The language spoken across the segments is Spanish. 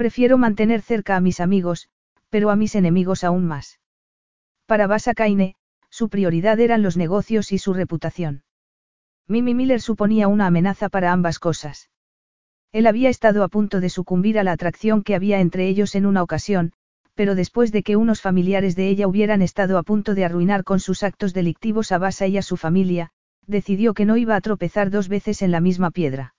Prefiero mantener cerca a mis amigos, pero a mis enemigos aún más. Para Basa Kaine, su prioridad eran los negocios y su reputación. Mimi Miller suponía una amenaza para ambas cosas. Él había estado a punto de sucumbir a la atracción que había entre ellos en una ocasión, pero después de que unos familiares de ella hubieran estado a punto de arruinar con sus actos delictivos a Basa y a su familia, decidió que no iba a tropezar dos veces en la misma piedra.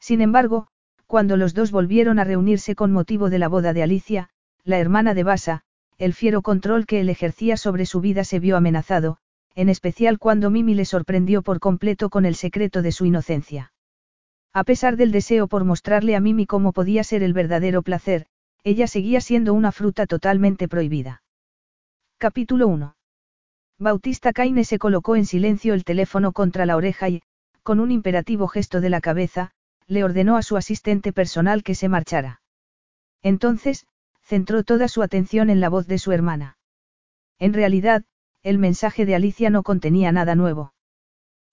Sin embargo, cuando los dos volvieron a reunirse con motivo de la boda de Alicia, la hermana de Basa, el fiero control que él ejercía sobre su vida se vio amenazado, en especial cuando Mimi le sorprendió por completo con el secreto de su inocencia. A pesar del deseo por mostrarle a Mimi cómo podía ser el verdadero placer, ella seguía siendo una fruta totalmente prohibida. Capítulo 1. Bautista Caine se colocó en silencio el teléfono contra la oreja y, con un imperativo gesto de la cabeza, le ordenó a su asistente personal que se marchara. Entonces, centró toda su atención en la voz de su hermana. En realidad, el mensaje de Alicia no contenía nada nuevo.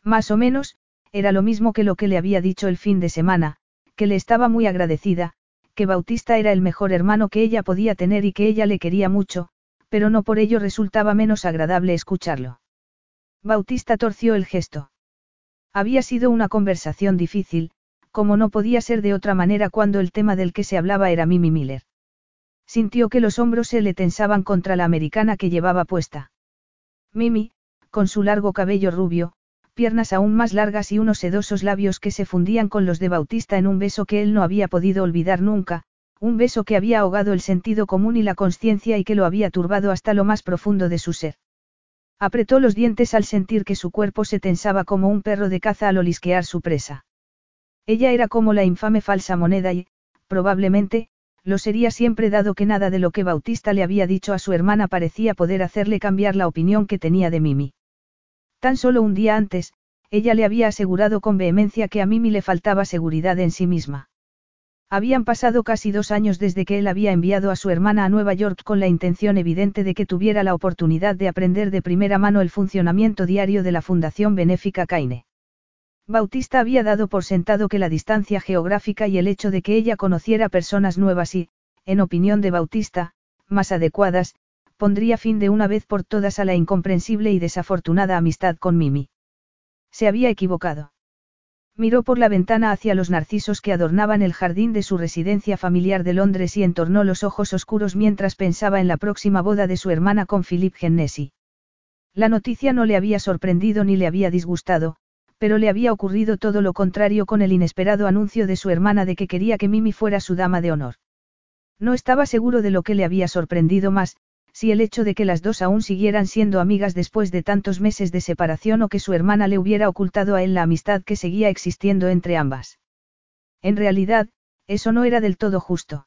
Más o menos, era lo mismo que lo que le había dicho el fin de semana, que le estaba muy agradecida, que Bautista era el mejor hermano que ella podía tener y que ella le quería mucho, pero no por ello resultaba menos agradable escucharlo. Bautista torció el gesto. Había sido una conversación difícil, como no podía ser de otra manera cuando el tema del que se hablaba era Mimi Miller. Sintió que los hombros se le tensaban contra la americana que llevaba puesta. Mimi, con su largo cabello rubio, piernas aún más largas y unos sedosos labios que se fundían con los de Bautista en un beso que él no había podido olvidar nunca, un beso que había ahogado el sentido común y la conciencia y que lo había turbado hasta lo más profundo de su ser. Apretó los dientes al sentir que su cuerpo se tensaba como un perro de caza al olisquear su presa. Ella era como la infame falsa moneda y, probablemente, lo sería siempre dado que nada de lo que Bautista le había dicho a su hermana parecía poder hacerle cambiar la opinión que tenía de Mimi. Tan solo un día antes, ella le había asegurado con vehemencia que a Mimi le faltaba seguridad en sí misma. Habían pasado casi dos años desde que él había enviado a su hermana a Nueva York con la intención evidente de que tuviera la oportunidad de aprender de primera mano el funcionamiento diario de la Fundación Benéfica Caine. Bautista había dado por sentado que la distancia geográfica y el hecho de que ella conociera personas nuevas y, en opinión de Bautista, más adecuadas, pondría fin de una vez por todas a la incomprensible y desafortunada amistad con Mimi. Se había equivocado. Miró por la ventana hacia los narcisos que adornaban el jardín de su residencia familiar de Londres y entornó los ojos oscuros mientras pensaba en la próxima boda de su hermana con Philip Gennesi. La noticia no le había sorprendido ni le había disgustado, pero le había ocurrido todo lo contrario con el inesperado anuncio de su hermana de que quería que Mimi fuera su dama de honor. No estaba seguro de lo que le había sorprendido más, si el hecho de que las dos aún siguieran siendo amigas después de tantos meses de separación o que su hermana le hubiera ocultado a él la amistad que seguía existiendo entre ambas. En realidad, eso no era del todo justo.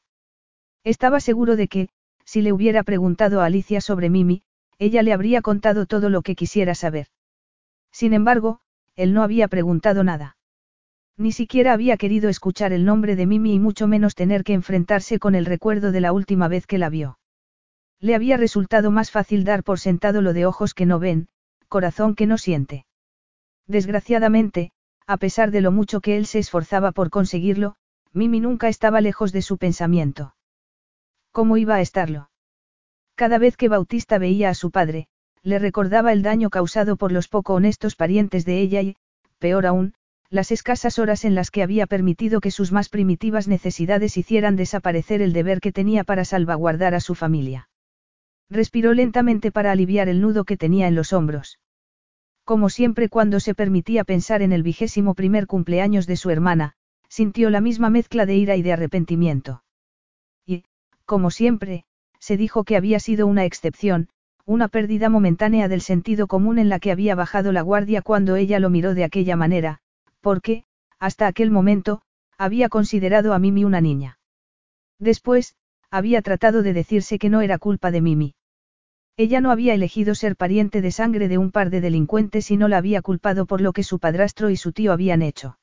Estaba seguro de que, si le hubiera preguntado a Alicia sobre Mimi, ella le habría contado todo lo que quisiera saber. Sin embargo, él no había preguntado nada. Ni siquiera había querido escuchar el nombre de Mimi y mucho menos tener que enfrentarse con el recuerdo de la última vez que la vio. Le había resultado más fácil dar por sentado lo de ojos que no ven, corazón que no siente. Desgraciadamente, a pesar de lo mucho que él se esforzaba por conseguirlo, Mimi nunca estaba lejos de su pensamiento. ¿Cómo iba a estarlo? Cada vez que Bautista veía a su padre, le recordaba el daño causado por los poco honestos parientes de ella y, peor aún, las escasas horas en las que había permitido que sus más primitivas necesidades hicieran desaparecer el deber que tenía para salvaguardar a su familia. Respiró lentamente para aliviar el nudo que tenía en los hombros. Como siempre cuando se permitía pensar en el vigésimo primer cumpleaños de su hermana, sintió la misma mezcla de ira y de arrepentimiento. Y, como siempre, se dijo que había sido una excepción, una pérdida momentánea del sentido común en la que había bajado la guardia cuando ella lo miró de aquella manera, porque, hasta aquel momento, había considerado a Mimi una niña. Después, había tratado de decirse que no era culpa de Mimi. Ella no había elegido ser pariente de sangre de un par de delincuentes y no la había culpado por lo que su padrastro y su tío habían hecho.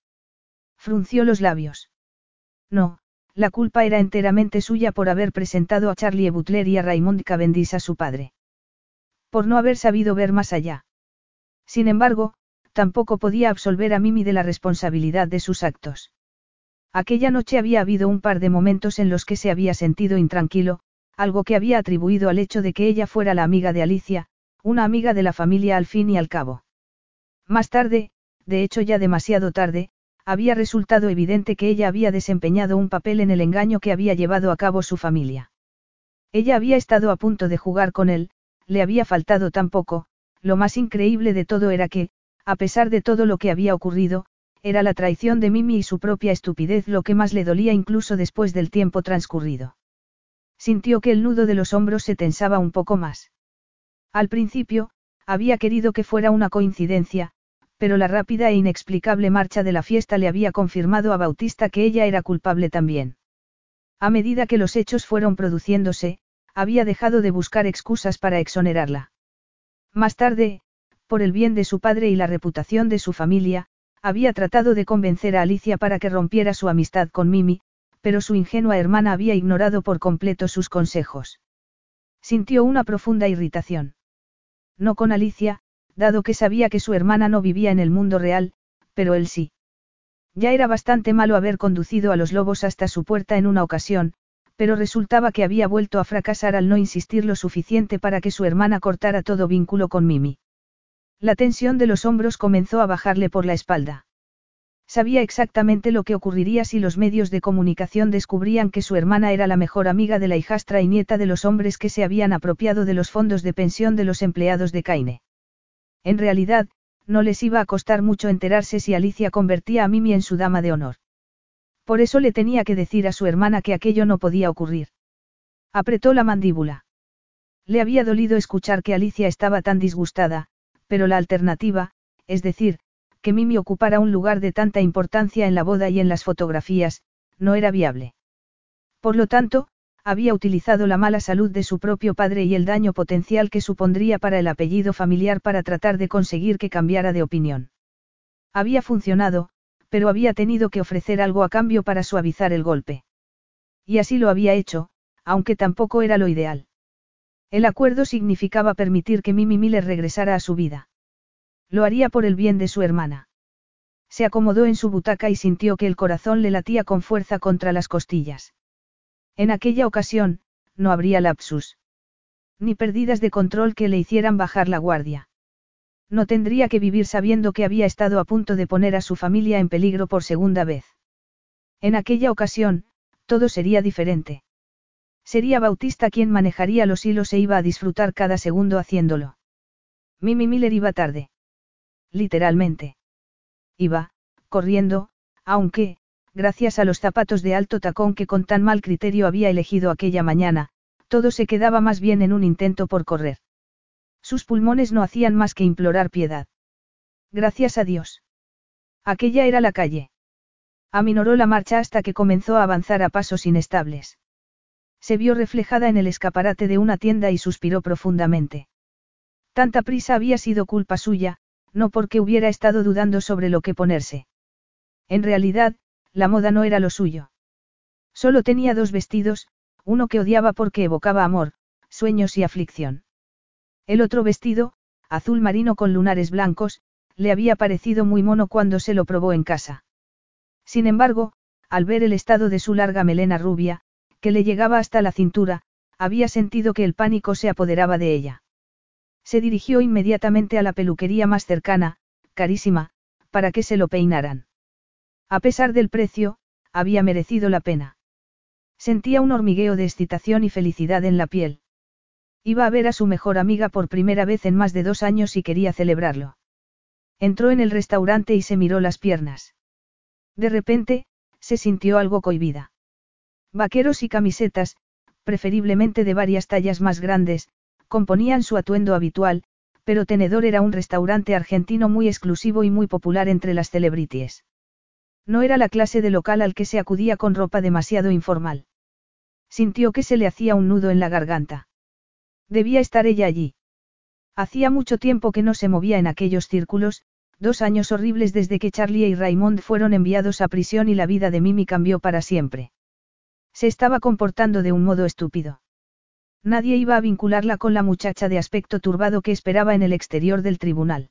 Frunció los labios. No, la culpa era enteramente suya por haber presentado a Charlie Butler y a Raymond Cavendish a su padre. Por no haber sabido ver más allá. Sin embargo, tampoco podía absolver a Mimi de la responsabilidad de sus actos. Aquella noche había habido un par de momentos en los que se había sentido intranquilo, algo que había atribuido al hecho de que ella fuera la amiga de Alicia, una amiga de la familia al fin y al cabo. Más tarde, de hecho ya demasiado tarde, había resultado evidente que ella había desempeñado un papel en el engaño que había llevado a cabo su familia. Ella había estado a punto de jugar con él, le había faltado tan poco, lo más increíble de todo era que, a pesar de todo lo que había ocurrido, era la traición de Mimi y su propia estupidez lo que más le dolía incluso después del tiempo transcurrido. Sintió que el nudo de los hombros se tensaba un poco más. Al principio, había querido que fuera una coincidencia, pero la rápida e inexplicable marcha de la fiesta le había confirmado a Bautista que ella era culpable también. A medida que los hechos fueron produciéndose, había dejado de buscar excusas para exonerarla. Más tarde, por el bien de su padre y la reputación de su familia, había tratado de convencer a Alicia para que rompiera su amistad con Mimi, pero su ingenua hermana había ignorado por completo sus consejos. Sintió una profunda irritación. No con Alicia, dado que sabía que su hermana no vivía en el mundo real, pero él sí. Ya era bastante malo haber conducido a los lobos hasta su puerta en una ocasión, pero resultaba que había vuelto a fracasar al no insistir lo suficiente para que su hermana cortara todo vínculo con Mimi. La tensión de los hombros comenzó a bajarle por la espalda. Sabía exactamente lo que ocurriría si los medios de comunicación descubrían que su hermana era la mejor amiga de la hijastra y nieta de los hombres que se habían apropiado de los fondos de pensión de los empleados de Caine. En realidad, no les iba a costar mucho enterarse si Alicia convertía a Mimi en su dama de honor. Por eso le tenía que decir a su hermana que aquello no podía ocurrir. Apretó la mandíbula. Le había dolido escuchar que Alicia estaba tan disgustada, pero la alternativa, es decir, que Mimi ocupara un lugar de tanta importancia en la boda y en las fotografías, no era viable. Por lo tanto, había utilizado la mala salud de su propio padre y el daño potencial que supondría para el apellido familiar para tratar de conseguir que cambiara de opinión. Había funcionado, pero había tenido que ofrecer algo a cambio para suavizar el golpe. Y así lo había hecho, aunque tampoco era lo ideal. El acuerdo significaba permitir que Mimi Miller regresara a su vida. Lo haría por el bien de su hermana. Se acomodó en su butaca y sintió que el corazón le latía con fuerza contra las costillas. En aquella ocasión, no habría lapsus. Ni perdidas de control que le hicieran bajar la guardia. No tendría que vivir sabiendo que había estado a punto de poner a su familia en peligro por segunda vez. En aquella ocasión, todo sería diferente. Sería Bautista quien manejaría los hilos e iba a disfrutar cada segundo haciéndolo. Mimi Miller iba tarde. Literalmente. Iba, corriendo, aunque, gracias a los zapatos de alto tacón que con tan mal criterio había elegido aquella mañana, todo se quedaba más bien en un intento por correr. Sus pulmones no hacían más que implorar piedad. Gracias a Dios. Aquella era la calle. Aminoró la marcha hasta que comenzó a avanzar a pasos inestables. Se vio reflejada en el escaparate de una tienda y suspiró profundamente. Tanta prisa había sido culpa suya, no porque hubiera estado dudando sobre lo que ponerse. En realidad, la moda no era lo suyo. Solo tenía dos vestidos, uno que odiaba porque evocaba amor, sueños y aflicción. El otro vestido, azul marino con lunares blancos, le había parecido muy mono cuando se lo probó en casa. Sin embargo, al ver el estado de su larga melena rubia, que le llegaba hasta la cintura, había sentido que el pánico se apoderaba de ella. Se dirigió inmediatamente a la peluquería más cercana, carísima, para que se lo peinaran. A pesar del precio, había merecido la pena. Sentía un hormigueo de excitación y felicidad en la piel. Iba a ver a su mejor amiga por primera vez en más de dos años y quería celebrarlo. Entró en el restaurante y se miró las piernas. De repente, se sintió algo cohibida. Vaqueros y camisetas, preferiblemente de varias tallas más grandes, componían su atuendo habitual, pero Tenedor era un restaurante argentino muy exclusivo y muy popular entre las celebrities. No era la clase de local al que se acudía con ropa demasiado informal. Sintió que se le hacía un nudo en la garganta. Debía estar ella allí. Hacía mucho tiempo que no se movía en aquellos círculos, dos años horribles desde que Charlie y Raymond fueron enviados a prisión y la vida de Mimi cambió para siempre. Se estaba comportando de un modo estúpido. Nadie iba a vincularla con la muchacha de aspecto turbado que esperaba en el exterior del tribunal.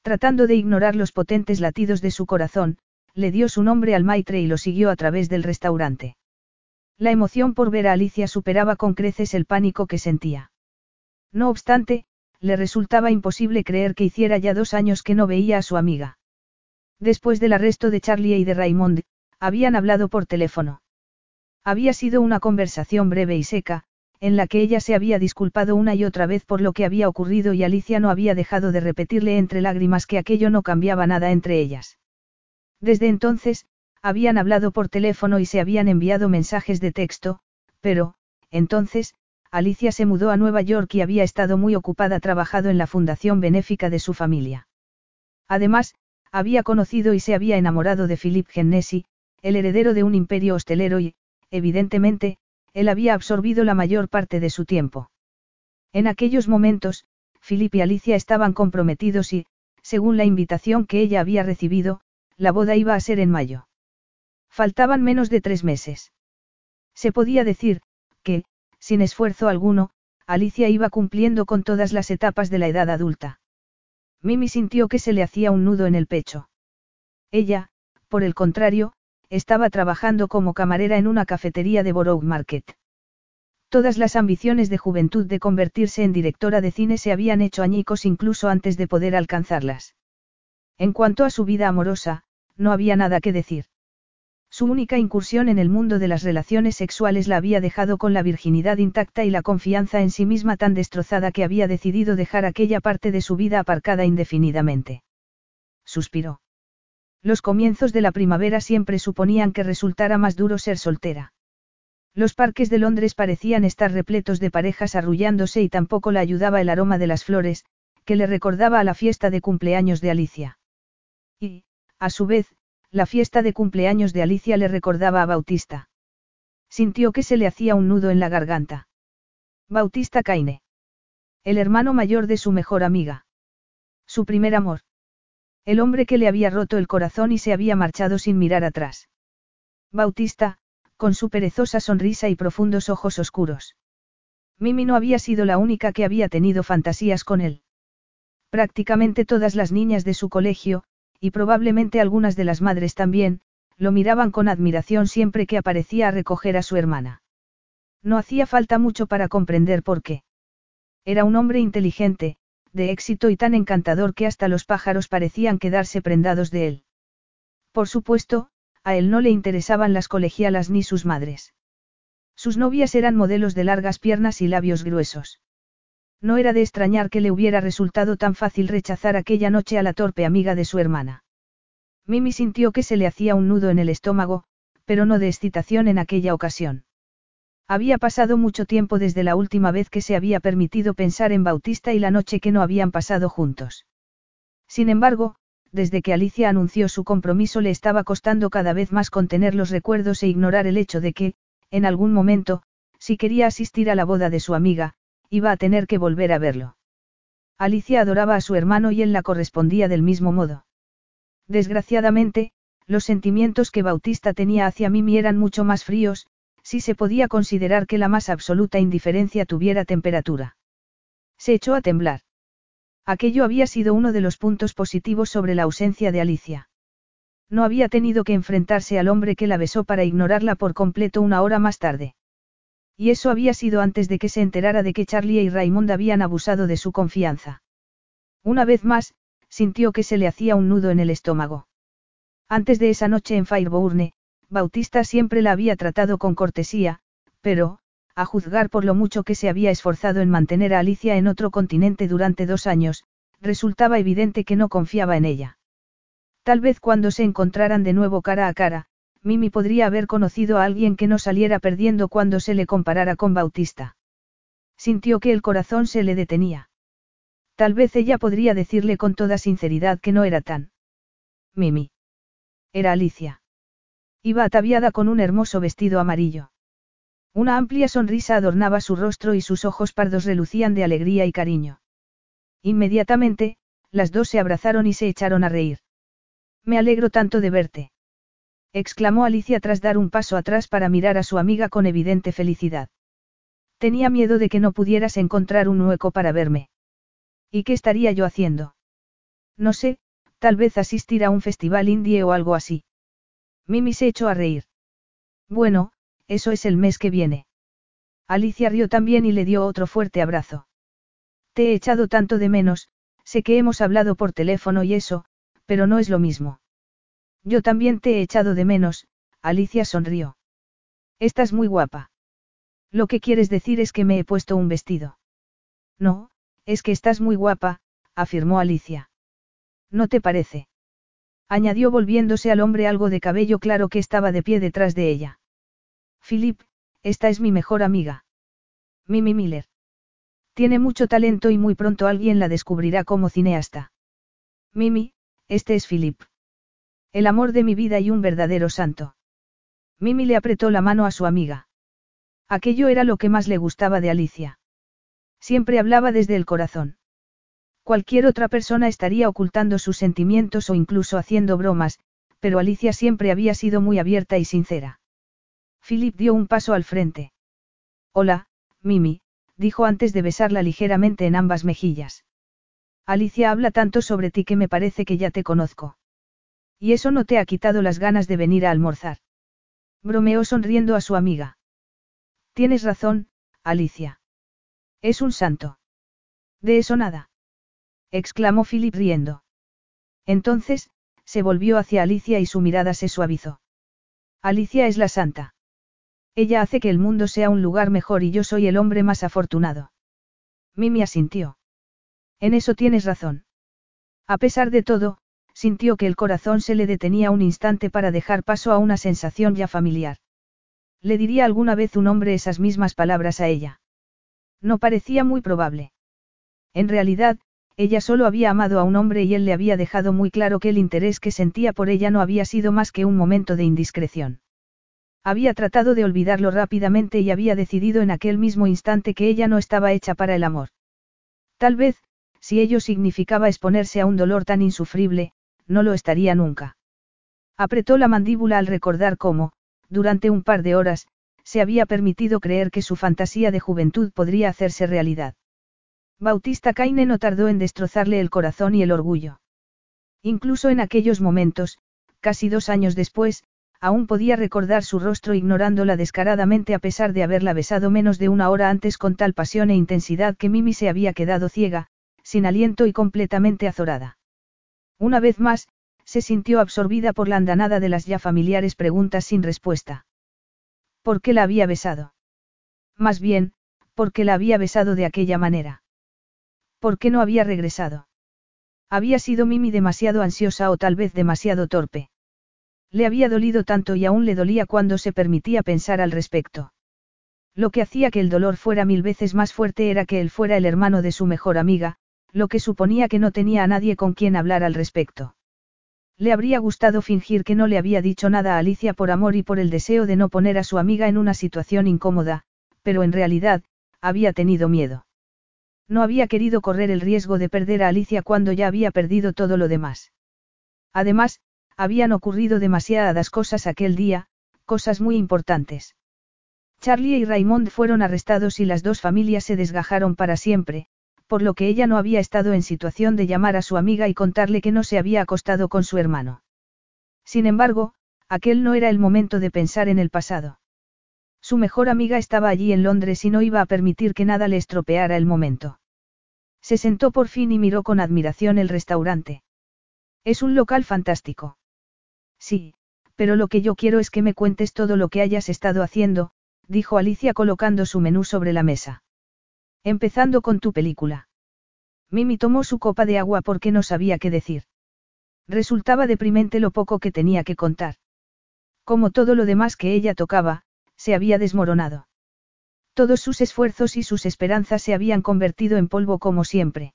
Tratando de ignorar los potentes latidos de su corazón, le dio su nombre al maitre y lo siguió a través del restaurante. La emoción por ver a Alicia superaba con creces el pánico que sentía. No obstante, le resultaba imposible creer que hiciera ya dos años que no veía a su amiga. Después del arresto de Charlie y de Raymond, habían hablado por teléfono. Había sido una conversación breve y seca, en la que ella se había disculpado una y otra vez por lo que había ocurrido y Alicia no había dejado de repetirle entre lágrimas que aquello no cambiaba nada entre ellas. Desde entonces, habían hablado por teléfono y se habían enviado mensajes de texto, pero, entonces, Alicia se mudó a Nueva York y había estado muy ocupada trabajando en la fundación benéfica de su familia. Además, había conocido y se había enamorado de Philip Genesi, el heredero de un imperio hostelero y, evidentemente, él había absorbido la mayor parte de su tiempo. En aquellos momentos, Philip y Alicia estaban comprometidos y, según la invitación que ella había recibido, la boda iba a ser en mayo. Faltaban menos de tres meses. Se podía decir, que, sin esfuerzo alguno, Alicia iba cumpliendo con todas las etapas de la edad adulta. Mimi sintió que se le hacía un nudo en el pecho. Ella, por el contrario, estaba trabajando como camarera en una cafetería de Borough Market. Todas las ambiciones de juventud de convertirse en directora de cine se habían hecho añicos incluso antes de poder alcanzarlas. En cuanto a su vida amorosa, no había nada que decir. Su única incursión en el mundo de las relaciones sexuales la había dejado con la virginidad intacta y la confianza en sí misma tan destrozada que había decidido dejar aquella parte de su vida aparcada indefinidamente. Suspiró. Los comienzos de la primavera siempre suponían que resultara más duro ser soltera. Los parques de Londres parecían estar repletos de parejas arrullándose y tampoco la ayudaba el aroma de las flores, que le recordaba a la fiesta de cumpleaños de Alicia. Y, a su vez, la fiesta de cumpleaños de Alicia le recordaba a Bautista. Sintió que se le hacía un nudo en la garganta. Bautista Caine. El hermano mayor de su mejor amiga. Su primer amor. El hombre que le había roto el corazón y se había marchado sin mirar atrás. Bautista, con su perezosa sonrisa y profundos ojos oscuros. Mimi no había sido la única que había tenido fantasías con él. Prácticamente todas las niñas de su colegio, y probablemente algunas de las madres también, lo miraban con admiración siempre que aparecía a recoger a su hermana. No hacía falta mucho para comprender por qué. Era un hombre inteligente, de éxito y tan encantador que hasta los pájaros parecían quedarse prendados de él. Por supuesto, a él no le interesaban las colegialas ni sus madres. Sus novias eran modelos de largas piernas y labios gruesos. No era de extrañar que le hubiera resultado tan fácil rechazar aquella noche a la torpe amiga de su hermana. Mimi sintió que se le hacía un nudo en el estómago, pero no de excitación en aquella ocasión. Había pasado mucho tiempo desde la última vez que se había permitido pensar en Bautista y la noche que no habían pasado juntos. Sin embargo, desde que Alicia anunció su compromiso le estaba costando cada vez más contener los recuerdos e ignorar el hecho de que, en algún momento, si quería asistir a la boda de su amiga, iba a tener que volver a verlo. Alicia adoraba a su hermano y él la correspondía del mismo modo. Desgraciadamente, los sentimientos que Bautista tenía hacia Mimi eran mucho más fríos, si se podía considerar que la más absoluta indiferencia tuviera temperatura. Se echó a temblar. Aquello había sido uno de los puntos positivos sobre la ausencia de Alicia. No había tenido que enfrentarse al hombre que la besó para ignorarla por completo una hora más tarde. Y eso había sido antes de que se enterara de que Charlie y Raymond habían abusado de su confianza. Una vez más, sintió que se le hacía un nudo en el estómago. Antes de esa noche en Firebourne, Bautista siempre la había tratado con cortesía, pero, a juzgar por lo mucho que se había esforzado en mantener a Alicia en otro continente durante dos años, resultaba evidente que no confiaba en ella. Tal vez cuando se encontraran de nuevo cara a cara, Mimi podría haber conocido a alguien que no saliera perdiendo cuando se le comparara con Bautista. Sintió que el corazón se le detenía. Tal vez ella podría decirle con toda sinceridad que no era tan. Mimi. Era Alicia. Iba ataviada con un hermoso vestido amarillo. Una amplia sonrisa adornaba su rostro y sus ojos pardos relucían de alegría y cariño. Inmediatamente, las dos se abrazaron y se echaron a reír. Me alegro tanto de verte. Exclamó Alicia tras dar un paso atrás para mirar a su amiga con evidente felicidad. Tenía miedo de que no pudieras encontrar un hueco para verme. ¿Y qué estaría yo haciendo? No sé, tal vez asistir a un festival indie o algo así. Mimi se echó a reír. Bueno, eso es el mes que viene. Alicia rió también y le dio otro fuerte abrazo. Te he echado tanto de menos, sé que hemos hablado por teléfono y eso, pero no es lo mismo. Yo también te he echado de menos, Alicia sonrió. Estás muy guapa. Lo que quieres decir es que me he puesto un vestido. No, es que estás muy guapa, afirmó Alicia. ¿No te parece? Añadió volviéndose al hombre algo de cabello claro que estaba de pie detrás de ella. Philip, esta es mi mejor amiga. Mimi Miller. Tiene mucho talento y muy pronto alguien la descubrirá como cineasta. Mimi, este es Philip. El amor de mi vida y un verdadero santo. Mimi le apretó la mano a su amiga. Aquello era lo que más le gustaba de Alicia. Siempre hablaba desde el corazón. Cualquier otra persona estaría ocultando sus sentimientos o incluso haciendo bromas, pero Alicia siempre había sido muy abierta y sincera. Philip dio un paso al frente. Hola, Mimi, dijo antes de besarla ligeramente en ambas mejillas. Alicia habla tanto sobre ti que me parece que ya te conozco. Y eso no te ha quitado las ganas de venir a almorzar. Bromeó sonriendo a su amiga. Tienes razón, Alicia. Es un santo. De eso nada exclamó Philip riendo. Entonces, se volvió hacia Alicia y su mirada se suavizó. Alicia es la santa. Ella hace que el mundo sea un lugar mejor y yo soy el hombre más afortunado. Mimi asintió. En eso tienes razón. A pesar de todo, sintió que el corazón se le detenía un instante para dejar paso a una sensación ya familiar. ¿Le diría alguna vez un hombre esas mismas palabras a ella? No parecía muy probable. En realidad, ella solo había amado a un hombre y él le había dejado muy claro que el interés que sentía por ella no había sido más que un momento de indiscreción. Había tratado de olvidarlo rápidamente y había decidido en aquel mismo instante que ella no estaba hecha para el amor. Tal vez, si ello significaba exponerse a un dolor tan insufrible, no lo estaría nunca. Apretó la mandíbula al recordar cómo, durante un par de horas, se había permitido creer que su fantasía de juventud podría hacerse realidad. Bautista Caine no tardó en destrozarle el corazón y el orgullo. Incluso en aquellos momentos, casi dos años después, aún podía recordar su rostro ignorándola descaradamente a pesar de haberla besado menos de una hora antes con tal pasión e intensidad que Mimi se había quedado ciega, sin aliento y completamente azorada. Una vez más, se sintió absorbida por la andanada de las ya familiares preguntas sin respuesta. ¿Por qué la había besado? Más bien, ¿por qué la había besado de aquella manera? ¿Por qué no había regresado? Había sido Mimi demasiado ansiosa o tal vez demasiado torpe. Le había dolido tanto y aún le dolía cuando se permitía pensar al respecto. Lo que hacía que el dolor fuera mil veces más fuerte era que él fuera el hermano de su mejor amiga, lo que suponía que no tenía a nadie con quien hablar al respecto. Le habría gustado fingir que no le había dicho nada a Alicia por amor y por el deseo de no poner a su amiga en una situación incómoda, pero en realidad, había tenido miedo. No había querido correr el riesgo de perder a Alicia cuando ya había perdido todo lo demás. Además, habían ocurrido demasiadas cosas aquel día, cosas muy importantes. Charlie y Raymond fueron arrestados y las dos familias se desgajaron para siempre, por lo que ella no había estado en situación de llamar a su amiga y contarle que no se había acostado con su hermano. Sin embargo, aquel no era el momento de pensar en el pasado. Su mejor amiga estaba allí en Londres y no iba a permitir que nada le estropeara el momento. Se sentó por fin y miró con admiración el restaurante. Es un local fantástico. Sí, pero lo que yo quiero es que me cuentes todo lo que hayas estado haciendo, dijo Alicia colocando su menú sobre la mesa. Empezando con tu película. Mimi tomó su copa de agua porque no sabía qué decir. Resultaba deprimente lo poco que tenía que contar. Como todo lo demás que ella tocaba, se había desmoronado. Todos sus esfuerzos y sus esperanzas se habían convertido en polvo como siempre.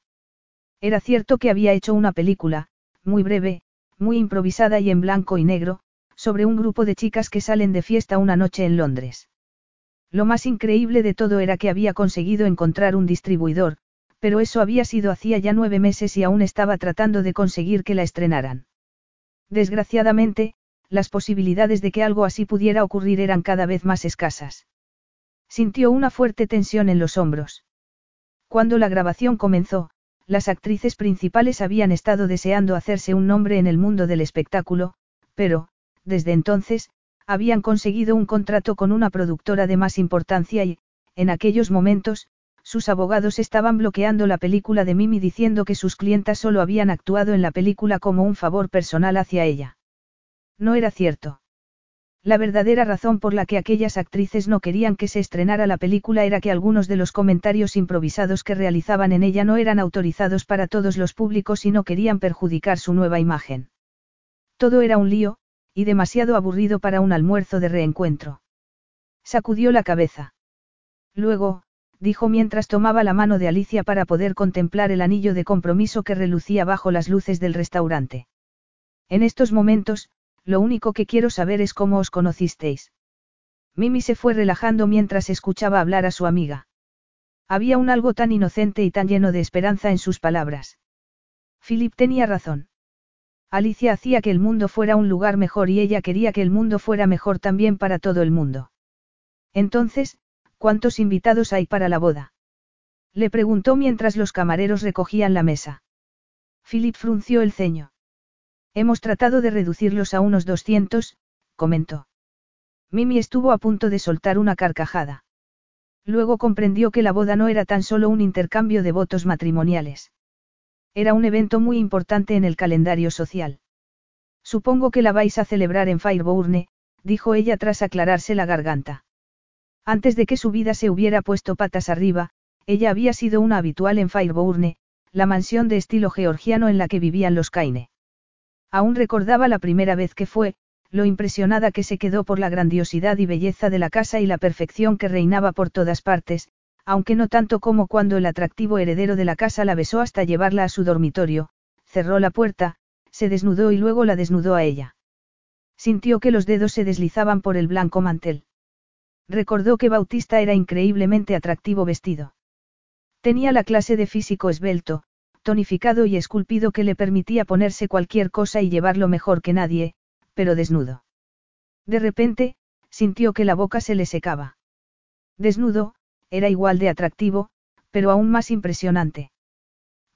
Era cierto que había hecho una película, muy breve, muy improvisada y en blanco y negro, sobre un grupo de chicas que salen de fiesta una noche en Londres. Lo más increíble de todo era que había conseguido encontrar un distribuidor, pero eso había sido hacía ya nueve meses y aún estaba tratando de conseguir que la estrenaran. Desgraciadamente, las posibilidades de que algo así pudiera ocurrir eran cada vez más escasas. Sintió una fuerte tensión en los hombros. Cuando la grabación comenzó, las actrices principales habían estado deseando hacerse un nombre en el mundo del espectáculo, pero, desde entonces, habían conseguido un contrato con una productora de más importancia y, en aquellos momentos, sus abogados estaban bloqueando la película de Mimi diciendo que sus clientas solo habían actuado en la película como un favor personal hacia ella. No era cierto. La verdadera razón por la que aquellas actrices no querían que se estrenara la película era que algunos de los comentarios improvisados que realizaban en ella no eran autorizados para todos los públicos y no querían perjudicar su nueva imagen. Todo era un lío, y demasiado aburrido para un almuerzo de reencuentro. Sacudió la cabeza. Luego, dijo mientras tomaba la mano de Alicia para poder contemplar el anillo de compromiso que relucía bajo las luces del restaurante. En estos momentos, lo único que quiero saber es cómo os conocisteis. Mimi se fue relajando mientras escuchaba hablar a su amiga. Había un algo tan inocente y tan lleno de esperanza en sus palabras. Philip tenía razón. Alicia hacía que el mundo fuera un lugar mejor y ella quería que el mundo fuera mejor también para todo el mundo. Entonces, ¿cuántos invitados hay para la boda? Le preguntó mientras los camareros recogían la mesa. Philip frunció el ceño. Hemos tratado de reducirlos a unos 200, comentó. Mimi estuvo a punto de soltar una carcajada. Luego comprendió que la boda no era tan solo un intercambio de votos matrimoniales. Era un evento muy importante en el calendario social. Supongo que la vais a celebrar en Fireburne, dijo ella tras aclararse la garganta. Antes de que su vida se hubiera puesto patas arriba, ella había sido una habitual en Fireburne, la mansión de estilo georgiano en la que vivían los Kaine. Aún recordaba la primera vez que fue, lo impresionada que se quedó por la grandiosidad y belleza de la casa y la perfección que reinaba por todas partes, aunque no tanto como cuando el atractivo heredero de la casa la besó hasta llevarla a su dormitorio, cerró la puerta, se desnudó y luego la desnudó a ella. Sintió que los dedos se deslizaban por el blanco mantel. Recordó que Bautista era increíblemente atractivo vestido. Tenía la clase de físico esbelto, tonificado y esculpido que le permitía ponerse cualquier cosa y llevarlo mejor que nadie, pero desnudo. De repente, sintió que la boca se le secaba. Desnudo, era igual de atractivo, pero aún más impresionante.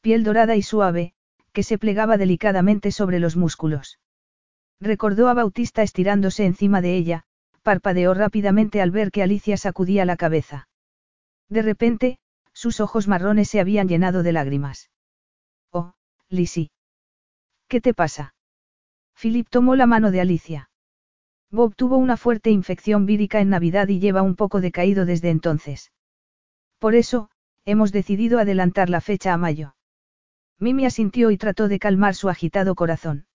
Piel dorada y suave, que se plegaba delicadamente sobre los músculos. Recordó a Bautista estirándose encima de ella, parpadeó rápidamente al ver que Alicia sacudía la cabeza. De repente, sus ojos marrones se habían llenado de lágrimas. Oh, Lizzie. ¿Qué te pasa? Philip tomó la mano de Alicia. Bob tuvo una fuerte infección vírica en Navidad y lleva un poco decaído desde entonces. Por eso, hemos decidido adelantar la fecha a mayo. Mimi asintió y trató de calmar su agitado corazón.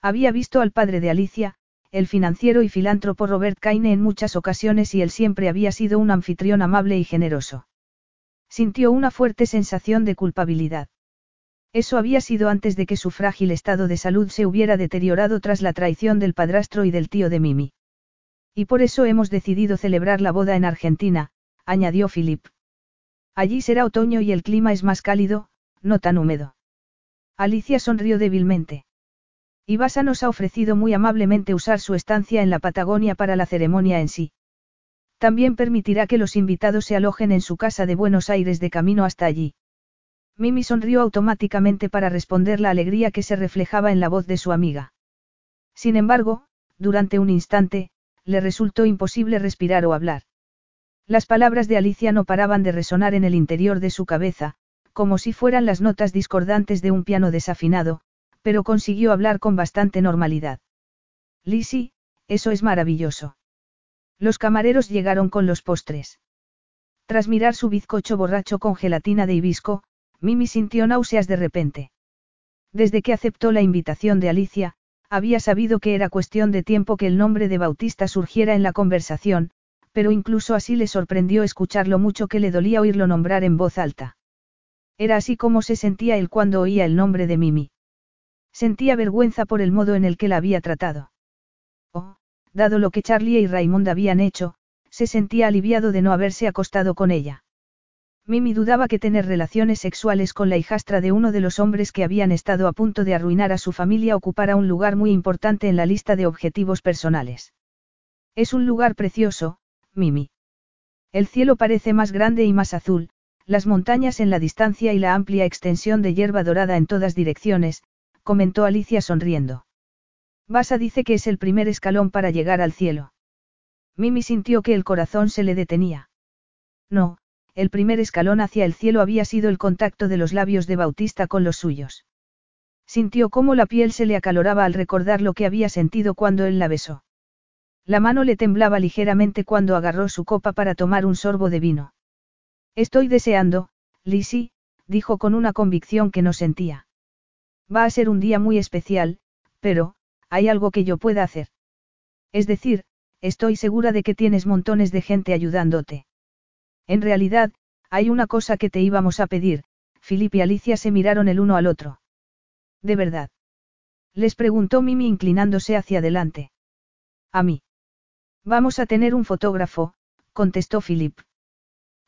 Había visto al padre de Alicia, el financiero y filántropo Robert Kaine en muchas ocasiones y él siempre había sido un anfitrión amable y generoso. Sintió una fuerte sensación de culpabilidad. Eso había sido antes de que su frágil estado de salud se hubiera deteriorado tras la traición del padrastro y del tío de Mimi. Y por eso hemos decidido celebrar la boda en Argentina, añadió Philip. Allí será otoño y el clima es más cálido, no tan húmedo. Alicia sonrió débilmente. Ibasa nos ha ofrecido muy amablemente usar su estancia en la Patagonia para la ceremonia en sí. También permitirá que los invitados se alojen en su casa de Buenos Aires de camino hasta allí. Mimi sonrió automáticamente para responder la alegría que se reflejaba en la voz de su amiga. Sin embargo, durante un instante, le resultó imposible respirar o hablar. Las palabras de Alicia no paraban de resonar en el interior de su cabeza, como si fueran las notas discordantes de un piano desafinado, pero consiguió hablar con bastante normalidad. Lizzie, eso es maravilloso. Los camareros llegaron con los postres. Tras mirar su bizcocho borracho con gelatina de hibisco, Mimi sintió náuseas de repente. Desde que aceptó la invitación de Alicia, había sabido que era cuestión de tiempo que el nombre de Bautista surgiera en la conversación, pero incluso así le sorprendió escuchar lo mucho que le dolía oírlo nombrar en voz alta. Era así como se sentía él cuando oía el nombre de Mimi. Sentía vergüenza por el modo en el que la había tratado. Oh, dado lo que Charlie y Raymond habían hecho, Se sentía aliviado de no haberse acostado con ella. Mimi dudaba que tener relaciones sexuales con la hijastra de uno de los hombres que habían estado a punto de arruinar a su familia ocupara un lugar muy importante en la lista de objetivos personales. Es un lugar precioso, Mimi. El cielo parece más grande y más azul, las montañas en la distancia y la amplia extensión de hierba dorada en todas direcciones, comentó Alicia sonriendo. Basa dice que es el primer escalón para llegar al cielo. Mimi sintió que el corazón se le detenía. No, el primer escalón hacia el cielo había sido el contacto de los labios de Bautista con los suyos. Sintió cómo la piel se le acaloraba al recordar lo que había sentido cuando él la besó. La mano le temblaba ligeramente cuando agarró su copa para tomar un sorbo de vino. Estoy deseando, Lizzie, dijo con una convicción que no sentía. Va a ser un día muy especial, pero, hay algo que yo pueda hacer. Es decir, estoy segura de que tienes montones de gente ayudándote. En realidad, hay una cosa que te íbamos a pedir, Philip y Alicia se miraron el uno al otro. ¿De verdad? Les preguntó Mimi inclinándose hacia adelante. A mí. Vamos a tener un fotógrafo, contestó Philip.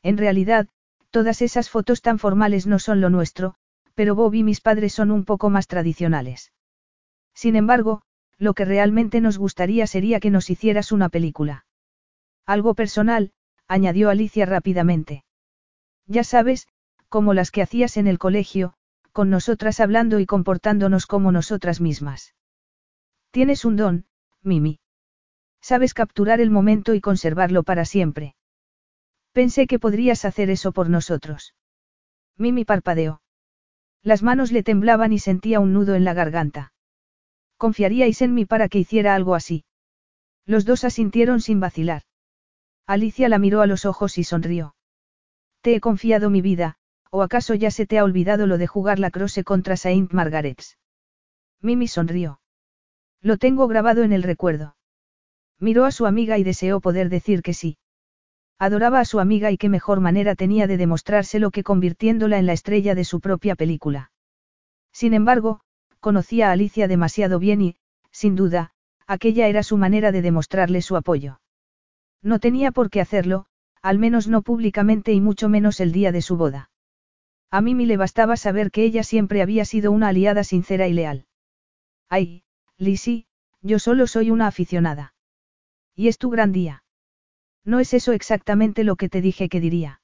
En realidad, todas esas fotos tan formales no son lo nuestro, pero Bob y mis padres son un poco más tradicionales. Sin embargo, lo que realmente nos gustaría sería que nos hicieras una película. Algo personal, añadió Alicia rápidamente. Ya sabes, como las que hacías en el colegio, con nosotras hablando y comportándonos como nosotras mismas. Tienes un don, Mimi. Sabes capturar el momento y conservarlo para siempre. Pensé que podrías hacer eso por nosotros. Mimi parpadeó. Las manos le temblaban y sentía un nudo en la garganta. ¿Confiaríais en mí para que hiciera algo así? Los dos asintieron sin vacilar. Alicia la miró a los ojos y sonrió. Te he confiado mi vida, ¿o acaso ya se te ha olvidado lo de jugar la crosse contra Saint Margaret's? Mimi sonrió. Lo tengo grabado en el recuerdo. Miró a su amiga y deseó poder decir que sí. Adoraba a su amiga y qué mejor manera tenía de demostrárselo que convirtiéndola en la estrella de su propia película. Sin embargo, conocía a Alicia demasiado bien y, sin duda, aquella era su manera de demostrarle su apoyo. No tenía por qué hacerlo, al menos no públicamente y mucho menos el día de su boda. A Mimi le bastaba saber que ella siempre había sido una aliada sincera y leal. Ay, Lizzie, yo solo soy una aficionada. Y es tu gran día. ¿No es eso exactamente lo que te dije que diría?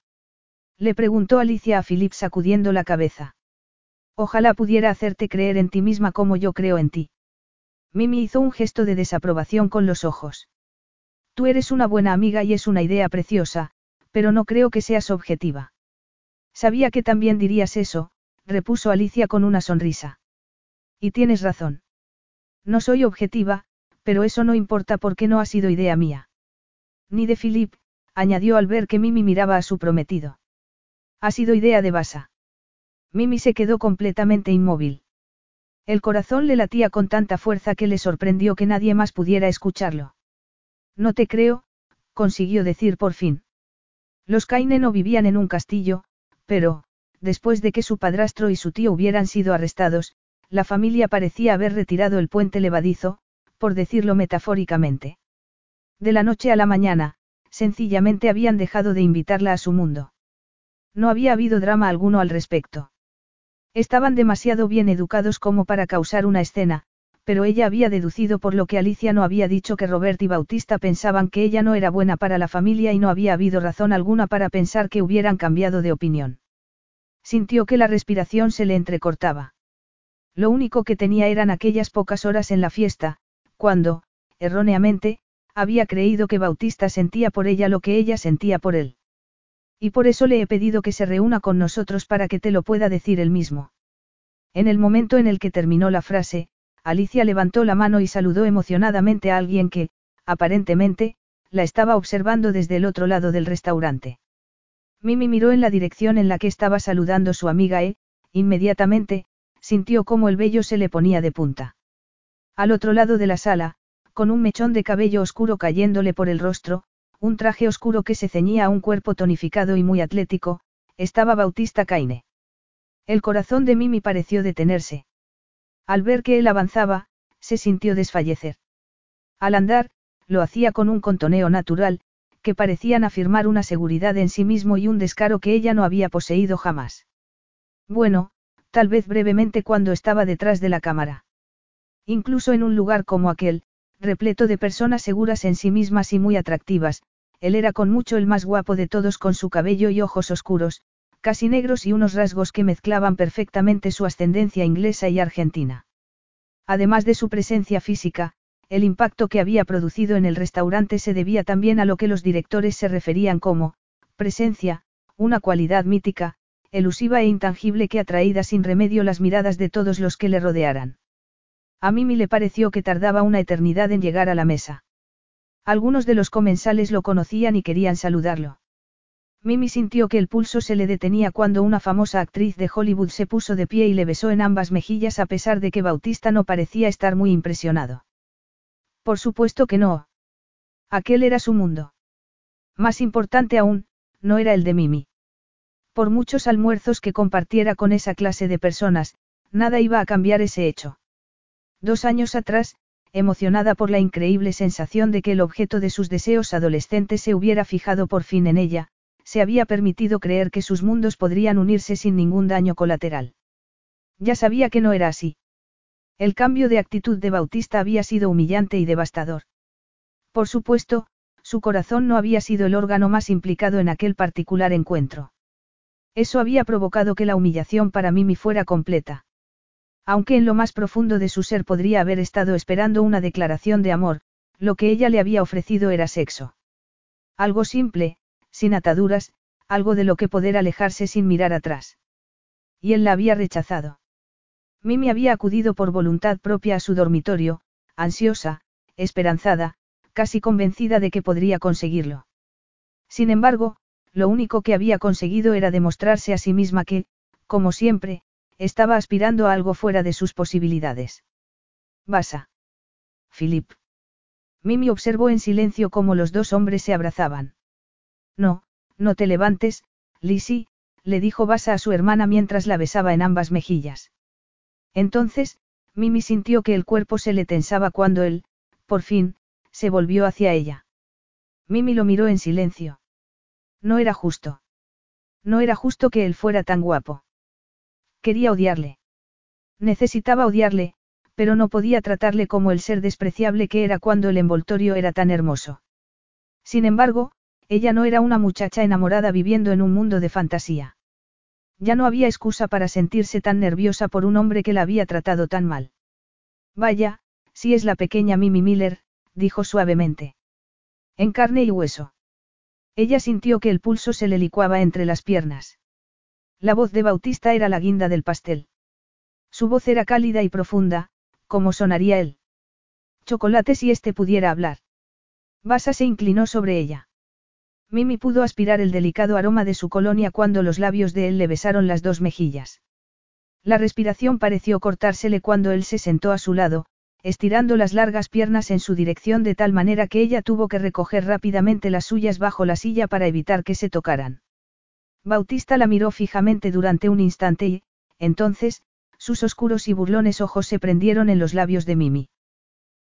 Le preguntó Alicia a Philip sacudiendo la cabeza. Ojalá pudiera hacerte creer en ti misma como yo creo en ti. Mimi hizo un gesto de desaprobación con los ojos. Tú eres una buena amiga y es una idea preciosa, pero no creo que seas objetiva. Sabía que también dirías eso, repuso Alicia con una sonrisa. Y tienes razón. No soy objetiva, pero eso no importa porque no ha sido idea mía. Ni de Philip, añadió al ver que Mimi miraba a su prometido. Ha sido idea de Basa. Mimi se quedó completamente inmóvil. El corazón le latía con tanta fuerza que le sorprendió que nadie más pudiera escucharlo. No te creo, consiguió decir por fin. Los Kaine no vivían en un castillo, pero, después de que su padrastro y su tío hubieran sido arrestados, la familia parecía haber retirado el puente levadizo, por decirlo metafóricamente. De la noche a la mañana, sencillamente habían dejado de invitarla a su mundo. No había habido drama alguno al respecto. Estaban demasiado bien educados como para causar una escena, pero ella había deducido por lo que Alicia no había dicho que Robert y Bautista pensaban que ella no era buena para la familia y no había habido razón alguna para pensar que hubieran cambiado de opinión. Sintió que la respiración se le entrecortaba. Lo único que tenía eran aquellas pocas horas en la fiesta, cuando, erróneamente, había creído que Bautista sentía por ella lo que ella sentía por él. Y por eso le he pedido que se reúna con nosotros para que te lo pueda decir él mismo. En el momento en el que terminó la frase, Alicia levantó la mano y saludó emocionadamente a alguien que, aparentemente, la estaba observando desde el otro lado del restaurante. Mimi miró en la dirección en la que estaba saludando su amiga e, inmediatamente, sintió cómo el vello se le ponía de punta. Al otro lado de la sala, con un mechón de cabello oscuro cayéndole por el rostro, un traje oscuro que se ceñía a un cuerpo tonificado y muy atlético, estaba Bautista Caine. El corazón de Mimi pareció detenerse. Al ver que él avanzaba, se sintió desfallecer. Al andar, lo hacía con un contoneo natural, que parecían afirmar una seguridad en sí mismo y un descaro que ella no había poseído jamás. Bueno, tal vez brevemente cuando estaba detrás de la cámara. Incluso en un lugar como aquel, repleto de personas seguras en sí mismas y muy atractivas, él era con mucho el más guapo de todos con su cabello y ojos oscuros, casi negros y unos rasgos que mezclaban perfectamente su ascendencia inglesa y argentina. Además de su presencia física, el impacto que había producido en el restaurante se debía también a lo que los directores se referían como, presencia, una cualidad mítica, elusiva e intangible que atraída sin remedio las miradas de todos los que le rodearan. A Mimi le pareció que tardaba una eternidad en llegar a la mesa. Algunos de los comensales lo conocían y querían saludarlo. Mimi sintió que el pulso se le detenía cuando una famosa actriz de Hollywood se puso de pie y le besó en ambas mejillas a pesar de que Bautista no parecía estar muy impresionado. Por supuesto que no. Aquel era su mundo. Más importante aún, no era el de Mimi. Por muchos almuerzos que compartiera con esa clase de personas, nada iba a cambiar ese hecho. Dos años atrás, emocionada por la increíble sensación de que el objeto de sus deseos adolescentes se hubiera fijado por fin en ella, se había permitido creer que sus mundos podrían unirse sin ningún daño colateral. Ya sabía que no era así. El cambio de actitud de Bautista había sido humillante y devastador. Por supuesto, su corazón no había sido el órgano más implicado en aquel particular encuentro. Eso había provocado que la humillación para Mimi fuera completa. Aunque en lo más profundo de su ser podría haber estado esperando una declaración de amor, lo que ella le había ofrecido era sexo. Algo simple, sin ataduras, algo de lo que poder alejarse sin mirar atrás. Y él la había rechazado. Mimi había acudido por voluntad propia a su dormitorio, ansiosa, esperanzada, casi convencida de que podría conseguirlo. Sin embargo, lo único que había conseguido era demostrarse a sí misma que, como siempre, estaba aspirando a algo fuera de sus posibilidades. Basa. Philip. Mimi observó en silencio cómo los dos hombres se abrazaban. No, no te levantes, Lizzie, le dijo Basa a su hermana mientras la besaba en ambas mejillas. Entonces, Mimi sintió que el cuerpo se le tensaba cuando él, por fin, se volvió hacia ella. Mimi lo miró en silencio. No era justo. No era justo que él fuera tan guapo. Quería odiarle. Necesitaba odiarle, pero no podía tratarle como el ser despreciable que era cuando el envoltorio era tan hermoso. Sin embargo, ella no era una muchacha enamorada viviendo en un mundo de fantasía. Ya no había excusa para sentirse tan nerviosa por un hombre que la había tratado tan mal. Vaya, si es la pequeña Mimi Miller, dijo suavemente. En carne y hueso. Ella sintió que el pulso se le licuaba entre las piernas. La voz de Bautista era la guinda del pastel. Su voz era cálida y profunda, como sonaría él. Chocolate si éste pudiera hablar. Basa se inclinó sobre ella. Mimi pudo aspirar el delicado aroma de su colonia cuando los labios de él le besaron las dos mejillas. La respiración pareció cortársele cuando él se sentó a su lado, estirando las largas piernas en su dirección de tal manera que ella tuvo que recoger rápidamente las suyas bajo la silla para evitar que se tocaran. Bautista la miró fijamente durante un instante y, entonces, sus oscuros y burlones ojos se prendieron en los labios de Mimi.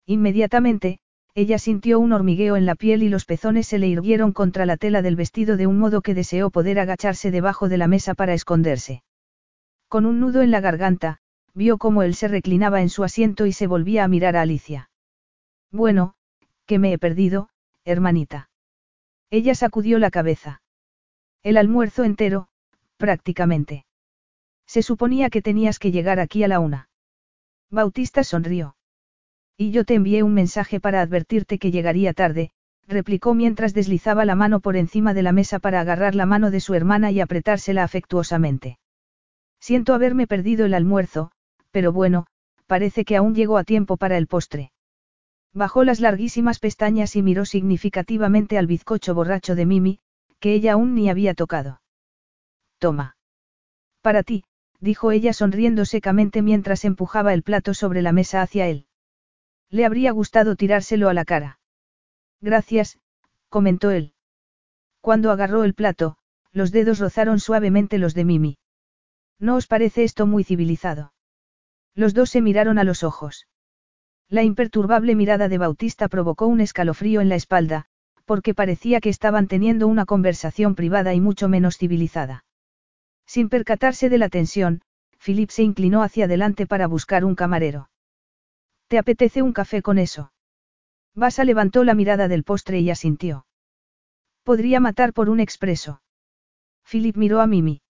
Inmediatamente, ella sintió un hormigueo en la piel y los pezones se le irguieron contra la tela del vestido de un modo que deseó poder agacharse debajo de la mesa para esconderse. Con un nudo en la garganta, vio cómo él se reclinaba en su asiento y se volvía a mirar a Alicia. Bueno, que me he perdido, hermanita. Ella sacudió la cabeza. El almuerzo entero, prácticamente. Se suponía que tenías que llegar aquí a la una. Bautista sonrió. Y yo te envié un mensaje para advertirte que llegaría tarde, replicó mientras deslizaba la mano por encima de la mesa para agarrar la mano de su hermana y apretársela afectuosamente. Siento haberme perdido el almuerzo, pero bueno, parece que aún llego a tiempo para el postre. Bajó las larguísimas pestañas y miró significativamente al bizcocho borracho de Mimi, que ella aún ni había tocado. Toma. Para ti, dijo ella sonriendo secamente mientras empujaba el plato sobre la mesa hacia él. Le habría gustado tirárselo a la cara. Gracias, comentó él. Cuando agarró el plato, los dedos rozaron suavemente los de Mimi. ¿No os parece esto muy civilizado? Los dos se miraron a los ojos. La imperturbable mirada de Bautista provocó un escalofrío en la espalda, porque parecía que estaban teniendo una conversación privada y mucho menos civilizada. Sin percatarse de la tensión, Philip se inclinó hacia adelante para buscar un camarero. ¿Te apetece un café con eso? Basa levantó la mirada del postre y asintió. Podría matar por un expreso. Philip miró a Mimi.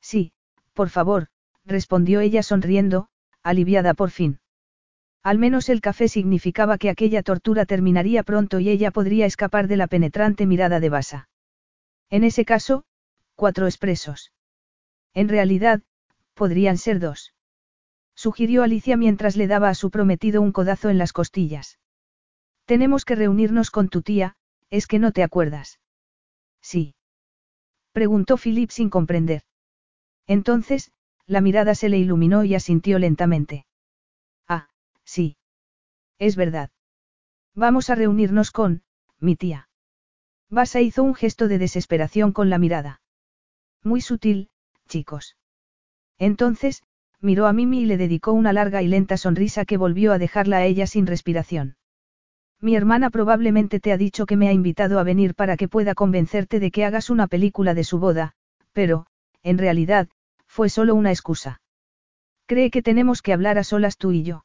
Sí, por favor, respondió ella sonriendo, aliviada por fin. Al menos el café significaba que aquella tortura terminaría pronto y ella podría escapar de la penetrante mirada de Basa. En ese caso, cuatro expresos. En realidad, podrían ser dos. Sugirió Alicia mientras le daba a su prometido un codazo en las costillas. Tenemos que reunirnos con tu tía, es que no te acuerdas. Sí. Preguntó Philip sin comprender. Entonces, la mirada se le iluminó y asintió lentamente. Sí. Es verdad. Vamos a reunirnos con, mi tía. Basa hizo un gesto de desesperación con la mirada. Muy sutil, chicos. Entonces, miró a Mimi y le dedicó una larga y lenta sonrisa que volvió a dejarla a ella sin respiración. Mi hermana probablemente te ha dicho que me ha invitado a venir para que pueda convencerte de que hagas una película de su boda, pero, en realidad, fue solo una excusa. Cree que tenemos que hablar a solas tú y yo.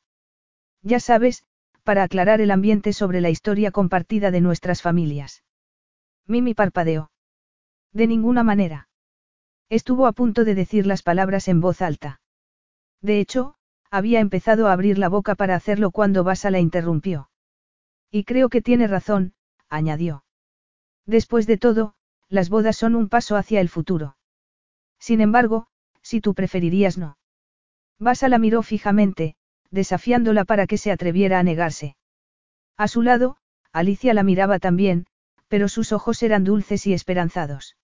Ya sabes, para aclarar el ambiente sobre la historia compartida de nuestras familias. Mimi parpadeó. De ninguna manera. Estuvo a punto de decir las palabras en voz alta. De hecho, había empezado a abrir la boca para hacerlo cuando Basa la interrumpió. Y creo que tiene razón, añadió. Después de todo, las bodas son un paso hacia el futuro. Sin embargo, si tú preferirías no. Basa la miró fijamente, desafiándola para que se atreviera a negarse. A su lado, Alicia la miraba también, pero sus ojos eran dulces y esperanzados.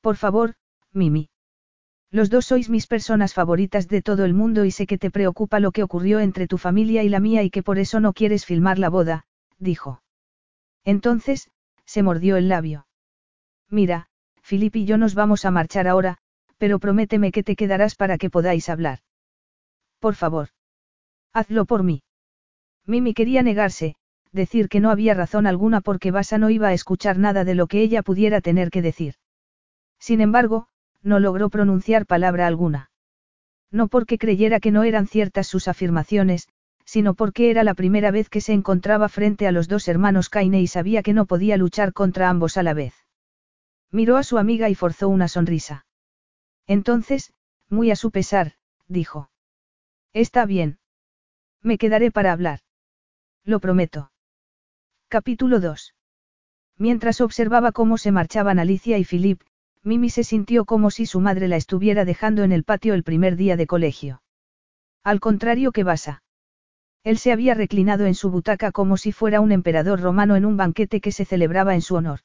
Por favor, Mimi. Los dos sois mis personas favoritas de todo el mundo y sé que te preocupa lo que ocurrió entre tu familia y la mía y que por eso no quieres filmar la boda, dijo. Entonces, se mordió el labio. Mira, Filip y yo nos vamos a marchar ahora, pero prométeme que te quedarás para que podáis hablar. Por favor. Hazlo por mí. Mimi quería negarse, decir que no había razón alguna porque Basa no iba a escuchar nada de lo que ella pudiera tener que decir. Sin embargo, no logró pronunciar palabra alguna. No porque creyera que no eran ciertas sus afirmaciones, sino porque era la primera vez que se encontraba frente a los dos hermanos Kaine y sabía que no podía luchar contra ambos a la vez. Miró a su amiga y forzó una sonrisa. Entonces, muy a su pesar, dijo. Está bien. Me quedaré para hablar. Lo prometo. Capítulo 2. Mientras observaba cómo se marchaban Alicia y Philip, Mimi se sintió como si su madre la estuviera dejando en el patio el primer día de colegio. Al contrario que Basa. Él se había reclinado en su butaca como si fuera un emperador romano en un banquete que se celebraba en su honor.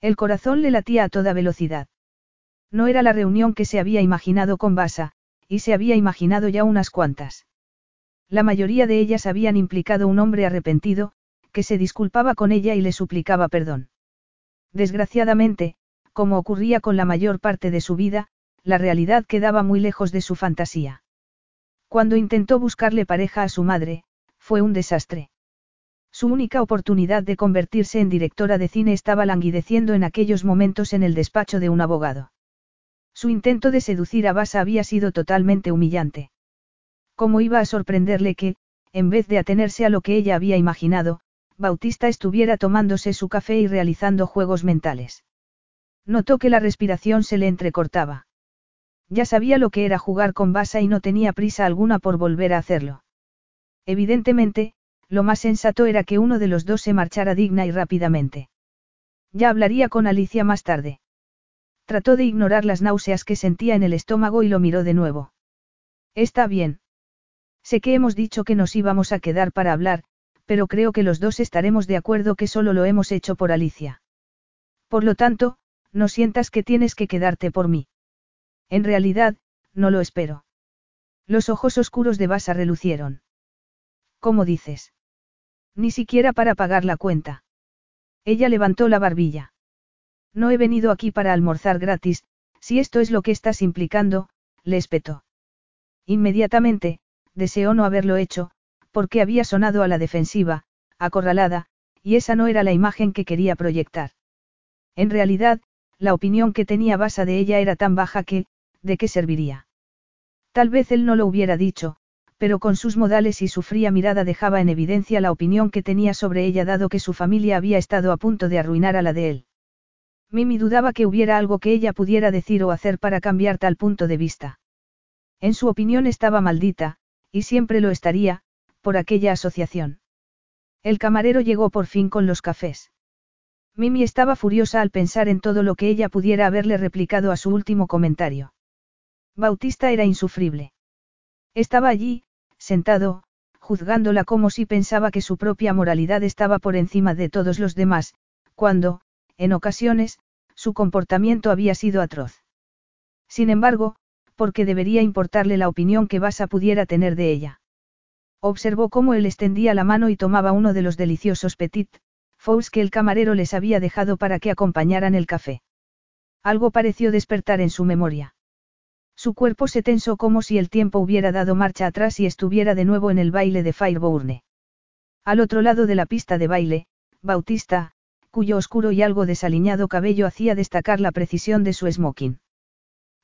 El corazón le latía a toda velocidad. No era la reunión que se había imaginado con Basa, y se había imaginado ya unas cuantas. La mayoría de ellas habían implicado un hombre arrepentido, que se disculpaba con ella y le suplicaba perdón. Desgraciadamente, como ocurría con la mayor parte de su vida, la realidad quedaba muy lejos de su fantasía. Cuando intentó buscarle pareja a su madre, fue un desastre. Su única oportunidad de convertirse en directora de cine estaba languideciendo en aquellos momentos en el despacho de un abogado. Su intento de seducir a Basa había sido totalmente humillante. ¿Cómo iba a sorprenderle que, en vez de atenerse a lo que ella había imaginado, Bautista estuviera tomándose su café y realizando juegos mentales? Notó que la respiración se le entrecortaba. Ya sabía lo que era jugar con Basa y no tenía prisa alguna por volver a hacerlo. Evidentemente, lo más sensato era que uno de los dos se marchara digna y rápidamente. Ya hablaría con Alicia más tarde. Trató de ignorar las náuseas que sentía en el estómago y lo miró de nuevo. Está bien. Sé que hemos dicho que nos íbamos a quedar para hablar, pero creo que los dos estaremos de acuerdo que solo lo hemos hecho por Alicia. Por lo tanto, no sientas que tienes que quedarte por mí. En realidad, no lo espero. Los ojos oscuros de Basa relucieron. ¿Cómo dices? Ni siquiera para pagar la cuenta. Ella levantó la barbilla. No he venido aquí para almorzar gratis, si esto es lo que estás implicando, le espetó. Inmediatamente, deseó no haberlo hecho, porque había sonado a la defensiva, acorralada, y esa no era la imagen que quería proyectar. En realidad, la opinión que tenía Basa de ella era tan baja que, ¿de qué serviría? Tal vez él no lo hubiera dicho, pero con sus modales y su fría mirada dejaba en evidencia la opinión que tenía sobre ella dado que su familia había estado a punto de arruinar a la de él. Mimi dudaba que hubiera algo que ella pudiera decir o hacer para cambiar tal punto de vista. En su opinión estaba maldita, y siempre lo estaría, por aquella asociación. El camarero llegó por fin con los cafés. Mimi estaba furiosa al pensar en todo lo que ella pudiera haberle replicado a su último comentario. Bautista era insufrible. Estaba allí, sentado, juzgándola como si pensaba que su propia moralidad estaba por encima de todos los demás, cuando, en ocasiones, su comportamiento había sido atroz. Sin embargo, porque debería importarle la opinión que Basa pudiera tener de ella. Observó cómo él extendía la mano y tomaba uno de los deliciosos petit fous que el camarero les había dejado para que acompañaran el café. Algo pareció despertar en su memoria. Su cuerpo se tensó como si el tiempo hubiera dado marcha atrás y estuviera de nuevo en el baile de Fireburne. Al otro lado de la pista de baile, Bautista, cuyo oscuro y algo desaliñado cabello hacía destacar la precisión de su smoking.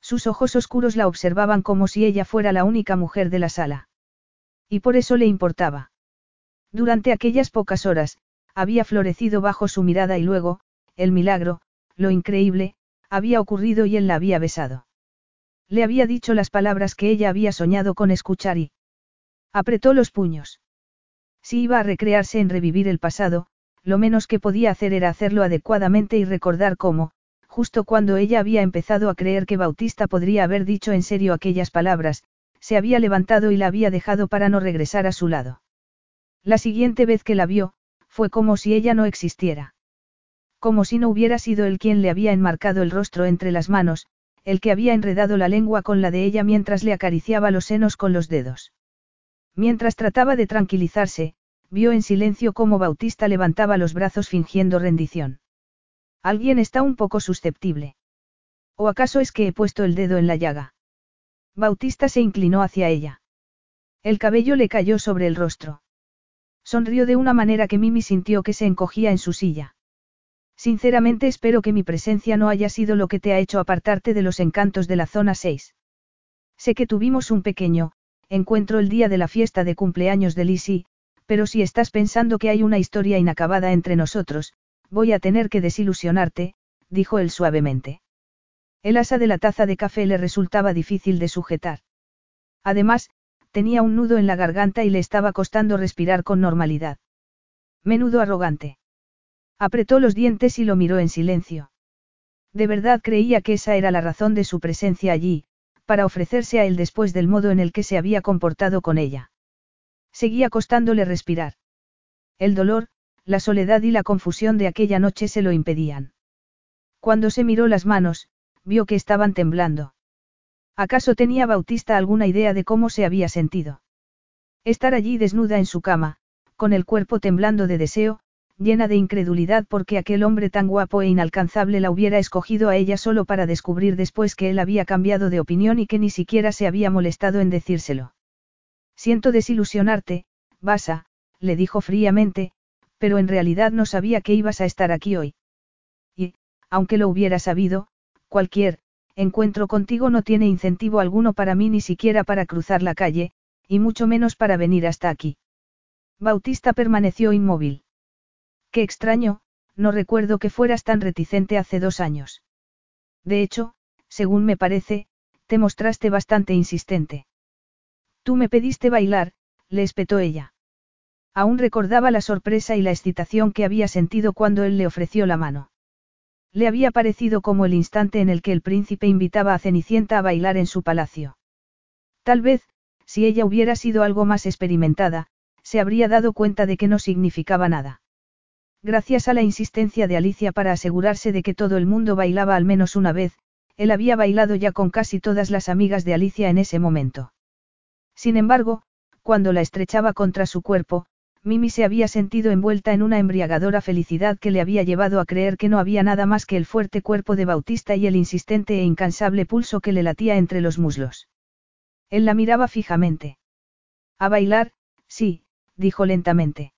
Sus ojos oscuros la observaban como si ella fuera la única mujer de la sala. Y por eso le importaba. Durante aquellas pocas horas, había florecido bajo su mirada y luego, el milagro, lo increíble, había ocurrido y él la había besado. Le había dicho las palabras que ella había soñado con escuchar y... Apretó los puños. Si iba a recrearse en revivir el pasado, lo menos que podía hacer era hacerlo adecuadamente y recordar cómo, justo cuando ella había empezado a creer que Bautista podría haber dicho en serio aquellas palabras, se había levantado y la había dejado para no regresar a su lado. La siguiente vez que la vio, fue como si ella no existiera. Como si no hubiera sido él quien le había enmarcado el rostro entre las manos, el que había enredado la lengua con la de ella mientras le acariciaba los senos con los dedos. Mientras trataba de tranquilizarse, vio en silencio cómo Bautista levantaba los brazos fingiendo rendición. Alguien está un poco susceptible. ¿O acaso es que he puesto el dedo en la llaga? Bautista se inclinó hacia ella. El cabello le cayó sobre el rostro. Sonrió de una manera que Mimi sintió que se encogía en su silla. Sinceramente espero que mi presencia no haya sido lo que te ha hecho apartarte de los encantos de la zona 6. Sé que tuvimos un pequeño, encuentro el día de la fiesta de cumpleaños de Lizzie, pero si estás pensando que hay una historia inacabada entre nosotros, voy a tener que desilusionarte, dijo él suavemente. El asa de la taza de café le resultaba difícil de sujetar. Además, tenía un nudo en la garganta y le estaba costando respirar con normalidad. Menudo arrogante. Apretó los dientes y lo miró en silencio. De verdad creía que esa era la razón de su presencia allí, para ofrecerse a él después del modo en el que se había comportado con ella. Seguía costándole respirar. El dolor, la soledad y la confusión de aquella noche se lo impedían. Cuando se miró las manos, vio que estaban temblando. ¿Acaso tenía Bautista alguna idea de cómo se había sentido? Estar allí desnuda en su cama, con el cuerpo temblando de deseo, llena de incredulidad porque aquel hombre tan guapo e inalcanzable la hubiera escogido a ella solo para descubrir después que él había cambiado de opinión y que ni siquiera se había molestado en decírselo. Siento desilusionarte, Basa, le dijo fríamente, pero en realidad no sabía que ibas a estar aquí hoy. Y, aunque lo hubiera sabido, cualquier, encuentro contigo no tiene incentivo alguno para mí ni siquiera para cruzar la calle, y mucho menos para venir hasta aquí. Bautista permaneció inmóvil. Qué extraño, no recuerdo que fueras tan reticente hace dos años. De hecho, según me parece, te mostraste bastante insistente. Tú me pediste bailar, le espetó ella. Aún recordaba la sorpresa y la excitación que había sentido cuando él le ofreció la mano. Le había parecido como el instante en el que el príncipe invitaba a Cenicienta a bailar en su palacio. Tal vez, si ella hubiera sido algo más experimentada, se habría dado cuenta de que no significaba nada. Gracias a la insistencia de Alicia para asegurarse de que todo el mundo bailaba al menos una vez, él había bailado ya con casi todas las amigas de Alicia en ese momento. Sin embargo, cuando la estrechaba contra su cuerpo, Mimi se había sentido envuelta en una embriagadora felicidad que le había llevado a creer que no había nada más que el fuerte cuerpo de Bautista y el insistente e incansable pulso que le latía entre los muslos. Él la miraba fijamente. A bailar, sí, dijo lentamente.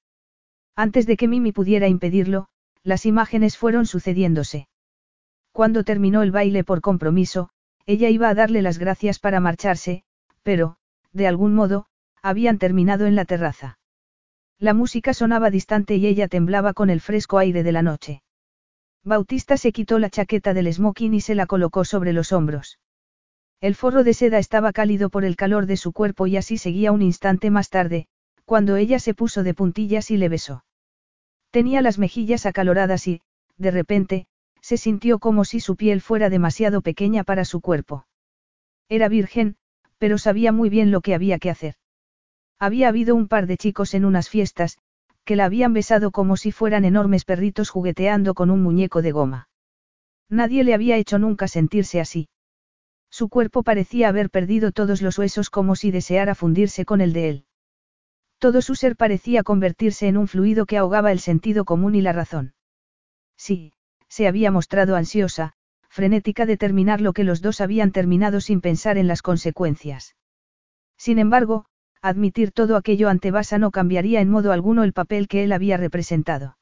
Antes de que Mimi pudiera impedirlo, las imágenes fueron sucediéndose. Cuando terminó el baile por compromiso, ella iba a darle las gracias para marcharse, pero, de algún modo, habían terminado en la terraza. La música sonaba distante y ella temblaba con el fresco aire de la noche. Bautista se quitó la chaqueta del smoking y se la colocó sobre los hombros. El forro de seda estaba cálido por el calor de su cuerpo y así seguía un instante más tarde, cuando ella se puso de puntillas y le besó. Tenía las mejillas acaloradas y, de repente, se sintió como si su piel fuera demasiado pequeña para su cuerpo. Era virgen, pero sabía muy bien lo que había que hacer. Había habido un par de chicos en unas fiestas, que la habían besado como si fueran enormes perritos jugueteando con un muñeco de goma. Nadie le había hecho nunca sentirse así. Su cuerpo parecía haber perdido todos los huesos como si deseara fundirse con el de él. Todo su ser parecía convertirse en un fluido que ahogaba el sentido común y la razón. Sí, se había mostrado ansiosa, frenética de terminar lo que los dos habían terminado sin pensar en las consecuencias. Sin embargo, admitir todo aquello ante Basa no cambiaría en modo alguno el papel que él había representado.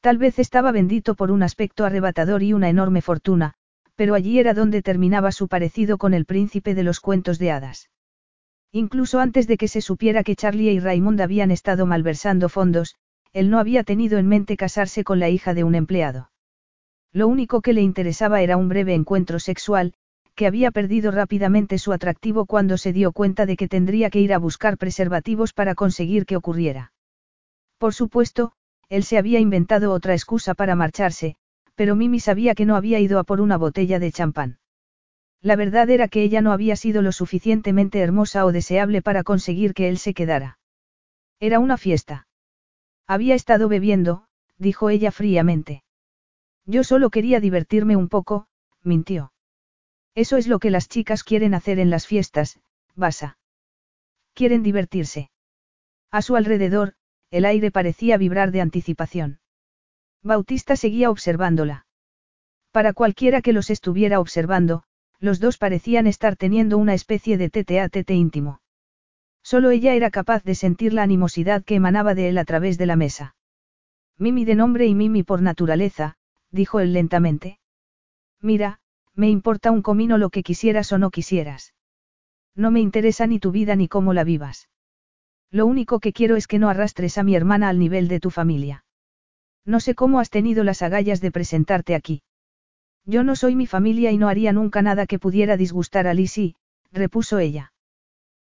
Tal vez estaba bendito por un aspecto arrebatador y una enorme fortuna, pero allí era donde terminaba su parecido con el príncipe de los cuentos de hadas. Incluso antes de que se supiera que Charlie y Raymond habían estado malversando fondos, él no había tenido en mente casarse con la hija de un empleado. Lo único que le interesaba era un breve encuentro sexual, que había perdido rápidamente su atractivo cuando se dio cuenta de que tendría que ir a buscar preservativos para conseguir que ocurriera. Por supuesto, él se había inventado otra excusa para marcharse, pero Mimi sabía que no había ido a por una botella de champán. La verdad era que ella no había sido lo suficientemente hermosa o deseable para conseguir que él se quedara. Era una fiesta. Había estado bebiendo, dijo ella fríamente. Yo solo quería divertirme un poco, mintió. Eso es lo que las chicas quieren hacer en las fiestas, Basa. Quieren divertirse. A su alrededor, el aire parecía vibrar de anticipación. Bautista seguía observándola. Para cualquiera que los estuviera observando, los dos parecían estar teniendo una especie de tete a tete íntimo. Solo ella era capaz de sentir la animosidad que emanaba de él a través de la mesa. Mimi de nombre y Mimi por naturaleza, dijo él lentamente. Mira, me importa un comino lo que quisieras o no quisieras. No me interesa ni tu vida ni cómo la vivas. Lo único que quiero es que no arrastres a mi hermana al nivel de tu familia. No sé cómo has tenido las agallas de presentarte aquí. Yo no soy mi familia y no haría nunca nada que pudiera disgustar a Lizzie, repuso ella.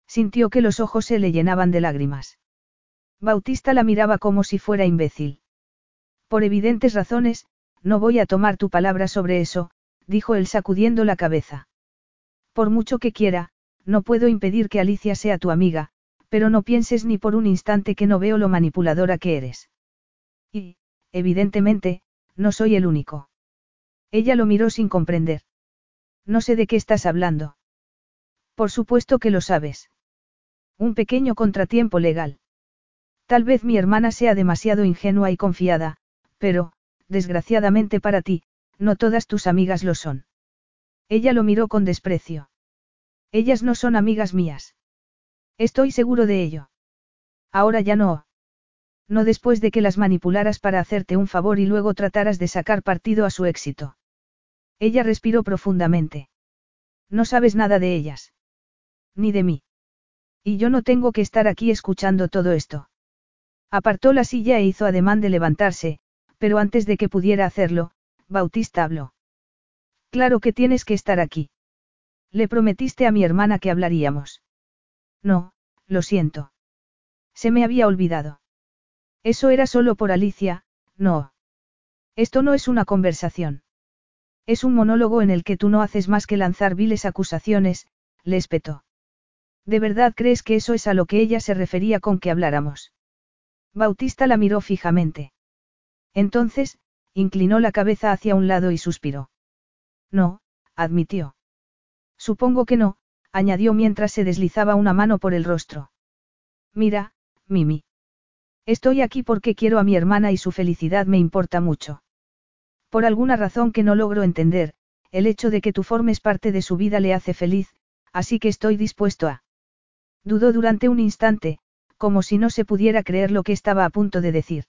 Sintió que los ojos se le llenaban de lágrimas. Bautista la miraba como si fuera imbécil. Por evidentes razones, no voy a tomar tu palabra sobre eso, dijo él sacudiendo la cabeza. Por mucho que quiera, no puedo impedir que Alicia sea tu amiga, pero no pienses ni por un instante que no veo lo manipuladora que eres. Y, Evidentemente, no soy el único. Ella lo miró sin comprender. No sé de qué estás hablando. Por supuesto que lo sabes. Un pequeño contratiempo legal. Tal vez mi hermana sea demasiado ingenua y confiada, pero, desgraciadamente para ti, no todas tus amigas lo son. Ella lo miró con desprecio. Ellas no son amigas mías. Estoy seguro de ello. Ahora ya no. No después de que las manipularas para hacerte un favor y luego trataras de sacar partido a su éxito. Ella respiró profundamente. No sabes nada de ellas. Ni de mí. Y yo no tengo que estar aquí escuchando todo esto. Apartó la silla e hizo ademán de levantarse, pero antes de que pudiera hacerlo, Bautista habló. Claro que tienes que estar aquí. Le prometiste a mi hermana que hablaríamos. No, lo siento. Se me había olvidado. Eso era solo por Alicia, no. Esto no es una conversación. Es un monólogo en el que tú no haces más que lanzar viles acusaciones, le espetó. ¿De verdad crees que eso es a lo que ella se refería con que habláramos? Bautista la miró fijamente. Entonces, inclinó la cabeza hacia un lado y suspiró. No, admitió. Supongo que no, añadió mientras se deslizaba una mano por el rostro. Mira, Mimi. Estoy aquí porque quiero a mi hermana y su felicidad me importa mucho. Por alguna razón que no logro entender, el hecho de que tú formes parte de su vida le hace feliz, así que estoy dispuesto a... Dudó durante un instante, como si no se pudiera creer lo que estaba a punto de decir.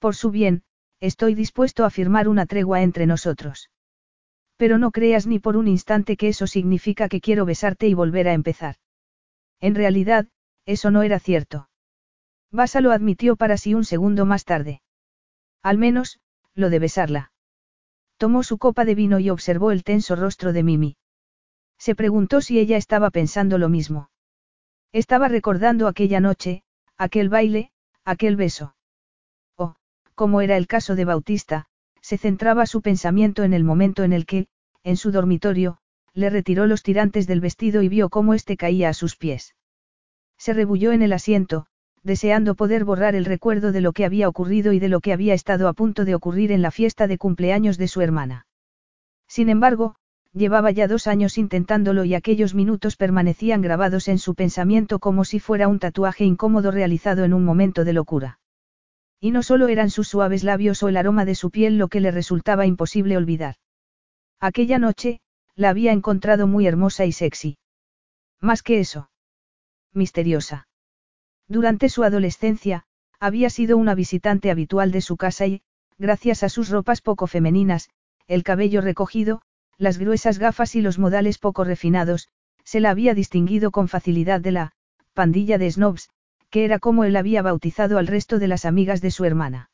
Por su bien, estoy dispuesto a firmar una tregua entre nosotros. Pero no creas ni por un instante que eso significa que quiero besarte y volver a empezar. En realidad, eso no era cierto. Basa lo admitió para sí un segundo más tarde. Al menos, lo de besarla. Tomó su copa de vino y observó el tenso rostro de Mimi. Se preguntó si ella estaba pensando lo mismo. Estaba recordando aquella noche, aquel baile, aquel beso. Como era el caso de Bautista, se centraba su pensamiento en el momento en el que, en su dormitorio, le retiró los tirantes del vestido y vio cómo éste caía a sus pies. Se rebulló en el asiento, deseando poder borrar el recuerdo de lo que había ocurrido y de lo que había estado a punto de ocurrir en la fiesta de cumpleaños de su hermana. Sin embargo, llevaba ya dos años intentándolo y aquellos minutos permanecían grabados en su pensamiento como si fuera un tatuaje incómodo realizado en un momento de locura. Y no solo eran sus suaves labios o el aroma de su piel lo que le resultaba imposible olvidar. Aquella noche, la había encontrado muy hermosa y sexy. Más que eso. Misteriosa. Durante su adolescencia, había sido una visitante habitual de su casa y, gracias a sus ropas poco femeninas, el cabello recogido, las gruesas gafas y los modales poco refinados, se la había distinguido con facilidad de la pandilla de snobs, que era como él había bautizado al resto de las amigas de su hermana.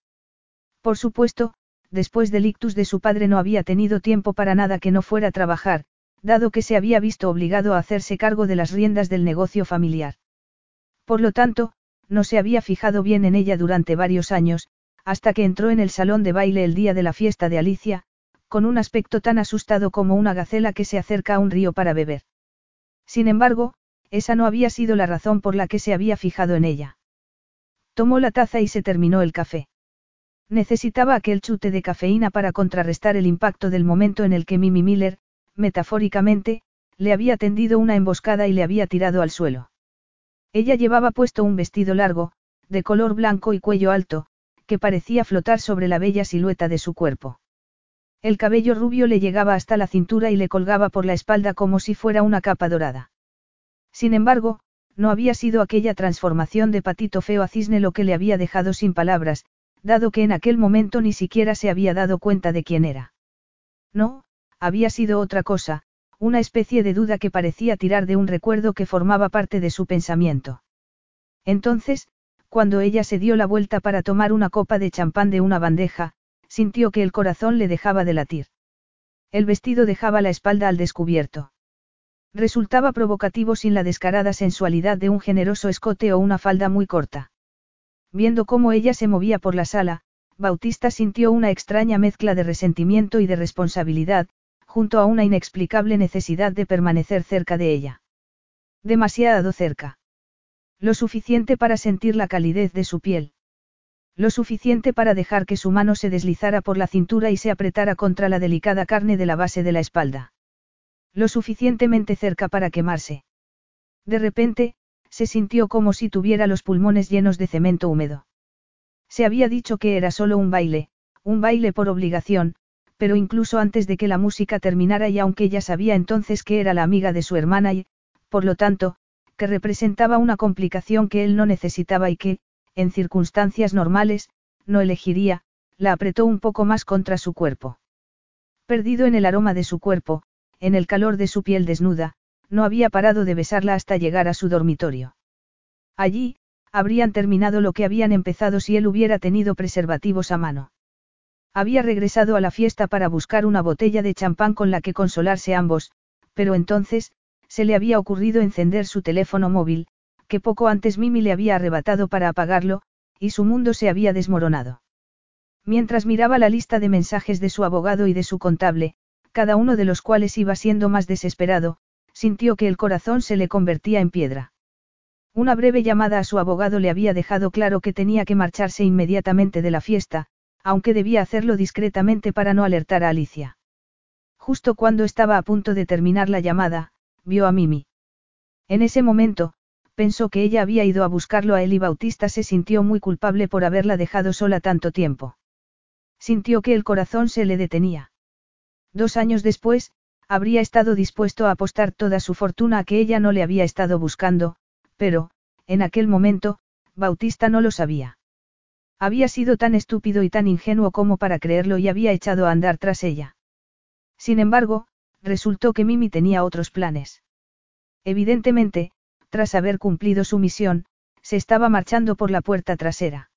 Por supuesto, después del ictus de su padre no había tenido tiempo para nada que no fuera trabajar, dado que se había visto obligado a hacerse cargo de las riendas del negocio familiar. Por lo tanto, no se había fijado bien en ella durante varios años, hasta que entró en el salón de baile el día de la fiesta de Alicia, con un aspecto tan asustado como una gacela que se acerca a un río para beber. Sin embargo, esa no había sido la razón por la que se había fijado en ella. Tomó la taza y se terminó el café. Necesitaba aquel chute de cafeína para contrarrestar el impacto del momento en el que Mimi Miller, metafóricamente, le había tendido una emboscada y le había tirado al suelo. Ella llevaba puesto un vestido largo, de color blanco y cuello alto, que parecía flotar sobre la bella silueta de su cuerpo. El cabello rubio le llegaba hasta la cintura y le colgaba por la espalda como si fuera una capa dorada. Sin embargo, no había sido aquella transformación de patito feo a cisne lo que le había dejado sin palabras, dado que en aquel momento ni siquiera se había dado cuenta de quién era. No, había sido otra cosa, una especie de duda que parecía tirar de un recuerdo que formaba parte de su pensamiento. Entonces, cuando ella se dio la vuelta para tomar una copa de champán de una bandeja, sintió que el corazón le dejaba de latir. El vestido dejaba la espalda al descubierto. Resultaba provocativo sin la descarada sensualidad de un generoso escote o una falda muy corta. Viendo cómo ella se movía por la sala, Bautista sintió una extraña mezcla de resentimiento y de responsabilidad, junto a una inexplicable necesidad de permanecer cerca de ella. Demasiado cerca. Lo suficiente para sentir la calidez de su piel. Lo suficiente para dejar que su mano se deslizara por la cintura y se apretara contra la delicada carne de la base de la espalda. Lo suficientemente cerca para quemarse. De repente, se sintió como si tuviera los pulmones llenos de cemento húmedo. Se había dicho que era solo un baile, un baile por obligación, pero incluso antes de que la música terminara y aunque ella sabía entonces que era la amiga de su hermana y, por lo tanto, que representaba una complicación que él no necesitaba y que, en circunstancias normales, no elegiría, la apretó un poco más contra su cuerpo. Perdido en el aroma de su cuerpo, en el calor de su piel desnuda, no había parado de besarla hasta llegar a su dormitorio. Allí, habrían terminado lo que habían empezado si él hubiera tenido preservativos a mano. Había regresado a la fiesta para buscar una botella de champán con la que consolarse ambos, pero entonces, se le había ocurrido encender su teléfono móvil, que poco antes Mimi le había arrebatado para apagarlo, y su mundo se había desmoronado. Mientras miraba la lista de mensajes de su abogado y de su contable, cada uno de los cuales iba siendo más desesperado, sintió que el corazón se le convertía en piedra. Una breve llamada a su abogado le había dejado claro que tenía que marcharse inmediatamente de la fiesta, aunque debía hacerlo discretamente para no alertar a Alicia. Justo cuando estaba a punto de terminar la llamada, vio a Mimi. En ese momento, pensó que ella había ido a buscarlo a él y Bautista se sintió muy culpable por haberla dejado sola tanto tiempo. Sintió que el corazón se le detenía. Dos años después, habría estado dispuesto a apostar toda su fortuna a que ella no le había estado buscando, pero, en aquel momento, Bautista no lo sabía. Había sido tan estúpido y tan ingenuo como para creerlo y había echado a andar tras ella. Sin embargo, resultó que Mimi tenía otros planes. Evidentemente, tras haber cumplido su misión, se estaba marchando por la puerta trasera.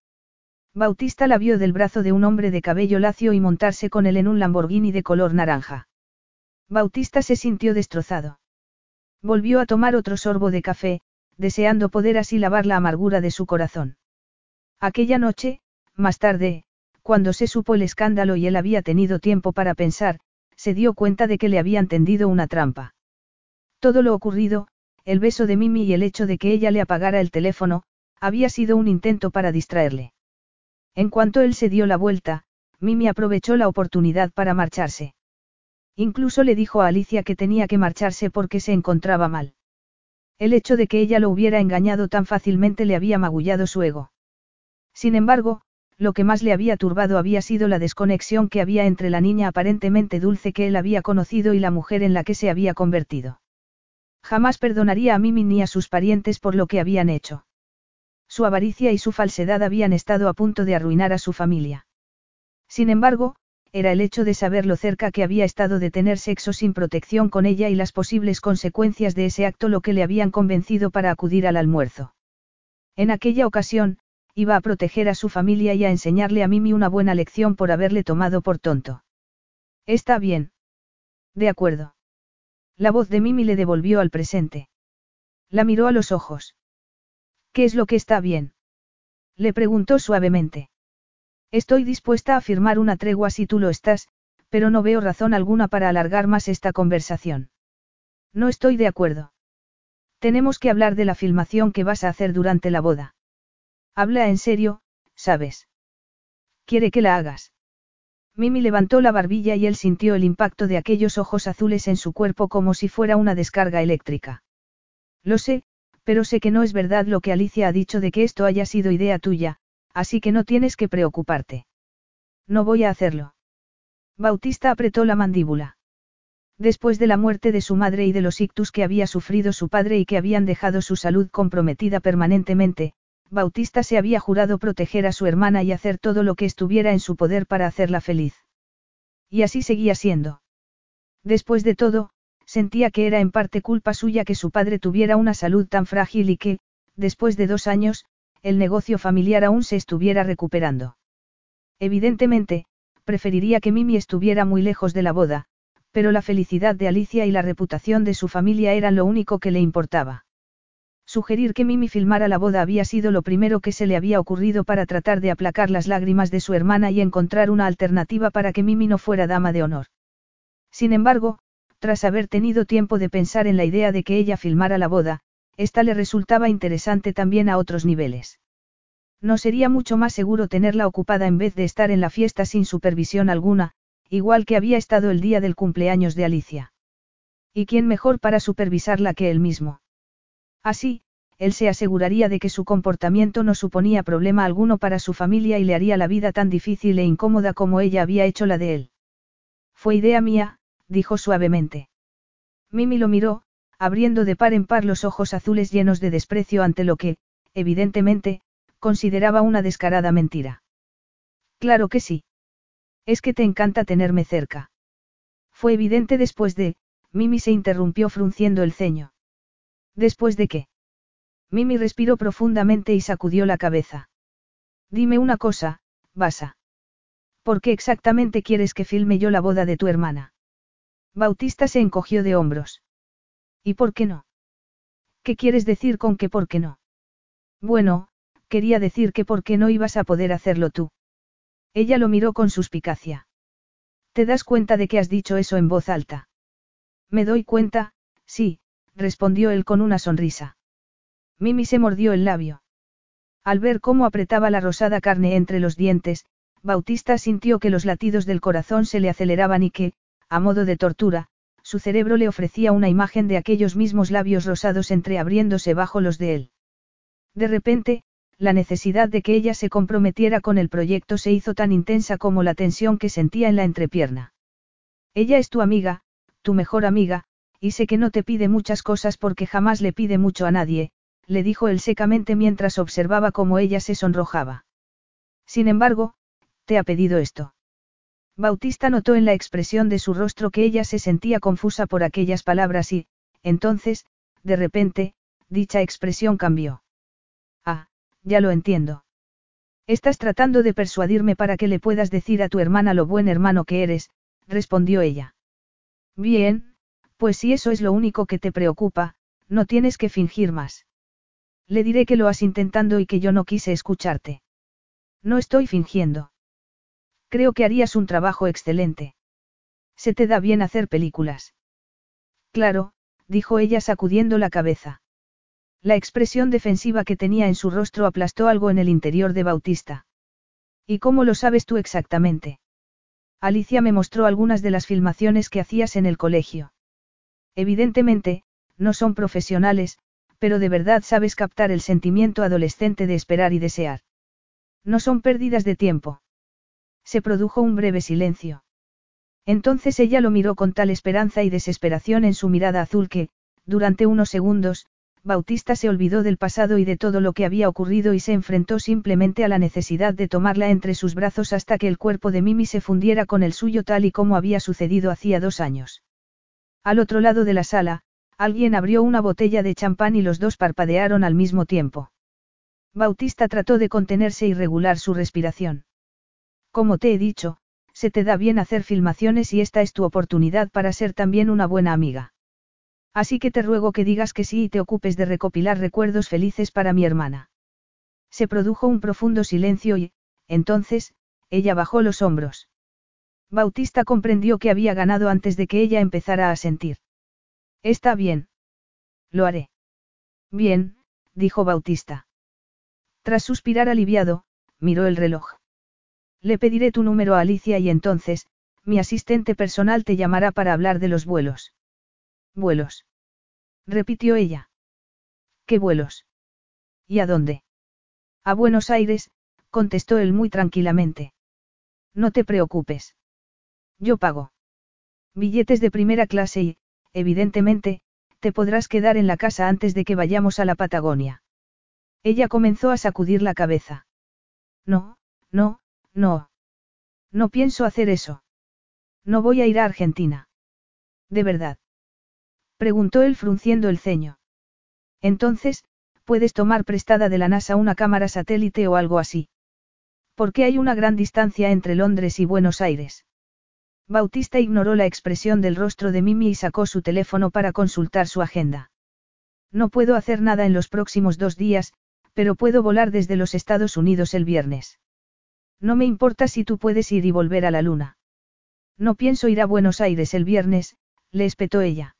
Bautista la vio del brazo de un hombre de cabello lacio y montarse con él en un Lamborghini de color naranja. Bautista se sintió destrozado. Volvió a tomar otro sorbo de café, deseando poder así lavar la amargura de su corazón. Aquella noche, más tarde, cuando se supo el escándalo y él había tenido tiempo para pensar, se dio cuenta de que le habían tendido una trampa. Todo lo ocurrido, el beso de Mimi y el hecho de que ella le apagara el teléfono, había sido un intento para distraerle. En cuanto él se dio la vuelta, Mimi aprovechó la oportunidad para marcharse. Incluso le dijo a Alicia que tenía que marcharse porque se encontraba mal. El hecho de que ella lo hubiera engañado tan fácilmente le había magullado su ego. Sin embargo, lo que más le había turbado había sido la desconexión que había entre la niña aparentemente dulce que él había conocido y la mujer en la que se había convertido. Jamás perdonaría a Mimi ni a sus parientes por lo que habían hecho. Su avaricia y su falsedad habían estado a punto de arruinar a su familia. Sin embargo, era el hecho de saber lo cerca que había estado de tener sexo sin protección con ella y las posibles consecuencias de ese acto lo que le habían convencido para acudir al almuerzo. En aquella ocasión, iba a proteger a su familia y a enseñarle a Mimi una buena lección por haberle tomado por tonto. Está bien. De acuerdo. La voz de Mimi le devolvió al presente. La miró a los ojos. ¿Qué es lo que está bien? Le preguntó suavemente. Estoy dispuesta a firmar una tregua si tú lo estás, pero no veo razón alguna para alargar más esta conversación. No estoy de acuerdo. Tenemos que hablar de la filmación que vas a hacer durante la boda. Habla en serio, ¿sabes? Quiere que la hagas. Mimi levantó la barbilla y él sintió el impacto de aquellos ojos azules en su cuerpo como si fuera una descarga eléctrica. Lo sé, pero sé que no es verdad lo que Alicia ha dicho de que esto haya sido idea tuya, así que no tienes que preocuparte. No voy a hacerlo. Bautista apretó la mandíbula. Después de la muerte de su madre y de los ictus que había sufrido su padre y que habían dejado su salud comprometida permanentemente, Bautista se había jurado proteger a su hermana y hacer todo lo que estuviera en su poder para hacerla feliz. Y así seguía siendo. Después de todo, sentía que era en parte culpa suya que su padre tuviera una salud tan frágil y que, después de dos años, el negocio familiar aún se estuviera recuperando. Evidentemente, preferiría que Mimi estuviera muy lejos de la boda, pero la felicidad de Alicia y la reputación de su familia eran lo único que le importaba. Sugerir que Mimi filmara la boda había sido lo primero que se le había ocurrido para tratar de aplacar las lágrimas de su hermana y encontrar una alternativa para que Mimi no fuera dama de honor. Sin embargo, tras haber tenido tiempo de pensar en la idea de que ella filmara la boda, esta le resultaba interesante también a otros niveles. No sería mucho más seguro tenerla ocupada en vez de estar en la fiesta sin supervisión alguna, igual que había estado el día del cumpleaños de Alicia. ¿Y quién mejor para supervisarla que él mismo? Así, él se aseguraría de que su comportamiento no suponía problema alguno para su familia y le haría la vida tan difícil e incómoda como ella había hecho la de él. Fue idea mía, dijo suavemente. Mimi lo miró, abriendo de par en par los ojos azules llenos de desprecio ante lo que, evidentemente, consideraba una descarada mentira. Claro que sí. Es que te encanta tenerme cerca. Fue evidente después de, Mimi se interrumpió frunciendo el ceño. ¿Después de qué? Mimi respiró profundamente y sacudió la cabeza. Dime una cosa, Basa. ¿Por qué exactamente quieres que filme yo la boda de tu hermana? Bautista se encogió de hombros. ¿Y por qué no? ¿Qué quieres decir con que por qué no? Bueno, quería decir que por qué no ibas a poder hacerlo tú. Ella lo miró con suspicacia. ¿Te das cuenta de que has dicho eso en voz alta? Me doy cuenta, sí, respondió él con una sonrisa. Mimi se mordió el labio. Al ver cómo apretaba la rosada carne entre los dientes, Bautista sintió que los latidos del corazón se le aceleraban y que, a modo de tortura, su cerebro le ofrecía una imagen de aquellos mismos labios rosados entreabriéndose bajo los de él. De repente, la necesidad de que ella se comprometiera con el proyecto se hizo tan intensa como la tensión que sentía en la entrepierna. Ella es tu amiga, tu mejor amiga, y sé que no te pide muchas cosas porque jamás le pide mucho a nadie, le dijo él secamente mientras observaba cómo ella se sonrojaba. Sin embargo, te ha pedido esto. Bautista notó en la expresión de su rostro que ella se sentía confusa por aquellas palabras y, entonces, de repente, dicha expresión cambió. Ah, ya lo entiendo. Estás tratando de persuadirme para que le puedas decir a tu hermana lo buen hermano que eres, respondió ella. Bien, pues si eso es lo único que te preocupa, no tienes que fingir más. Le diré que lo has intentando y que yo no quise escucharte. No estoy fingiendo. Creo que harías un trabajo excelente. Se te da bien hacer películas. Claro, dijo ella sacudiendo la cabeza. La expresión defensiva que tenía en su rostro aplastó algo en el interior de Bautista. ¿Y cómo lo sabes tú exactamente? Alicia me mostró algunas de las filmaciones que hacías en el colegio. Evidentemente, no son profesionales, pero de verdad sabes captar el sentimiento adolescente de esperar y desear. No son pérdidas de tiempo. Se produjo un breve silencio. Entonces ella lo miró con tal esperanza y desesperación en su mirada azul que, durante unos segundos, Bautista se olvidó del pasado y de todo lo que había ocurrido y se enfrentó simplemente a la necesidad de tomarla entre sus brazos hasta que el cuerpo de Mimi se fundiera con el suyo tal y como había sucedido hacía dos años. Al otro lado de la sala, Alguien abrió una botella de champán y los dos parpadearon al mismo tiempo. Bautista trató de contenerse y regular su respiración. Como te he dicho, se te da bien hacer filmaciones y esta es tu oportunidad para ser también una buena amiga. Así que te ruego que digas que sí y te ocupes de recopilar recuerdos felices para mi hermana. Se produjo un profundo silencio y, entonces, ella bajó los hombros. Bautista comprendió que había ganado antes de que ella empezara a sentir. Está bien. Lo haré. Bien, dijo Bautista. Tras suspirar aliviado, miró el reloj. Le pediré tu número a Alicia y entonces, mi asistente personal te llamará para hablar de los vuelos. ¿Vuelos? repitió ella. ¿Qué vuelos? ¿Y a dónde? A Buenos Aires, contestó él muy tranquilamente. No te preocupes. Yo pago. Billetes de primera clase y, evidentemente, te podrás quedar en la casa antes de que vayamos a la Patagonia. Ella comenzó a sacudir la cabeza. No, no, no. No pienso hacer eso. No voy a ir a Argentina. ¿De verdad? Preguntó él frunciendo el ceño. Entonces, puedes tomar prestada de la NASA una cámara satélite o algo así. Porque hay una gran distancia entre Londres y Buenos Aires. Bautista ignoró la expresión del rostro de Mimi y sacó su teléfono para consultar su agenda. No puedo hacer nada en los próximos dos días, pero puedo volar desde los Estados Unidos el viernes. No me importa si tú puedes ir y volver a la luna. No pienso ir a Buenos Aires el viernes, le espetó ella.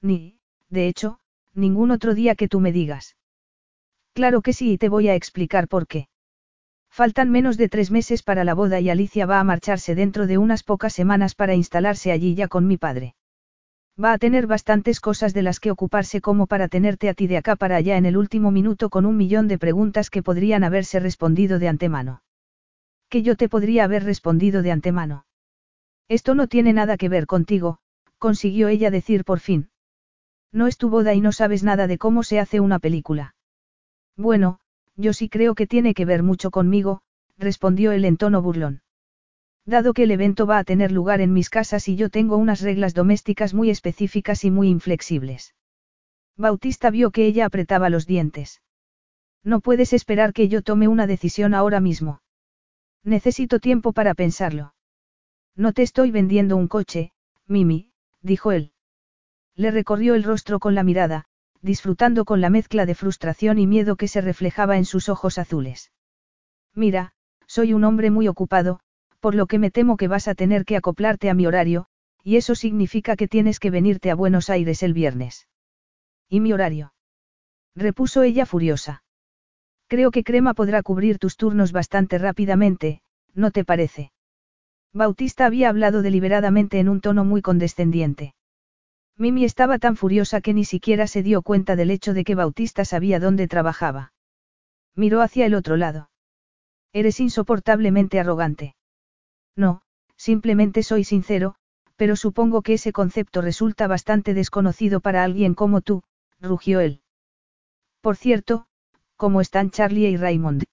Ni, de hecho, ningún otro día que tú me digas. Claro que sí y te voy a explicar por qué. Faltan menos de tres meses para la boda y Alicia va a marcharse dentro de unas pocas semanas para instalarse allí ya con mi padre. Va a tener bastantes cosas de las que ocuparse como para tenerte a ti de acá para allá en el último minuto con un millón de preguntas que podrían haberse respondido de antemano. Que yo te podría haber respondido de antemano. Esto no tiene nada que ver contigo, consiguió ella decir por fin. No es tu boda y no sabes nada de cómo se hace una película. Bueno, yo sí creo que tiene que ver mucho conmigo, respondió él en tono burlón. Dado que el evento va a tener lugar en mis casas y yo tengo unas reglas domésticas muy específicas y muy inflexibles. Bautista vio que ella apretaba los dientes. No puedes esperar que yo tome una decisión ahora mismo. Necesito tiempo para pensarlo. No te estoy vendiendo un coche, Mimi, dijo él. Le recorrió el rostro con la mirada, disfrutando con la mezcla de frustración y miedo que se reflejaba en sus ojos azules. Mira, soy un hombre muy ocupado, por lo que me temo que vas a tener que acoplarte a mi horario, y eso significa que tienes que venirte a Buenos Aires el viernes. ¿Y mi horario? repuso ella furiosa. Creo que Crema podrá cubrir tus turnos bastante rápidamente, ¿no te parece? Bautista había hablado deliberadamente en un tono muy condescendiente. Mimi estaba tan furiosa que ni siquiera se dio cuenta del hecho de que Bautista sabía dónde trabajaba. Miró hacia el otro lado. Eres insoportablemente arrogante. No, simplemente soy sincero, pero supongo que ese concepto resulta bastante desconocido para alguien como tú, rugió él. Por cierto, ¿cómo están Charlie y Raymond?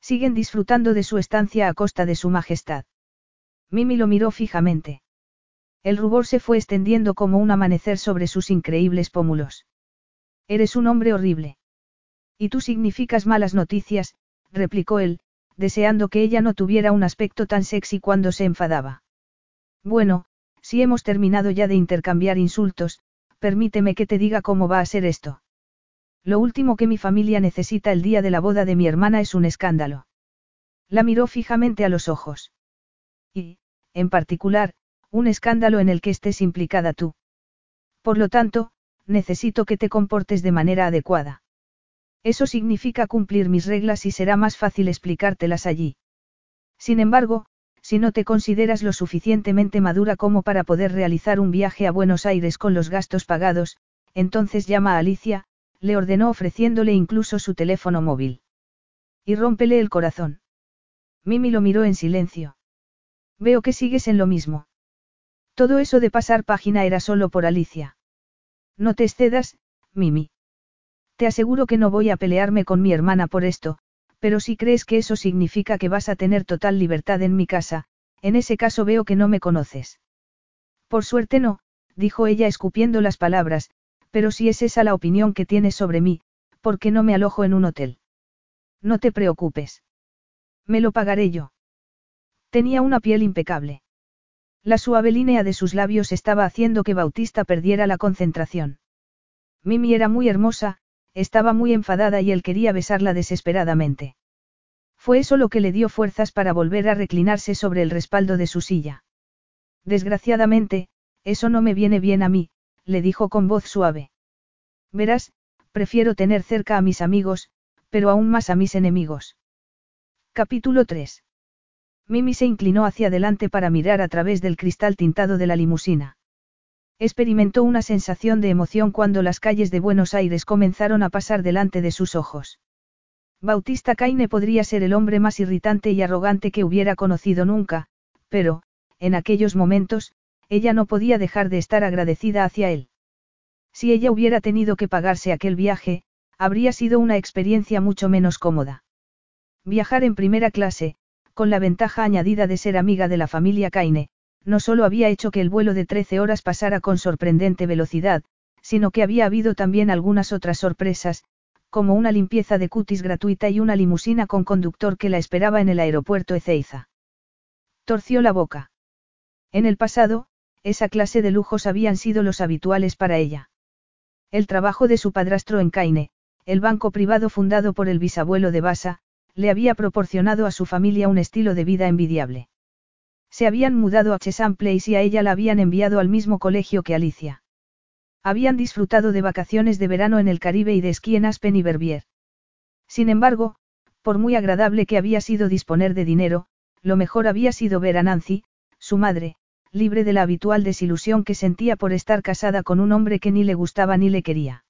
Siguen disfrutando de su estancia a costa de su majestad. Mimi lo miró fijamente. El rubor se fue extendiendo como un amanecer sobre sus increíbles pómulos. Eres un hombre horrible. Y tú significas malas noticias, replicó él, deseando que ella no tuviera un aspecto tan sexy cuando se enfadaba. Bueno, si hemos terminado ya de intercambiar insultos, permíteme que te diga cómo va a ser esto. Lo último que mi familia necesita el día de la boda de mi hermana es un escándalo. La miró fijamente a los ojos. Y, en particular, un escándalo en el que estés implicada tú. Por lo tanto, necesito que te comportes de manera adecuada. Eso significa cumplir mis reglas y será más fácil explicártelas allí. Sin embargo, si no te consideras lo suficientemente madura como para poder realizar un viaje a Buenos Aires con los gastos pagados, entonces llama a Alicia, le ordenó ofreciéndole incluso su teléfono móvil. Y rómpele el corazón. Mimi lo miró en silencio. Veo que sigues en lo mismo. Todo eso de pasar página era solo por Alicia. No te excedas, Mimi. Te aseguro que no voy a pelearme con mi hermana por esto, pero si crees que eso significa que vas a tener total libertad en mi casa, en ese caso veo que no me conoces. Por suerte no, dijo ella escupiendo las palabras, pero si es esa la opinión que tienes sobre mí, ¿por qué no me alojo en un hotel? No te preocupes. Me lo pagaré yo. Tenía una piel impecable. La suave línea de sus labios estaba haciendo que Bautista perdiera la concentración. Mimi era muy hermosa, estaba muy enfadada y él quería besarla desesperadamente. Fue eso lo que le dio fuerzas para volver a reclinarse sobre el respaldo de su silla. Desgraciadamente, eso no me viene bien a mí, le dijo con voz suave. Verás, prefiero tener cerca a mis amigos, pero aún más a mis enemigos. Capítulo 3. Mimi se inclinó hacia adelante para mirar a través del cristal tintado de la limusina. Experimentó una sensación de emoción cuando las calles de Buenos Aires comenzaron a pasar delante de sus ojos. Bautista Caine podría ser el hombre más irritante y arrogante que hubiera conocido nunca, pero, en aquellos momentos, ella no podía dejar de estar agradecida hacia él. Si ella hubiera tenido que pagarse aquel viaje, habría sido una experiencia mucho menos cómoda. Viajar en primera clase, con la ventaja añadida de ser amiga de la familia Caine, no solo había hecho que el vuelo de 13 horas pasara con sorprendente velocidad, sino que había habido también algunas otras sorpresas, como una limpieza de cutis gratuita y una limusina con conductor que la esperaba en el aeropuerto Ezeiza. Torció la boca. En el pasado, esa clase de lujos habían sido los habituales para ella. El trabajo de su padrastro en Caine, el banco privado fundado por el bisabuelo de Basa, le había proporcionado a su familia un estilo de vida envidiable. Se habían mudado a Chesham Place y a ella la habían enviado al mismo colegio que Alicia. Habían disfrutado de vacaciones de verano en el Caribe y de esquí en Aspen y Verbier. Sin embargo, por muy agradable que había sido disponer de dinero, lo mejor había sido ver a Nancy, su madre, libre de la habitual desilusión que sentía por estar casada con un hombre que ni le gustaba ni le quería.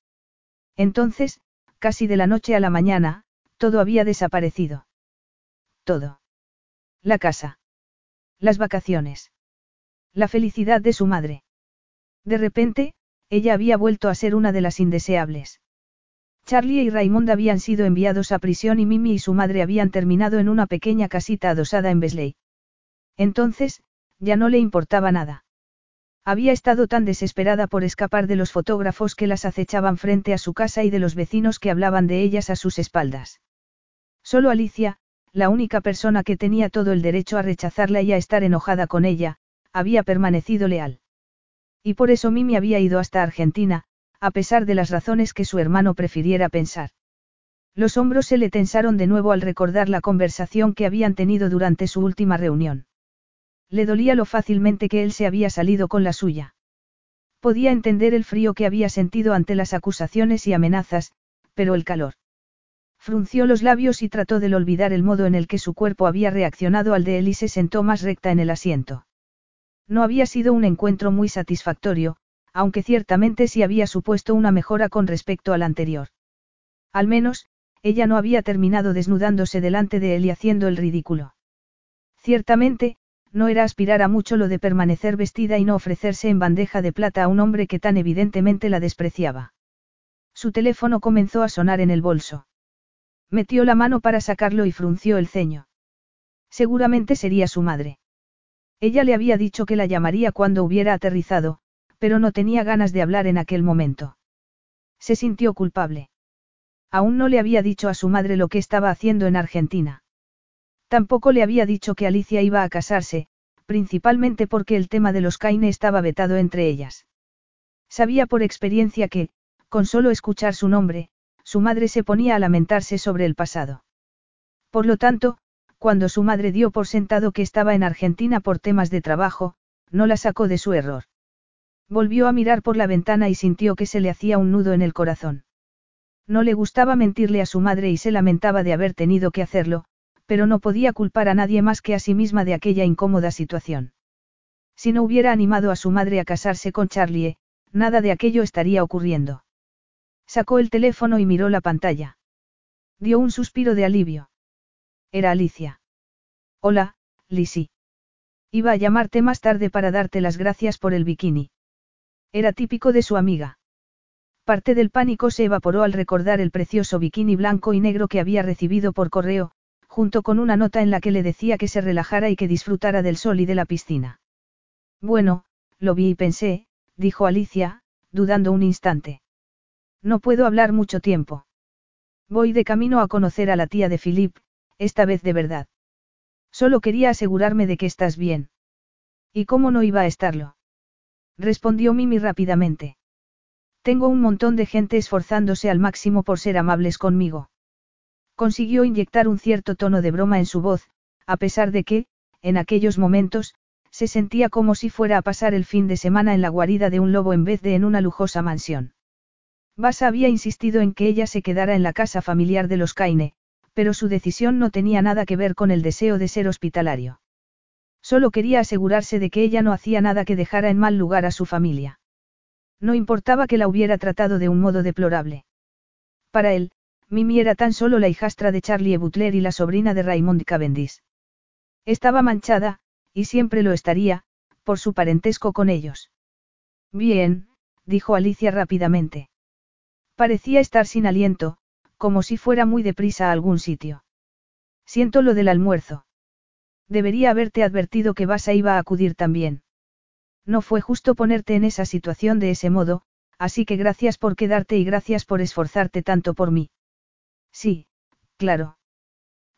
Entonces, casi de la noche a la mañana, todo había desaparecido. Todo. La casa. Las vacaciones. La felicidad de su madre. De repente, ella había vuelto a ser una de las indeseables. Charlie y Raymond habían sido enviados a prisión y Mimi y su madre habían terminado en una pequeña casita adosada en Besley. Entonces, ya no le importaba nada. Había estado tan desesperada por escapar de los fotógrafos que las acechaban frente a su casa y de los vecinos que hablaban de ellas a sus espaldas. Solo Alicia, la única persona que tenía todo el derecho a rechazarla y a estar enojada con ella, había permanecido leal. Y por eso Mimi había ido hasta Argentina, a pesar de las razones que su hermano prefiriera pensar. Los hombros se le tensaron de nuevo al recordar la conversación que habían tenido durante su última reunión. Le dolía lo fácilmente que él se había salido con la suya. Podía entender el frío que había sentido ante las acusaciones y amenazas, pero el calor. Frunció los labios y trató de olvidar el modo en el que su cuerpo había reaccionado al de él y se sentó más recta en el asiento. No había sido un encuentro muy satisfactorio, aunque ciertamente sí había supuesto una mejora con respecto al anterior. Al menos, ella no había terminado desnudándose delante de él y haciendo el ridículo. Ciertamente, no era aspirar a mucho lo de permanecer vestida y no ofrecerse en bandeja de plata a un hombre que tan evidentemente la despreciaba. Su teléfono comenzó a sonar en el bolso. Metió la mano para sacarlo y frunció el ceño. Seguramente sería su madre. Ella le había dicho que la llamaría cuando hubiera aterrizado, pero no tenía ganas de hablar en aquel momento. Se sintió culpable. Aún no le había dicho a su madre lo que estaba haciendo en Argentina. Tampoco le había dicho que Alicia iba a casarse, principalmente porque el tema de los Caine estaba vetado entre ellas. Sabía por experiencia que, con solo escuchar su nombre, su madre se ponía a lamentarse sobre el pasado. Por lo tanto, cuando su madre dio por sentado que estaba en Argentina por temas de trabajo, no la sacó de su error. Volvió a mirar por la ventana y sintió que se le hacía un nudo en el corazón. No le gustaba mentirle a su madre y se lamentaba de haber tenido que hacerlo, pero no podía culpar a nadie más que a sí misma de aquella incómoda situación. Si no hubiera animado a su madre a casarse con Charlie, nada de aquello estaría ocurriendo. Sacó el teléfono y miró la pantalla. Dio un suspiro de alivio. Era Alicia. Hola, Lisi. Iba a llamarte más tarde para darte las gracias por el bikini. Era típico de su amiga. Parte del pánico se evaporó al recordar el precioso bikini blanco y negro que había recibido por correo, junto con una nota en la que le decía que se relajara y que disfrutara del sol y de la piscina. Bueno, lo vi y pensé, dijo Alicia, dudando un instante. No puedo hablar mucho tiempo. Voy de camino a conocer a la tía de Philip, esta vez de verdad. Solo quería asegurarme de que estás bien. ¿Y cómo no iba a estarlo? Respondió Mimi rápidamente. Tengo un montón de gente esforzándose al máximo por ser amables conmigo. Consiguió inyectar un cierto tono de broma en su voz, a pesar de que, en aquellos momentos, se sentía como si fuera a pasar el fin de semana en la guarida de un lobo en vez de en una lujosa mansión. Basa había insistido en que ella se quedara en la casa familiar de los Caine, pero su decisión no tenía nada que ver con el deseo de ser hospitalario. Solo quería asegurarse de que ella no hacía nada que dejara en mal lugar a su familia. No importaba que la hubiera tratado de un modo deplorable. Para él, Mimi era tan solo la hijastra de Charlie. Butler y la sobrina de Raymond Cavendish. Estaba manchada, y siempre lo estaría, por su parentesco con ellos. Bien, dijo Alicia rápidamente. Parecía estar sin aliento, como si fuera muy deprisa a algún sitio. Siento lo del almuerzo. Debería haberte advertido que Basa iba a acudir también. No fue justo ponerte en esa situación de ese modo, así que gracias por quedarte y gracias por esforzarte tanto por mí. Sí, claro.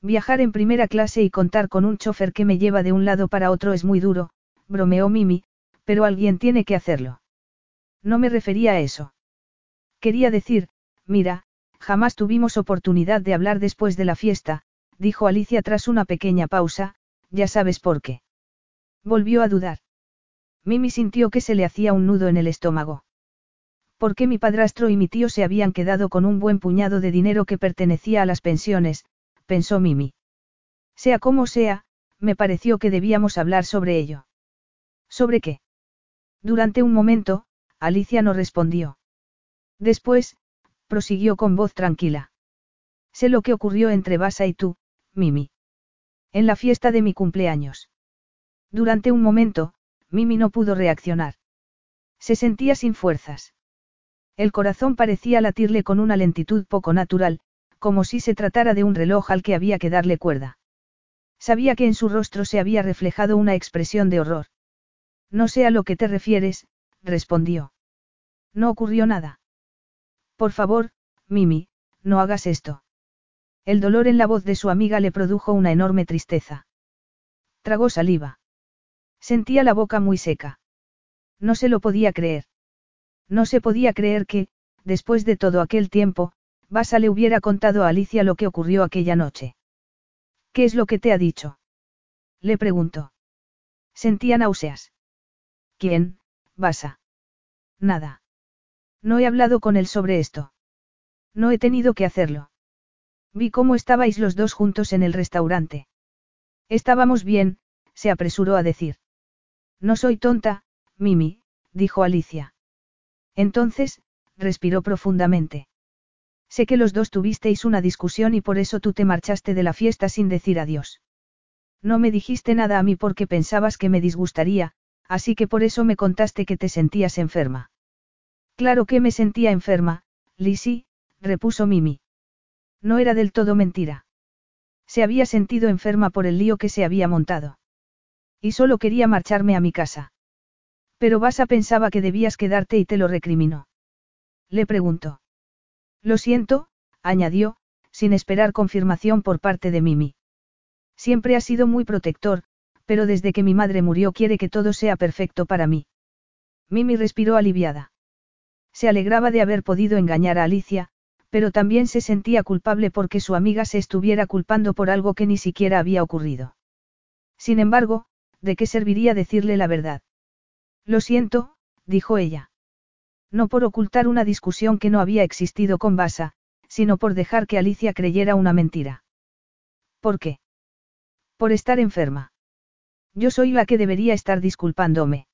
Viajar en primera clase y contar con un chofer que me lleva de un lado para otro es muy duro, bromeó Mimi, pero alguien tiene que hacerlo. No me refería a eso. Quería decir, mira, jamás tuvimos oportunidad de hablar después de la fiesta, dijo Alicia tras una pequeña pausa, ya sabes por qué. Volvió a dudar. Mimi sintió que se le hacía un nudo en el estómago. Porque mi padrastro y mi tío se habían quedado con un buen puñado de dinero que pertenecía a las pensiones, pensó Mimi. Sea como sea, me pareció que debíamos hablar sobre ello. ¿Sobre qué? Durante un momento, Alicia no respondió. Después, prosiguió con voz tranquila. Sé lo que ocurrió entre Basa y tú, Mimi. En la fiesta de mi cumpleaños. Durante un momento, Mimi no pudo reaccionar. Se sentía sin fuerzas. El corazón parecía latirle con una lentitud poco natural, como si se tratara de un reloj al que había que darle cuerda. Sabía que en su rostro se había reflejado una expresión de horror. No sé a lo que te refieres, respondió. No ocurrió nada. Por favor, Mimi, no hagas esto. El dolor en la voz de su amiga le produjo una enorme tristeza. Tragó saliva. Sentía la boca muy seca. No se lo podía creer. No se podía creer que, después de todo aquel tiempo, Basa le hubiera contado a Alicia lo que ocurrió aquella noche. ¿Qué es lo que te ha dicho? Le preguntó. Sentía náuseas. ¿Quién, Basa? Nada. No he hablado con él sobre esto. No he tenido que hacerlo. Vi cómo estabais los dos juntos en el restaurante. Estábamos bien, se apresuró a decir. No soy tonta, Mimi, dijo Alicia. Entonces, respiró profundamente. Sé que los dos tuvisteis una discusión y por eso tú te marchaste de la fiesta sin decir adiós. No me dijiste nada a mí porque pensabas que me disgustaría, así que por eso me contaste que te sentías enferma. Claro que me sentía enferma, Lizzie, repuso Mimi. No era del todo mentira. Se había sentido enferma por el lío que se había montado. Y solo quería marcharme a mi casa. Pero Basa pensaba que debías quedarte y te lo recriminó. Le preguntó. Lo siento, añadió, sin esperar confirmación por parte de Mimi. Siempre ha sido muy protector, pero desde que mi madre murió quiere que todo sea perfecto para mí. Mimi respiró aliviada. Se alegraba de haber podido engañar a Alicia, pero también se sentía culpable porque su amiga se estuviera culpando por algo que ni siquiera había ocurrido. Sin embargo, ¿de qué serviría decirle la verdad? Lo siento, dijo ella. No por ocultar una discusión que no había existido con Basa, sino por dejar que Alicia creyera una mentira. ¿Por qué? Por estar enferma. Yo soy la que debería estar disculpándome.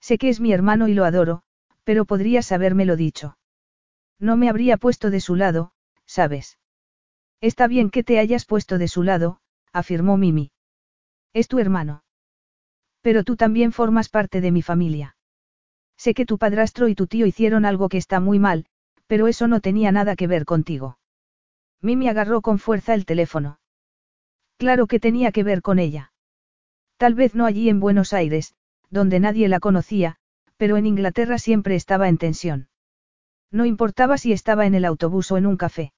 Sé que es mi hermano y lo adoro, pero podrías habérmelo dicho. No me habría puesto de su lado, ¿sabes? Está bien que te hayas puesto de su lado, afirmó Mimi. Es tu hermano. Pero tú también formas parte de mi familia. Sé que tu padrastro y tu tío hicieron algo que está muy mal, pero eso no tenía nada que ver contigo. Mimi agarró con fuerza el teléfono. Claro que tenía que ver con ella. Tal vez no allí en Buenos Aires, donde nadie la conocía, pero en Inglaterra siempre estaba en tensión. No importaba si estaba en el autobús o en un café.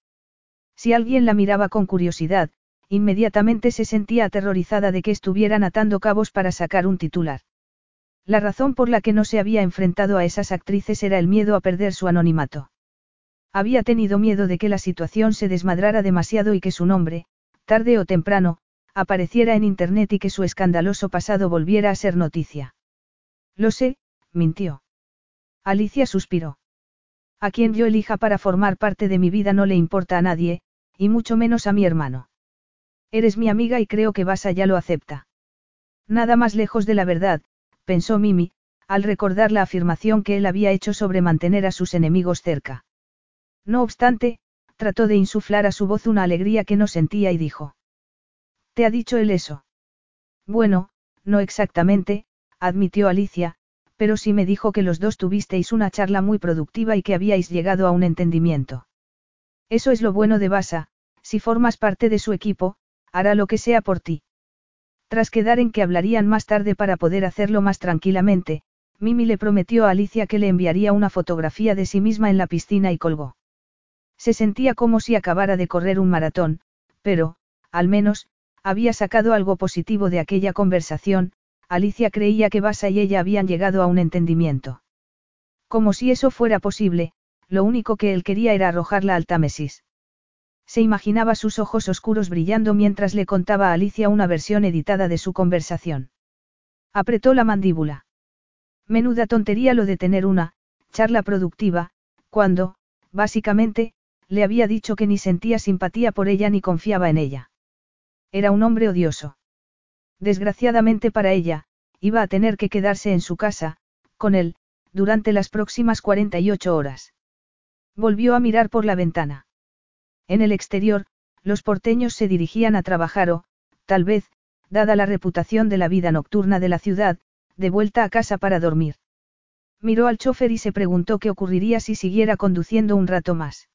Si alguien la miraba con curiosidad, inmediatamente se sentía aterrorizada de que estuvieran atando cabos para sacar un titular. La razón por la que no se había enfrentado a esas actrices era el miedo a perder su anonimato. Había tenido miedo de que la situación se desmadrara demasiado y que su nombre, tarde o temprano, apareciera en Internet y que su escandaloso pasado volviera a ser noticia. Lo sé, mintió. Alicia suspiró. A quien yo elija para formar parte de mi vida no le importa a nadie, y mucho menos a mi hermano. Eres mi amiga y creo que vas allá lo acepta. Nada más lejos de la verdad, pensó Mimi, al recordar la afirmación que él había hecho sobre mantener a sus enemigos cerca. No obstante, trató de insuflar a su voz una alegría que no sentía y dijo. ¿Te ha dicho él eso? Bueno, no exactamente, admitió Alicia, pero sí me dijo que los dos tuvisteis una charla muy productiva y que habíais llegado a un entendimiento. Eso es lo bueno de Basa, si formas parte de su equipo, hará lo que sea por ti. Tras quedar en que hablarían más tarde para poder hacerlo más tranquilamente, Mimi le prometió a Alicia que le enviaría una fotografía de sí misma en la piscina y colgó. Se sentía como si acabara de correr un maratón, pero, al menos, había sacado algo positivo de aquella conversación, Alicia creía que Basa y ella habían llegado a un entendimiento. Como si eso fuera posible, lo único que él quería era arrojarla al Támesis. Se imaginaba sus ojos oscuros brillando mientras le contaba a Alicia una versión editada de su conversación. Apretó la mandíbula. Menuda tontería lo de tener una, charla productiva, cuando, básicamente, le había dicho que ni sentía simpatía por ella ni confiaba en ella. Era un hombre odioso. Desgraciadamente para ella, iba a tener que quedarse en su casa, con él, durante las próximas 48 horas. Volvió a mirar por la ventana. En el exterior, los porteños se dirigían a trabajar o, tal vez, dada la reputación de la vida nocturna de la ciudad, de vuelta a casa para dormir. Miró al chofer y se preguntó qué ocurriría si siguiera conduciendo un rato más.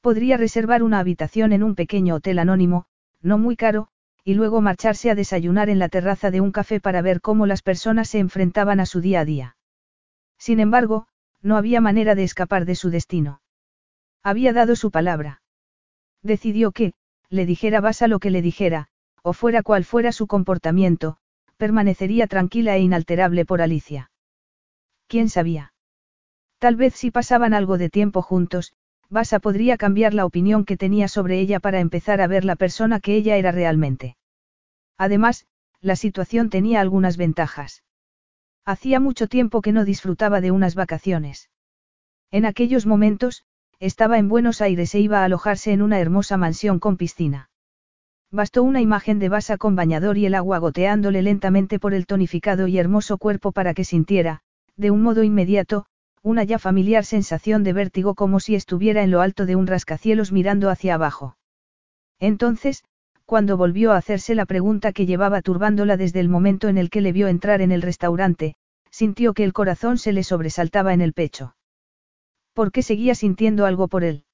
Podría reservar una habitación en un pequeño hotel anónimo, no muy caro, y luego marcharse a desayunar en la terraza de un café para ver cómo las personas se enfrentaban a su día a día. Sin embargo, no había manera de escapar de su destino. Había dado su palabra. Decidió que, le dijera Basa lo que le dijera, o fuera cual fuera su comportamiento, permanecería tranquila e inalterable por Alicia. ¿Quién sabía? Tal vez si pasaban algo de tiempo juntos, Basa podría cambiar la opinión que tenía sobre ella para empezar a ver la persona que ella era realmente. Además, la situación tenía algunas ventajas. Hacía mucho tiempo que no disfrutaba de unas vacaciones. En aquellos momentos, estaba en Buenos Aires e iba a alojarse en una hermosa mansión con piscina. Bastó una imagen de Basa con bañador y el agua goteándole lentamente por el tonificado y hermoso cuerpo para que sintiera, de un modo inmediato, una ya familiar sensación de vértigo como si estuviera en lo alto de un rascacielos mirando hacia abajo. Entonces, cuando volvió a hacerse la pregunta que llevaba turbándola desde el momento en el que le vio entrar en el restaurante, sintió que el corazón se le sobresaltaba en el pecho. ¿Por qué seguía sintiendo algo por él?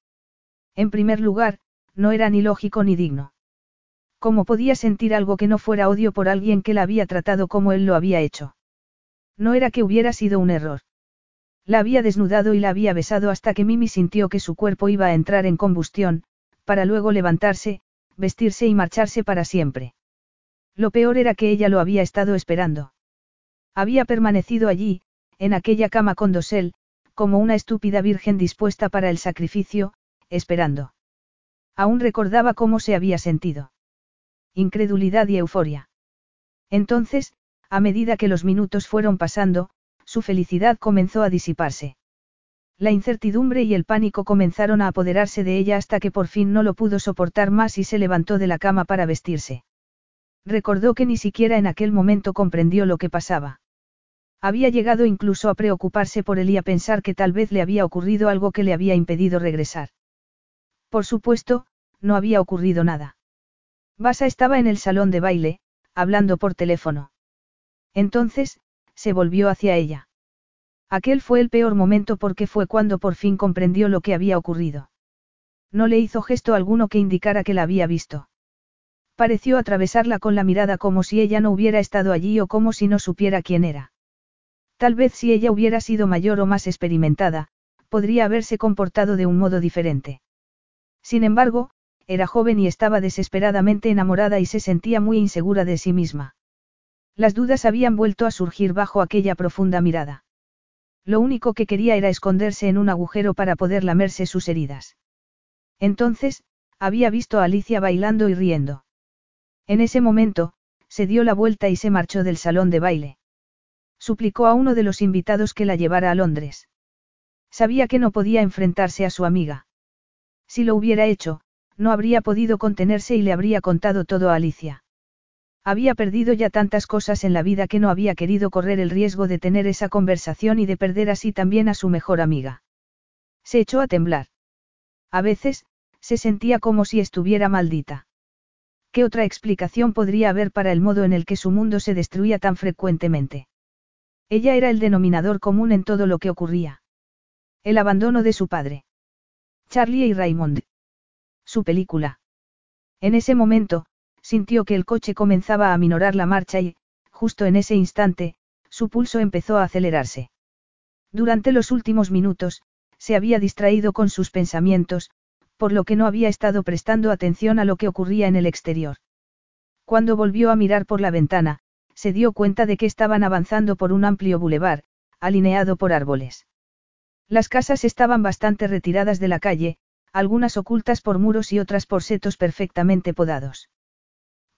En primer lugar, no era ni lógico ni digno. ¿Cómo podía sentir algo que no fuera odio por alguien que la había tratado como él lo había hecho? No era que hubiera sido un error. La había desnudado y la había besado hasta que Mimi sintió que su cuerpo iba a entrar en combustión, para luego levantarse, vestirse y marcharse para siempre. Lo peor era que ella lo había estado esperando. Había permanecido allí, en aquella cama con dosel, como una estúpida virgen dispuesta para el sacrificio, esperando. Aún recordaba cómo se había sentido. Incredulidad y euforia. Entonces, a medida que los minutos fueron pasando, su felicidad comenzó a disiparse. La incertidumbre y el pánico comenzaron a apoderarse de ella hasta que por fin no lo pudo soportar más y se levantó de la cama para vestirse. Recordó que ni siquiera en aquel momento comprendió lo que pasaba. Había llegado incluso a preocuparse por él y a pensar que tal vez le había ocurrido algo que le había impedido regresar. Por supuesto, no había ocurrido nada. Basa estaba en el salón de baile, hablando por teléfono. Entonces, se volvió hacia ella. Aquel fue el peor momento porque fue cuando por fin comprendió lo que había ocurrido. No le hizo gesto alguno que indicara que la había visto. Pareció atravesarla con la mirada como si ella no hubiera estado allí o como si no supiera quién era. Tal vez si ella hubiera sido mayor o más experimentada, podría haberse comportado de un modo diferente. Sin embargo, era joven y estaba desesperadamente enamorada y se sentía muy insegura de sí misma. Las dudas habían vuelto a surgir bajo aquella profunda mirada. Lo único que quería era esconderse en un agujero para poder lamerse sus heridas. Entonces, había visto a Alicia bailando y riendo. En ese momento, se dio la vuelta y se marchó del salón de baile. Suplicó a uno de los invitados que la llevara a Londres. Sabía que no podía enfrentarse a su amiga. Si lo hubiera hecho, no habría podido contenerse y le habría contado todo a Alicia. Había perdido ya tantas cosas en la vida que no había querido correr el riesgo de tener esa conversación y de perder así también a su mejor amiga. Se echó a temblar. A veces, se sentía como si estuviera maldita. ¿Qué otra explicación podría haber para el modo en el que su mundo se destruía tan frecuentemente? Ella era el denominador común en todo lo que ocurría. El abandono de su padre. Charlie y Raymond. Su película. En ese momento, sintió que el coche comenzaba a minorar la marcha y, justo en ese instante, su pulso empezó a acelerarse. Durante los últimos minutos, se había distraído con sus pensamientos, por lo que no había estado prestando atención a lo que ocurría en el exterior. Cuando volvió a mirar por la ventana, se dio cuenta de que estaban avanzando por un amplio bulevar, alineado por árboles. Las casas estaban bastante retiradas de la calle, algunas ocultas por muros y otras por setos perfectamente podados.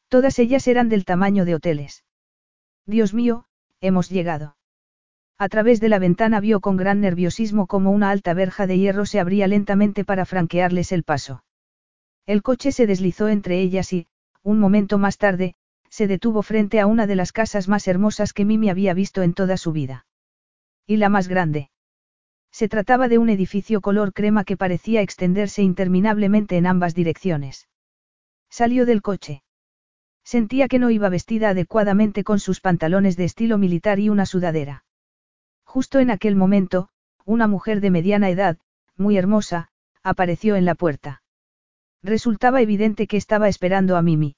Todas ellas eran del tamaño de hoteles. Dios mío, hemos llegado. A través de la ventana vio con gran nerviosismo cómo una alta verja de hierro se abría lentamente para franquearles el paso. El coche se deslizó entre ellas y, un momento más tarde, se detuvo frente a una de las casas más hermosas que Mimi había visto en toda su vida. Y la más grande. Se trataba de un edificio color crema que parecía extenderse interminablemente en ambas direcciones. Salió del coche. Sentía que no iba vestida adecuadamente con sus pantalones de estilo militar y una sudadera. Justo en aquel momento, una mujer de mediana edad, muy hermosa, apareció en la puerta. Resultaba evidente que estaba esperando a Mimi.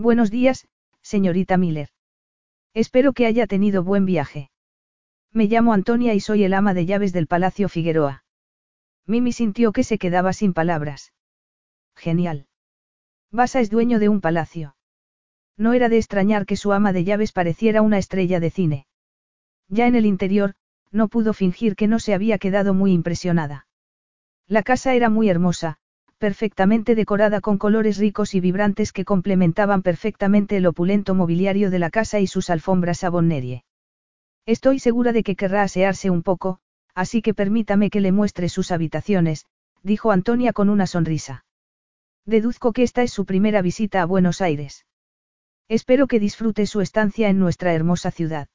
Buenos días, señorita Miller. Espero que haya tenido buen viaje. Me llamo Antonia y soy el ama de llaves del Palacio Figueroa. Mimi sintió que se quedaba sin palabras. Genial. Basa es dueño de un palacio. No era de extrañar que su ama de llaves pareciera una estrella de cine. Ya en el interior, no pudo fingir que no se había quedado muy impresionada. La casa era muy hermosa, perfectamente decorada con colores ricos y vibrantes que complementaban perfectamente el opulento mobiliario de la casa y sus alfombras sabonnerie. Estoy segura de que querrá asearse un poco, así que permítame que le muestre sus habitaciones, dijo Antonia con una sonrisa. Deduzco que esta es su primera visita a Buenos Aires. Espero que disfrute su estancia en nuestra hermosa ciudad.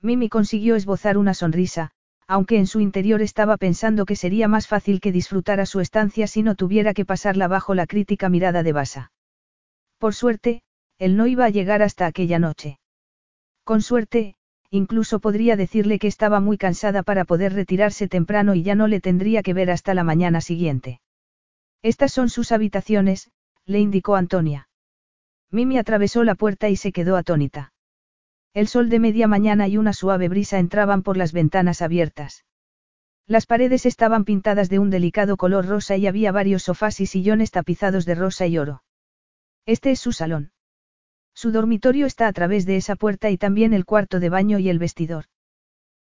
Mimi consiguió esbozar una sonrisa, aunque en su interior estaba pensando que sería más fácil que disfrutara su estancia si no tuviera que pasarla bajo la crítica mirada de Basa. Por suerte, él no iba a llegar hasta aquella noche. Con suerte, incluso podría decirle que estaba muy cansada para poder retirarse temprano y ya no le tendría que ver hasta la mañana siguiente. Estas son sus habitaciones, le indicó Antonia. Mimi atravesó la puerta y se quedó atónita. El sol de media mañana y una suave brisa entraban por las ventanas abiertas. Las paredes estaban pintadas de un delicado color rosa y había varios sofás y sillones tapizados de rosa y oro. Este es su salón. Su dormitorio está a través de esa puerta y también el cuarto de baño y el vestidor.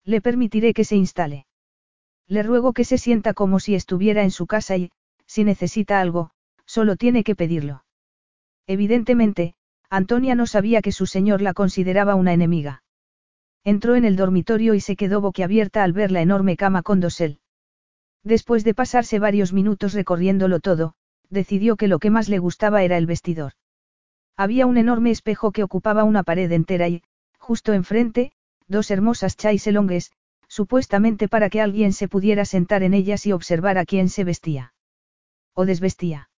Le permitiré que se instale. Le ruego que se sienta como si estuviera en su casa y, si necesita algo, solo tiene que pedirlo. Evidentemente, Antonia no sabía que su señor la consideraba una enemiga. Entró en el dormitorio y se quedó boquiabierta al ver la enorme cama con dosel. Después de pasarse varios minutos recorriéndolo todo, decidió que lo que más le gustaba era el vestidor. Había un enorme espejo que ocupaba una pared entera y, justo enfrente, dos hermosas chaiselongues, supuestamente para que alguien se pudiera sentar en ellas y observar a quién se vestía. O desvestía.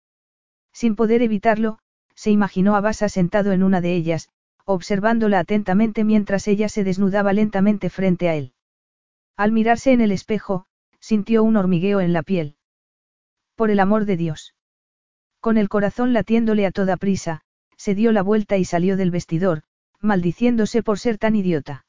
Sin poder evitarlo, se imaginó a Basa sentado en una de ellas, observándola atentamente mientras ella se desnudaba lentamente frente a él. Al mirarse en el espejo, sintió un hormigueo en la piel. Por el amor de Dios. Con el corazón latiéndole a toda prisa, se dio la vuelta y salió del vestidor, maldiciéndose por ser tan idiota.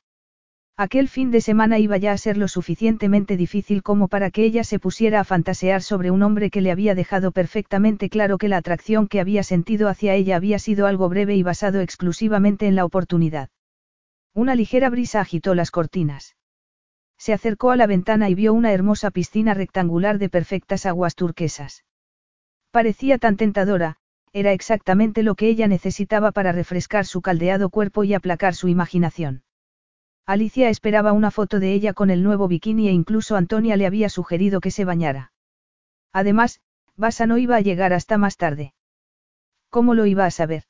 Aquel fin de semana iba ya a ser lo suficientemente difícil como para que ella se pusiera a fantasear sobre un hombre que le había dejado perfectamente claro que la atracción que había sentido hacia ella había sido algo breve y basado exclusivamente en la oportunidad. Una ligera brisa agitó las cortinas. Se acercó a la ventana y vio una hermosa piscina rectangular de perfectas aguas turquesas. Parecía tan tentadora, era exactamente lo que ella necesitaba para refrescar su caldeado cuerpo y aplacar su imaginación. Alicia esperaba una foto de ella con el nuevo bikini e incluso Antonia le había sugerido que se bañara. Además, Basa no iba a llegar hasta más tarde. ¿Cómo lo iba a saber?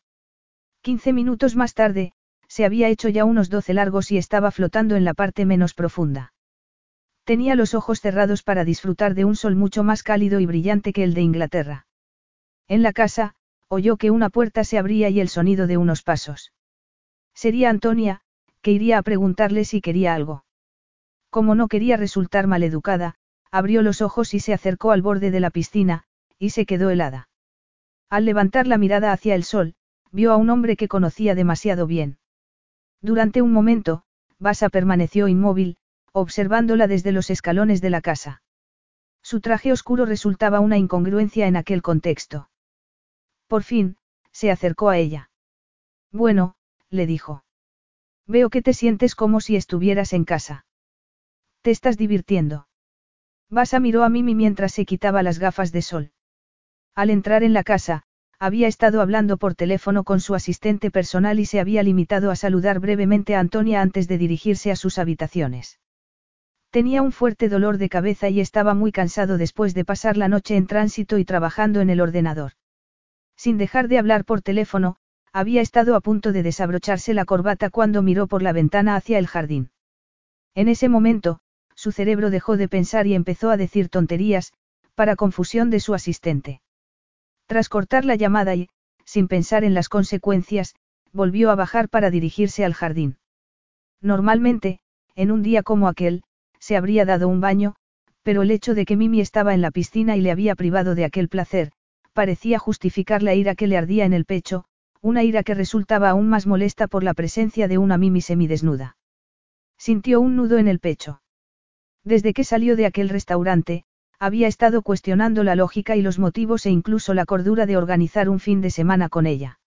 Quince minutos más tarde, se había hecho ya unos doce largos y estaba flotando en la parte menos profunda. Tenía los ojos cerrados para disfrutar de un sol mucho más cálido y brillante que el de Inglaterra. En la casa, oyó que una puerta se abría y el sonido de unos pasos. Sería Antonia, que iría a preguntarle si quería algo. Como no quería resultar maleducada, abrió los ojos y se acercó al borde de la piscina, y se quedó helada. Al levantar la mirada hacia el sol, vio a un hombre que conocía demasiado bien. Durante un momento, Basa permaneció inmóvil, observándola desde los escalones de la casa. Su traje oscuro resultaba una incongruencia en aquel contexto. Por fin, se acercó a ella. Bueno, le dijo. Veo que te sientes como si estuvieras en casa. Te estás divirtiendo. Basa miró a Mimi mientras se quitaba las gafas de sol. Al entrar en la casa, había estado hablando por teléfono con su asistente personal y se había limitado a saludar brevemente a Antonia antes de dirigirse a sus habitaciones. Tenía un fuerte dolor de cabeza y estaba muy cansado después de pasar la noche en tránsito y trabajando en el ordenador. Sin dejar de hablar por teléfono, había estado a punto de desabrocharse la corbata cuando miró por la ventana hacia el jardín. En ese momento, su cerebro dejó de pensar y empezó a decir tonterías, para confusión de su asistente. Tras cortar la llamada y, sin pensar en las consecuencias, volvió a bajar para dirigirse al jardín. Normalmente, en un día como aquel, se habría dado un baño, pero el hecho de que Mimi estaba en la piscina y le había privado de aquel placer, parecía justificar la ira que le ardía en el pecho, una ira que resultaba aún más molesta por la presencia de una Mimi semidesnuda. Sintió un nudo en el pecho. Desde que salió de aquel restaurante, había estado cuestionando la lógica y los motivos e incluso la cordura de organizar un fin de semana con ella.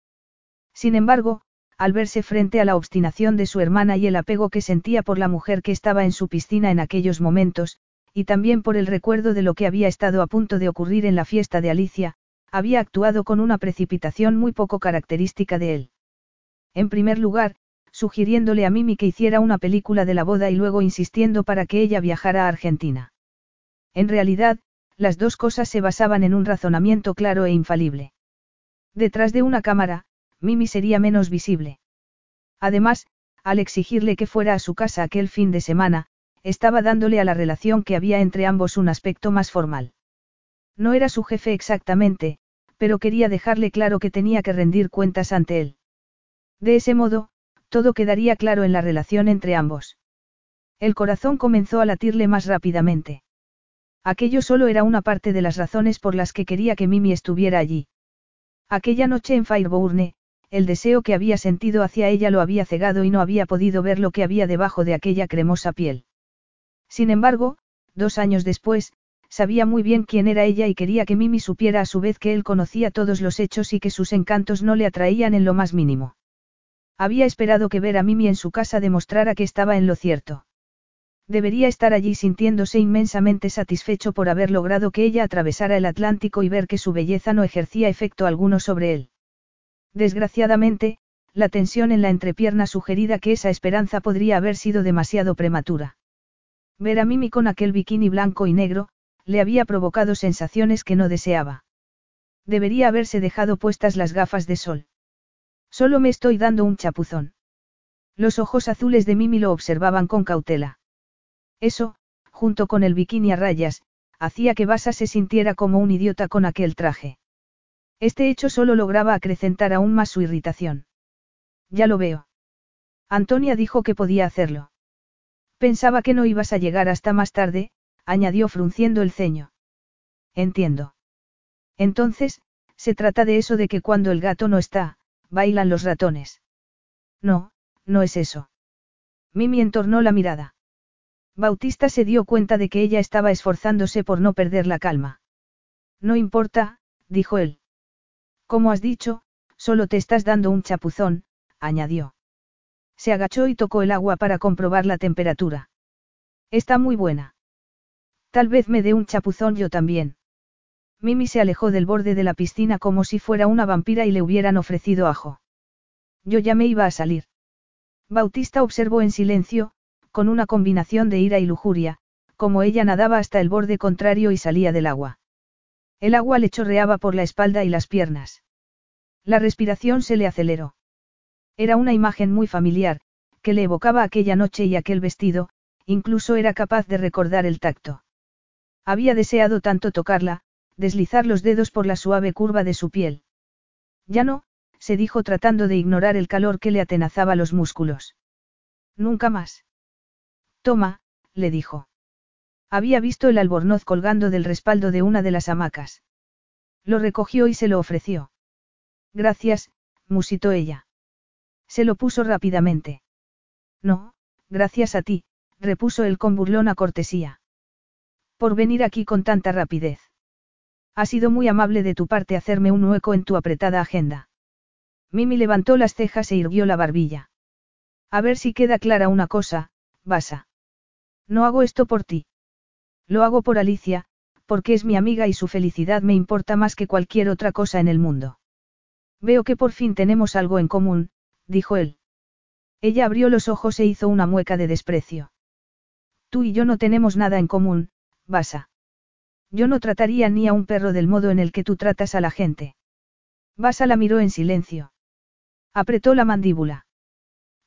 Sin embargo, al verse frente a la obstinación de su hermana y el apego que sentía por la mujer que estaba en su piscina en aquellos momentos, y también por el recuerdo de lo que había estado a punto de ocurrir en la fiesta de Alicia, había actuado con una precipitación muy poco característica de él. En primer lugar, sugiriéndole a Mimi que hiciera una película de la boda y luego insistiendo para que ella viajara a Argentina. En realidad, las dos cosas se basaban en un razonamiento claro e infalible. Detrás de una cámara, Mimi sería menos visible. Además, al exigirle que fuera a su casa aquel fin de semana, estaba dándole a la relación que había entre ambos un aspecto más formal. No era su jefe exactamente, pero quería dejarle claro que tenía que rendir cuentas ante él. De ese modo, todo quedaría claro en la relación entre ambos. El corazón comenzó a latirle más rápidamente. Aquello solo era una parte de las razones por las que quería que Mimi estuviera allí. Aquella noche en Fireburne, el deseo que había sentido hacia ella lo había cegado y no había podido ver lo que había debajo de aquella cremosa piel. Sin embargo, dos años después, sabía muy bien quién era ella y quería que Mimi supiera a su vez que él conocía todos los hechos y que sus encantos no le atraían en lo más mínimo. Había esperado que ver a Mimi en su casa demostrara que estaba en lo cierto. Debería estar allí sintiéndose inmensamente satisfecho por haber logrado que ella atravesara el Atlántico y ver que su belleza no ejercía efecto alguno sobre él. Desgraciadamente, la tensión en la entrepierna sugerida que esa esperanza podría haber sido demasiado prematura. Ver a Mimi con aquel bikini blanco y negro, le había provocado sensaciones que no deseaba. Debería haberse dejado puestas las gafas de sol. Solo me estoy dando un chapuzón. Los ojos azules de Mimi lo observaban con cautela. Eso, junto con el bikini a rayas, hacía que Basa se sintiera como un idiota con aquel traje. Este hecho solo lograba acrecentar aún más su irritación. Ya lo veo. Antonia dijo que podía hacerlo. Pensaba que no ibas a llegar hasta más tarde, añadió frunciendo el ceño. Entiendo. Entonces, se trata de eso de que cuando el gato no está, bailan los ratones. No, no es eso. Mimi entornó la mirada. Bautista se dio cuenta de que ella estaba esforzándose por no perder la calma. No importa, dijo él. Como has dicho, solo te estás dando un chapuzón, añadió. Se agachó y tocó el agua para comprobar la temperatura. Está muy buena. Tal vez me dé un chapuzón yo también. Mimi se alejó del borde de la piscina como si fuera una vampira y le hubieran ofrecido ajo. Yo ya me iba a salir. Bautista observó en silencio, con una combinación de ira y lujuria, como ella nadaba hasta el borde contrario y salía del agua. El agua le chorreaba por la espalda y las piernas. La respiración se le aceleró. Era una imagen muy familiar, que le evocaba aquella noche y aquel vestido, incluso era capaz de recordar el tacto. Había deseado tanto tocarla, deslizar los dedos por la suave curva de su piel. Ya no, se dijo tratando de ignorar el calor que le atenazaba los músculos. Nunca más. Toma, le dijo. Había visto el albornoz colgando del respaldo de una de las hamacas. Lo recogió y se lo ofreció. Gracias, musitó ella. Se lo puso rápidamente. No, gracias a ti, repuso él con burlona cortesía. Por venir aquí con tanta rapidez. Ha sido muy amable de tu parte hacerme un hueco en tu apretada agenda. Mimi levantó las cejas e irguió la barbilla. A ver si queda clara una cosa, Basa. No hago esto por ti. Lo hago por Alicia, porque es mi amiga y su felicidad me importa más que cualquier otra cosa en el mundo. Veo que por fin tenemos algo en común, dijo él. Ella abrió los ojos e hizo una mueca de desprecio. Tú y yo no tenemos nada en común, Basa. Yo no trataría ni a un perro del modo en el que tú tratas a la gente. Basa la miró en silencio. Apretó la mandíbula.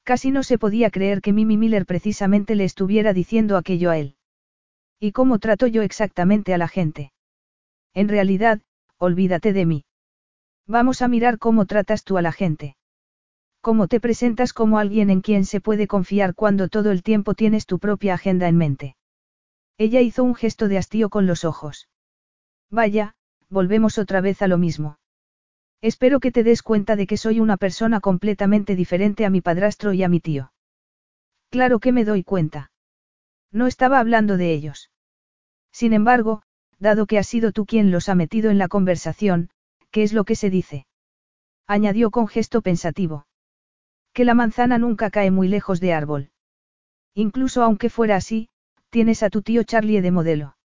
Casi no se podía creer que Mimi Miller precisamente le estuviera diciendo aquello a él. ¿Y cómo trato yo exactamente a la gente? En realidad, olvídate de mí. Vamos a mirar cómo tratas tú a la gente. Cómo te presentas como alguien en quien se puede confiar cuando todo el tiempo tienes tu propia agenda en mente. Ella hizo un gesto de hastío con los ojos. Vaya, volvemos otra vez a lo mismo. Espero que te des cuenta de que soy una persona completamente diferente a mi padrastro y a mi tío. Claro que me doy cuenta. No estaba hablando de ellos. Sin embargo, dado que has sido tú quien los ha metido en la conversación, ¿qué es lo que se dice? Añadió con gesto pensativo. Que la manzana nunca cae muy lejos de árbol. Incluso aunque fuera así, tienes a tu tío Charlie de modelo.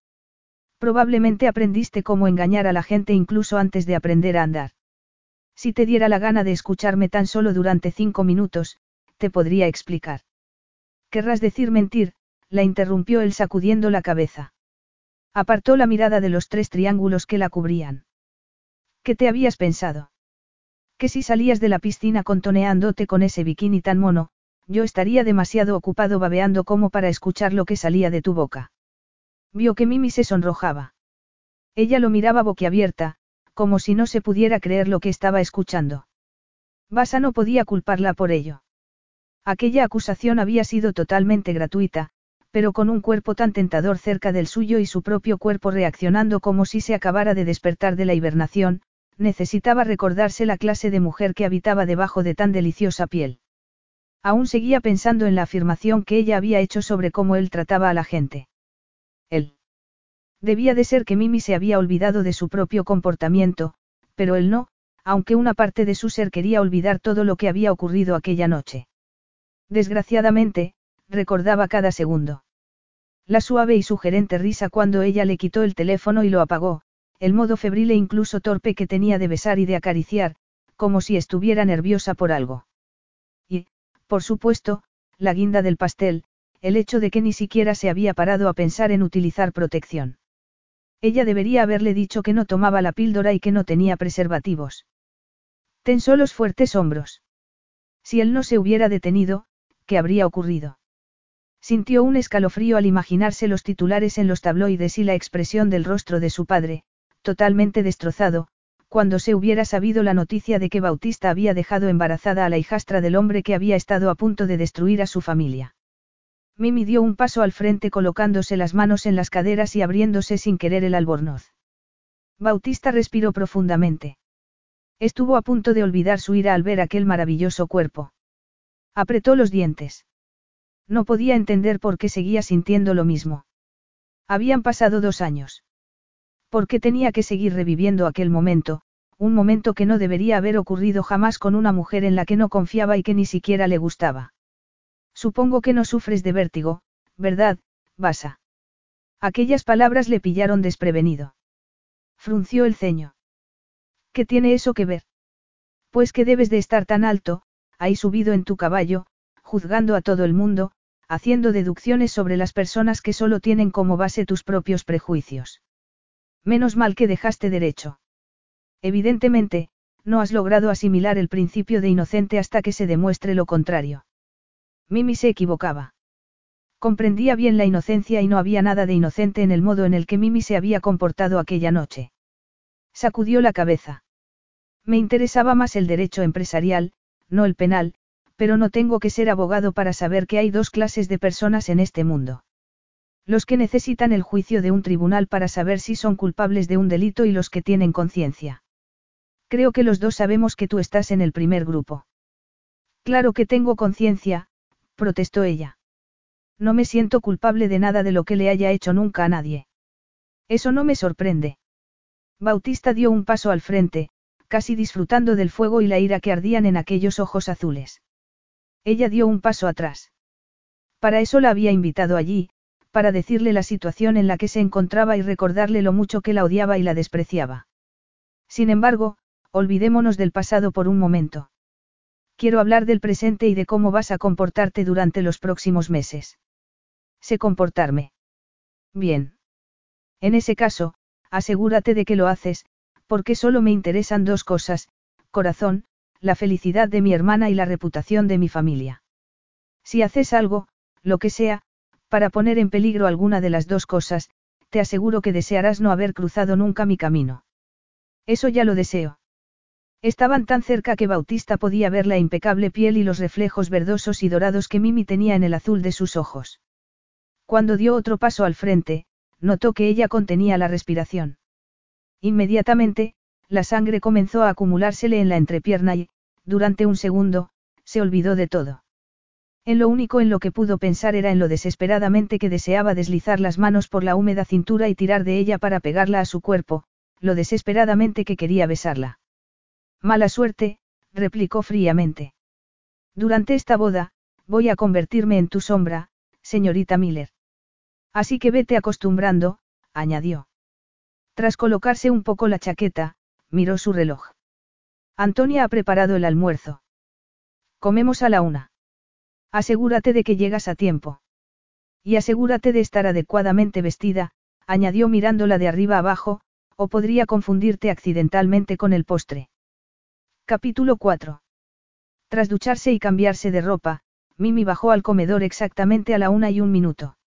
Probablemente aprendiste cómo engañar a la gente incluso antes de aprender a andar. Si te diera la gana de escucharme tan solo durante cinco minutos, te podría explicar. Querrás decir mentir, la interrumpió él sacudiendo la cabeza. Apartó la mirada de los tres triángulos que la cubrían. ¿Qué te habías pensado? Que si salías de la piscina contoneándote con ese bikini tan mono, yo estaría demasiado ocupado babeando como para escuchar lo que salía de tu boca. Vio que Mimi se sonrojaba. Ella lo miraba boquiabierta, como si no se pudiera creer lo que estaba escuchando. Basa no podía culparla por ello. Aquella acusación había sido totalmente gratuita, pero con un cuerpo tan tentador cerca del suyo y su propio cuerpo reaccionando como si se acabara de despertar de la hibernación, necesitaba recordarse la clase de mujer que habitaba debajo de tan deliciosa piel. Aún seguía pensando en la afirmación que ella había hecho sobre cómo él trataba a la gente. Él. Debía de ser que Mimi se había olvidado de su propio comportamiento, pero él no, aunque una parte de su ser quería olvidar todo lo que había ocurrido aquella noche. Desgraciadamente, recordaba cada segundo. La suave y sugerente risa cuando ella le quitó el teléfono y lo apagó, el modo febril e incluso torpe que tenía de besar y de acariciar, como si estuviera nerviosa por algo. Por supuesto, la guinda del pastel, el hecho de que ni siquiera se había parado a pensar en utilizar protección. Ella debería haberle dicho que no tomaba la píldora y que no tenía preservativos. Tensó los fuertes hombros. Si él no se hubiera detenido, ¿qué habría ocurrido? Sintió un escalofrío al imaginarse los titulares en los tabloides y la expresión del rostro de su padre, totalmente destrozado, cuando se hubiera sabido la noticia de que Bautista había dejado embarazada a la hijastra del hombre que había estado a punto de destruir a su familia. Mimi dio un paso al frente colocándose las manos en las caderas y abriéndose sin querer el albornoz. Bautista respiró profundamente. Estuvo a punto de olvidar su ira al ver aquel maravilloso cuerpo. Apretó los dientes. No podía entender por qué seguía sintiendo lo mismo. Habían pasado dos años. ¿Por qué tenía que seguir reviviendo aquel momento, un momento que no debería haber ocurrido jamás con una mujer en la que no confiaba y que ni siquiera le gustaba? Supongo que no sufres de vértigo, ¿verdad, Basa? Aquellas palabras le pillaron desprevenido. Frunció el ceño. ¿Qué tiene eso que ver? Pues que debes de estar tan alto, ahí subido en tu caballo, juzgando a todo el mundo, haciendo deducciones sobre las personas que solo tienen como base tus propios prejuicios. Menos mal que dejaste derecho. Evidentemente, no has logrado asimilar el principio de inocente hasta que se demuestre lo contrario. Mimi se equivocaba. Comprendía bien la inocencia y no había nada de inocente en el modo en el que Mimi se había comportado aquella noche. Sacudió la cabeza. Me interesaba más el derecho empresarial, no el penal, pero no tengo que ser abogado para saber que hay dos clases de personas en este mundo. Los que necesitan el juicio de un tribunal para saber si son culpables de un delito y los que tienen conciencia. Creo que los dos sabemos que tú estás en el primer grupo. Claro que tengo conciencia, protestó ella. No me siento culpable de nada de lo que le haya hecho nunca a nadie. Eso no me sorprende. Bautista dio un paso al frente, casi disfrutando del fuego y la ira que ardían en aquellos ojos azules. Ella dio un paso atrás. Para eso la había invitado allí, para decirle la situación en la que se encontraba y recordarle lo mucho que la odiaba y la despreciaba. Sin embargo, olvidémonos del pasado por un momento. Quiero hablar del presente y de cómo vas a comportarte durante los próximos meses. Sé comportarme. Bien. En ese caso, asegúrate de que lo haces, porque solo me interesan dos cosas, corazón, la felicidad de mi hermana y la reputación de mi familia. Si haces algo, lo que sea, para poner en peligro alguna de las dos cosas, te aseguro que desearás no haber cruzado nunca mi camino. Eso ya lo deseo. Estaban tan cerca que Bautista podía ver la impecable piel y los reflejos verdosos y dorados que Mimi tenía en el azul de sus ojos. Cuando dio otro paso al frente, notó que ella contenía la respiración. Inmediatamente, la sangre comenzó a acumulársele en la entrepierna y, durante un segundo, se olvidó de todo. En lo único en lo que pudo pensar era en lo desesperadamente que deseaba deslizar las manos por la húmeda cintura y tirar de ella para pegarla a su cuerpo, lo desesperadamente que quería besarla. Mala suerte, replicó fríamente. Durante esta boda, voy a convertirme en tu sombra, señorita Miller. Así que vete acostumbrando, añadió. Tras colocarse un poco la chaqueta, miró su reloj. Antonia ha preparado el almuerzo. Comemos a la una. Asegúrate de que llegas a tiempo. Y asegúrate de estar adecuadamente vestida, añadió mirándola de arriba abajo, o podría confundirte accidentalmente con el postre. Capítulo 4. Tras ducharse y cambiarse de ropa, Mimi bajó al comedor exactamente a la una y un minuto.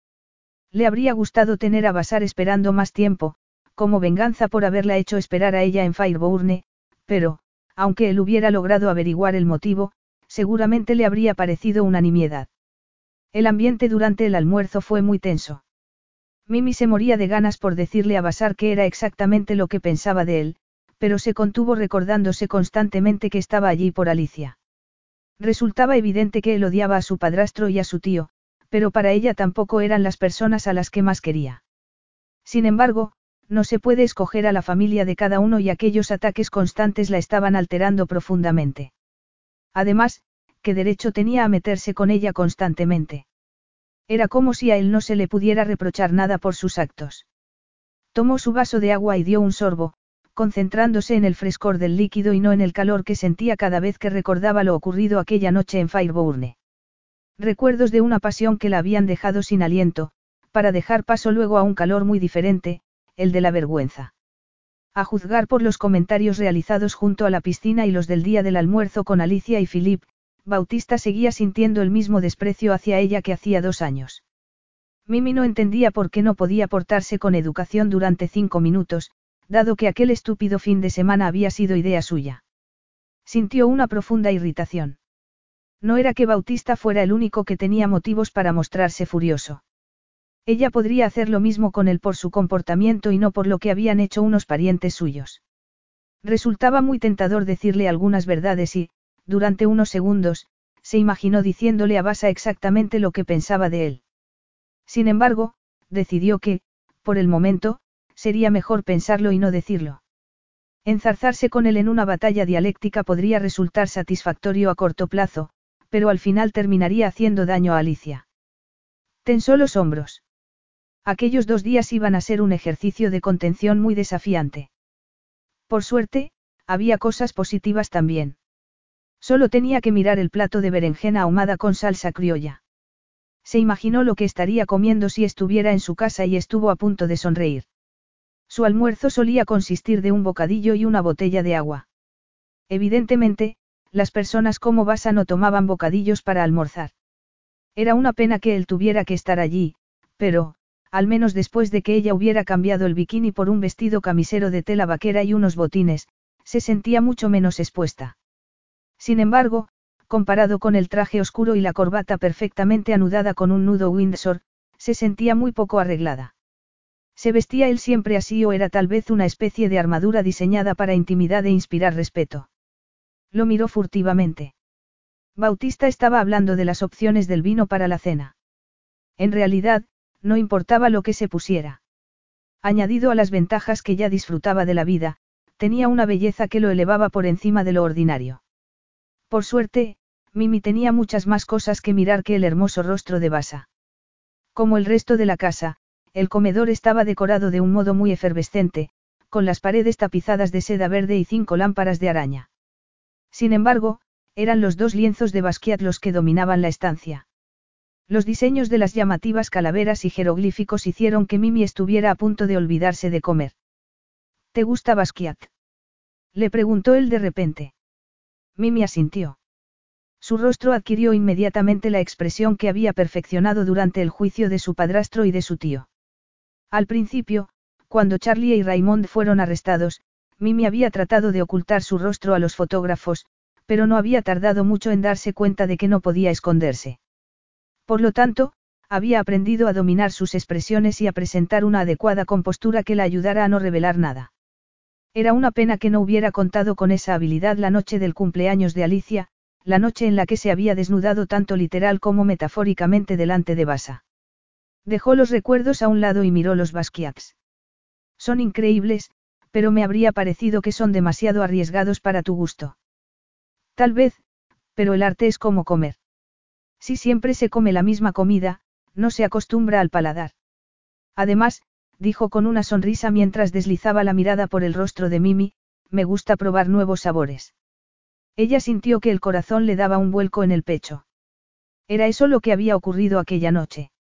Le habría gustado tener a Basar esperando más tiempo, como venganza por haberla hecho esperar a ella en Fireburne, pero, aunque él hubiera logrado averiguar el motivo, seguramente le habría parecido una nimiedad. El ambiente durante el almuerzo fue muy tenso. Mimi se moría de ganas por decirle a Basar que era exactamente lo que pensaba de él, pero se contuvo recordándose constantemente que estaba allí por Alicia. Resultaba evidente que él odiaba a su padrastro y a su tío, pero para ella tampoco eran las personas a las que más quería. Sin embargo, no se puede escoger a la familia de cada uno y aquellos ataques constantes la estaban alterando profundamente. Además, ¿qué derecho tenía a meterse con ella constantemente? Era como si a él no se le pudiera reprochar nada por sus actos. Tomó su vaso de agua y dio un sorbo, concentrándose en el frescor del líquido y no en el calor que sentía cada vez que recordaba lo ocurrido aquella noche en Fireburne. Recuerdos de una pasión que la habían dejado sin aliento, para dejar paso luego a un calor muy diferente, el de la vergüenza. A juzgar por los comentarios realizados junto a la piscina y los del día del almuerzo con Alicia y Philip, Bautista seguía sintiendo el mismo desprecio hacia ella que hacía dos años. Mimi no entendía por qué no podía portarse con educación durante cinco minutos, dado que aquel estúpido fin de semana había sido idea suya. Sintió una profunda irritación. No era que Bautista fuera el único que tenía motivos para mostrarse furioso. Ella podría hacer lo mismo con él por su comportamiento y no por lo que habían hecho unos parientes suyos. Resultaba muy tentador decirle algunas verdades y, durante unos segundos, se imaginó diciéndole a Basa exactamente lo que pensaba de él. Sin embargo, decidió que, por el momento, sería mejor pensarlo y no decirlo. Enzarzarse con él en una batalla dialéctica podría resultar satisfactorio a corto plazo, pero al final terminaría haciendo daño a Alicia. Tensó los hombros. Aquellos dos días iban a ser un ejercicio de contención muy desafiante. Por suerte, había cosas positivas también. Solo tenía que mirar el plato de berenjena ahumada con salsa criolla. Se imaginó lo que estaría comiendo si estuviera en su casa y estuvo a punto de sonreír. Su almuerzo solía consistir de un bocadillo y una botella de agua. Evidentemente, las personas como Basa no tomaban bocadillos para almorzar. Era una pena que él tuviera que estar allí, pero, al menos después de que ella hubiera cambiado el bikini por un vestido camisero de tela vaquera y unos botines, se sentía mucho menos expuesta. Sin embargo, comparado con el traje oscuro y la corbata perfectamente anudada con un nudo Windsor, se sentía muy poco arreglada. ¿Se vestía él siempre así o era tal vez una especie de armadura diseñada para intimidad e inspirar respeto? Lo miró furtivamente. Bautista estaba hablando de las opciones del vino para la cena. En realidad, no importaba lo que se pusiera. Añadido a las ventajas que ya disfrutaba de la vida, tenía una belleza que lo elevaba por encima de lo ordinario. Por suerte, Mimi tenía muchas más cosas que mirar que el hermoso rostro de Basa. Como el resto de la casa, el comedor estaba decorado de un modo muy efervescente, con las paredes tapizadas de seda verde y cinco lámparas de araña. Sin embargo, eran los dos lienzos de Basquiat los que dominaban la estancia. Los diseños de las llamativas calaveras y jeroglíficos hicieron que Mimi estuviera a punto de olvidarse de comer. ¿Te gusta Basquiat? Le preguntó él de repente. Mimi asintió. Su rostro adquirió inmediatamente la expresión que había perfeccionado durante el juicio de su padrastro y de su tío. Al principio, cuando Charlie y Raymond fueron arrestados, Mimi había tratado de ocultar su rostro a los fotógrafos, pero no había tardado mucho en darse cuenta de que no podía esconderse. Por lo tanto, había aprendido a dominar sus expresiones y a presentar una adecuada compostura que la ayudara a no revelar nada. Era una pena que no hubiera contado con esa habilidad la noche del cumpleaños de Alicia, la noche en la que se había desnudado tanto literal como metafóricamente delante de Basa. Dejó los recuerdos a un lado y miró los Basquiats. Son increíbles, pero me habría parecido que son demasiado arriesgados para tu gusto. Tal vez, pero el arte es como comer. Si siempre se come la misma comida, no se acostumbra al paladar. Además, dijo con una sonrisa mientras deslizaba la mirada por el rostro de Mimi, me gusta probar nuevos sabores. Ella sintió que el corazón le daba un vuelco en el pecho. Era eso lo que había ocurrido aquella noche.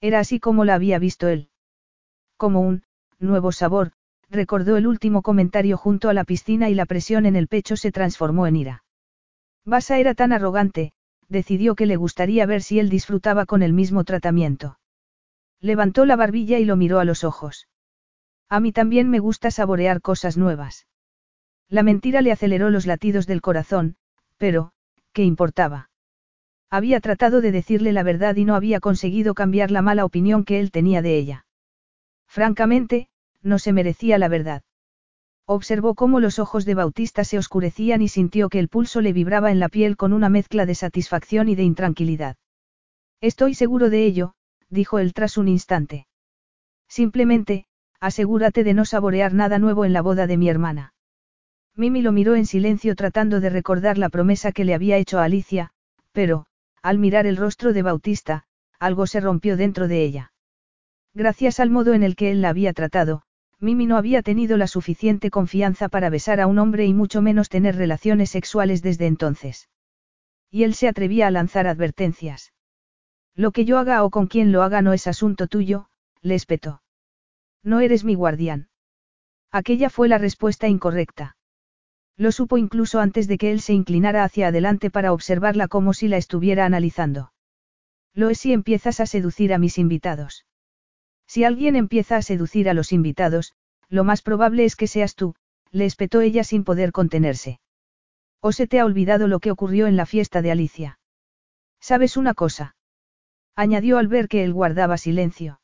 Era así como la había visto él. Como un, nuevo sabor, recordó el último comentario junto a la piscina y la presión en el pecho se transformó en ira. Basa era tan arrogante, decidió que le gustaría ver si él disfrutaba con el mismo tratamiento. Levantó la barbilla y lo miró a los ojos. A mí también me gusta saborear cosas nuevas. La mentira le aceleró los latidos del corazón, pero, ¿qué importaba? Había tratado de decirle la verdad y no había conseguido cambiar la mala opinión que él tenía de ella. Francamente, no se merecía la verdad. Observó cómo los ojos de Bautista se oscurecían y sintió que el pulso le vibraba en la piel con una mezcla de satisfacción y de intranquilidad. Estoy seguro de ello, dijo él tras un instante. Simplemente, asegúrate de no saborear nada nuevo en la boda de mi hermana. Mimi lo miró en silencio tratando de recordar la promesa que le había hecho a Alicia, pero, al mirar el rostro de Bautista, algo se rompió dentro de ella. Gracias al modo en el que él la había tratado, Mimi no había tenido la suficiente confianza para besar a un hombre y mucho menos tener relaciones sexuales desde entonces. Y él se atrevía a lanzar advertencias. Lo que yo haga o con quien lo haga no es asunto tuyo, le espetó. No eres mi guardián. Aquella fue la respuesta incorrecta. Lo supo incluso antes de que él se inclinara hacia adelante para observarla como si la estuviera analizando. Lo es si empiezas a seducir a mis invitados. Si alguien empieza a seducir a los invitados, lo más probable es que seas tú, le espetó ella sin poder contenerse. ¿O se te ha olvidado lo que ocurrió en la fiesta de Alicia? ¿Sabes una cosa? Añadió al ver que él guardaba silencio.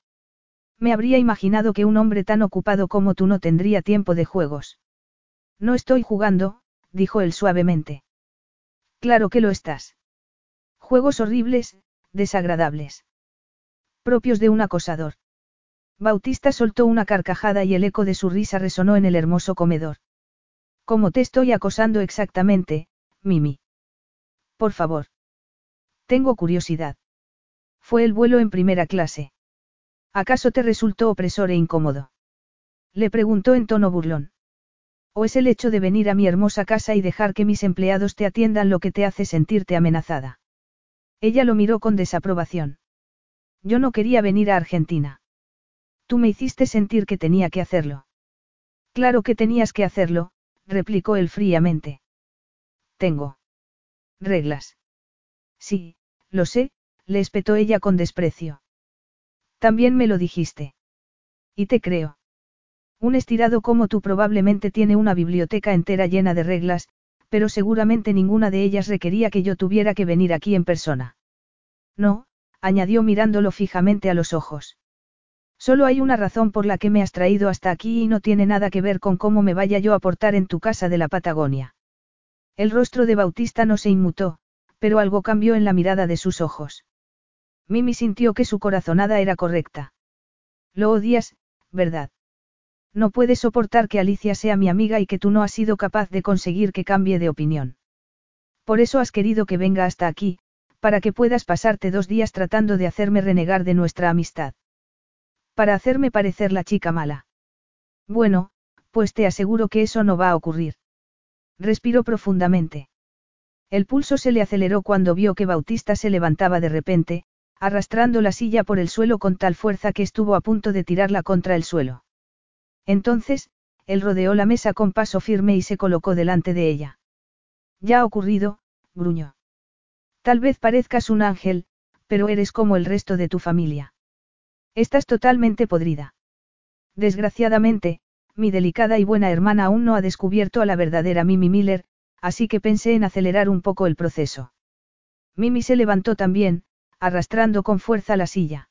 Me habría imaginado que un hombre tan ocupado como tú no tendría tiempo de juegos. No estoy jugando, dijo él suavemente. Claro que lo estás. Juegos horribles, desagradables. Propios de un acosador. Bautista soltó una carcajada y el eco de su risa resonó en el hermoso comedor. ¿Cómo te estoy acosando exactamente, Mimi? Por favor. Tengo curiosidad. Fue el vuelo en primera clase. ¿Acaso te resultó opresor e incómodo? Le preguntó en tono burlón. ¿O es el hecho de venir a mi hermosa casa y dejar que mis empleados te atiendan lo que te hace sentirte amenazada? Ella lo miró con desaprobación. Yo no quería venir a Argentina. Tú me hiciste sentir que tenía que hacerlo. Claro que tenías que hacerlo, replicó él fríamente. Tengo. Reglas. Sí, lo sé, le espetó ella con desprecio. También me lo dijiste. Y te creo. Un estirado como tú probablemente tiene una biblioteca entera llena de reglas, pero seguramente ninguna de ellas requería que yo tuviera que venir aquí en persona. No, añadió mirándolo fijamente a los ojos. Solo hay una razón por la que me has traído hasta aquí y no tiene nada que ver con cómo me vaya yo a portar en tu casa de la Patagonia. El rostro de Bautista no se inmutó, pero algo cambió en la mirada de sus ojos. Mimi sintió que su corazonada era correcta. Lo odias, ¿verdad? No puedes soportar que Alicia sea mi amiga y que tú no has sido capaz de conseguir que cambie de opinión. Por eso has querido que venga hasta aquí, para que puedas pasarte dos días tratando de hacerme renegar de nuestra amistad. Para hacerme parecer la chica mala. Bueno, pues te aseguro que eso no va a ocurrir. Respiró profundamente. El pulso se le aceleró cuando vio que Bautista se levantaba de repente, arrastrando la silla por el suelo con tal fuerza que estuvo a punto de tirarla contra el suelo. Entonces, él rodeó la mesa con paso firme y se colocó delante de ella. Ya ha ocurrido, gruñó. Tal vez parezcas un ángel, pero eres como el resto de tu familia. Estás totalmente podrida. Desgraciadamente, mi delicada y buena hermana aún no ha descubierto a la verdadera Mimi Miller, así que pensé en acelerar un poco el proceso. Mimi se levantó también, arrastrando con fuerza la silla.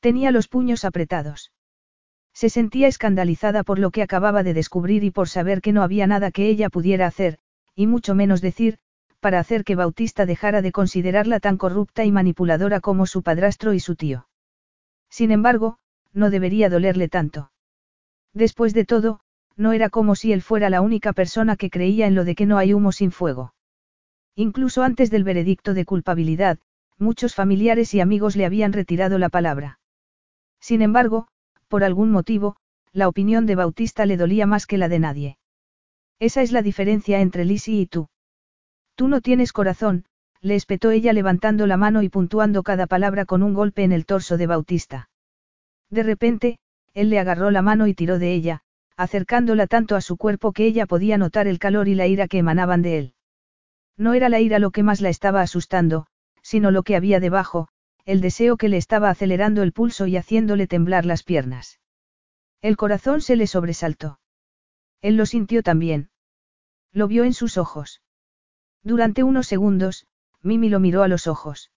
Tenía los puños apretados. Se sentía escandalizada por lo que acababa de descubrir y por saber que no había nada que ella pudiera hacer, y mucho menos decir, para hacer que Bautista dejara de considerarla tan corrupta y manipuladora como su padrastro y su tío. Sin embargo, no debería dolerle tanto. Después de todo, no era como si él fuera la única persona que creía en lo de que no hay humo sin fuego. Incluso antes del veredicto de culpabilidad, muchos familiares y amigos le habían retirado la palabra. Sin embargo, por algún motivo, la opinión de Bautista le dolía más que la de nadie. Esa es la diferencia entre Lizzie y tú. Tú no tienes corazón, le espetó ella levantando la mano y puntuando cada palabra con un golpe en el torso de Bautista. De repente, él le agarró la mano y tiró de ella, acercándola tanto a su cuerpo que ella podía notar el calor y la ira que emanaban de él. No era la ira lo que más la estaba asustando, sino lo que había debajo, el deseo que le estaba acelerando el pulso y haciéndole temblar las piernas. El corazón se le sobresaltó. Él lo sintió también. Lo vio en sus ojos. Durante unos segundos, Mimi lo miró a los ojos.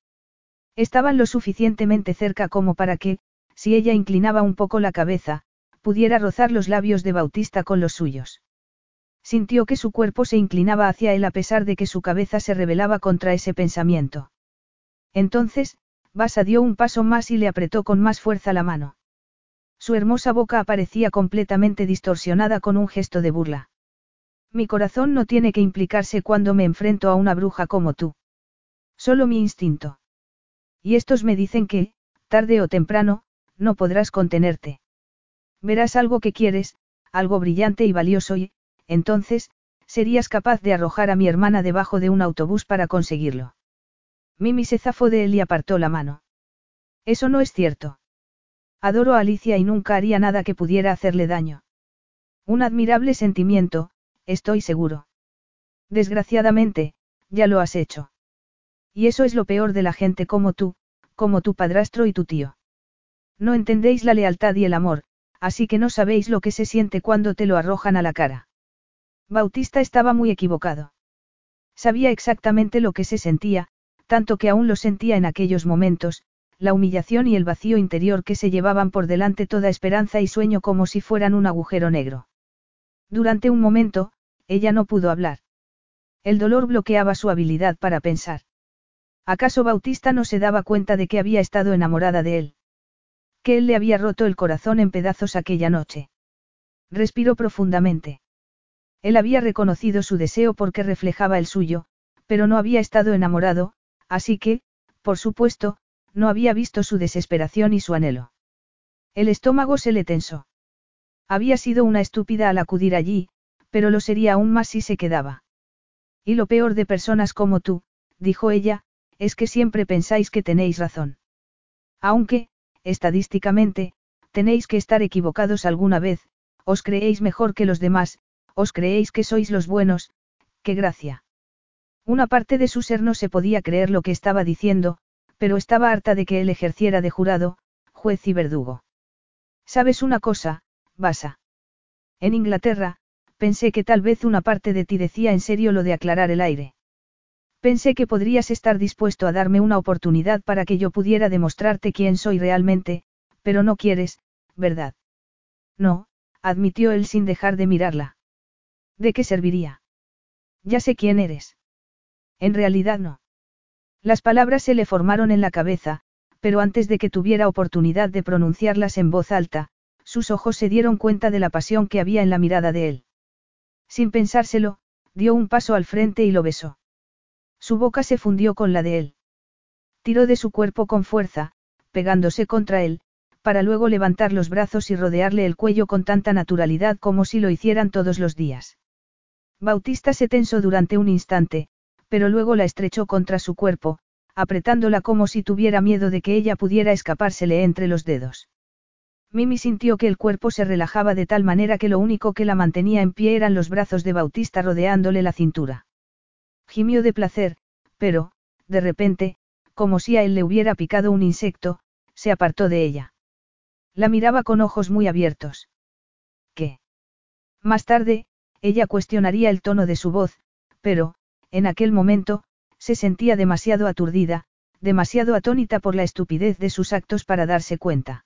Estaban lo suficientemente cerca como para que, si ella inclinaba un poco la cabeza, pudiera rozar los labios de Bautista con los suyos. Sintió que su cuerpo se inclinaba hacia él a pesar de que su cabeza se rebelaba contra ese pensamiento. Entonces, Basa dio un paso más y le apretó con más fuerza la mano. Su hermosa boca aparecía completamente distorsionada con un gesto de burla. Mi corazón no tiene que implicarse cuando me enfrento a una bruja como tú. Solo mi instinto. Y estos me dicen que, tarde o temprano, no podrás contenerte. Verás algo que quieres, algo brillante y valioso y, entonces, serías capaz de arrojar a mi hermana debajo de un autobús para conseguirlo. Mimi se zafó de él y apartó la mano. Eso no es cierto. Adoro a Alicia y nunca haría nada que pudiera hacerle daño. Un admirable sentimiento, estoy seguro. Desgraciadamente, ya lo has hecho. Y eso es lo peor de la gente como tú, como tu padrastro y tu tío. No entendéis la lealtad y el amor, así que no sabéis lo que se siente cuando te lo arrojan a la cara. Bautista estaba muy equivocado. Sabía exactamente lo que se sentía, tanto que aún lo sentía en aquellos momentos, la humillación y el vacío interior que se llevaban por delante toda esperanza y sueño como si fueran un agujero negro. Durante un momento, ella no pudo hablar. El dolor bloqueaba su habilidad para pensar. ¿Acaso Bautista no se daba cuenta de que había estado enamorada de él? Que él le había roto el corazón en pedazos aquella noche. Respiró profundamente. Él había reconocido su deseo porque reflejaba el suyo, pero no había estado enamorado, así que, por supuesto, no había visto su desesperación y su anhelo. El estómago se le tensó. Había sido una estúpida al acudir allí, pero lo sería aún más si se quedaba. Y lo peor de personas como tú, dijo ella, es que siempre pensáis que tenéis razón. Aunque, estadísticamente, tenéis que estar equivocados alguna vez, os creéis mejor que los demás, os creéis que sois los buenos, qué gracia. Una parte de su ser no se podía creer lo que estaba diciendo, pero estaba harta de que él ejerciera de jurado, juez y verdugo. ¿Sabes una cosa, Basa? En Inglaterra, pensé que tal vez una parte de ti decía en serio lo de aclarar el aire. Pensé que podrías estar dispuesto a darme una oportunidad para que yo pudiera demostrarte quién soy realmente, pero no quieres, ¿verdad? No, admitió él sin dejar de mirarla. ¿De qué serviría? Ya sé quién eres. En realidad no. Las palabras se le formaron en la cabeza, pero antes de que tuviera oportunidad de pronunciarlas en voz alta, sus ojos se dieron cuenta de la pasión que había en la mirada de él. Sin pensárselo, dio un paso al frente y lo besó. Su boca se fundió con la de él. Tiró de su cuerpo con fuerza, pegándose contra él, para luego levantar los brazos y rodearle el cuello con tanta naturalidad como si lo hicieran todos los días. Bautista se tensó durante un instante, pero luego la estrechó contra su cuerpo, apretándola como si tuviera miedo de que ella pudiera escapársele entre los dedos. Mimi sintió que el cuerpo se relajaba de tal manera que lo único que la mantenía en pie eran los brazos de Bautista rodeándole la cintura. Gimió de placer, pero, de repente, como si a él le hubiera picado un insecto, se apartó de ella. La miraba con ojos muy abiertos. ¿Qué? Más tarde, ella cuestionaría el tono de su voz, pero, en aquel momento, se sentía demasiado aturdida, demasiado atónita por la estupidez de sus actos para darse cuenta.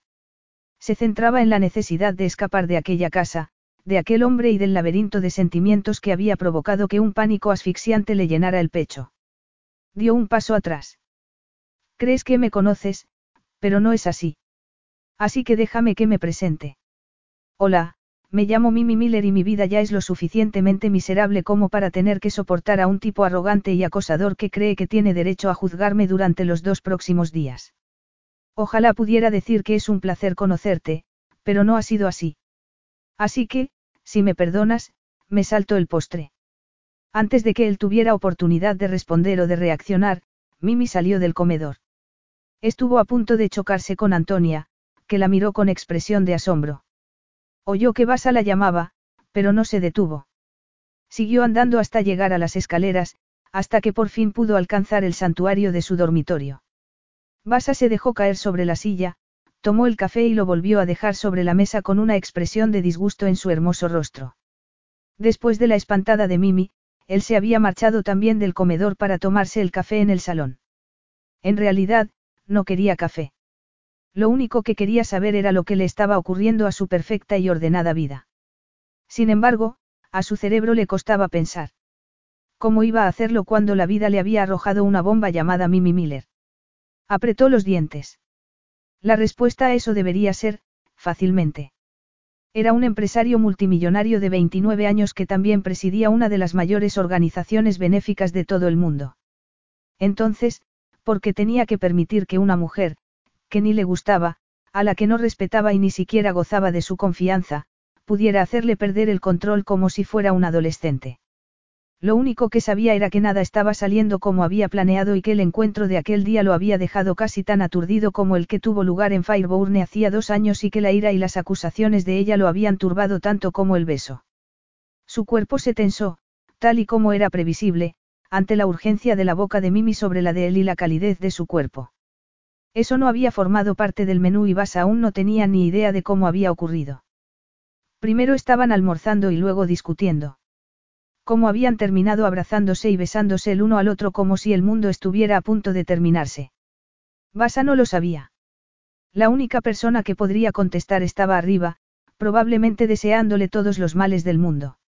Se centraba en la necesidad de escapar de aquella casa, de aquel hombre y del laberinto de sentimientos que había provocado que un pánico asfixiante le llenara el pecho. Dio un paso atrás. Crees que me conoces, pero no es así. Así que déjame que me presente. Hola, me llamo Mimi Miller y mi vida ya es lo suficientemente miserable como para tener que soportar a un tipo arrogante y acosador que cree que tiene derecho a juzgarme durante los dos próximos días. Ojalá pudiera decir que es un placer conocerte, pero no ha sido así. Así que, si me perdonas, me salto el postre. Antes de que él tuviera oportunidad de responder o de reaccionar, Mimi salió del comedor. Estuvo a punto de chocarse con Antonia, que la miró con expresión de asombro. Oyó que Basa la llamaba, pero no se detuvo. Siguió andando hasta llegar a las escaleras, hasta que por fin pudo alcanzar el santuario de su dormitorio. Basa se dejó caer sobre la silla, tomó el café y lo volvió a dejar sobre la mesa con una expresión de disgusto en su hermoso rostro. Después de la espantada de Mimi, él se había marchado también del comedor para tomarse el café en el salón. En realidad, no quería café. Lo único que quería saber era lo que le estaba ocurriendo a su perfecta y ordenada vida. Sin embargo, a su cerebro le costaba pensar. ¿Cómo iba a hacerlo cuando la vida le había arrojado una bomba llamada Mimi Miller? Apretó los dientes. La respuesta a eso debería ser, fácilmente. Era un empresario multimillonario de 29 años que también presidía una de las mayores organizaciones benéficas de todo el mundo. Entonces, ¿por qué tenía que permitir que una mujer, que ni le gustaba, a la que no respetaba y ni siquiera gozaba de su confianza, pudiera hacerle perder el control como si fuera un adolescente? Lo único que sabía era que nada estaba saliendo como había planeado y que el encuentro de aquel día lo había dejado casi tan aturdido como el que tuvo lugar en Fireburne hacía dos años y que la ira y las acusaciones de ella lo habían turbado tanto como el beso. Su cuerpo se tensó, tal y como era previsible, ante la urgencia de la boca de Mimi sobre la de él y la calidez de su cuerpo. Eso no había formado parte del menú y Vas aún no tenía ni idea de cómo había ocurrido. Primero estaban almorzando y luego discutiendo. Cómo habían terminado abrazándose y besándose el uno al otro como si el mundo estuviera a punto de terminarse. Basa no lo sabía. La única persona que podría contestar estaba arriba, probablemente deseándole todos los males del mundo.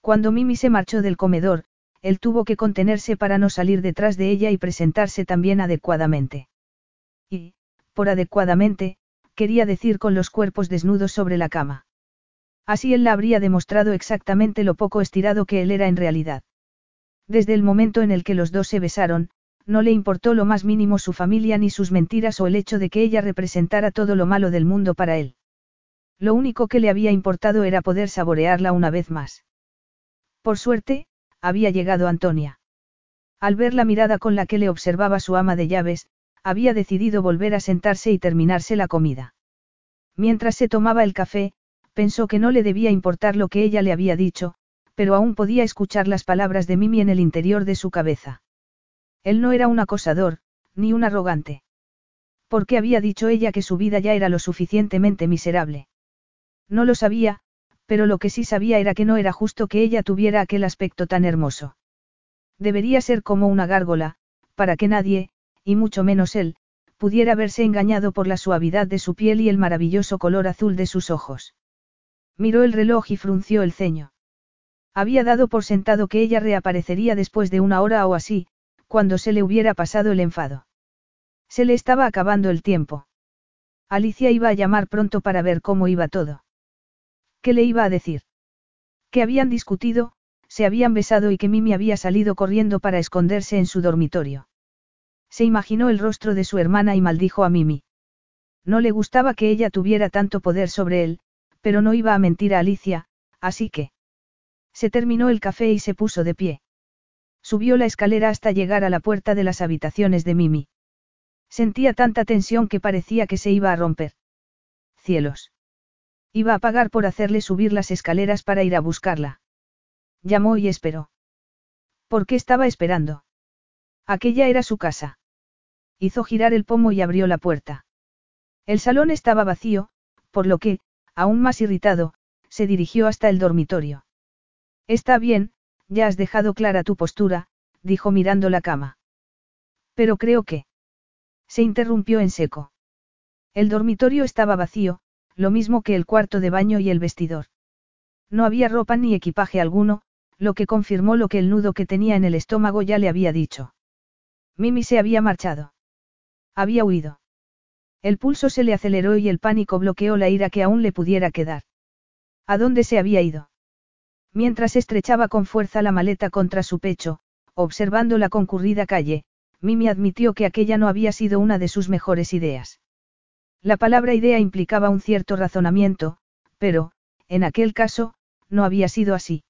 Cuando Mimi se marchó del comedor, él tuvo que contenerse para no salir detrás de ella y presentarse también adecuadamente. Y, por adecuadamente, quería decir con los cuerpos desnudos sobre la cama. Así él la habría demostrado exactamente lo poco estirado que él era en realidad. Desde el momento en el que los dos se besaron, no le importó lo más mínimo su familia ni sus mentiras o el hecho de que ella representara todo lo malo del mundo para él. Lo único que le había importado era poder saborearla una vez más. Por suerte, había llegado Antonia. Al ver la mirada con la que le observaba su ama de llaves, había decidido volver a sentarse y terminarse la comida. Mientras se tomaba el café, pensó que no le debía importar lo que ella le había dicho, pero aún podía escuchar las palabras de Mimi en el interior de su cabeza. Él no era un acosador, ni un arrogante. ¿Por qué había dicho ella que su vida ya era lo suficientemente miserable? No lo sabía, pero lo que sí sabía era que no era justo que ella tuviera aquel aspecto tan hermoso. Debería ser como una gárgola, para que nadie, y mucho menos él, pudiera verse engañado por la suavidad de su piel y el maravilloso color azul de sus ojos. Miró el reloj y frunció el ceño. Había dado por sentado que ella reaparecería después de una hora o así, cuando se le hubiera pasado el enfado. Se le estaba acabando el tiempo. Alicia iba a llamar pronto para ver cómo iba todo. ¿Qué le iba a decir? Que habían discutido, se habían besado y que Mimi había salido corriendo para esconderse en su dormitorio. Se imaginó el rostro de su hermana y maldijo a Mimi. No le gustaba que ella tuviera tanto poder sobre él, pero no iba a mentir a Alicia, así que... Se terminó el café y se puso de pie. Subió la escalera hasta llegar a la puerta de las habitaciones de Mimi. Sentía tanta tensión que parecía que se iba a romper. Cielos. Iba a pagar por hacerle subir las escaleras para ir a buscarla. Llamó y esperó. ¿Por qué estaba esperando? Aquella era su casa. Hizo girar el pomo y abrió la puerta. El salón estaba vacío, por lo que, aún más irritado, se dirigió hasta el dormitorio. Está bien, ya has dejado clara tu postura, dijo mirando la cama. Pero creo que... Se interrumpió en seco. El dormitorio estaba vacío, lo mismo que el cuarto de baño y el vestidor. No había ropa ni equipaje alguno, lo que confirmó lo que el nudo que tenía en el estómago ya le había dicho. Mimi se había marchado. Había huido. El pulso se le aceleró y el pánico bloqueó la ira que aún le pudiera quedar. ¿A dónde se había ido? Mientras estrechaba con fuerza la maleta contra su pecho, observando la concurrida calle, Mimi admitió que aquella no había sido una de sus mejores ideas. La palabra idea implicaba un cierto razonamiento, pero, en aquel caso, no había sido así.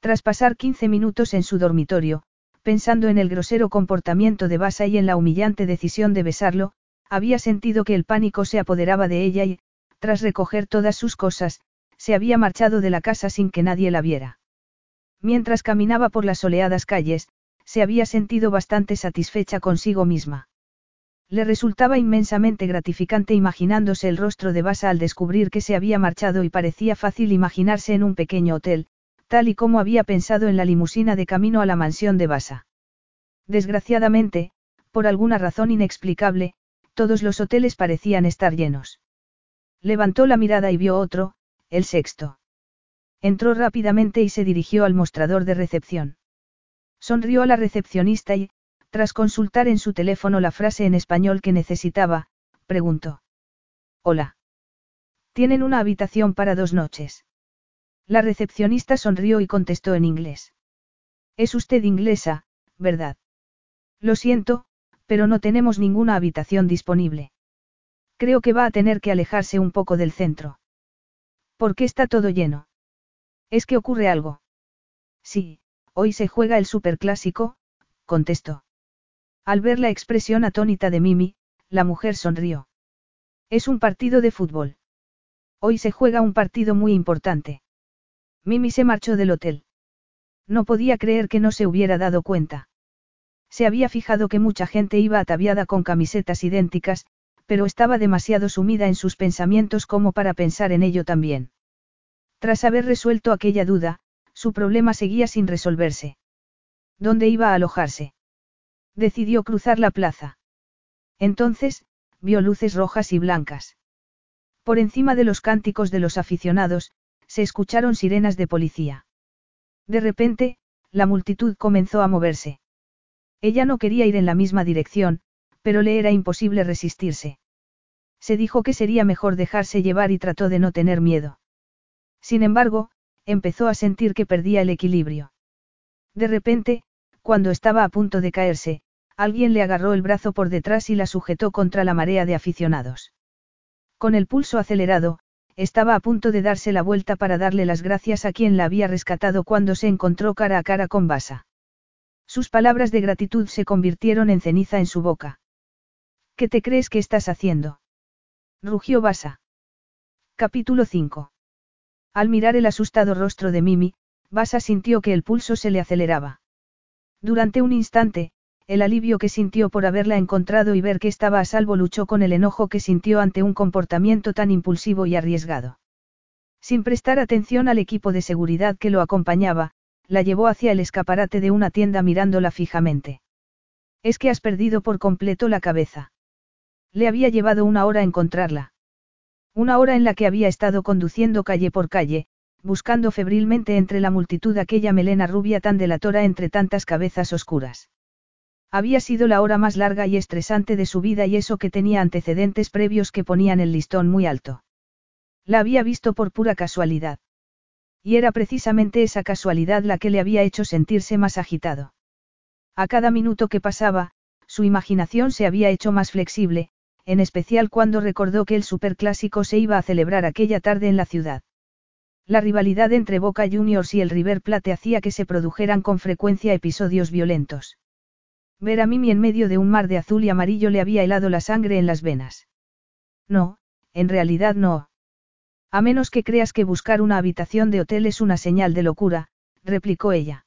Tras pasar 15 minutos en su dormitorio, pensando en el grosero comportamiento de Basa y en la humillante decisión de besarlo, había sentido que el pánico se apoderaba de ella y, tras recoger todas sus cosas, se había marchado de la casa sin que nadie la viera. Mientras caminaba por las soleadas calles, se había sentido bastante satisfecha consigo misma. Le resultaba inmensamente gratificante imaginándose el rostro de Basa al descubrir que se había marchado y parecía fácil imaginarse en un pequeño hotel, tal y como había pensado en la limusina de camino a la mansión de Basa. Desgraciadamente, por alguna razón inexplicable, todos los hoteles parecían estar llenos. Levantó la mirada y vio otro, el sexto. Entró rápidamente y se dirigió al mostrador de recepción. Sonrió a la recepcionista y, tras consultar en su teléfono la frase en español que necesitaba, preguntó. Hola. Tienen una habitación para dos noches. La recepcionista sonrió y contestó en inglés. Es usted inglesa, ¿verdad? Lo siento, pero no tenemos ninguna habitación disponible. Creo que va a tener que alejarse un poco del centro. ¿Por qué está todo lleno? ¿Es que ocurre algo? Sí, hoy se juega el superclásico, contestó. Al ver la expresión atónita de Mimi, la mujer sonrió. Es un partido de fútbol. Hoy se juega un partido muy importante. Mimi se marchó del hotel. No podía creer que no se hubiera dado cuenta. Se había fijado que mucha gente iba ataviada con camisetas idénticas, pero estaba demasiado sumida en sus pensamientos como para pensar en ello también. Tras haber resuelto aquella duda, su problema seguía sin resolverse. ¿Dónde iba a alojarse? Decidió cruzar la plaza. Entonces, vio luces rojas y blancas. Por encima de los cánticos de los aficionados, se escucharon sirenas de policía. De repente, la multitud comenzó a moverse. Ella no quería ir en la misma dirección, pero le era imposible resistirse. Se dijo que sería mejor dejarse llevar y trató de no tener miedo. Sin embargo, empezó a sentir que perdía el equilibrio. De repente, cuando estaba a punto de caerse, alguien le agarró el brazo por detrás y la sujetó contra la marea de aficionados. Con el pulso acelerado, estaba a punto de darse la vuelta para darle las gracias a quien la había rescatado cuando se encontró cara a cara con Basa. Sus palabras de gratitud se convirtieron en ceniza en su boca. ¿Qué te crees que estás haciendo? Rugió Basa. Capítulo 5. Al mirar el asustado rostro de Mimi, Basa sintió que el pulso se le aceleraba. Durante un instante, el alivio que sintió por haberla encontrado y ver que estaba a salvo luchó con el enojo que sintió ante un comportamiento tan impulsivo y arriesgado. Sin prestar atención al equipo de seguridad que lo acompañaba, la llevó hacia el escaparate de una tienda mirándola fijamente. Es que has perdido por completo la cabeza. Le había llevado una hora encontrarla. Una hora en la que había estado conduciendo calle por calle, buscando febrilmente entre la multitud aquella melena rubia tan delatora entre tantas cabezas oscuras. Había sido la hora más larga y estresante de su vida y eso que tenía antecedentes previos que ponían el listón muy alto. La había visto por pura casualidad. Y era precisamente esa casualidad la que le había hecho sentirse más agitado. A cada minuto que pasaba, su imaginación se había hecho más flexible, en especial cuando recordó que el superclásico se iba a celebrar aquella tarde en la ciudad. La rivalidad entre Boca Juniors y el River Plate hacía que se produjeran con frecuencia episodios violentos. Ver a Mimi en medio de un mar de azul y amarillo le había helado la sangre en las venas. No, en realidad no. A menos que creas que buscar una habitación de hotel es una señal de locura, replicó ella.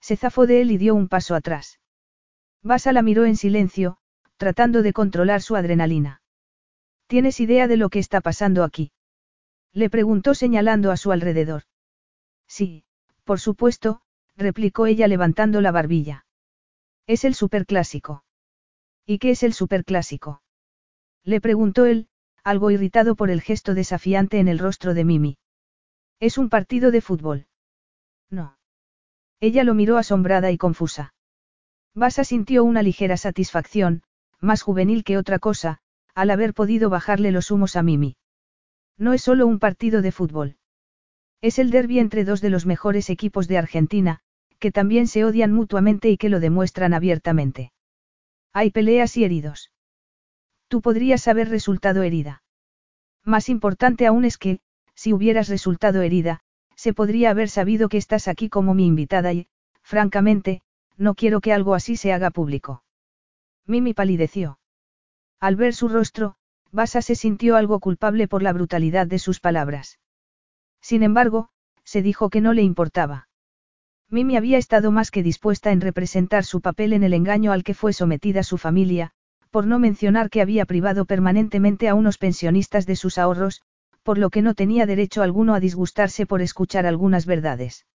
Se zafó de él y dio un paso atrás. Basa la miró en silencio, tratando de controlar su adrenalina. ¿Tienes idea de lo que está pasando aquí? Le preguntó señalando a su alrededor. Sí, por supuesto, replicó ella levantando la barbilla. Es el superclásico. ¿Y qué es el superclásico? Le preguntó él, algo irritado por el gesto desafiante en el rostro de Mimi. Es un partido de fútbol. No. Ella lo miró asombrada y confusa. Basa sintió una ligera satisfacción, más juvenil que otra cosa, al haber podido bajarle los humos a Mimi. No es solo un partido de fútbol. Es el derby entre dos de los mejores equipos de Argentina, que también se odian mutuamente y que lo demuestran abiertamente. Hay peleas y heridos. Tú podrías haber resultado herida. Más importante aún es que, si hubieras resultado herida, se podría haber sabido que estás aquí como mi invitada y, francamente, no quiero que algo así se haga público. Mimi palideció. Al ver su rostro, Basa se sintió algo culpable por la brutalidad de sus palabras. Sin embargo, se dijo que no le importaba. Mimi había estado más que dispuesta en representar su papel en el engaño al que fue sometida su familia, por no mencionar que había privado permanentemente a unos pensionistas de sus ahorros, por lo que no tenía derecho alguno a disgustarse por escuchar algunas verdades.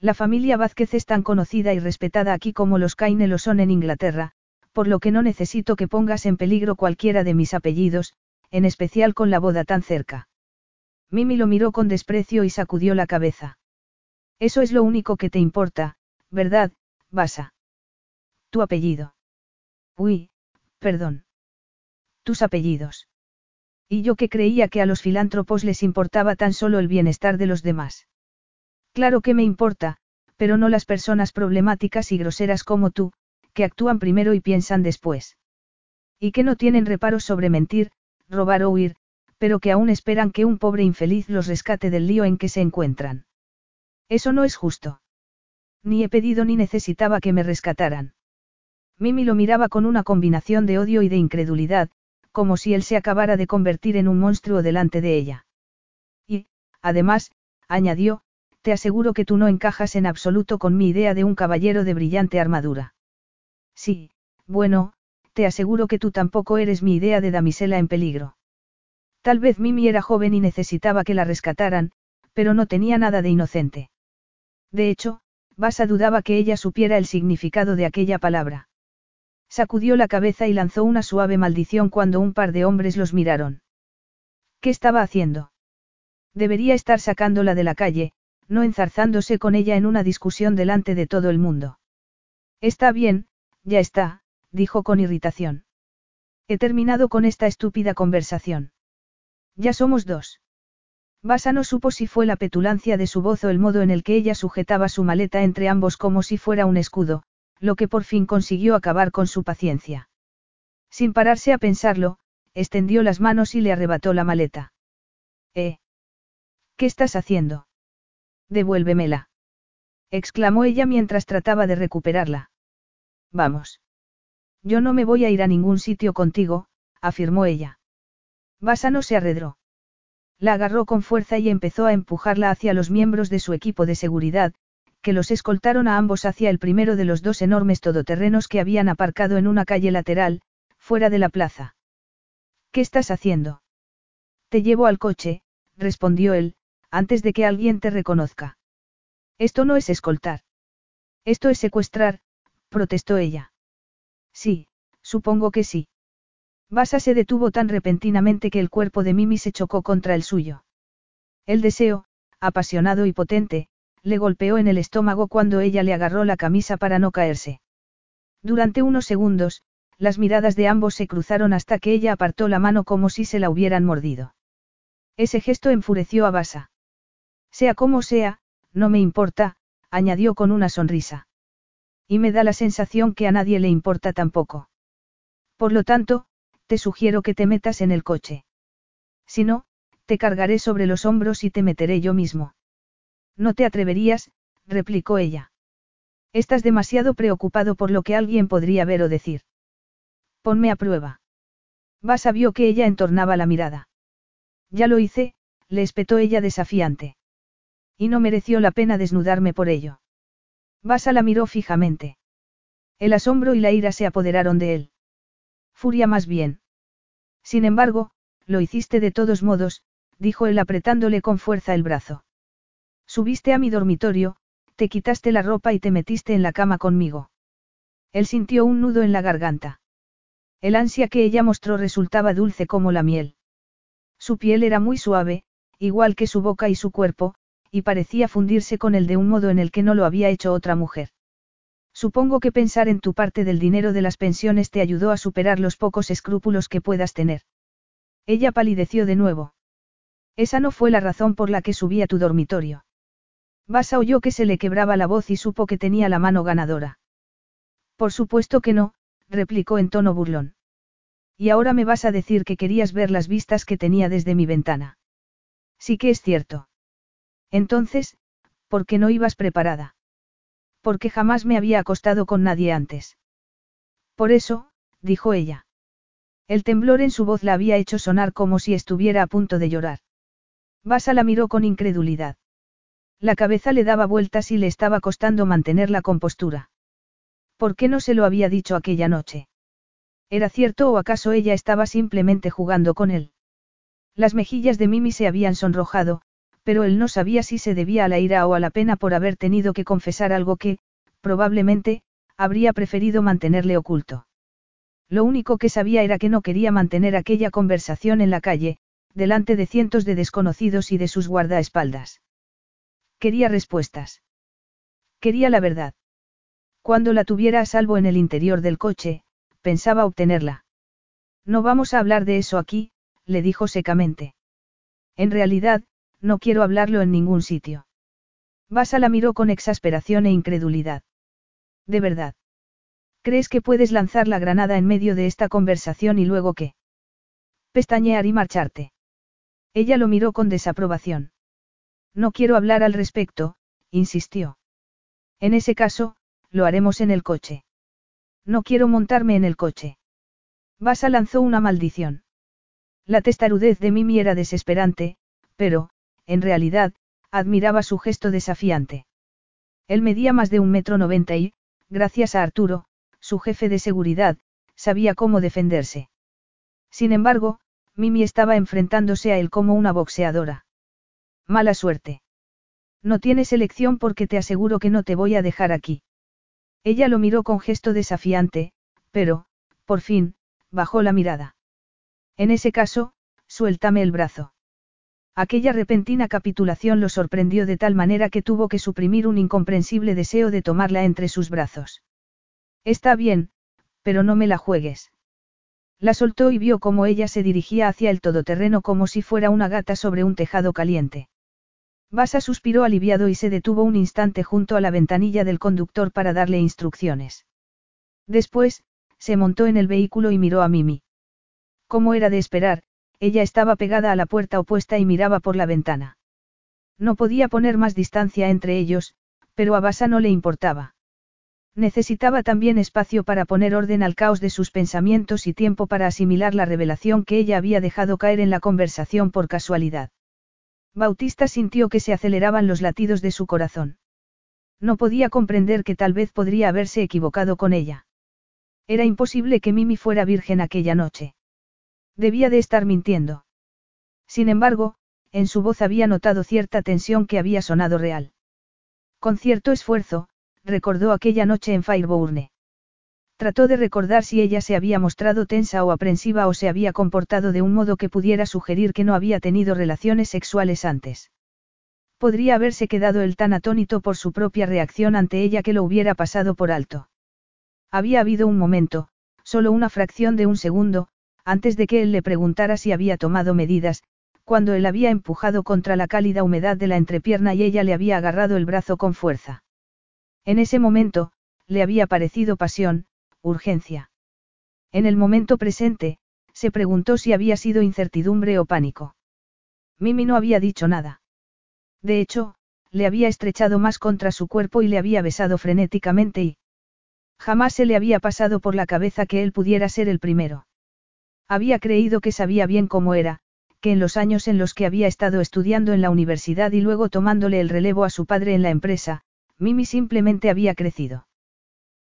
La familia Vázquez es tan conocida y respetada aquí como los Caine lo son en Inglaterra, por lo que no necesito que pongas en peligro cualquiera de mis apellidos, en especial con la boda tan cerca. Mimi lo miró con desprecio y sacudió la cabeza. Eso es lo único que te importa, ¿verdad, Basa? Tu apellido. Uy, perdón. Tus apellidos. Y yo que creía que a los filántropos les importaba tan solo el bienestar de los demás. Claro que me importa, pero no las personas problemáticas y groseras como tú, que actúan primero y piensan después. Y que no tienen reparos sobre mentir, robar o huir, pero que aún esperan que un pobre infeliz los rescate del lío en que se encuentran. Eso no es justo. Ni he pedido ni necesitaba que me rescataran. Mimi lo miraba con una combinación de odio y de incredulidad, como si él se acabara de convertir en un monstruo delante de ella. Y, además, añadió, te aseguro que tú no encajas en absoluto con mi idea de un caballero de brillante armadura. Sí, bueno, te aseguro que tú tampoco eres mi idea de damisela en peligro. Tal vez Mimi era joven y necesitaba que la rescataran, pero no tenía nada de inocente. De hecho, Basa dudaba que ella supiera el significado de aquella palabra. Sacudió la cabeza y lanzó una suave maldición cuando un par de hombres los miraron. ¿Qué estaba haciendo? Debería estar sacándola de la calle, no enzarzándose con ella en una discusión delante de todo el mundo. Está bien, ya está, dijo con irritación. He terminado con esta estúpida conversación. Ya somos dos. Basa no supo si fue la petulancia de su voz o el modo en el que ella sujetaba su maleta entre ambos como si fuera un escudo, lo que por fin consiguió acabar con su paciencia. Sin pararse a pensarlo, extendió las manos y le arrebató la maleta. ¿Eh? ¿Qué estás haciendo? Devuélvemela. exclamó ella mientras trataba de recuperarla. Vamos. Yo no me voy a ir a ningún sitio contigo, afirmó ella. Basa no se arredró. La agarró con fuerza y empezó a empujarla hacia los miembros de su equipo de seguridad, que los escoltaron a ambos hacia el primero de los dos enormes todoterrenos que habían aparcado en una calle lateral, fuera de la plaza. ¿Qué estás haciendo? Te llevo al coche, respondió él, antes de que alguien te reconozca. Esto no es escoltar. Esto es secuestrar, protestó ella. Sí, supongo que sí. Basa se detuvo tan repentinamente que el cuerpo de Mimi se chocó contra el suyo. El deseo, apasionado y potente, le golpeó en el estómago cuando ella le agarró la camisa para no caerse. Durante unos segundos, las miradas de ambos se cruzaron hasta que ella apartó la mano como si se la hubieran mordido. Ese gesto enfureció a Basa. Sea como sea, no me importa, añadió con una sonrisa. Y me da la sensación que a nadie le importa tampoco. Por lo tanto, te sugiero que te metas en el coche. Si no, te cargaré sobre los hombros y te meteré yo mismo. No te atreverías, replicó ella. Estás demasiado preocupado por lo que alguien podría ver o decir. Ponme a prueba. Basa vio que ella entornaba la mirada. Ya lo hice, le espetó ella desafiante. Y no mereció la pena desnudarme por ello. Basa la miró fijamente. El asombro y la ira se apoderaron de él. Furia más bien. Sin embargo, lo hiciste de todos modos, dijo él apretándole con fuerza el brazo. Subiste a mi dormitorio, te quitaste la ropa y te metiste en la cama conmigo. Él sintió un nudo en la garganta. El ansia que ella mostró resultaba dulce como la miel. Su piel era muy suave, igual que su boca y su cuerpo, y parecía fundirse con él de un modo en el que no lo había hecho otra mujer. Supongo que pensar en tu parte del dinero de las pensiones te ayudó a superar los pocos escrúpulos que puedas tener. Ella palideció de nuevo. Esa no fue la razón por la que subí a tu dormitorio. Basa oyó que se le quebraba la voz y supo que tenía la mano ganadora. Por supuesto que no, replicó en tono burlón. Y ahora me vas a decir que querías ver las vistas que tenía desde mi ventana. Sí que es cierto. Entonces, ¿por qué no ibas preparada? Porque jamás me había acostado con nadie antes. Por eso, dijo ella. El temblor en su voz la había hecho sonar como si estuviera a punto de llorar. Basa la miró con incredulidad. La cabeza le daba vueltas y le estaba costando mantener la compostura. ¿Por qué no se lo había dicho aquella noche? ¿Era cierto o acaso ella estaba simplemente jugando con él? Las mejillas de Mimi se habían sonrojado, pero él no sabía si se debía a la ira o a la pena por haber tenido que confesar algo que, probablemente, habría preferido mantenerle oculto. Lo único que sabía era que no quería mantener aquella conversación en la calle, delante de cientos de desconocidos y de sus guardaespaldas. Quería respuestas. Quería la verdad. Cuando la tuviera a salvo en el interior del coche, pensaba obtenerla. No vamos a hablar de eso aquí, le dijo secamente. En realidad, no quiero hablarlo en ningún sitio. Basa la miró con exasperación e incredulidad. ¿De verdad? ¿Crees que puedes lanzar la granada en medio de esta conversación y luego qué? Pestañear y marcharte. Ella lo miró con desaprobación. No quiero hablar al respecto, insistió. En ese caso, lo haremos en el coche. No quiero montarme en el coche. Basa lanzó una maldición. La testarudez de Mimi era desesperante, pero, en realidad, admiraba su gesto desafiante. Él medía más de un metro noventa y, gracias a Arturo, su jefe de seguridad, sabía cómo defenderse. Sin embargo, Mimi estaba enfrentándose a él como una boxeadora. Mala suerte. No tienes elección porque te aseguro que no te voy a dejar aquí. Ella lo miró con gesto desafiante, pero, por fin, bajó la mirada. En ese caso, suéltame el brazo. Aquella repentina capitulación lo sorprendió de tal manera que tuvo que suprimir un incomprensible deseo de tomarla entre sus brazos. Está bien, pero no me la juegues. La soltó y vio cómo ella se dirigía hacia el todoterreno como si fuera una gata sobre un tejado caliente. Basa suspiró aliviado y se detuvo un instante junto a la ventanilla del conductor para darle instrucciones. Después, se montó en el vehículo y miró a Mimi. Como era de esperar, ella estaba pegada a la puerta opuesta y miraba por la ventana. No podía poner más distancia entre ellos, pero a Basa no le importaba. Necesitaba también espacio para poner orden al caos de sus pensamientos y tiempo para asimilar la revelación que ella había dejado caer en la conversación por casualidad. Bautista sintió que se aceleraban los latidos de su corazón. No podía comprender que tal vez podría haberse equivocado con ella. Era imposible que Mimi fuera virgen aquella noche. Debía de estar mintiendo. Sin embargo, en su voz había notado cierta tensión que había sonado real. Con cierto esfuerzo, recordó aquella noche en Fireburne. Trató de recordar si ella se había mostrado tensa o aprensiva o se había comportado de un modo que pudiera sugerir que no había tenido relaciones sexuales antes. Podría haberse quedado él tan atónito por su propia reacción ante ella que lo hubiera pasado por alto. Había habido un momento, solo una fracción de un segundo, antes de que él le preguntara si había tomado medidas, cuando él había empujado contra la cálida humedad de la entrepierna y ella le había agarrado el brazo con fuerza. En ese momento, le había parecido pasión, urgencia. En el momento presente, se preguntó si había sido incertidumbre o pánico. Mimi no había dicho nada. De hecho, le había estrechado más contra su cuerpo y le había besado frenéticamente y... Jamás se le había pasado por la cabeza que él pudiera ser el primero. Había creído que sabía bien cómo era, que en los años en los que había estado estudiando en la universidad y luego tomándole el relevo a su padre en la empresa, Mimi simplemente había crecido.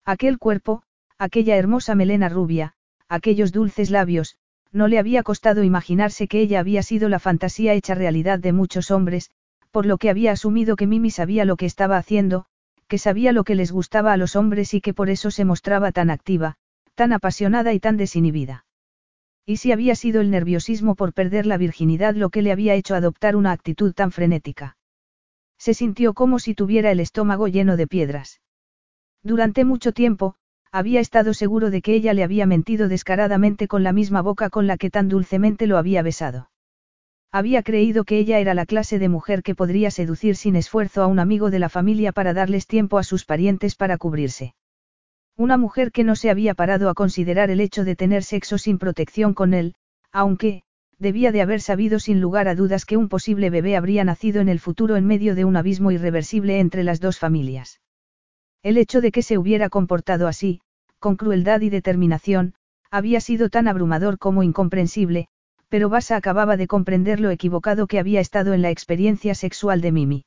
Aquel cuerpo, aquella hermosa melena rubia, aquellos dulces labios, no le había costado imaginarse que ella había sido la fantasía hecha realidad de muchos hombres, por lo que había asumido que Mimi sabía lo que estaba haciendo, que sabía lo que les gustaba a los hombres y que por eso se mostraba tan activa, tan apasionada y tan desinhibida. ¿Y si había sido el nerviosismo por perder la virginidad lo que le había hecho adoptar una actitud tan frenética? Se sintió como si tuviera el estómago lleno de piedras. Durante mucho tiempo, había estado seguro de que ella le había mentido descaradamente con la misma boca con la que tan dulcemente lo había besado. Había creído que ella era la clase de mujer que podría seducir sin esfuerzo a un amigo de la familia para darles tiempo a sus parientes para cubrirse. Una mujer que no se había parado a considerar el hecho de tener sexo sin protección con él, aunque, debía de haber sabido sin lugar a dudas que un posible bebé habría nacido en el futuro en medio de un abismo irreversible entre las dos familias. El hecho de que se hubiera comportado así, con crueldad y determinación, había sido tan abrumador como incomprensible, pero Basa acababa de comprender lo equivocado que había estado en la experiencia sexual de Mimi.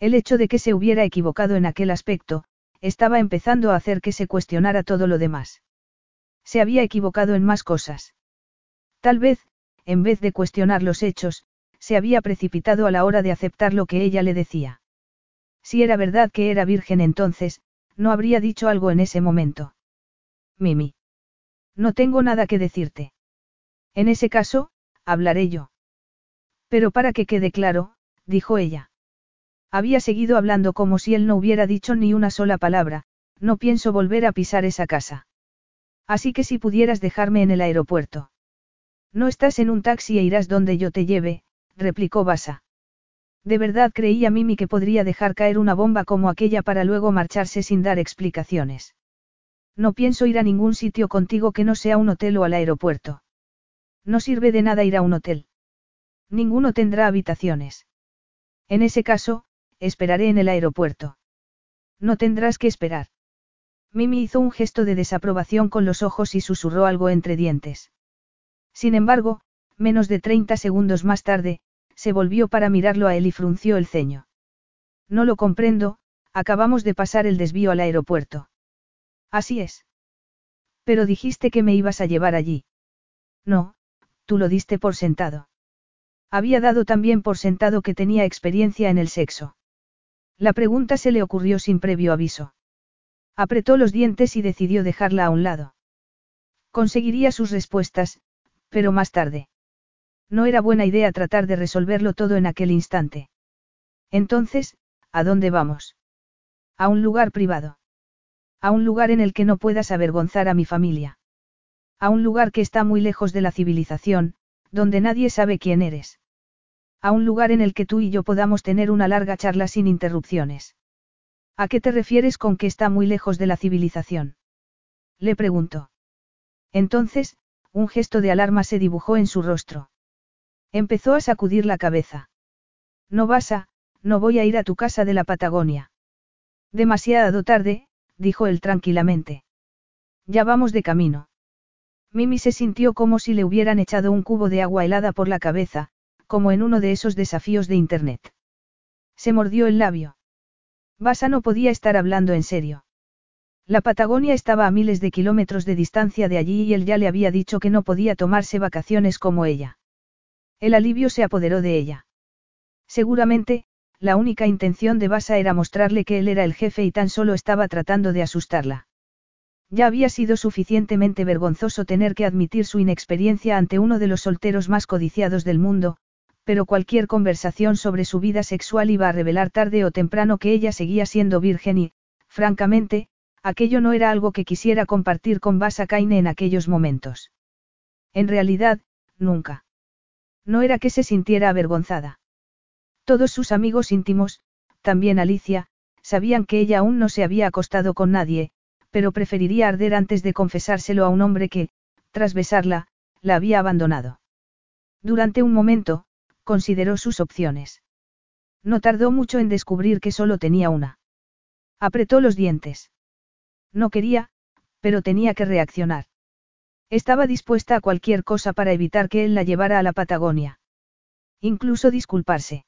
El hecho de que se hubiera equivocado en aquel aspecto, estaba empezando a hacer que se cuestionara todo lo demás. Se había equivocado en más cosas. Tal vez, en vez de cuestionar los hechos, se había precipitado a la hora de aceptar lo que ella le decía. Si era verdad que era virgen entonces, no habría dicho algo en ese momento. Mimi. No tengo nada que decirte. En ese caso, hablaré yo. Pero para que quede claro, dijo ella. Había seguido hablando como si él no hubiera dicho ni una sola palabra, no pienso volver a pisar esa casa. Así que si pudieras dejarme en el aeropuerto. No estás en un taxi e irás donde yo te lleve, replicó Basa. De verdad creía Mimi que podría dejar caer una bomba como aquella para luego marcharse sin dar explicaciones. No pienso ir a ningún sitio contigo que no sea un hotel o al aeropuerto. No sirve de nada ir a un hotel. Ninguno tendrá habitaciones. En ese caso, esperaré en el aeropuerto. No tendrás que esperar. Mimi hizo un gesto de desaprobación con los ojos y susurró algo entre dientes. Sin embargo, menos de 30 segundos más tarde, se volvió para mirarlo a él y frunció el ceño. No lo comprendo, acabamos de pasar el desvío al aeropuerto. Así es. Pero dijiste que me ibas a llevar allí. No, tú lo diste por sentado. Había dado también por sentado que tenía experiencia en el sexo. La pregunta se le ocurrió sin previo aviso. Apretó los dientes y decidió dejarla a un lado. Conseguiría sus respuestas, pero más tarde. No era buena idea tratar de resolverlo todo en aquel instante. Entonces, ¿a dónde vamos? A un lugar privado. A un lugar en el que no puedas avergonzar a mi familia. A un lugar que está muy lejos de la civilización, donde nadie sabe quién eres. A un lugar en el que tú y yo podamos tener una larga charla sin interrupciones. ¿A qué te refieres con que está muy lejos de la civilización? Le preguntó. Entonces, un gesto de alarma se dibujó en su rostro. Empezó a sacudir la cabeza. No vas a, no voy a ir a tu casa de la Patagonia. Demasiado tarde, dijo él tranquilamente. Ya vamos de camino. Mimi se sintió como si le hubieran echado un cubo de agua helada por la cabeza, como en uno de esos desafíos de Internet. Se mordió el labio. Basa no podía estar hablando en serio. La Patagonia estaba a miles de kilómetros de distancia de allí y él ya le había dicho que no podía tomarse vacaciones como ella. El alivio se apoderó de ella. Seguramente, la única intención de Basa era mostrarle que él era el jefe y tan solo estaba tratando de asustarla. Ya había sido suficientemente vergonzoso tener que admitir su inexperiencia ante uno de los solteros más codiciados del mundo, pero cualquier conversación sobre su vida sexual iba a revelar tarde o temprano que ella seguía siendo virgen y, francamente, aquello no era algo que quisiera compartir con Basa Kaine en aquellos momentos. En realidad, nunca. No era que se sintiera avergonzada. Todos sus amigos íntimos, también Alicia, sabían que ella aún no se había acostado con nadie, pero preferiría arder antes de confesárselo a un hombre que, tras besarla, la había abandonado. Durante un momento, consideró sus opciones. No tardó mucho en descubrir que solo tenía una. Apretó los dientes. No quería, pero tenía que reaccionar. Estaba dispuesta a cualquier cosa para evitar que él la llevara a la Patagonia. Incluso disculparse.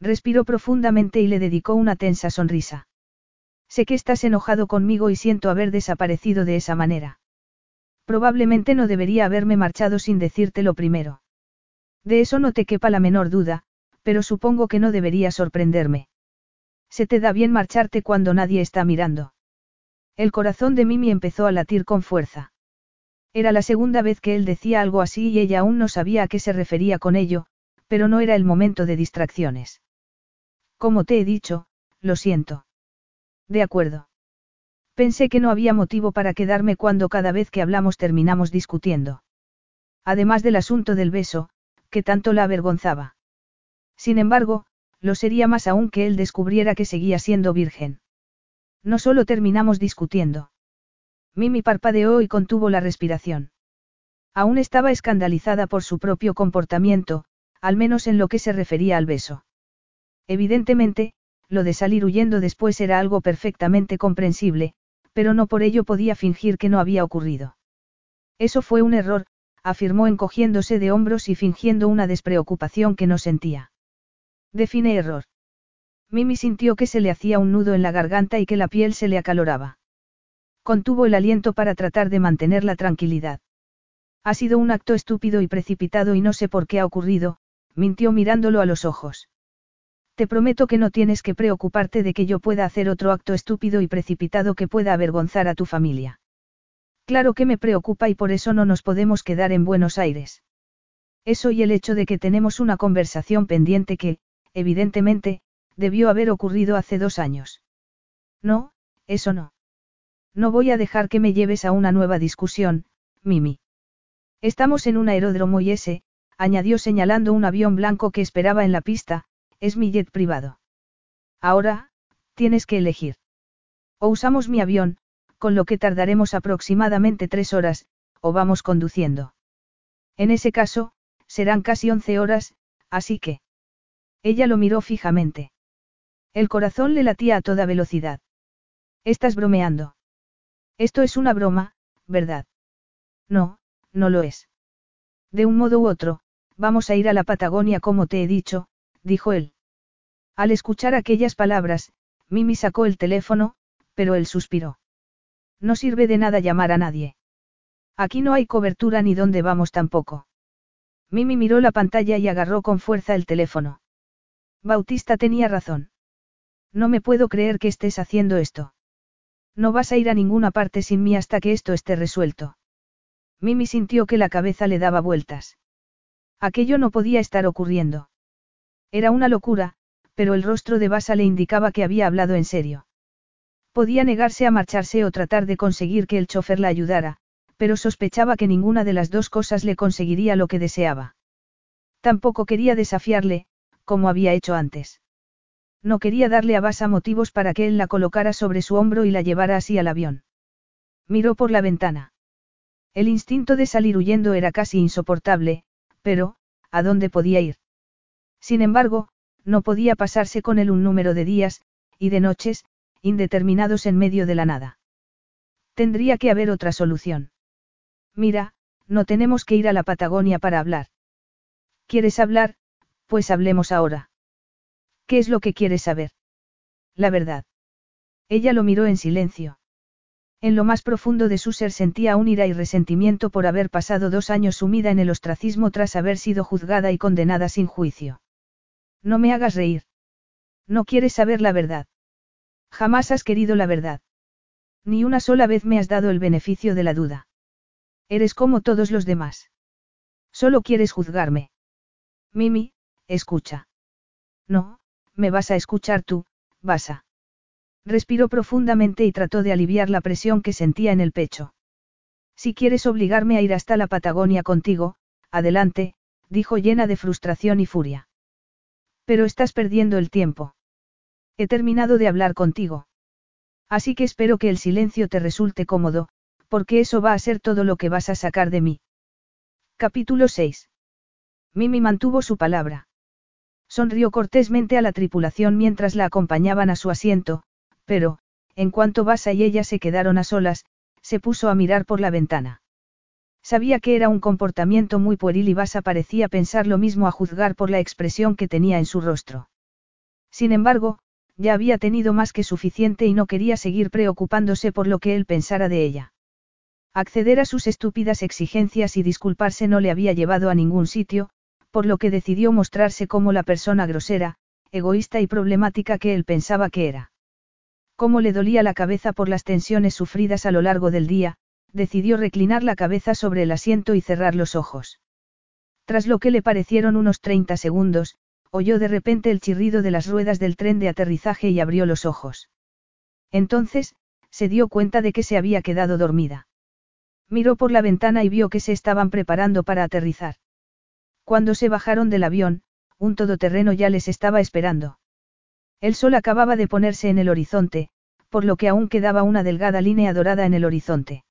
Respiró profundamente y le dedicó una tensa sonrisa. Sé que estás enojado conmigo y siento haber desaparecido de esa manera. Probablemente no debería haberme marchado sin decírtelo primero. De eso no te quepa la menor duda, pero supongo que no debería sorprenderme. Se te da bien marcharte cuando nadie está mirando. El corazón de Mimi empezó a latir con fuerza. Era la segunda vez que él decía algo así y ella aún no sabía a qué se refería con ello, pero no era el momento de distracciones. Como te he dicho, lo siento. De acuerdo. Pensé que no había motivo para quedarme cuando cada vez que hablamos terminamos discutiendo. Además del asunto del beso, que tanto la avergonzaba. Sin embargo, lo sería más aún que él descubriera que seguía siendo virgen. No solo terminamos discutiendo. Mimi parpadeó y contuvo la respiración. Aún estaba escandalizada por su propio comportamiento, al menos en lo que se refería al beso. Evidentemente, lo de salir huyendo después era algo perfectamente comprensible, pero no por ello podía fingir que no había ocurrido. Eso fue un error, afirmó encogiéndose de hombros y fingiendo una despreocupación que no sentía. Define error. Mimi sintió que se le hacía un nudo en la garganta y que la piel se le acaloraba. Contuvo el aliento para tratar de mantener la tranquilidad. Ha sido un acto estúpido y precipitado y no sé por qué ha ocurrido, mintió mirándolo a los ojos. Te prometo que no tienes que preocuparte de que yo pueda hacer otro acto estúpido y precipitado que pueda avergonzar a tu familia. Claro que me preocupa y por eso no nos podemos quedar en Buenos Aires. Eso y el hecho de que tenemos una conversación pendiente que, evidentemente, debió haber ocurrido hace dos años. No, eso no. No voy a dejar que me lleves a una nueva discusión, Mimi. Estamos en un aeródromo y ese, añadió señalando un avión blanco que esperaba en la pista, es mi jet privado. Ahora, tienes que elegir. O usamos mi avión, con lo que tardaremos aproximadamente tres horas, o vamos conduciendo. En ese caso, serán casi once horas, así que... Ella lo miró fijamente. El corazón le latía a toda velocidad. Estás bromeando. Esto es una broma, ¿verdad? No, no lo es. De un modo u otro, vamos a ir a la Patagonia como te he dicho, dijo él. Al escuchar aquellas palabras, Mimi sacó el teléfono, pero él suspiró. No sirve de nada llamar a nadie. Aquí no hay cobertura ni dónde vamos tampoco. Mimi miró la pantalla y agarró con fuerza el teléfono. Bautista tenía razón. No me puedo creer que estés haciendo esto. No vas a ir a ninguna parte sin mí hasta que esto esté resuelto. Mimi sintió que la cabeza le daba vueltas. Aquello no podía estar ocurriendo. Era una locura, pero el rostro de Basa le indicaba que había hablado en serio. Podía negarse a marcharse o tratar de conseguir que el chofer la ayudara, pero sospechaba que ninguna de las dos cosas le conseguiría lo que deseaba. Tampoco quería desafiarle, como había hecho antes. No quería darle a Basa motivos para que él la colocara sobre su hombro y la llevara así al avión. Miró por la ventana. El instinto de salir huyendo era casi insoportable, pero, ¿a dónde podía ir? Sin embargo, no podía pasarse con él un número de días, y de noches, indeterminados en medio de la nada. Tendría que haber otra solución. Mira, no tenemos que ir a la Patagonia para hablar. ¿Quieres hablar? Pues hablemos ahora. ¿Qué es lo que quieres saber? La verdad. Ella lo miró en silencio. En lo más profundo de su ser sentía un ira y resentimiento por haber pasado dos años sumida en el ostracismo tras haber sido juzgada y condenada sin juicio. No me hagas reír. No quieres saber la verdad. Jamás has querido la verdad. Ni una sola vez me has dado el beneficio de la duda. Eres como todos los demás. Solo quieres juzgarme. Mimi, escucha. No, me vas a escuchar tú, vas a. Respiró profundamente y trató de aliviar la presión que sentía en el pecho. Si quieres obligarme a ir hasta la Patagonia contigo, adelante, dijo llena de frustración y furia. Pero estás perdiendo el tiempo. He terminado de hablar contigo. Así que espero que el silencio te resulte cómodo, porque eso va a ser todo lo que vas a sacar de mí. Capítulo 6. Mimi mantuvo su palabra. Sonrió cortésmente a la tripulación mientras la acompañaban a su asiento, pero, en cuanto Basa y ella se quedaron a solas, se puso a mirar por la ventana. Sabía que era un comportamiento muy pueril y Basa parecía pensar lo mismo a juzgar por la expresión que tenía en su rostro. Sin embargo, ya había tenido más que suficiente y no quería seguir preocupándose por lo que él pensara de ella. Acceder a sus estúpidas exigencias y disculparse no le había llevado a ningún sitio, por lo que decidió mostrarse como la persona grosera, egoísta y problemática que él pensaba que era. Como le dolía la cabeza por las tensiones sufridas a lo largo del día, decidió reclinar la cabeza sobre el asiento y cerrar los ojos. Tras lo que le parecieron unos 30 segundos, oyó de repente el chirrido de las ruedas del tren de aterrizaje y abrió los ojos. Entonces, se dio cuenta de que se había quedado dormida. Miró por la ventana y vio que se estaban preparando para aterrizar. Cuando se bajaron del avión, un todoterreno ya les estaba esperando. El sol acababa de ponerse en el horizonte, por lo que aún quedaba una delgada línea dorada en el horizonte.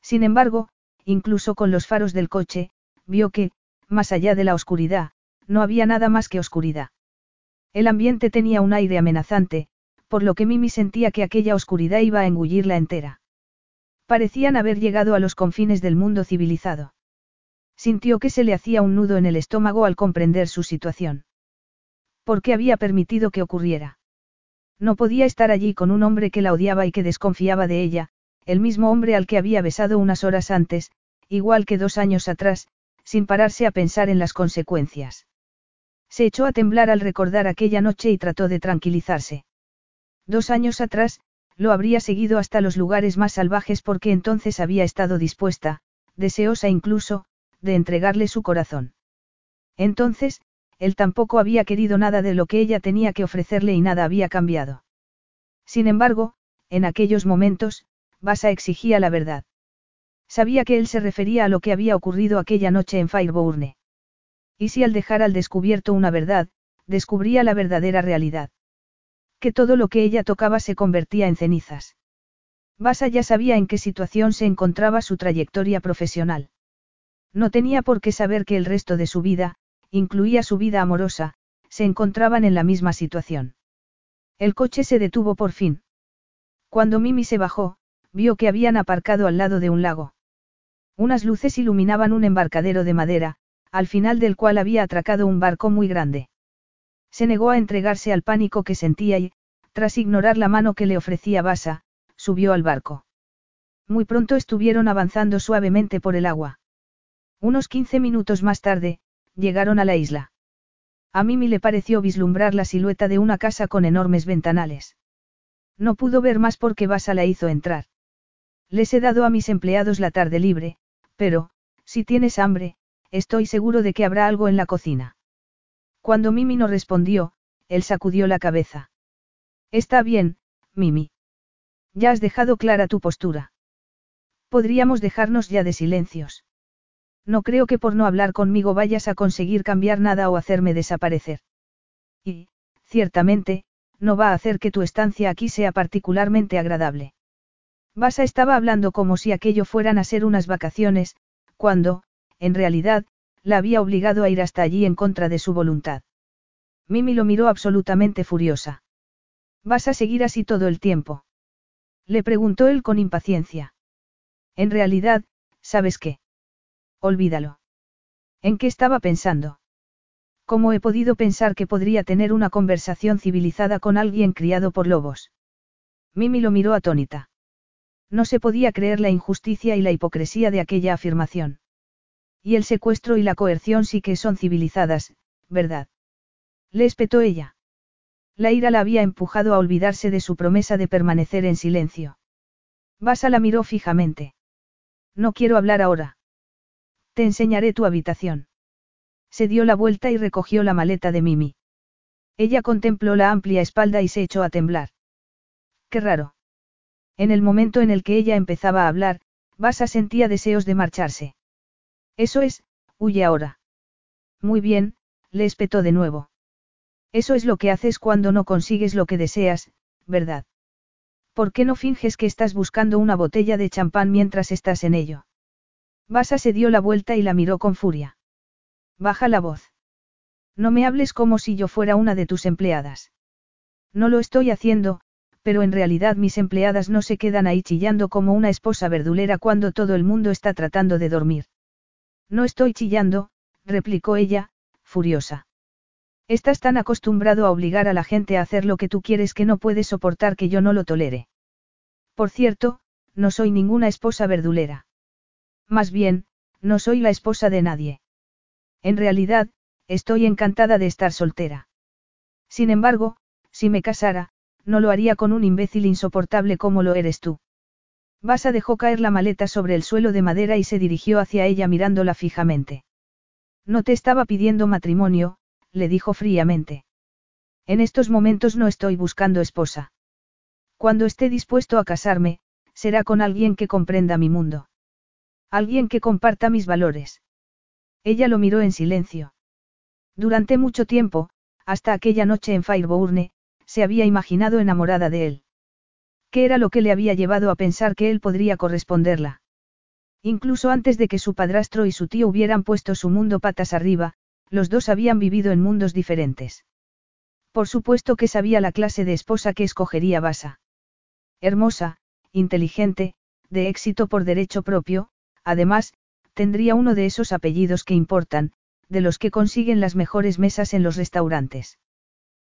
Sin embargo, incluso con los faros del coche, vio que, más allá de la oscuridad, no había nada más que oscuridad. El ambiente tenía un aire amenazante, por lo que Mimi sentía que aquella oscuridad iba a engullirla entera. Parecían haber llegado a los confines del mundo civilizado. Sintió que se le hacía un nudo en el estómago al comprender su situación. ¿Por qué había permitido que ocurriera? No podía estar allí con un hombre que la odiaba y que desconfiaba de ella, el mismo hombre al que había besado unas horas antes, igual que dos años atrás, sin pararse a pensar en las consecuencias. Se echó a temblar al recordar aquella noche y trató de tranquilizarse. Dos años atrás, lo habría seguido hasta los lugares más salvajes porque entonces había estado dispuesta, deseosa incluso, de entregarle su corazón. Entonces, él tampoco había querido nada de lo que ella tenía que ofrecerle y nada había cambiado. Sin embargo, en aquellos momentos, Basa exigía la verdad. Sabía que él se refería a lo que había ocurrido aquella noche en Firebourne. Y si al dejar al descubierto una verdad, descubría la verdadera realidad. Que todo lo que ella tocaba se convertía en cenizas. Basa ya sabía en qué situación se encontraba su trayectoria profesional. No tenía por qué saber que el resto de su vida, incluía su vida amorosa, se encontraban en la misma situación. El coche se detuvo por fin. Cuando Mimi se bajó, vio que habían aparcado al lado de un lago. Unas luces iluminaban un embarcadero de madera, al final del cual había atracado un barco muy grande. Se negó a entregarse al pánico que sentía y, tras ignorar la mano que le ofrecía Basa, subió al barco. Muy pronto estuvieron avanzando suavemente por el agua. Unos 15 minutos más tarde, llegaron a la isla. A Mimi le pareció vislumbrar la silueta de una casa con enormes ventanales. No pudo ver más porque Basa la hizo entrar. Les he dado a mis empleados la tarde libre, pero, si tienes hambre, estoy seguro de que habrá algo en la cocina. Cuando Mimi no respondió, él sacudió la cabeza. Está bien, Mimi. Ya has dejado clara tu postura. Podríamos dejarnos ya de silencios. No creo que por no hablar conmigo vayas a conseguir cambiar nada o hacerme desaparecer. Y, ciertamente, no va a hacer que tu estancia aquí sea particularmente agradable. Basa estaba hablando como si aquello fueran a ser unas vacaciones, cuando, en realidad, la había obligado a ir hasta allí en contra de su voluntad. Mimi lo miró absolutamente furiosa. ¿Vas a seguir así todo el tiempo? Le preguntó él con impaciencia. En realidad, ¿sabes qué? Olvídalo. ¿En qué estaba pensando? ¿Cómo he podido pensar que podría tener una conversación civilizada con alguien criado por lobos? Mimi lo miró atónita. No se podía creer la injusticia y la hipocresía de aquella afirmación. Y el secuestro y la coerción sí que son civilizadas, ¿verdad? Le espetó ella. La ira la había empujado a olvidarse de su promesa de permanecer en silencio. Basa la miró fijamente. No quiero hablar ahora. Te enseñaré tu habitación. Se dio la vuelta y recogió la maleta de Mimi. Ella contempló la amplia espalda y se echó a temblar. Qué raro. En el momento en el que ella empezaba a hablar, Basa sentía deseos de marcharse. Eso es, huye ahora. Muy bien, le espetó de nuevo. Eso es lo que haces cuando no consigues lo que deseas, ¿verdad? ¿Por qué no finges que estás buscando una botella de champán mientras estás en ello? Basa se dio la vuelta y la miró con furia. Baja la voz. No me hables como si yo fuera una de tus empleadas. No lo estoy haciendo, pero en realidad mis empleadas no se quedan ahí chillando como una esposa verdulera cuando todo el mundo está tratando de dormir. No estoy chillando, replicó ella, furiosa. Estás tan acostumbrado a obligar a la gente a hacer lo que tú quieres que no puedes soportar que yo no lo tolere. Por cierto, no soy ninguna esposa verdulera. Más bien, no soy la esposa de nadie. En realidad, estoy encantada de estar soltera. Sin embargo, si me casara, no lo haría con un imbécil insoportable como lo eres tú. Basa dejó caer la maleta sobre el suelo de madera y se dirigió hacia ella mirándola fijamente. No te estaba pidiendo matrimonio, le dijo fríamente. En estos momentos no estoy buscando esposa. Cuando esté dispuesto a casarme, será con alguien que comprenda mi mundo. Alguien que comparta mis valores. Ella lo miró en silencio. Durante mucho tiempo, hasta aquella noche en Firebourne, se había imaginado enamorada de él. ¿Qué era lo que le había llevado a pensar que él podría corresponderla? Incluso antes de que su padrastro y su tío hubieran puesto su mundo patas arriba, los dos habían vivido en mundos diferentes. Por supuesto que sabía la clase de esposa que escogería Basa. Hermosa, inteligente, de éxito por derecho propio, Además, tendría uno de esos apellidos que importan, de los que consiguen las mejores mesas en los restaurantes.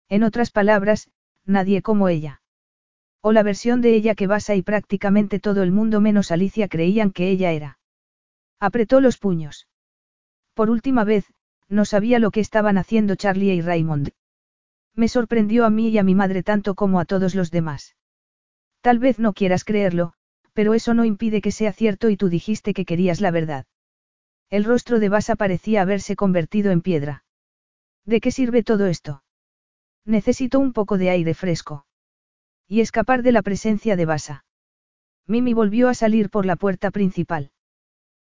En otras palabras, nadie como ella. O la versión de ella que Basa y prácticamente todo el mundo menos Alicia creían que ella era. Apretó los puños. Por última vez, no sabía lo que estaban haciendo Charlie y Raymond. Me sorprendió a mí y a mi madre tanto como a todos los demás. Tal vez no quieras creerlo, pero eso no impide que sea cierto y tú dijiste que querías la verdad. El rostro de Basa parecía haberse convertido en piedra. ¿De qué sirve todo esto? Necesito un poco de aire fresco. Y escapar de la presencia de Basa. Mimi volvió a salir por la puerta principal.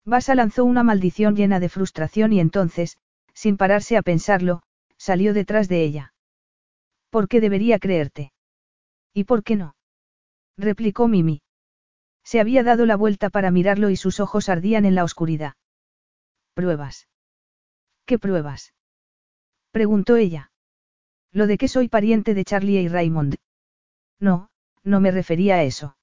Basa lanzó una maldición llena de frustración y entonces, sin pararse a pensarlo, salió detrás de ella. ¿Por qué debería creerte? ¿Y por qué no? replicó Mimi. Se había dado la vuelta para mirarlo y sus ojos ardían en la oscuridad. ¿Pruebas? ¿Qué pruebas? preguntó ella. Lo de que soy pariente de Charlie y Raymond. No, no me refería a eso.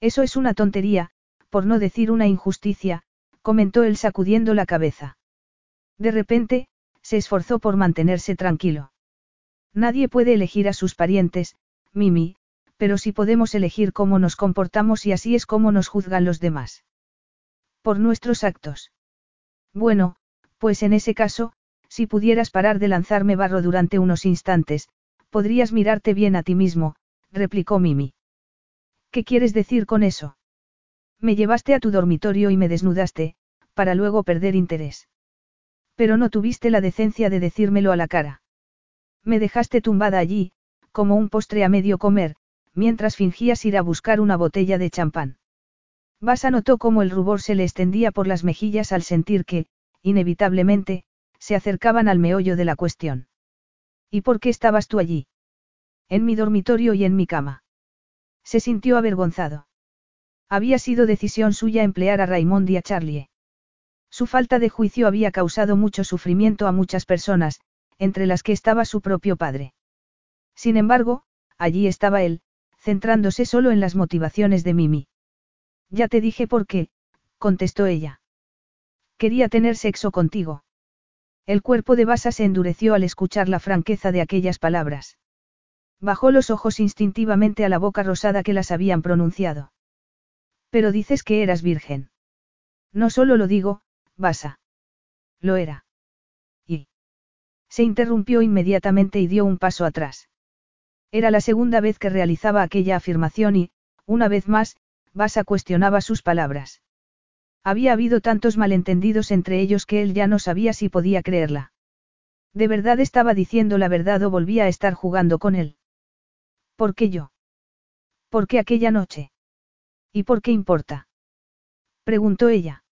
Eso es una tontería, por no decir una injusticia, comentó él sacudiendo la cabeza. De repente, se esforzó por mantenerse tranquilo. Nadie puede elegir a sus parientes, Mimi, pero sí podemos elegir cómo nos comportamos y así es como nos juzgan los demás. Por nuestros actos. Bueno, pues en ese caso, si pudieras parar de lanzarme barro durante unos instantes, podrías mirarte bien a ti mismo, replicó Mimi. ¿Qué quieres decir con eso? Me llevaste a tu dormitorio y me desnudaste, para luego perder interés. Pero no tuviste la decencia de decírmelo a la cara. Me dejaste tumbada allí, como un postre a medio comer, mientras fingías ir a buscar una botella de champán. Basa notó cómo el rubor se le extendía por las mejillas al sentir que, inevitablemente, se acercaban al meollo de la cuestión. ¿Y por qué estabas tú allí? En mi dormitorio y en mi cama. Se sintió avergonzado. Había sido decisión suya emplear a Raymond y a Charlie. Su falta de juicio había causado mucho sufrimiento a muchas personas, entre las que estaba su propio padre. Sin embargo, allí estaba él, centrándose solo en las motivaciones de Mimi. Ya te dije por qué, contestó ella. Quería tener sexo contigo. El cuerpo de Basa se endureció al escuchar la franqueza de aquellas palabras. Bajó los ojos instintivamente a la boca rosada que las habían pronunciado. Pero dices que eras virgen. No solo lo digo, Basa. Lo era. Y. Se interrumpió inmediatamente y dio un paso atrás. Era la segunda vez que realizaba aquella afirmación y, una vez más, Basa cuestionaba sus palabras. Había habido tantos malentendidos entre ellos que él ya no sabía si podía creerla. ¿De verdad estaba diciendo la verdad o volvía a estar jugando con él? ¿Por qué yo? ¿Por qué aquella noche? ¿Y por qué importa? Preguntó ella.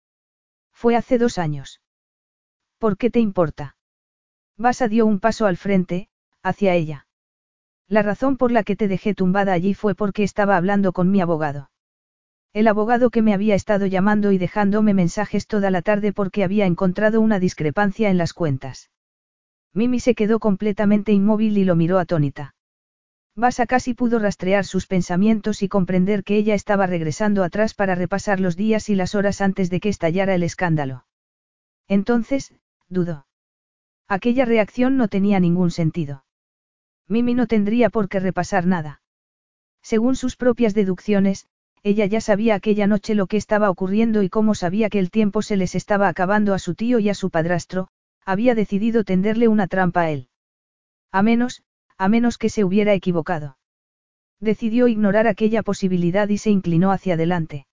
Fue hace dos años. ¿Por qué te importa? Basa dio un paso al frente, hacia ella. La razón por la que te dejé tumbada allí fue porque estaba hablando con mi abogado. El abogado que me había estado llamando y dejándome mensajes toda la tarde porque había encontrado una discrepancia en las cuentas. Mimi se quedó completamente inmóvil y lo miró atónita. Basa casi pudo rastrear sus pensamientos y comprender que ella estaba regresando atrás para repasar los días y las horas antes de que estallara el escándalo. Entonces, dudó. Aquella reacción no tenía ningún sentido. Mimi no tendría por qué repasar nada. Según sus propias deducciones, ella ya sabía aquella noche lo que estaba ocurriendo y cómo sabía que el tiempo se les estaba acabando a su tío y a su padrastro, había decidido tenderle una trampa a él. A menos, a menos que se hubiera equivocado. Decidió ignorar aquella posibilidad y se inclinó hacia adelante.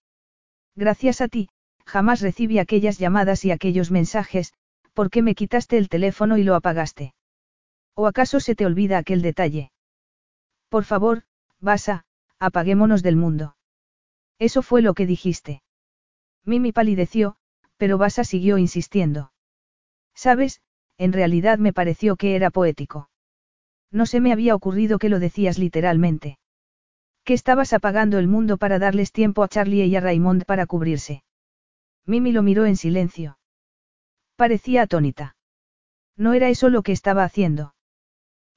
Gracias a ti, jamás recibí aquellas llamadas y aquellos mensajes, ¿por qué me quitaste el teléfono y lo apagaste? ¿O acaso se te olvida aquel detalle? Por favor, Basa, apaguémonos del mundo. Eso fue lo que dijiste. Mimi palideció, pero Basa siguió insistiendo. Sabes, en realidad me pareció que era poético. No se me había ocurrido que lo decías literalmente. Que estabas apagando el mundo para darles tiempo a Charlie y a Raymond para cubrirse. Mimi lo miró en silencio. Parecía atónita. No era eso lo que estaba haciendo.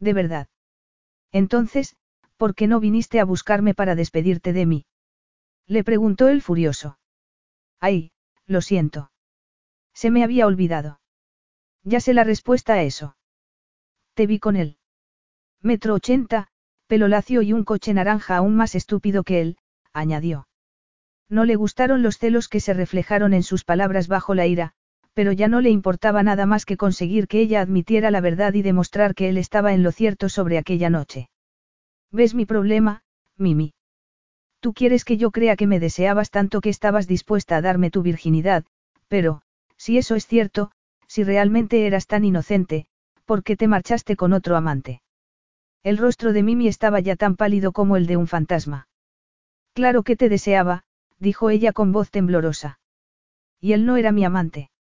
De verdad. Entonces, ¿por qué no viniste a buscarme para despedirte de mí? Le preguntó el furioso. Ay, lo siento. Se me había olvidado. Ya sé la respuesta a eso. Te vi con él. Metro ochenta, pelo lacio y un coche naranja aún más estúpido que él, añadió. No le gustaron los celos que se reflejaron en sus palabras bajo la ira, pero ya no le importaba nada más que conseguir que ella admitiera la verdad y demostrar que él estaba en lo cierto sobre aquella noche. ¿Ves mi problema, Mimi? Tú quieres que yo crea que me deseabas tanto que estabas dispuesta a darme tu virginidad, pero, si eso es cierto, si realmente eras tan inocente, ¿por qué te marchaste con otro amante? El rostro de Mimi estaba ya tan pálido como el de un fantasma. Claro que te deseaba, dijo ella con voz temblorosa. Y él no era mi amante.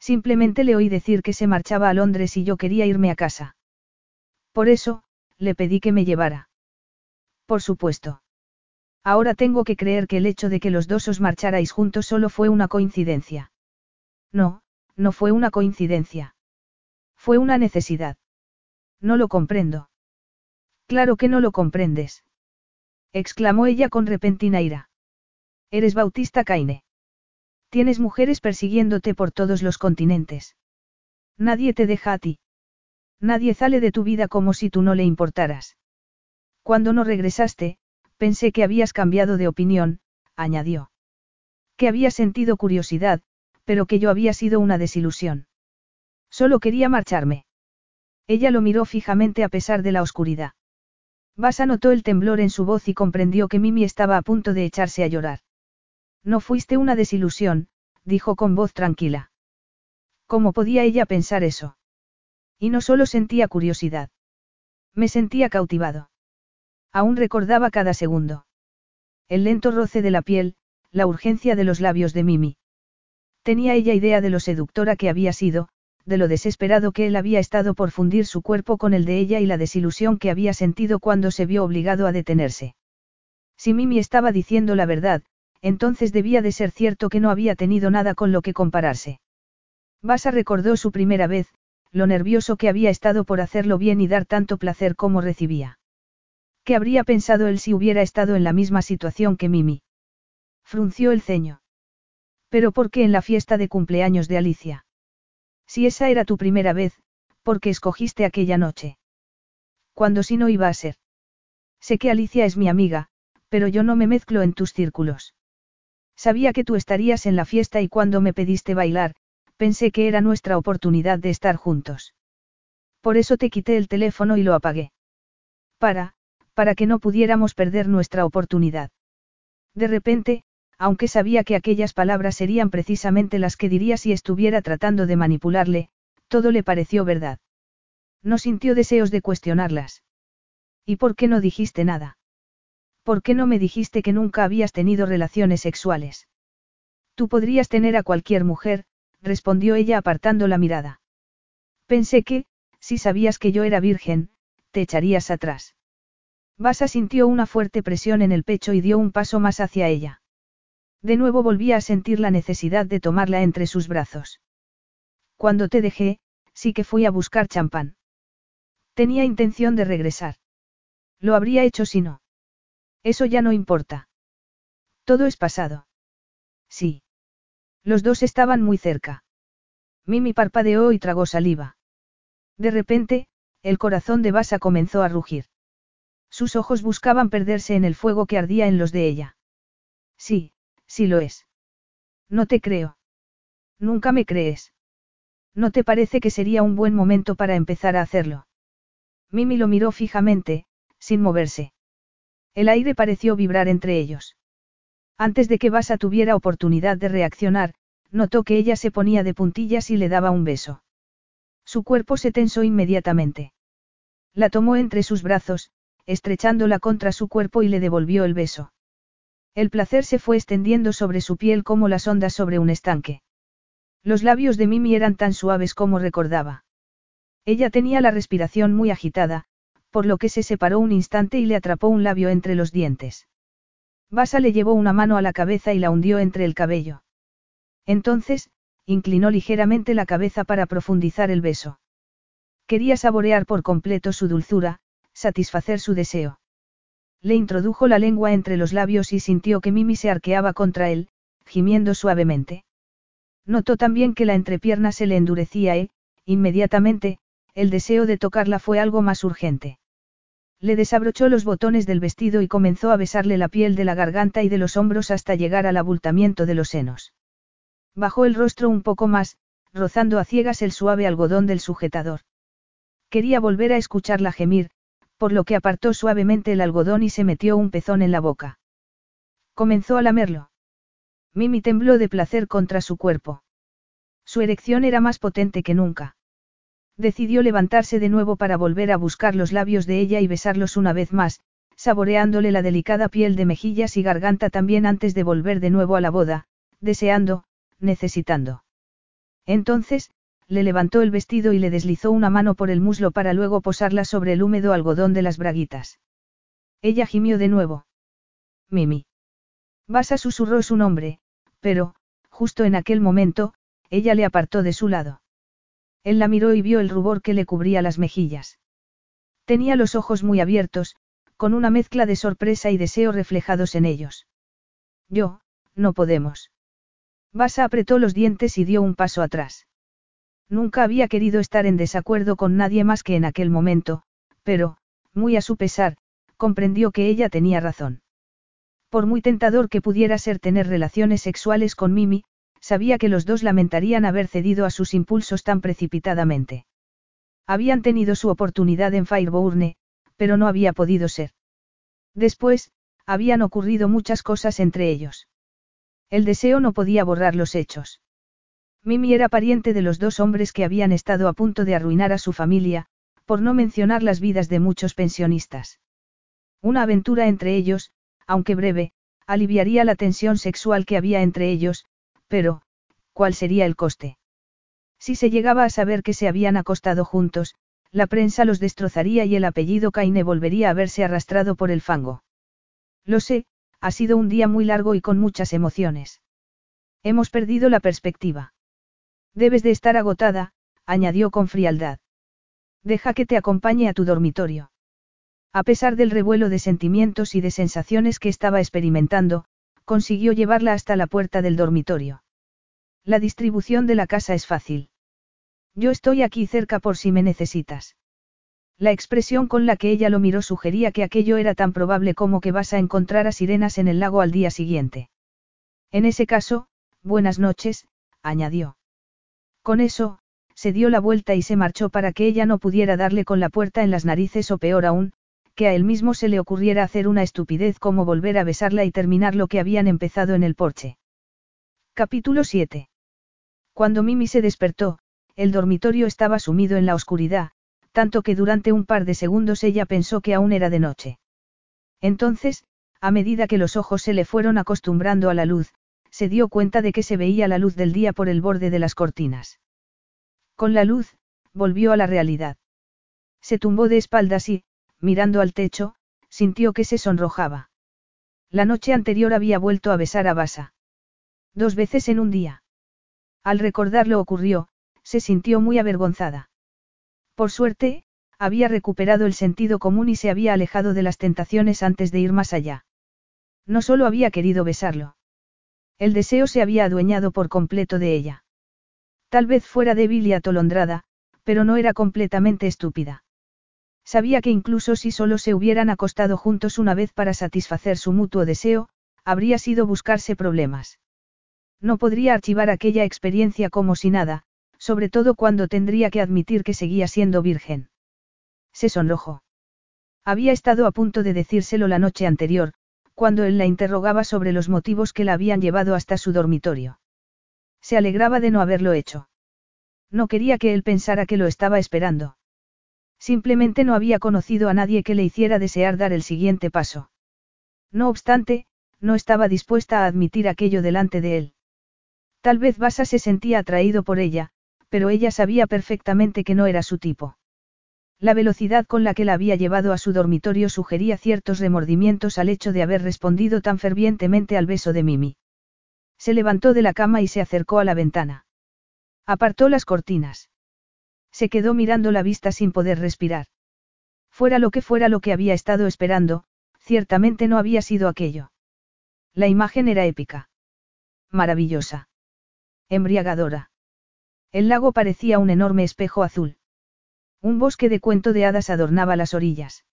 Simplemente le oí decir que se marchaba a Londres y yo quería irme a casa. Por eso, le pedí que me llevara. Por supuesto. Ahora tengo que creer que el hecho de que los dos os marcharais juntos solo fue una coincidencia. No, no fue una coincidencia. Fue una necesidad. No lo comprendo. Claro que no lo comprendes. exclamó ella con repentina ira. Eres Bautista Caine. Tienes mujeres persiguiéndote por todos los continentes. Nadie te deja a ti. Nadie sale de tu vida como si tú no le importaras. Cuando no regresaste, Pensé que habías cambiado de opinión, añadió. Que había sentido curiosidad, pero que yo había sido una desilusión. Solo quería marcharme. Ella lo miró fijamente a pesar de la oscuridad. Basa notó el temblor en su voz y comprendió que Mimi estaba a punto de echarse a llorar. No fuiste una desilusión, dijo con voz tranquila. ¿Cómo podía ella pensar eso? Y no solo sentía curiosidad. Me sentía cautivado. Aún recordaba cada segundo. El lento roce de la piel, la urgencia de los labios de Mimi. Tenía ella idea de lo seductora que había sido, de lo desesperado que él había estado por fundir su cuerpo con el de ella y la desilusión que había sentido cuando se vio obligado a detenerse. Si Mimi estaba diciendo la verdad, entonces debía de ser cierto que no había tenido nada con lo que compararse. Basa recordó su primera vez, lo nervioso que había estado por hacerlo bien y dar tanto placer como recibía. ¿Qué habría pensado él si hubiera estado en la misma situación que Mimi? Frunció el ceño. Pero ¿por qué en la fiesta de cumpleaños de Alicia? Si esa era tu primera vez, ¿por qué escogiste aquella noche? Cuando si no iba a ser. Sé que Alicia es mi amiga, pero yo no me mezclo en tus círculos. Sabía que tú estarías en la fiesta y cuando me pediste bailar, pensé que era nuestra oportunidad de estar juntos. Por eso te quité el teléfono y lo apagué. Para, para que no pudiéramos perder nuestra oportunidad. De repente, aunque sabía que aquellas palabras serían precisamente las que diría si estuviera tratando de manipularle, todo le pareció verdad. No sintió deseos de cuestionarlas. ¿Y por qué no dijiste nada? ¿Por qué no me dijiste que nunca habías tenido relaciones sexuales? Tú podrías tener a cualquier mujer, respondió ella apartando la mirada. Pensé que, si sabías que yo era virgen, te echarías atrás. Basa sintió una fuerte presión en el pecho y dio un paso más hacia ella. De nuevo volvía a sentir la necesidad de tomarla entre sus brazos. Cuando te dejé, sí que fui a buscar champán. Tenía intención de regresar. Lo habría hecho si no. Eso ya no importa. Todo es pasado. Sí. Los dos estaban muy cerca. Mimi parpadeó y tragó saliva. De repente, el corazón de Basa comenzó a rugir. Sus ojos buscaban perderse en el fuego que ardía en los de ella. Sí, sí lo es. No te creo. Nunca me crees. ¿No te parece que sería un buen momento para empezar a hacerlo? Mimi lo miró fijamente, sin moverse. El aire pareció vibrar entre ellos. Antes de que Basa tuviera oportunidad de reaccionar, notó que ella se ponía de puntillas y le daba un beso. Su cuerpo se tensó inmediatamente. La tomó entre sus brazos, estrechándola contra su cuerpo y le devolvió el beso. El placer se fue extendiendo sobre su piel como las ondas sobre un estanque. Los labios de Mimi eran tan suaves como recordaba. Ella tenía la respiración muy agitada, por lo que se separó un instante y le atrapó un labio entre los dientes. Basa le llevó una mano a la cabeza y la hundió entre el cabello. Entonces, inclinó ligeramente la cabeza para profundizar el beso. Quería saborear por completo su dulzura, satisfacer su deseo. Le introdujo la lengua entre los labios y sintió que Mimi se arqueaba contra él, gimiendo suavemente. Notó también que la entrepierna se le endurecía y, inmediatamente, el deseo de tocarla fue algo más urgente. Le desabrochó los botones del vestido y comenzó a besarle la piel de la garganta y de los hombros hasta llegar al abultamiento de los senos. Bajó el rostro un poco más, rozando a ciegas el suave algodón del sujetador. Quería volver a escucharla gemir, por lo que apartó suavemente el algodón y se metió un pezón en la boca. Comenzó a lamerlo. Mimi tembló de placer contra su cuerpo. Su erección era más potente que nunca. Decidió levantarse de nuevo para volver a buscar los labios de ella y besarlos una vez más, saboreándole la delicada piel de mejillas y garganta también antes de volver de nuevo a la boda, deseando, necesitando. Entonces, le levantó el vestido y le deslizó una mano por el muslo para luego posarla sobre el húmedo algodón de las braguitas. Ella gimió de nuevo. Mimi. Basa susurró su nombre, pero, justo en aquel momento, ella le apartó de su lado. Él la miró y vio el rubor que le cubría las mejillas. Tenía los ojos muy abiertos, con una mezcla de sorpresa y deseo reflejados en ellos. Yo, no podemos. Basa apretó los dientes y dio un paso atrás. Nunca había querido estar en desacuerdo con nadie más que en aquel momento, pero, muy a su pesar, comprendió que ella tenía razón. Por muy tentador que pudiera ser tener relaciones sexuales con Mimi, sabía que los dos lamentarían haber cedido a sus impulsos tan precipitadamente. Habían tenido su oportunidad en Fireburne, pero no había podido ser. Después, habían ocurrido muchas cosas entre ellos. El deseo no podía borrar los hechos. Mimi era pariente de los dos hombres que habían estado a punto de arruinar a su familia, por no mencionar las vidas de muchos pensionistas. Una aventura entre ellos, aunque breve, aliviaría la tensión sexual que había entre ellos, pero, ¿cuál sería el coste? Si se llegaba a saber que se habían acostado juntos, la prensa los destrozaría y el apellido Caine volvería a verse arrastrado por el fango. Lo sé, ha sido un día muy largo y con muchas emociones. Hemos perdido la perspectiva. Debes de estar agotada, añadió con frialdad. Deja que te acompañe a tu dormitorio. A pesar del revuelo de sentimientos y de sensaciones que estaba experimentando, consiguió llevarla hasta la puerta del dormitorio. La distribución de la casa es fácil. Yo estoy aquí cerca por si me necesitas. La expresión con la que ella lo miró sugería que aquello era tan probable como que vas a encontrar a sirenas en el lago al día siguiente. En ese caso, buenas noches, añadió. Con eso, se dio la vuelta y se marchó para que ella no pudiera darle con la puerta en las narices o peor aún, que a él mismo se le ocurriera hacer una estupidez como volver a besarla y terminar lo que habían empezado en el porche. Capítulo 7. Cuando Mimi se despertó, el dormitorio estaba sumido en la oscuridad, tanto que durante un par de segundos ella pensó que aún era de noche. Entonces, a medida que los ojos se le fueron acostumbrando a la luz, se dio cuenta de que se veía la luz del día por el borde de las cortinas. Con la luz, volvió a la realidad. Se tumbó de espaldas y, mirando al techo, sintió que se sonrojaba. La noche anterior había vuelto a besar a Basa. Dos veces en un día. Al recordarlo ocurrió, se sintió muy avergonzada. Por suerte, había recuperado el sentido común y se había alejado de las tentaciones antes de ir más allá. No solo había querido besarlo. El deseo se había adueñado por completo de ella. Tal vez fuera débil y atolondrada, pero no era completamente estúpida. Sabía que incluso si solo se hubieran acostado juntos una vez para satisfacer su mutuo deseo, habría sido buscarse problemas. No podría archivar aquella experiencia como si nada, sobre todo cuando tendría que admitir que seguía siendo virgen. Se sonrojó. Había estado a punto de decírselo la noche anterior, cuando él la interrogaba sobre los motivos que la habían llevado hasta su dormitorio. Se alegraba de no haberlo hecho. No quería que él pensara que lo estaba esperando. Simplemente no había conocido a nadie que le hiciera desear dar el siguiente paso. No obstante, no estaba dispuesta a admitir aquello delante de él. Tal vez Basa se sentía atraído por ella, pero ella sabía perfectamente que no era su tipo. La velocidad con la que la había llevado a su dormitorio sugería ciertos remordimientos al hecho de haber respondido tan fervientemente al beso de Mimi. Se levantó de la cama y se acercó a la ventana. Apartó las cortinas. Se quedó mirando la vista sin poder respirar. Fuera lo que fuera lo que había estado esperando, ciertamente no había sido aquello. La imagen era épica. Maravillosa. Embriagadora. El lago parecía un enorme espejo azul. Un bosque de cuento de hadas adornaba las orillas.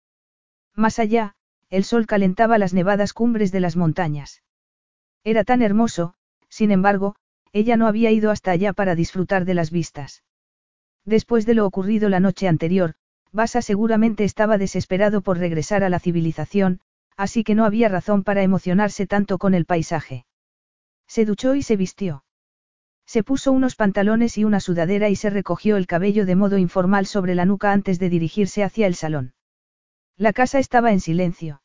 Más allá, el sol calentaba las nevadas cumbres de las montañas. Era tan hermoso, sin embargo, ella no había ido hasta allá para disfrutar de las vistas. Después de lo ocurrido la noche anterior, Basa seguramente estaba desesperado por regresar a la civilización, así que no había razón para emocionarse tanto con el paisaje. Se duchó y se vistió. Se puso unos pantalones y una sudadera y se recogió el cabello de modo informal sobre la nuca antes de dirigirse hacia el salón. La casa estaba en silencio.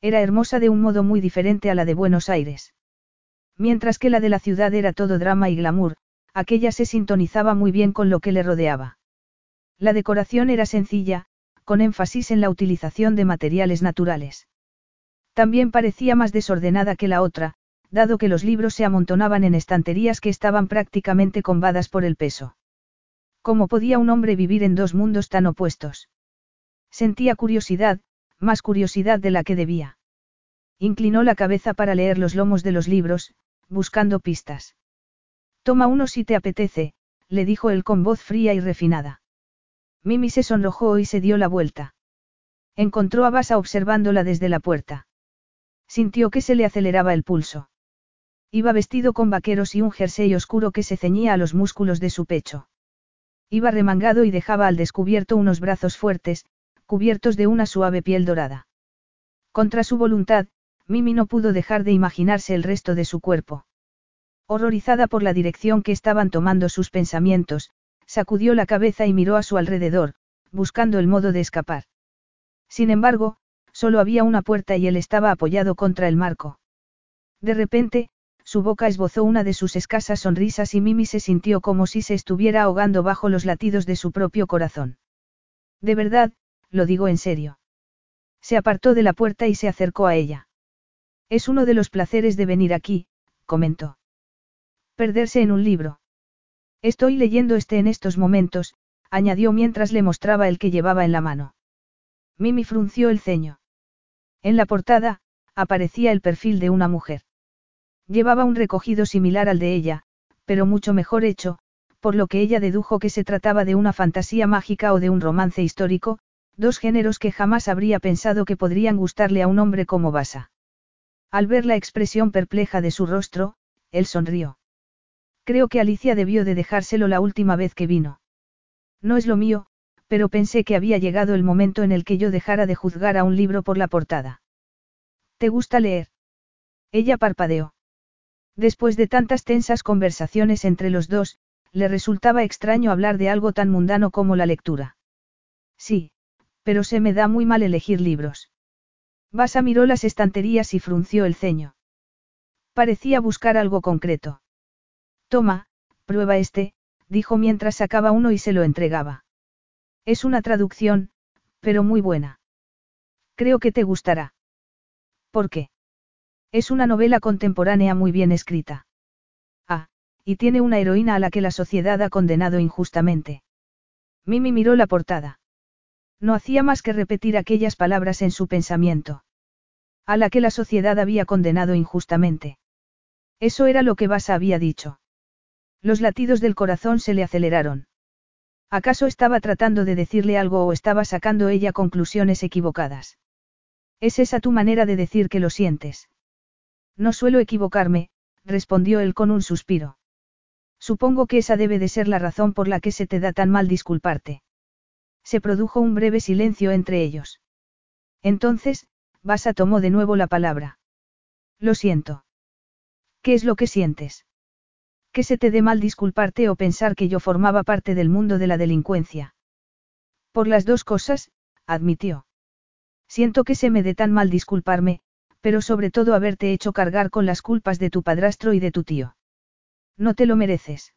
Era hermosa de un modo muy diferente a la de Buenos Aires. Mientras que la de la ciudad era todo drama y glamour, aquella se sintonizaba muy bien con lo que le rodeaba. La decoración era sencilla, con énfasis en la utilización de materiales naturales. También parecía más desordenada que la otra, dado que los libros se amontonaban en estanterías que estaban prácticamente combadas por el peso. ¿Cómo podía un hombre vivir en dos mundos tan opuestos? Sentía curiosidad, más curiosidad de la que debía. Inclinó la cabeza para leer los lomos de los libros, buscando pistas. Toma uno si te apetece, le dijo él con voz fría y refinada. Mimi se sonrojó y se dio la vuelta. Encontró a Basa observándola desde la puerta. Sintió que se le aceleraba el pulso. Iba vestido con vaqueros y un jersey oscuro que se ceñía a los músculos de su pecho. Iba remangado y dejaba al descubierto unos brazos fuertes, cubiertos de una suave piel dorada. Contra su voluntad, Mimi no pudo dejar de imaginarse el resto de su cuerpo. Horrorizada por la dirección que estaban tomando sus pensamientos, sacudió la cabeza y miró a su alrededor, buscando el modo de escapar. Sin embargo, solo había una puerta y él estaba apoyado contra el marco. De repente, su boca esbozó una de sus escasas sonrisas y Mimi se sintió como si se estuviera ahogando bajo los latidos de su propio corazón. De verdad, lo digo en serio. Se apartó de la puerta y se acercó a ella. Es uno de los placeres de venir aquí, comentó. Perderse en un libro. Estoy leyendo este en estos momentos, añadió mientras le mostraba el que llevaba en la mano. Mimi frunció el ceño. En la portada, aparecía el perfil de una mujer. Llevaba un recogido similar al de ella, pero mucho mejor hecho, por lo que ella dedujo que se trataba de una fantasía mágica o de un romance histórico, dos géneros que jamás habría pensado que podrían gustarle a un hombre como Basa. Al ver la expresión perpleja de su rostro, él sonrió. Creo que Alicia debió de dejárselo la última vez que vino. No es lo mío, pero pensé que había llegado el momento en el que yo dejara de juzgar a un libro por la portada. ¿Te gusta leer? Ella parpadeó. Después de tantas tensas conversaciones entre los dos, le resultaba extraño hablar de algo tan mundano como la lectura. Sí, pero se me da muy mal elegir libros. Basa miró las estanterías y frunció el ceño. Parecía buscar algo concreto. Toma, prueba este, dijo mientras sacaba uno y se lo entregaba. Es una traducción, pero muy buena. Creo que te gustará. ¿Por qué? Es una novela contemporánea muy bien escrita. Ah, y tiene una heroína a la que la sociedad ha condenado injustamente. Mimi miró la portada. No hacía más que repetir aquellas palabras en su pensamiento. A la que la sociedad había condenado injustamente. Eso era lo que Basa había dicho. Los latidos del corazón se le aceleraron. ¿Acaso estaba tratando de decirle algo o estaba sacando ella conclusiones equivocadas? ¿Es esa tu manera de decir que lo sientes? No suelo equivocarme, respondió él con un suspiro. Supongo que esa debe de ser la razón por la que se te da tan mal disculparte. Se produjo un breve silencio entre ellos. Entonces, Basa tomó de nuevo la palabra. Lo siento. ¿Qué es lo que sientes? Que se te dé mal disculparte o pensar que yo formaba parte del mundo de la delincuencia. Por las dos cosas, admitió. Siento que se me dé tan mal disculparme, pero sobre todo haberte hecho cargar con las culpas de tu padrastro y de tu tío. No te lo mereces.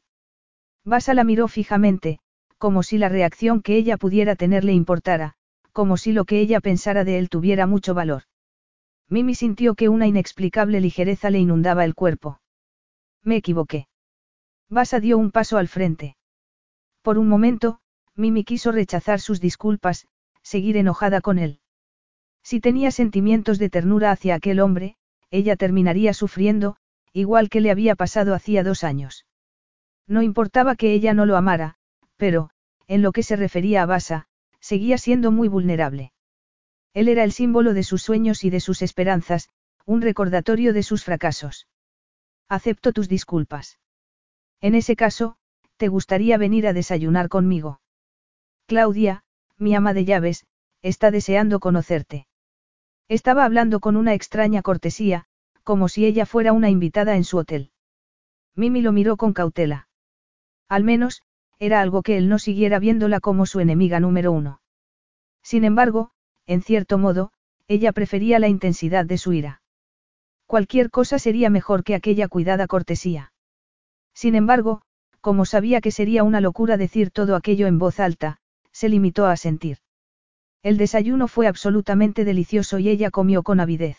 Basa la miró fijamente, como si la reacción que ella pudiera tener le importara, como si lo que ella pensara de él tuviera mucho valor. Mimi sintió que una inexplicable ligereza le inundaba el cuerpo. Me equivoqué. Basa dio un paso al frente. Por un momento, Mimi quiso rechazar sus disculpas, seguir enojada con él. Si tenía sentimientos de ternura hacia aquel hombre, ella terminaría sufriendo, igual que le había pasado hacía dos años. No importaba que ella no lo amara, pero, en lo que se refería a Basa, seguía siendo muy vulnerable. Él era el símbolo de sus sueños y de sus esperanzas, un recordatorio de sus fracasos. Acepto tus disculpas. En ese caso, ¿te gustaría venir a desayunar conmigo? Claudia, mi ama de llaves, está deseando conocerte. Estaba hablando con una extraña cortesía, como si ella fuera una invitada en su hotel. Mimi lo miró con cautela. Al menos, era algo que él no siguiera viéndola como su enemiga número uno. Sin embargo, en cierto modo, ella prefería la intensidad de su ira. Cualquier cosa sería mejor que aquella cuidada cortesía. Sin embargo, como sabía que sería una locura decir todo aquello en voz alta, se limitó a sentir. El desayuno fue absolutamente delicioso y ella comió con avidez.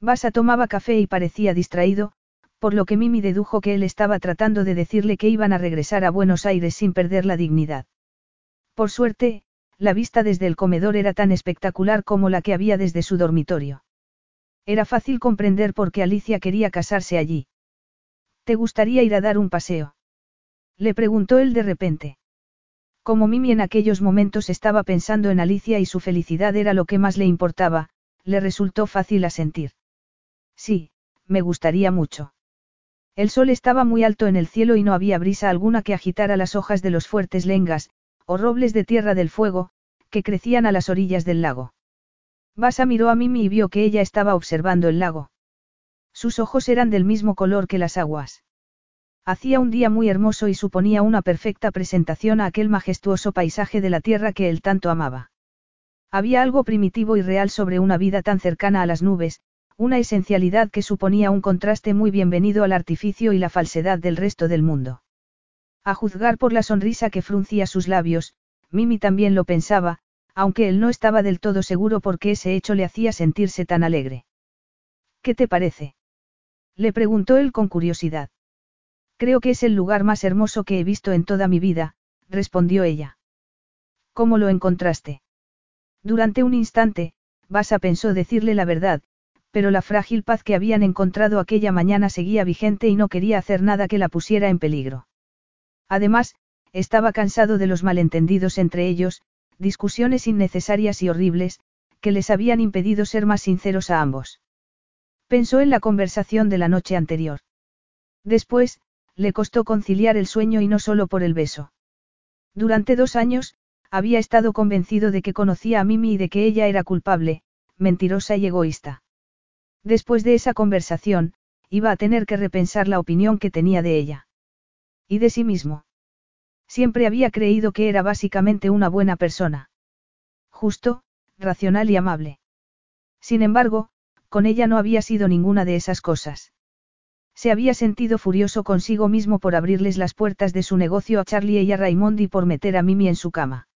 Basa tomaba café y parecía distraído, por lo que Mimi dedujo que él estaba tratando de decirle que iban a regresar a Buenos Aires sin perder la dignidad. Por suerte, la vista desde el comedor era tan espectacular como la que había desde su dormitorio. Era fácil comprender por qué Alicia quería casarse allí. ¿Te gustaría ir a dar un paseo? Le preguntó él de repente. Como Mimi en aquellos momentos estaba pensando en Alicia y su felicidad era lo que más le importaba, le resultó fácil asentir. Sí, me gustaría mucho. El sol estaba muy alto en el cielo y no había brisa alguna que agitara las hojas de los fuertes lengas, o robles de tierra del fuego, que crecían a las orillas del lago. Basa miró a Mimi y vio que ella estaba observando el lago. Sus ojos eran del mismo color que las aguas. Hacía un día muy hermoso y suponía una perfecta presentación a aquel majestuoso paisaje de la tierra que él tanto amaba. Había algo primitivo y real sobre una vida tan cercana a las nubes, una esencialidad que suponía un contraste muy bienvenido al artificio y la falsedad del resto del mundo. A juzgar por la sonrisa que fruncía sus labios, Mimi también lo pensaba, aunque él no estaba del todo seguro por qué ese hecho le hacía sentirse tan alegre. ¿Qué te parece? Le preguntó él con curiosidad. Creo que es el lugar más hermoso que he visto en toda mi vida, respondió ella. ¿Cómo lo encontraste? Durante un instante, Basa pensó decirle la verdad, pero la frágil paz que habían encontrado aquella mañana seguía vigente y no quería hacer nada que la pusiera en peligro. Además, estaba cansado de los malentendidos entre ellos, discusiones innecesarias y horribles, que les habían impedido ser más sinceros a ambos. Pensó en la conversación de la noche anterior. Después, le costó conciliar el sueño y no solo por el beso. Durante dos años, había estado convencido de que conocía a Mimi y de que ella era culpable, mentirosa y egoísta. Después de esa conversación, iba a tener que repensar la opinión que tenía de ella. Y de sí mismo. Siempre había creído que era básicamente una buena persona. Justo, racional y amable. Sin embargo, con ella no había sido ninguna de esas cosas. Se había sentido furioso consigo mismo por abrirles las puertas de su negocio a Charlie y a Raymond y por meter a Mimi en su cama.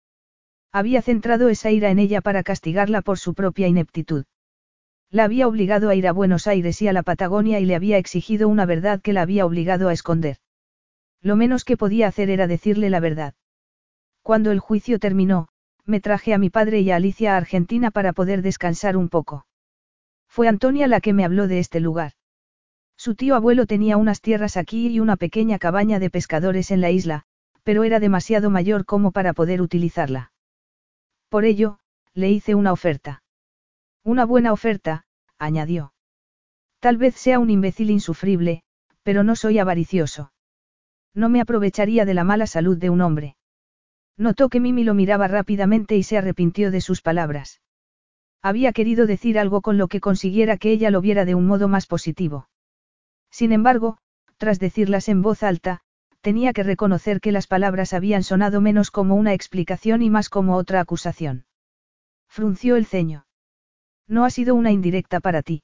Había centrado esa ira en ella para castigarla por su propia ineptitud. La había obligado a ir a Buenos Aires y a la Patagonia y le había exigido una verdad que la había obligado a esconder. Lo menos que podía hacer era decirle la verdad. Cuando el juicio terminó, me traje a mi padre y a Alicia a Argentina para poder descansar un poco. Fue Antonia la que me habló de este lugar. Su tío abuelo tenía unas tierras aquí y una pequeña cabaña de pescadores en la isla, pero era demasiado mayor como para poder utilizarla. Por ello, le hice una oferta. Una buena oferta, añadió. Tal vez sea un imbécil insufrible, pero no soy avaricioso. No me aprovecharía de la mala salud de un hombre. Notó que Mimi lo miraba rápidamente y se arrepintió de sus palabras. Había querido decir algo con lo que consiguiera que ella lo viera de un modo más positivo. Sin embargo, tras decirlas en voz alta, tenía que reconocer que las palabras habían sonado menos como una explicación y más como otra acusación. Frunció el ceño. No ha sido una indirecta para ti.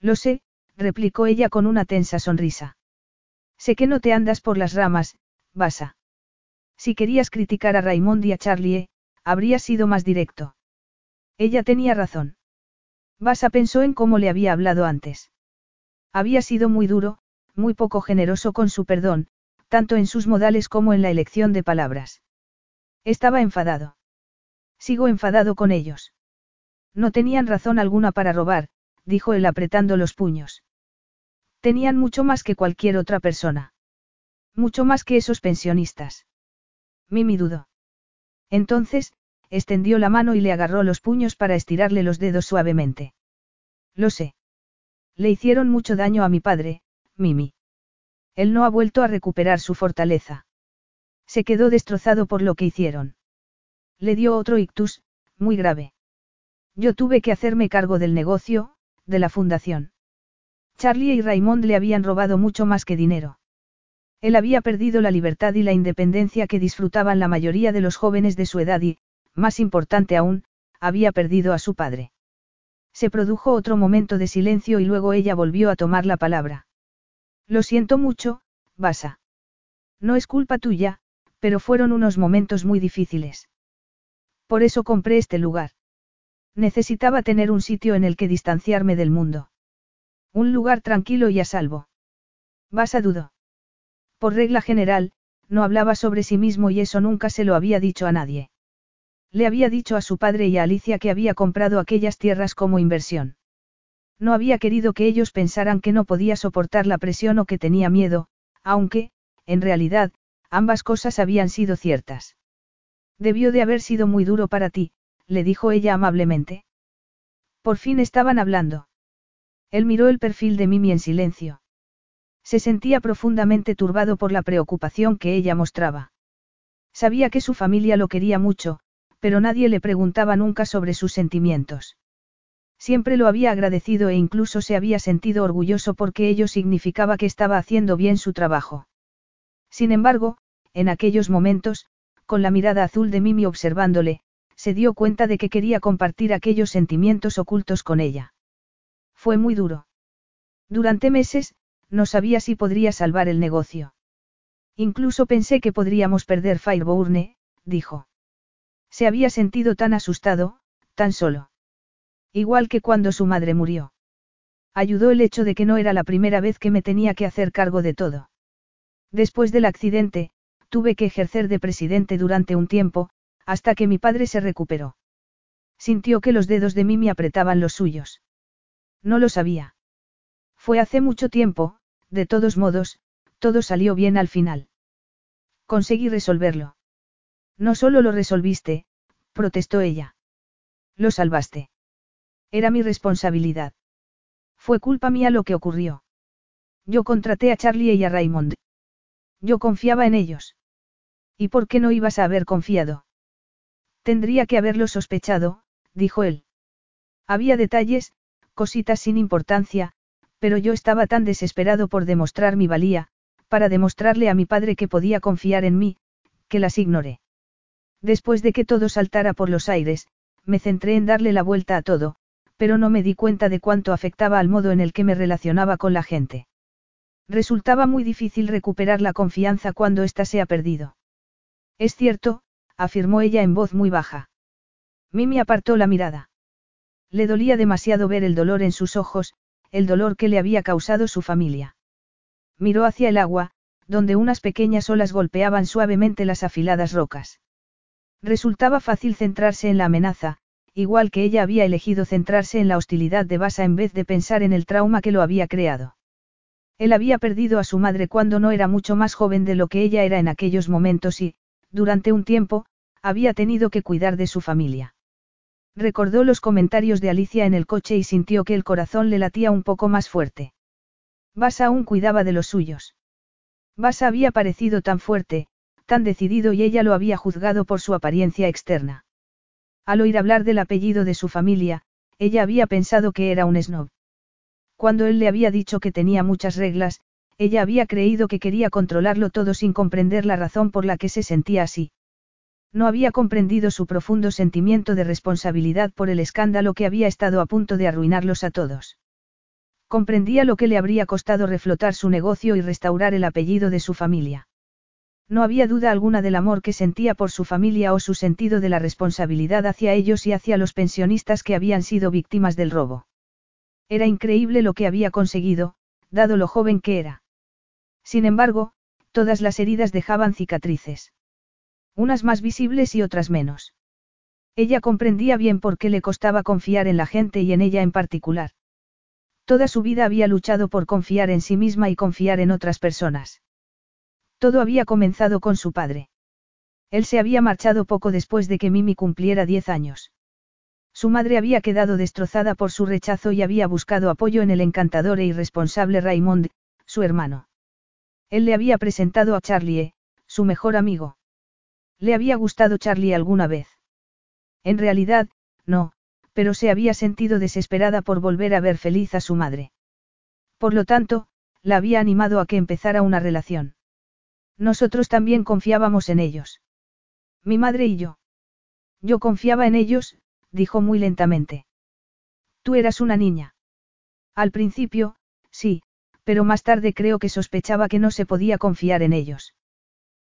Lo sé, replicó ella con una tensa sonrisa. Sé que no te andas por las ramas, Basa. Si querías criticar a Raymond y a Charlie, habrías sido más directo. Ella tenía razón. Basa pensó en cómo le había hablado antes. Había sido muy duro, muy poco generoso con su perdón, tanto en sus modales como en la elección de palabras. Estaba enfadado. Sigo enfadado con ellos. No tenían razón alguna para robar, dijo él apretando los puños. Tenían mucho más que cualquier otra persona. Mucho más que esos pensionistas. Mimi dudó. Entonces, extendió la mano y le agarró los puños para estirarle los dedos suavemente. Lo sé. Le hicieron mucho daño a mi padre, Mimi. Él no ha vuelto a recuperar su fortaleza. Se quedó destrozado por lo que hicieron. Le dio otro ictus, muy grave. Yo tuve que hacerme cargo del negocio, de la fundación. Charlie y Raymond le habían robado mucho más que dinero. Él había perdido la libertad y la independencia que disfrutaban la mayoría de los jóvenes de su edad y, más importante aún, había perdido a su padre. Se produjo otro momento de silencio y luego ella volvió a tomar la palabra. Lo siento mucho, Basa. No es culpa tuya, pero fueron unos momentos muy difíciles. Por eso compré este lugar. Necesitaba tener un sitio en el que distanciarme del mundo. Un lugar tranquilo y a salvo. Basa dudó. Por regla general, no hablaba sobre sí mismo y eso nunca se lo había dicho a nadie. Le había dicho a su padre y a Alicia que había comprado aquellas tierras como inversión. No había querido que ellos pensaran que no podía soportar la presión o que tenía miedo, aunque, en realidad, ambas cosas habían sido ciertas. Debió de haber sido muy duro para ti, le dijo ella amablemente. Por fin estaban hablando. Él miró el perfil de Mimi en silencio. Se sentía profundamente turbado por la preocupación que ella mostraba. Sabía que su familia lo quería mucho, pero nadie le preguntaba nunca sobre sus sentimientos. Siempre lo había agradecido e incluso se había sentido orgulloso porque ello significaba que estaba haciendo bien su trabajo. Sin embargo, en aquellos momentos, con la mirada azul de Mimi observándole, se dio cuenta de que quería compartir aquellos sentimientos ocultos con ella. Fue muy duro. Durante meses, no sabía si podría salvar el negocio. Incluso pensé que podríamos perder Fireborne, dijo. Se había sentido tan asustado, tan solo. Igual que cuando su madre murió. Ayudó el hecho de que no era la primera vez que me tenía que hacer cargo de todo. Después del accidente, tuve que ejercer de presidente durante un tiempo, hasta que mi padre se recuperó. Sintió que los dedos de Mimi apretaban los suyos. No lo sabía. Fue hace mucho tiempo, de todos modos, todo salió bien al final. Conseguí resolverlo. No solo lo resolviste, protestó ella. Lo salvaste. Era mi responsabilidad. Fue culpa mía lo que ocurrió. Yo contraté a Charlie y a Raymond. Yo confiaba en ellos. ¿Y por qué no ibas a haber confiado? Tendría que haberlo sospechado, dijo él. Había detalles, cositas sin importancia, pero yo estaba tan desesperado por demostrar mi valía, para demostrarle a mi padre que podía confiar en mí, que las ignoré. Después de que todo saltara por los aires, me centré en darle la vuelta a todo, pero no me di cuenta de cuánto afectaba al modo en el que me relacionaba con la gente. Resultaba muy difícil recuperar la confianza cuando ésta se ha perdido. Es cierto, afirmó ella en voz muy baja. Mimi apartó la mirada. Le dolía demasiado ver el dolor en sus ojos, el dolor que le había causado su familia. Miró hacia el agua, donde unas pequeñas olas golpeaban suavemente las afiladas rocas. Resultaba fácil centrarse en la amenaza, igual que ella había elegido centrarse en la hostilidad de Basa en vez de pensar en el trauma que lo había creado. Él había perdido a su madre cuando no era mucho más joven de lo que ella era en aquellos momentos y, durante un tiempo, había tenido que cuidar de su familia. Recordó los comentarios de Alicia en el coche y sintió que el corazón le latía un poco más fuerte. Basa aún cuidaba de los suyos. Basa había parecido tan fuerte, tan decidido y ella lo había juzgado por su apariencia externa. Al oír hablar del apellido de su familia, ella había pensado que era un snob. Cuando él le había dicho que tenía muchas reglas, ella había creído que quería controlarlo todo sin comprender la razón por la que se sentía así. No había comprendido su profundo sentimiento de responsabilidad por el escándalo que había estado a punto de arruinarlos a todos. Comprendía lo que le habría costado reflotar su negocio y restaurar el apellido de su familia. No había duda alguna del amor que sentía por su familia o su sentido de la responsabilidad hacia ellos y hacia los pensionistas que habían sido víctimas del robo. Era increíble lo que había conseguido, dado lo joven que era. Sin embargo, todas las heridas dejaban cicatrices. Unas más visibles y otras menos. Ella comprendía bien por qué le costaba confiar en la gente y en ella en particular. Toda su vida había luchado por confiar en sí misma y confiar en otras personas. Todo había comenzado con su padre. Él se había marchado poco después de que Mimi cumpliera diez años. Su madre había quedado destrozada por su rechazo y había buscado apoyo en el encantador e irresponsable Raymond, su hermano. Él le había presentado a Charlie, su mejor amigo. ¿Le había gustado Charlie alguna vez? En realidad, no, pero se había sentido desesperada por volver a ver feliz a su madre. Por lo tanto, la había animado a que empezara una relación. Nosotros también confiábamos en ellos. Mi madre y yo. Yo confiaba en ellos, dijo muy lentamente. Tú eras una niña. Al principio, sí, pero más tarde creo que sospechaba que no se podía confiar en ellos.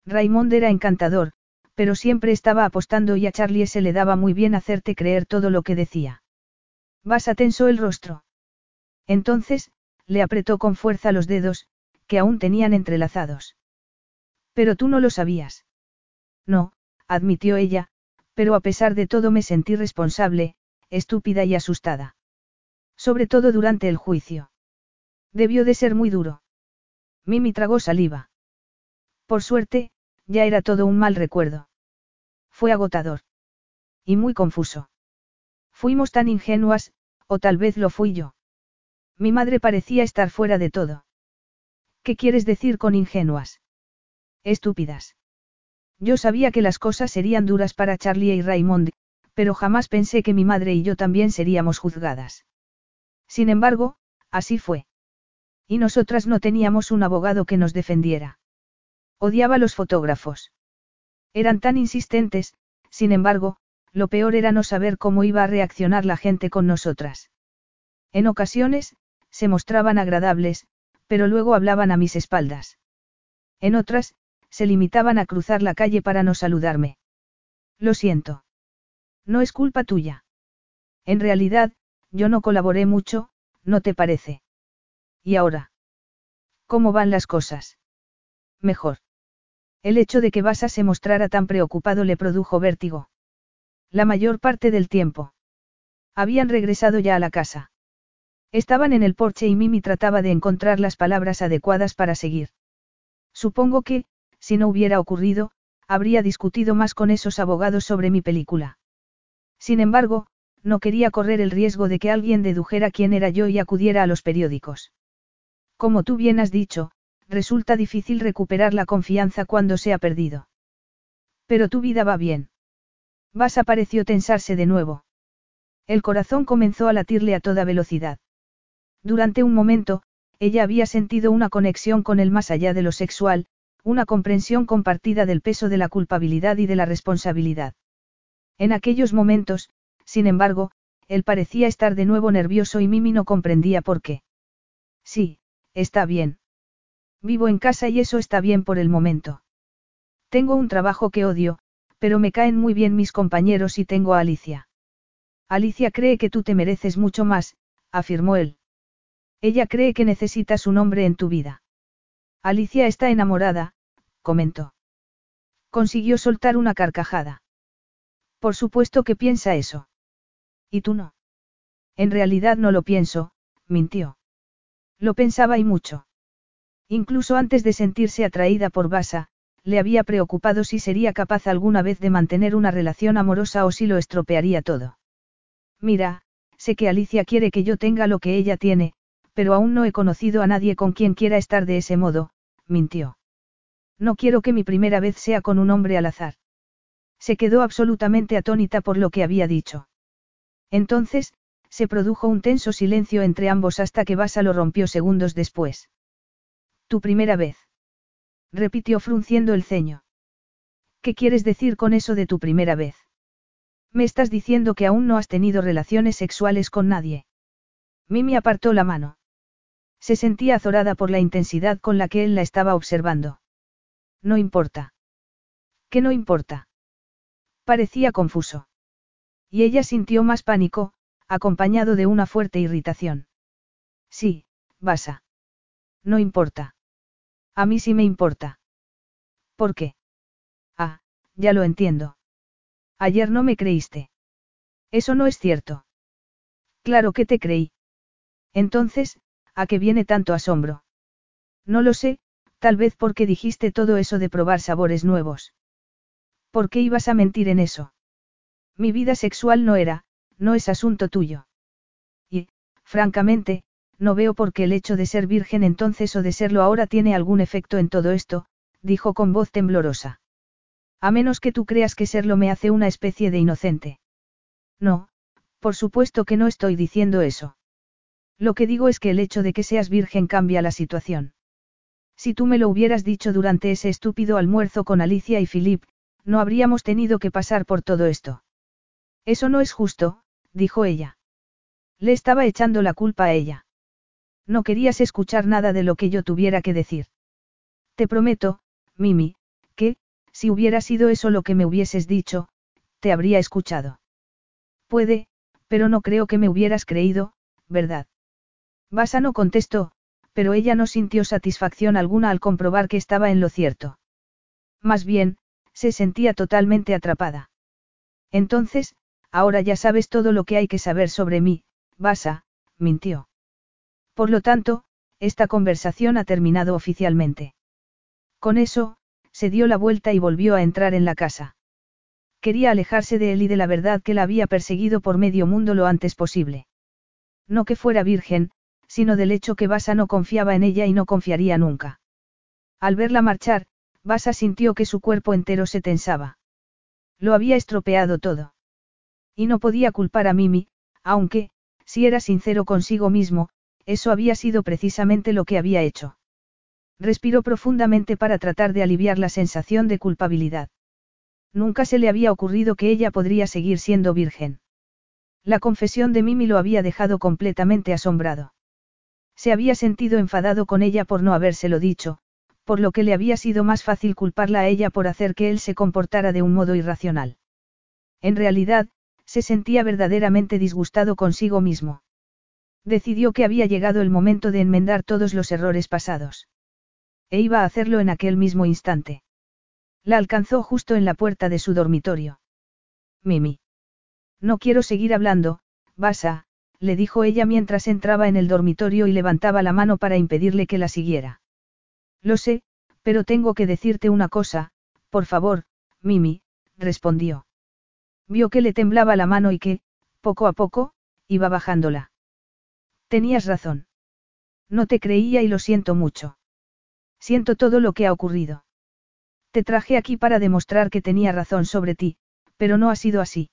Raymond era encantador, pero siempre estaba apostando y a Charlie se le daba muy bien hacerte creer todo lo que decía. Vas tensó el rostro. Entonces, le apretó con fuerza los dedos, que aún tenían entrelazados. Pero tú no lo sabías. No, admitió ella, pero a pesar de todo me sentí responsable, estúpida y asustada. Sobre todo durante el juicio. Debió de ser muy duro. Mimi tragó saliva. Por suerte, ya era todo un mal recuerdo. Fue agotador. Y muy confuso. Fuimos tan ingenuas, o tal vez lo fui yo. Mi madre parecía estar fuera de todo. ¿Qué quieres decir con ingenuas? Estúpidas. Yo sabía que las cosas serían duras para Charlie y Raymond, pero jamás pensé que mi madre y yo también seríamos juzgadas. Sin embargo, así fue. Y nosotras no teníamos un abogado que nos defendiera. Odiaba a los fotógrafos. Eran tan insistentes, sin embargo, lo peor era no saber cómo iba a reaccionar la gente con nosotras. En ocasiones, se mostraban agradables, pero luego hablaban a mis espaldas. En otras, se limitaban a cruzar la calle para no saludarme. Lo siento. No es culpa tuya. En realidad, yo no colaboré mucho, ¿no te parece? ¿Y ahora? ¿Cómo van las cosas? Mejor. El hecho de que Basa se mostrara tan preocupado le produjo vértigo. La mayor parte del tiempo. Habían regresado ya a la casa. Estaban en el porche y Mimi trataba de encontrar las palabras adecuadas para seguir. Supongo que, si no hubiera ocurrido, habría discutido más con esos abogados sobre mi película. Sin embargo, no quería correr el riesgo de que alguien dedujera quién era yo y acudiera a los periódicos. Como tú bien has dicho, resulta difícil recuperar la confianza cuando se ha perdido. Pero tu vida va bien. Vas pareció tensarse de nuevo. El corazón comenzó a latirle a toda velocidad. Durante un momento, ella había sentido una conexión con él más allá de lo sexual, una comprensión compartida del peso de la culpabilidad y de la responsabilidad. En aquellos momentos, sin embargo, él parecía estar de nuevo nervioso y Mimi no comprendía por qué. Sí, está bien. Vivo en casa y eso está bien por el momento. Tengo un trabajo que odio, pero me caen muy bien mis compañeros y tengo a Alicia. Alicia cree que tú te mereces mucho más, afirmó él. Ella cree que necesitas un hombre en tu vida. Alicia está enamorada, comentó. Consiguió soltar una carcajada. Por supuesto que piensa eso. ¿Y tú no? En realidad no lo pienso, mintió. Lo pensaba y mucho. Incluso antes de sentirse atraída por Basa, le había preocupado si sería capaz alguna vez de mantener una relación amorosa o si lo estropearía todo. Mira, sé que Alicia quiere que yo tenga lo que ella tiene, pero aún no he conocido a nadie con quien quiera estar de ese modo, mintió. No quiero que mi primera vez sea con un hombre al azar. Se quedó absolutamente atónita por lo que había dicho. Entonces, se produjo un tenso silencio entre ambos hasta que Basa lo rompió segundos después. Tu primera vez. Repitió frunciendo el ceño. ¿Qué quieres decir con eso de tu primera vez? Me estás diciendo que aún no has tenido relaciones sexuales con nadie. Mimi apartó la mano. Se sentía azorada por la intensidad con la que él la estaba observando. No importa. ¿Qué no importa? Parecía confuso. Y ella sintió más pánico, acompañado de una fuerte irritación. Sí, basa. No importa. A mí sí me importa. ¿Por qué? Ah, ya lo entiendo. Ayer no me creíste. Eso no es cierto. Claro que te creí. Entonces, ¿a qué viene tanto asombro? No lo sé, tal vez porque dijiste todo eso de probar sabores nuevos. ¿Por qué ibas a mentir en eso? Mi vida sexual no era, no es asunto tuyo. Y, francamente, no veo por qué el hecho de ser virgen entonces o de serlo ahora tiene algún efecto en todo esto, dijo con voz temblorosa. A menos que tú creas que serlo me hace una especie de inocente. No, por supuesto que no estoy diciendo eso. Lo que digo es que el hecho de que seas virgen cambia la situación. Si tú me lo hubieras dicho durante ese estúpido almuerzo con Alicia y Philip, no habríamos tenido que pasar por todo esto. Eso no es justo, dijo ella. Le estaba echando la culpa a ella. No querías escuchar nada de lo que yo tuviera que decir. Te prometo, Mimi, que, si hubiera sido eso lo que me hubieses dicho, te habría escuchado. Puede, pero no creo que me hubieras creído, ¿verdad? Basa no contestó, pero ella no sintió satisfacción alguna al comprobar que estaba en lo cierto. Más bien, se sentía totalmente atrapada. Entonces, ahora ya sabes todo lo que hay que saber sobre mí, Basa, mintió. Por lo tanto, esta conversación ha terminado oficialmente. Con eso, se dio la vuelta y volvió a entrar en la casa. Quería alejarse de él y de la verdad que la había perseguido por medio mundo lo antes posible. No que fuera virgen, sino del hecho que Basa no confiaba en ella y no confiaría nunca. Al verla marchar, Basa sintió que su cuerpo entero se tensaba. Lo había estropeado todo. Y no podía culpar a Mimi, aunque, si era sincero consigo mismo, eso había sido precisamente lo que había hecho. Respiró profundamente para tratar de aliviar la sensación de culpabilidad. Nunca se le había ocurrido que ella podría seguir siendo virgen. La confesión de Mimi lo había dejado completamente asombrado. Se había sentido enfadado con ella por no habérselo dicho, por lo que le había sido más fácil culparla a ella por hacer que él se comportara de un modo irracional. En realidad, se sentía verdaderamente disgustado consigo mismo. Decidió que había llegado el momento de enmendar todos los errores pasados. E iba a hacerlo en aquel mismo instante. La alcanzó justo en la puerta de su dormitorio. Mimi. No quiero seguir hablando, Basa, le dijo ella mientras entraba en el dormitorio y levantaba la mano para impedirle que la siguiera. Lo sé, pero tengo que decirte una cosa, por favor, Mimi, respondió. Vio que le temblaba la mano y que, poco a poco, iba bajándola. Tenías razón. No te creía y lo siento mucho. Siento todo lo que ha ocurrido. Te traje aquí para demostrar que tenía razón sobre ti, pero no ha sido así.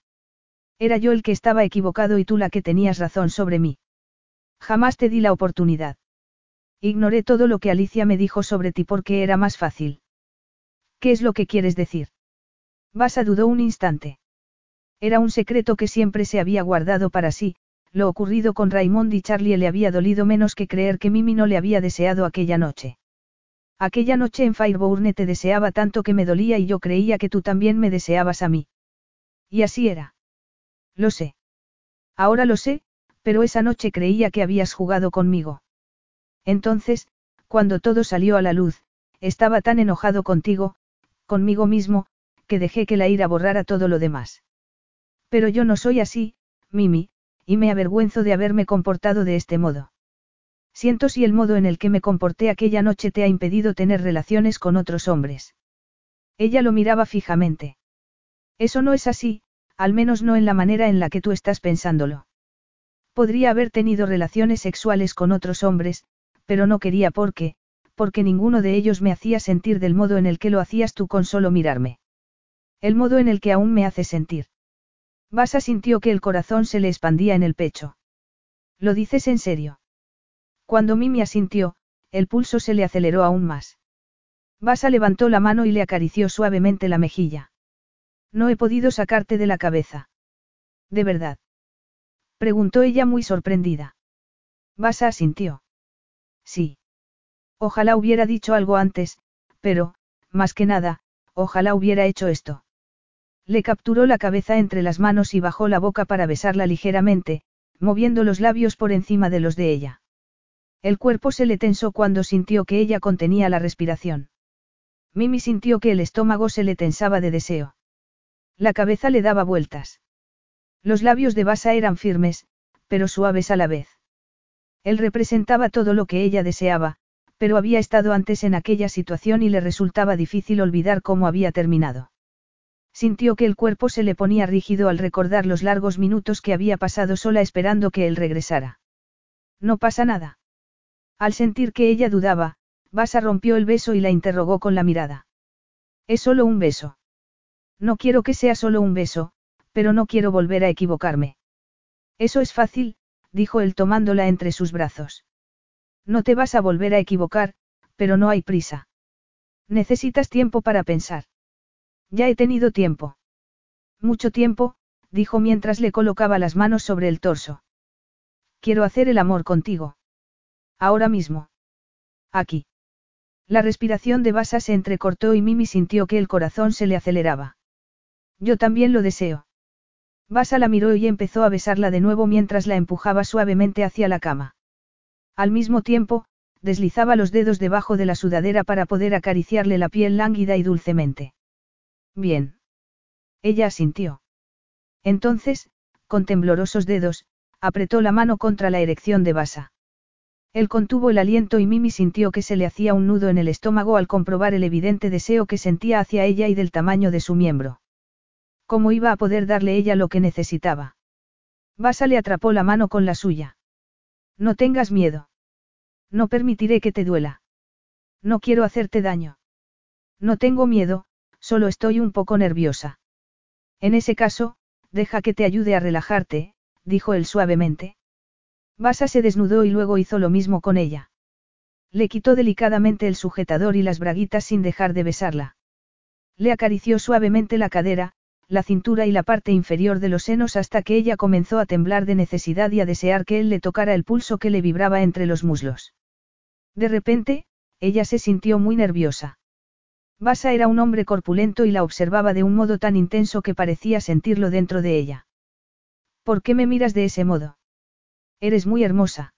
Era yo el que estaba equivocado y tú la que tenías razón sobre mí. Jamás te di la oportunidad. Ignoré todo lo que Alicia me dijo sobre ti porque era más fácil. ¿Qué es lo que quieres decir? Basa dudó un instante. Era un secreto que siempre se había guardado para sí, lo ocurrido con Raymond y Charlie le había dolido menos que creer que Mimi no le había deseado aquella noche. Aquella noche en Fireburne te deseaba tanto que me dolía y yo creía que tú también me deseabas a mí. Y así era. Lo sé. Ahora lo sé, pero esa noche creía que habías jugado conmigo. Entonces, cuando todo salió a la luz, estaba tan enojado contigo, conmigo mismo, que dejé que la ira borrara todo lo demás. Pero yo no soy así, Mimi, y me avergüenzo de haberme comportado de este modo. Siento si el modo en el que me comporté aquella noche te ha impedido tener relaciones con otros hombres. Ella lo miraba fijamente. Eso no es así, al menos no en la manera en la que tú estás pensándolo. Podría haber tenido relaciones sexuales con otros hombres, pero no quería porque, porque ninguno de ellos me hacía sentir del modo en el que lo hacías tú con solo mirarme. El modo en el que aún me hace sentir. Basa sintió que el corazón se le expandía en el pecho. ¿Lo dices en serio? Cuando Mimi asintió, el pulso se le aceleró aún más. Basa levantó la mano y le acarició suavemente la mejilla. No he podido sacarte de la cabeza. ¿De verdad? Preguntó ella muy sorprendida. Basa asintió. Sí. Ojalá hubiera dicho algo antes, pero, más que nada, ojalá hubiera hecho esto. Le capturó la cabeza entre las manos y bajó la boca para besarla ligeramente, moviendo los labios por encima de los de ella. El cuerpo se le tensó cuando sintió que ella contenía la respiración. Mimi sintió que el estómago se le tensaba de deseo. La cabeza le daba vueltas. Los labios de Basa eran firmes, pero suaves a la vez. Él representaba todo lo que ella deseaba, pero había estado antes en aquella situación y le resultaba difícil olvidar cómo había terminado. Sintió que el cuerpo se le ponía rígido al recordar los largos minutos que había pasado sola esperando que él regresara. No pasa nada. Al sentir que ella dudaba, Basa rompió el beso y la interrogó con la mirada. Es solo un beso. No quiero que sea solo un beso, pero no quiero volver a equivocarme. Eso es fácil, dijo él tomándola entre sus brazos. No te vas a volver a equivocar, pero no hay prisa. Necesitas tiempo para pensar. Ya he tenido tiempo. Mucho tiempo, dijo mientras le colocaba las manos sobre el torso. Quiero hacer el amor contigo. Ahora mismo. Aquí. La respiración de Basa se entrecortó y Mimi sintió que el corazón se le aceleraba. Yo también lo deseo. Basa la miró y empezó a besarla de nuevo mientras la empujaba suavemente hacia la cama. Al mismo tiempo, deslizaba los dedos debajo de la sudadera para poder acariciarle la piel lánguida y dulcemente. Bien. Ella asintió. Entonces, con temblorosos dedos, apretó la mano contra la erección de Basa. Él contuvo el aliento y Mimi sintió que se le hacía un nudo en el estómago al comprobar el evidente deseo que sentía hacia ella y del tamaño de su miembro. ¿Cómo iba a poder darle ella lo que necesitaba? Basa le atrapó la mano con la suya. No tengas miedo. No permitiré que te duela. No quiero hacerte daño. No tengo miedo, solo estoy un poco nerviosa. En ese caso, deja que te ayude a relajarte, dijo él suavemente. Basa se desnudó y luego hizo lo mismo con ella. Le quitó delicadamente el sujetador y las braguitas sin dejar de besarla. Le acarició suavemente la cadera, la cintura y la parte inferior de los senos hasta que ella comenzó a temblar de necesidad y a desear que él le tocara el pulso que le vibraba entre los muslos. De repente, ella se sintió muy nerviosa. Basa era un hombre corpulento y la observaba de un modo tan intenso que parecía sentirlo dentro de ella. ¿Por qué me miras de ese modo? Eres muy hermosa.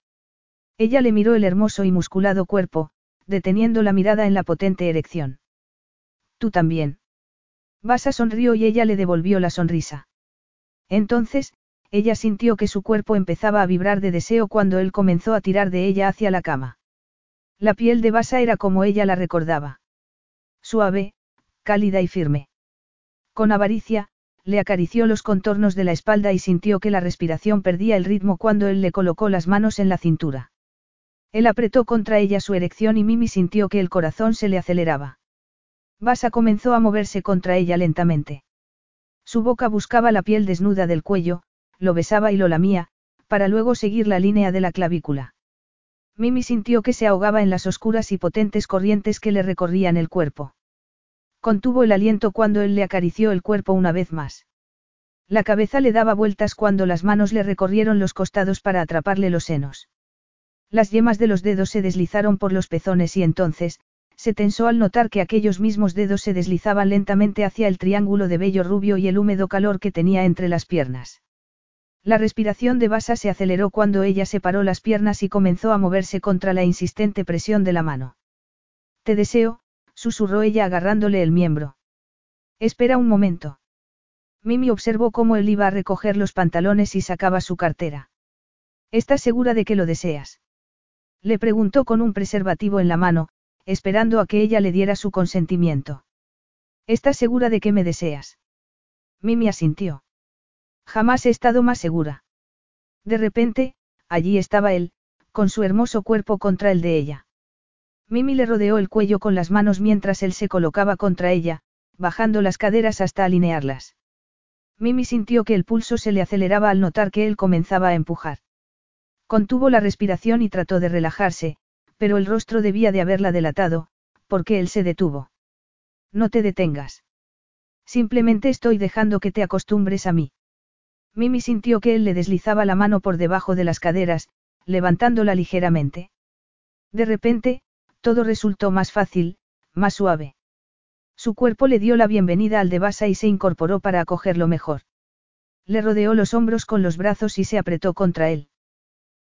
Ella le miró el hermoso y musculado cuerpo, deteniendo la mirada en la potente erección. Tú también. Basa sonrió y ella le devolvió la sonrisa. Entonces, ella sintió que su cuerpo empezaba a vibrar de deseo cuando él comenzó a tirar de ella hacia la cama. La piel de Basa era como ella la recordaba. Suave, cálida y firme. Con avaricia, le acarició los contornos de la espalda y sintió que la respiración perdía el ritmo cuando él le colocó las manos en la cintura. Él apretó contra ella su erección y Mimi sintió que el corazón se le aceleraba. Basa comenzó a moverse contra ella lentamente. Su boca buscaba la piel desnuda del cuello, lo besaba y lo lamía, para luego seguir la línea de la clavícula. Mimi sintió que se ahogaba en las oscuras y potentes corrientes que le recorrían el cuerpo. Contuvo el aliento cuando él le acarició el cuerpo una vez más. La cabeza le daba vueltas cuando las manos le recorrieron los costados para atraparle los senos. Las yemas de los dedos se deslizaron por los pezones y entonces, se tensó al notar que aquellos mismos dedos se deslizaban lentamente hacia el triángulo de vello rubio y el húmedo calor que tenía entre las piernas. La respiración de Basa se aceleró cuando ella separó las piernas y comenzó a moverse contra la insistente presión de la mano. Te deseo, susurró ella agarrándole el miembro. Espera un momento. Mimi observó cómo él iba a recoger los pantalones y sacaba su cartera. ¿Estás segura de que lo deseas? Le preguntó con un preservativo en la mano, esperando a que ella le diera su consentimiento. ¿Estás segura de que me deseas? Mimi asintió. Jamás he estado más segura. De repente, allí estaba él, con su hermoso cuerpo contra el de ella. Mimi le rodeó el cuello con las manos mientras él se colocaba contra ella, bajando las caderas hasta alinearlas. Mimi sintió que el pulso se le aceleraba al notar que él comenzaba a empujar. Contuvo la respiración y trató de relajarse, pero el rostro debía de haberla delatado, porque él se detuvo. No te detengas. Simplemente estoy dejando que te acostumbres a mí. Mimi sintió que él le deslizaba la mano por debajo de las caderas, levantándola ligeramente. De repente, todo resultó más fácil, más suave. Su cuerpo le dio la bienvenida al de Basa y se incorporó para acogerlo mejor. Le rodeó los hombros con los brazos y se apretó contra él.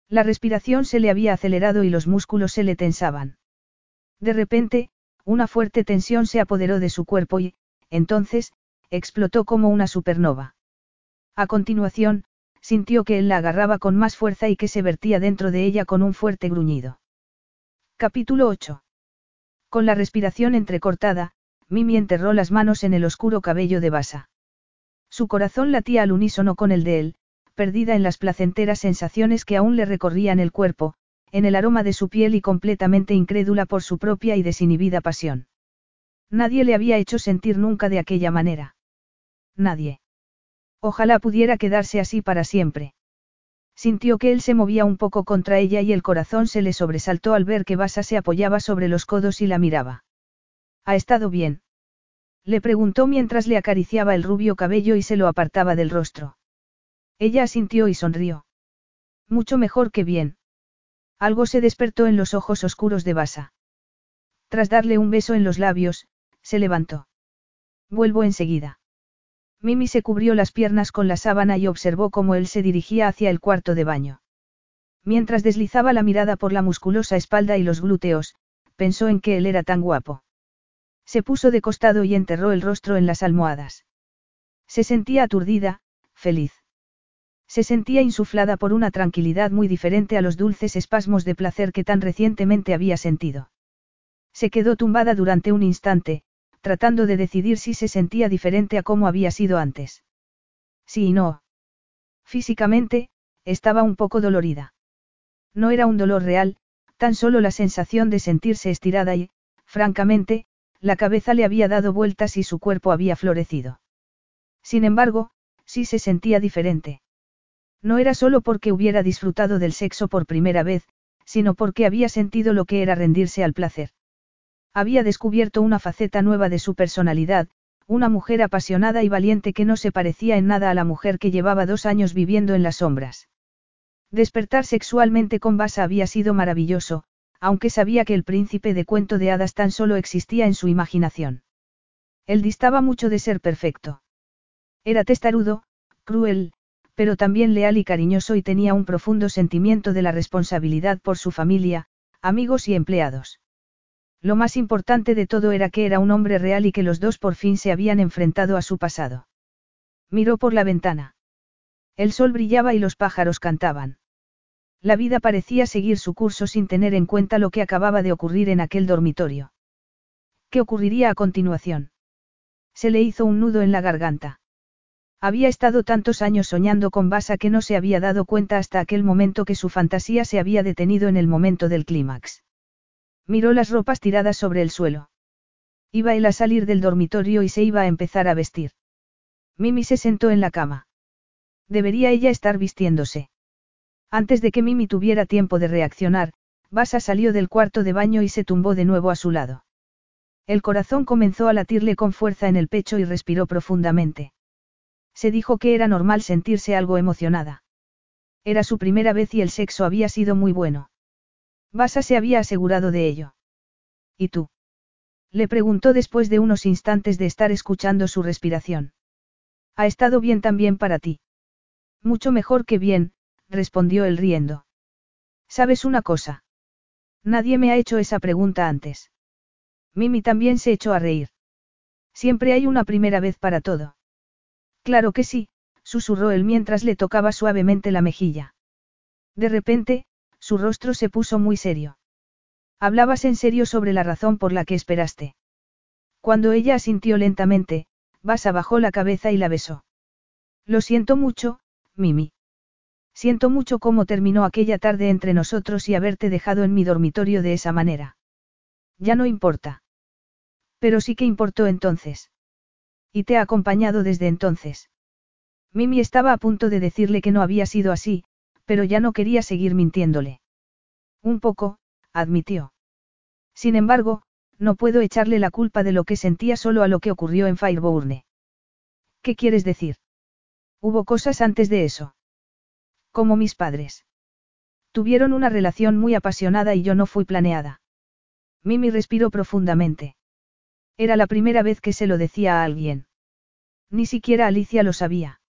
La respiración se le había acelerado y los músculos se le tensaban. De repente, una fuerte tensión se apoderó de su cuerpo y, entonces, explotó como una supernova. A continuación, sintió que él la agarraba con más fuerza y que se vertía dentro de ella con un fuerte gruñido. Capítulo 8. Con la respiración entrecortada, Mimi enterró las manos en el oscuro cabello de Basa. Su corazón latía al unísono con el de él, perdida en las placenteras sensaciones que aún le recorrían el cuerpo, en el aroma de su piel y completamente incrédula por su propia y desinhibida pasión. Nadie le había hecho sentir nunca de aquella manera. Nadie. Ojalá pudiera quedarse así para siempre. Sintió que él se movía un poco contra ella y el corazón se le sobresaltó al ver que Basa se apoyaba sobre los codos y la miraba. ¿Ha estado bien? Le preguntó mientras le acariciaba el rubio cabello y se lo apartaba del rostro. Ella asintió y sonrió. Mucho mejor que bien. Algo se despertó en los ojos oscuros de Basa. Tras darle un beso en los labios, se levantó. Vuelvo enseguida. Mimi se cubrió las piernas con la sábana y observó cómo él se dirigía hacia el cuarto de baño. Mientras deslizaba la mirada por la musculosa espalda y los glúteos, pensó en que él era tan guapo. Se puso de costado y enterró el rostro en las almohadas. Se sentía aturdida, feliz. Se sentía insuflada por una tranquilidad muy diferente a los dulces espasmos de placer que tan recientemente había sentido. Se quedó tumbada durante un instante, tratando de decidir si se sentía diferente a cómo había sido antes. Sí y no. Físicamente, estaba un poco dolorida. No era un dolor real, tan solo la sensación de sentirse estirada y, francamente, la cabeza le había dado vueltas y su cuerpo había florecido. Sin embargo, sí se sentía diferente. No era solo porque hubiera disfrutado del sexo por primera vez, sino porque había sentido lo que era rendirse al placer. Había descubierto una faceta nueva de su personalidad, una mujer apasionada y valiente que no se parecía en nada a la mujer que llevaba dos años viviendo en las sombras. Despertar sexualmente con Basa había sido maravilloso, aunque sabía que el príncipe de cuento de hadas tan solo existía en su imaginación. Él distaba mucho de ser perfecto. Era testarudo, cruel, pero también leal y cariñoso y tenía un profundo sentimiento de la responsabilidad por su familia, amigos y empleados. Lo más importante de todo era que era un hombre real y que los dos por fin se habían enfrentado a su pasado. Miró por la ventana. El sol brillaba y los pájaros cantaban. La vida parecía seguir su curso sin tener en cuenta lo que acababa de ocurrir en aquel dormitorio. ¿Qué ocurriría a continuación? Se le hizo un nudo en la garganta. Había estado tantos años soñando con Basa que no se había dado cuenta hasta aquel momento que su fantasía se había detenido en el momento del clímax. Miró las ropas tiradas sobre el suelo. Iba él a salir del dormitorio y se iba a empezar a vestir. Mimi se sentó en la cama. Debería ella estar vistiéndose. Antes de que Mimi tuviera tiempo de reaccionar, Basa salió del cuarto de baño y se tumbó de nuevo a su lado. El corazón comenzó a latirle con fuerza en el pecho y respiró profundamente. Se dijo que era normal sentirse algo emocionada. Era su primera vez y el sexo había sido muy bueno. Basa se había asegurado de ello. ¿Y tú? Le preguntó después de unos instantes de estar escuchando su respiración. Ha estado bien también para ti. Mucho mejor que bien, respondió él riendo. ¿Sabes una cosa? Nadie me ha hecho esa pregunta antes. Mimi también se echó a reír. Siempre hay una primera vez para todo. Claro que sí, susurró él mientras le tocaba suavemente la mejilla. De repente, su rostro se puso muy serio. Hablabas en serio sobre la razón por la que esperaste. Cuando ella asintió lentamente, Basa bajó la cabeza y la besó. Lo siento mucho, Mimi. Siento mucho cómo terminó aquella tarde entre nosotros y haberte dejado en mi dormitorio de esa manera. Ya no importa. Pero sí que importó entonces. Y te ha acompañado desde entonces. Mimi estaba a punto de decirle que no había sido así, pero ya no quería seguir mintiéndole. Un poco, admitió. Sin embargo, no puedo echarle la culpa de lo que sentía solo a lo que ocurrió en Fireburne. ¿Qué quieres decir? Hubo cosas antes de eso. Como mis padres. Tuvieron una relación muy apasionada y yo no fui planeada. Mimi respiró profundamente. Era la primera vez que se lo decía a alguien. Ni siquiera Alicia lo sabía.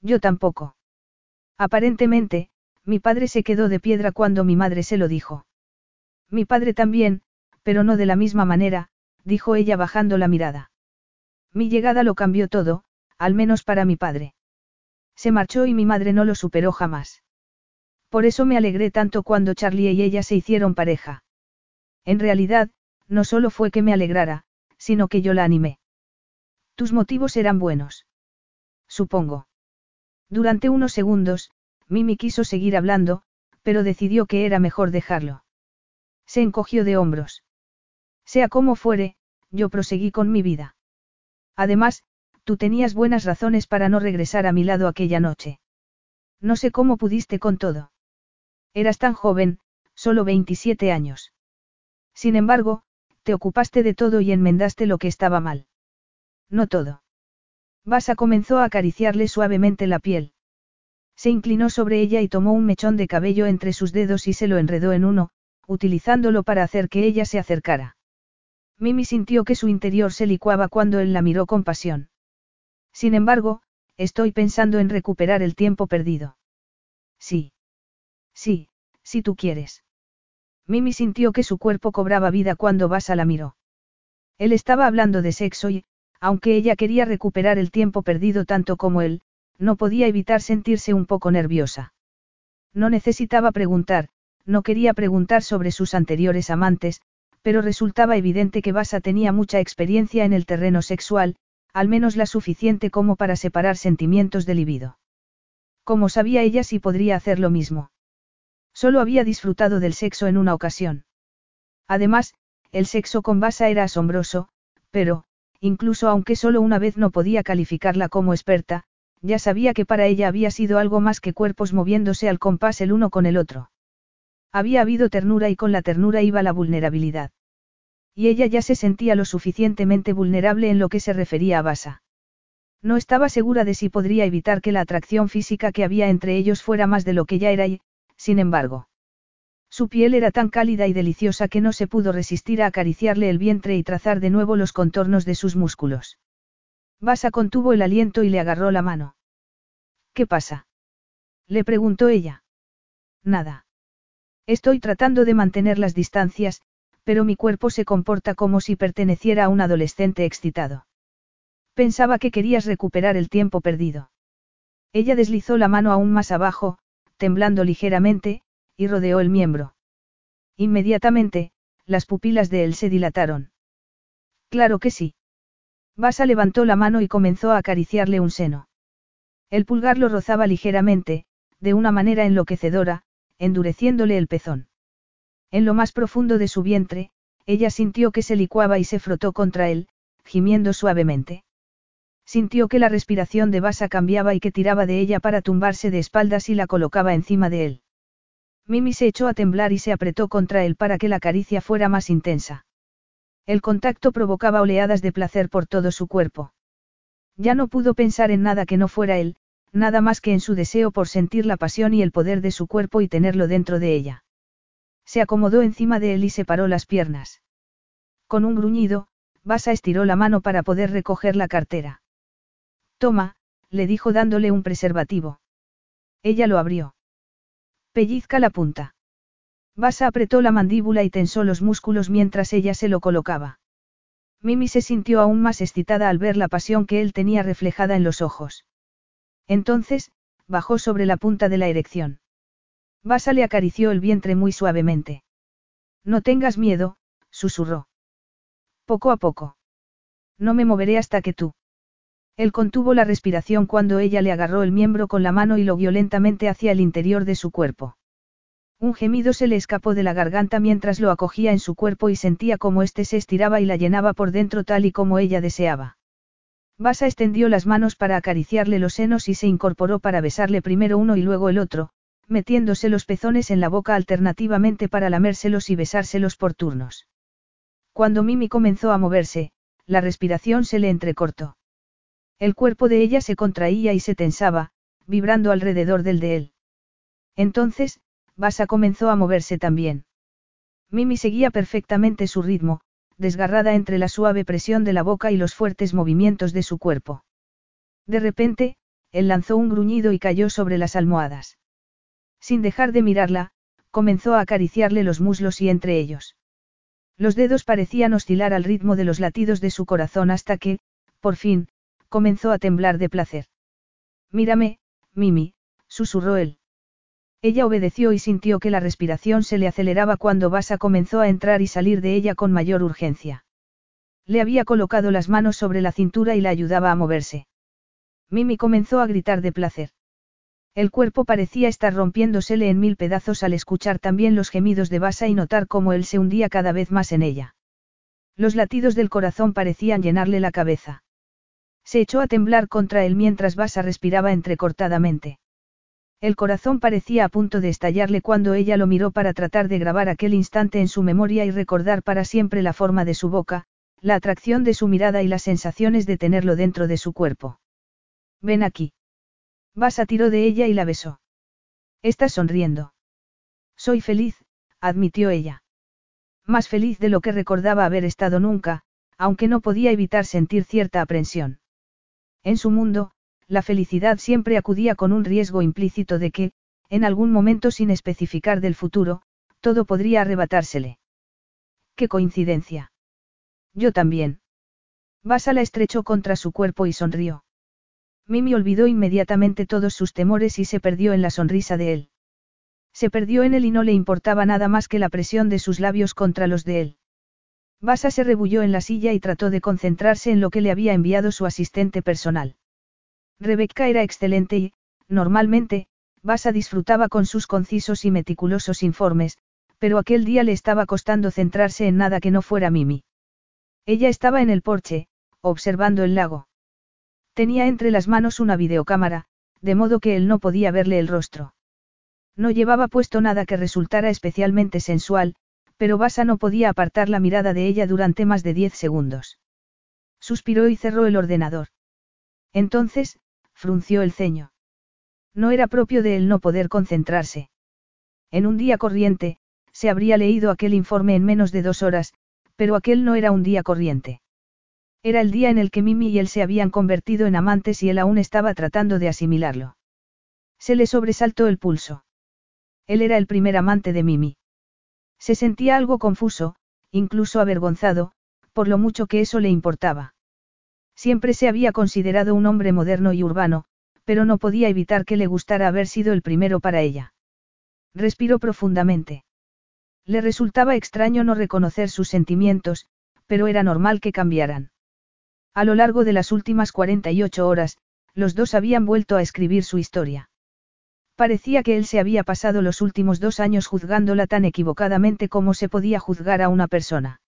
Yo tampoco. Aparentemente, mi padre se quedó de piedra cuando mi madre se lo dijo. Mi padre también, pero no de la misma manera, dijo ella bajando la mirada. Mi llegada lo cambió todo, al menos para mi padre. Se marchó y mi madre no lo superó jamás. Por eso me alegré tanto cuando Charlie y ella se hicieron pareja. En realidad, no solo fue que me alegrara, sino que yo la animé. Tus motivos eran buenos. Supongo. Durante unos segundos, Mimi quiso seguir hablando, pero decidió que era mejor dejarlo. Se encogió de hombros. Sea como fuere, yo proseguí con mi vida. Además, tú tenías buenas razones para no regresar a mi lado aquella noche. No sé cómo pudiste con todo. Eras tan joven, solo 27 años. Sin embargo, te ocupaste de todo y enmendaste lo que estaba mal. No todo. Basa comenzó a acariciarle suavemente la piel. Se inclinó sobre ella y tomó un mechón de cabello entre sus dedos y se lo enredó en uno, utilizándolo para hacer que ella se acercara. Mimi sintió que su interior se licuaba cuando él la miró con pasión. Sin embargo, estoy pensando en recuperar el tiempo perdido. Sí. Sí, si tú quieres. Mimi sintió que su cuerpo cobraba vida cuando Basa la miró. Él estaba hablando de sexo y, aunque ella quería recuperar el tiempo perdido tanto como él, no podía evitar sentirse un poco nerviosa. No necesitaba preguntar, no quería preguntar sobre sus anteriores amantes, pero resultaba evidente que Basa tenía mucha experiencia en el terreno sexual, al menos la suficiente como para separar sentimientos de libido. ¿Cómo sabía ella si podría hacer lo mismo? Solo había disfrutado del sexo en una ocasión. Además, el sexo con Basa era asombroso, pero, incluso aunque solo una vez no podía calificarla como experta, ya sabía que para ella había sido algo más que cuerpos moviéndose al compás el uno con el otro. Había habido ternura y con la ternura iba la vulnerabilidad. Y ella ya se sentía lo suficientemente vulnerable en lo que se refería a Basa. No estaba segura de si podría evitar que la atracción física que había entre ellos fuera más de lo que ya era y, sin embargo. Su piel era tan cálida y deliciosa que no se pudo resistir a acariciarle el vientre y trazar de nuevo los contornos de sus músculos. Basa contuvo el aliento y le agarró la mano. ¿Qué pasa? Le preguntó ella. Nada. Estoy tratando de mantener las distancias, pero mi cuerpo se comporta como si perteneciera a un adolescente excitado. Pensaba que querías recuperar el tiempo perdido. Ella deslizó la mano aún más abajo, temblando ligeramente, y rodeó el miembro. Inmediatamente, las pupilas de él se dilataron. Claro que sí. Basa levantó la mano y comenzó a acariciarle un seno. El pulgar lo rozaba ligeramente, de una manera enloquecedora, endureciéndole el pezón. En lo más profundo de su vientre, ella sintió que se licuaba y se frotó contra él, gimiendo suavemente. Sintió que la respiración de Basa cambiaba y que tiraba de ella para tumbarse de espaldas y la colocaba encima de él. Mimi se echó a temblar y se apretó contra él para que la caricia fuera más intensa. El contacto provocaba oleadas de placer por todo su cuerpo. Ya no pudo pensar en nada que no fuera él, nada más que en su deseo por sentir la pasión y el poder de su cuerpo y tenerlo dentro de ella. Se acomodó encima de él y separó las piernas. Con un gruñido, Basa estiró la mano para poder recoger la cartera. Toma, le dijo dándole un preservativo. Ella lo abrió. Pellizca la punta. Basa apretó la mandíbula y tensó los músculos mientras ella se lo colocaba. Mimi se sintió aún más excitada al ver la pasión que él tenía reflejada en los ojos. Entonces, bajó sobre la punta de la erección. Basa le acarició el vientre muy suavemente. No tengas miedo, susurró. Poco a poco. No me moveré hasta que tú. Él contuvo la respiración cuando ella le agarró el miembro con la mano y lo violentamente hacia el interior de su cuerpo. Un gemido se le escapó de la garganta mientras lo acogía en su cuerpo y sentía como éste se estiraba y la llenaba por dentro tal y como ella deseaba. Basa extendió las manos para acariciarle los senos y se incorporó para besarle primero uno y luego el otro, metiéndose los pezones en la boca alternativamente para lamérselos y besárselos por turnos. Cuando Mimi comenzó a moverse, la respiración se le entrecortó. El cuerpo de ella se contraía y se tensaba, vibrando alrededor del de él. Entonces, Basa comenzó a moverse también. Mimi seguía perfectamente su ritmo, desgarrada entre la suave presión de la boca y los fuertes movimientos de su cuerpo. De repente, él lanzó un gruñido y cayó sobre las almohadas. Sin dejar de mirarla, comenzó a acariciarle los muslos y entre ellos. Los dedos parecían oscilar al ritmo de los latidos de su corazón hasta que, por fin, comenzó a temblar de placer. Mírame, Mimi, susurró él. Ella obedeció y sintió que la respiración se le aceleraba cuando Basa comenzó a entrar y salir de ella con mayor urgencia. Le había colocado las manos sobre la cintura y la ayudaba a moverse. Mimi comenzó a gritar de placer. El cuerpo parecía estar rompiéndosele en mil pedazos al escuchar también los gemidos de Basa y notar cómo él se hundía cada vez más en ella. Los latidos del corazón parecían llenarle la cabeza. Se echó a temblar contra él mientras Basa respiraba entrecortadamente. El corazón parecía a punto de estallarle cuando ella lo miró para tratar de grabar aquel instante en su memoria y recordar para siempre la forma de su boca, la atracción de su mirada y las sensaciones de tenerlo dentro de su cuerpo. Ven aquí. Basa tiró de ella y la besó. Estás sonriendo. Soy feliz, admitió ella. Más feliz de lo que recordaba haber estado nunca, aunque no podía evitar sentir cierta aprensión. En su mundo, la felicidad siempre acudía con un riesgo implícito de que, en algún momento sin especificar del futuro, todo podría arrebatársele. ¡Qué coincidencia! Yo también. Basa la estrechó contra su cuerpo y sonrió. Mimi olvidó inmediatamente todos sus temores y se perdió en la sonrisa de él. Se perdió en él y no le importaba nada más que la presión de sus labios contra los de él. Basa se rebulló en la silla y trató de concentrarse en lo que le había enviado su asistente personal. Rebecca era excelente y, normalmente, Basa disfrutaba con sus concisos y meticulosos informes, pero aquel día le estaba costando centrarse en nada que no fuera Mimi. Ella estaba en el porche, observando el lago. Tenía entre las manos una videocámara, de modo que él no podía verle el rostro. No llevaba puesto nada que resultara especialmente sensual, pero Basa no podía apartar la mirada de ella durante más de diez segundos. Suspiró y cerró el ordenador. Entonces, frunció el ceño. No era propio de él no poder concentrarse. En un día corriente, se habría leído aquel informe en menos de dos horas, pero aquel no era un día corriente. Era el día en el que Mimi y él se habían convertido en amantes y él aún estaba tratando de asimilarlo. Se le sobresaltó el pulso. Él era el primer amante de Mimi. Se sentía algo confuso, incluso avergonzado, por lo mucho que eso le importaba. Siempre se había considerado un hombre moderno y urbano, pero no podía evitar que le gustara haber sido el primero para ella. Respiró profundamente. Le resultaba extraño no reconocer sus sentimientos, pero era normal que cambiaran. A lo largo de las últimas 48 horas, los dos habían vuelto a escribir su historia. Parecía que él se había pasado los últimos dos años juzgándola tan equivocadamente como se podía juzgar a una persona.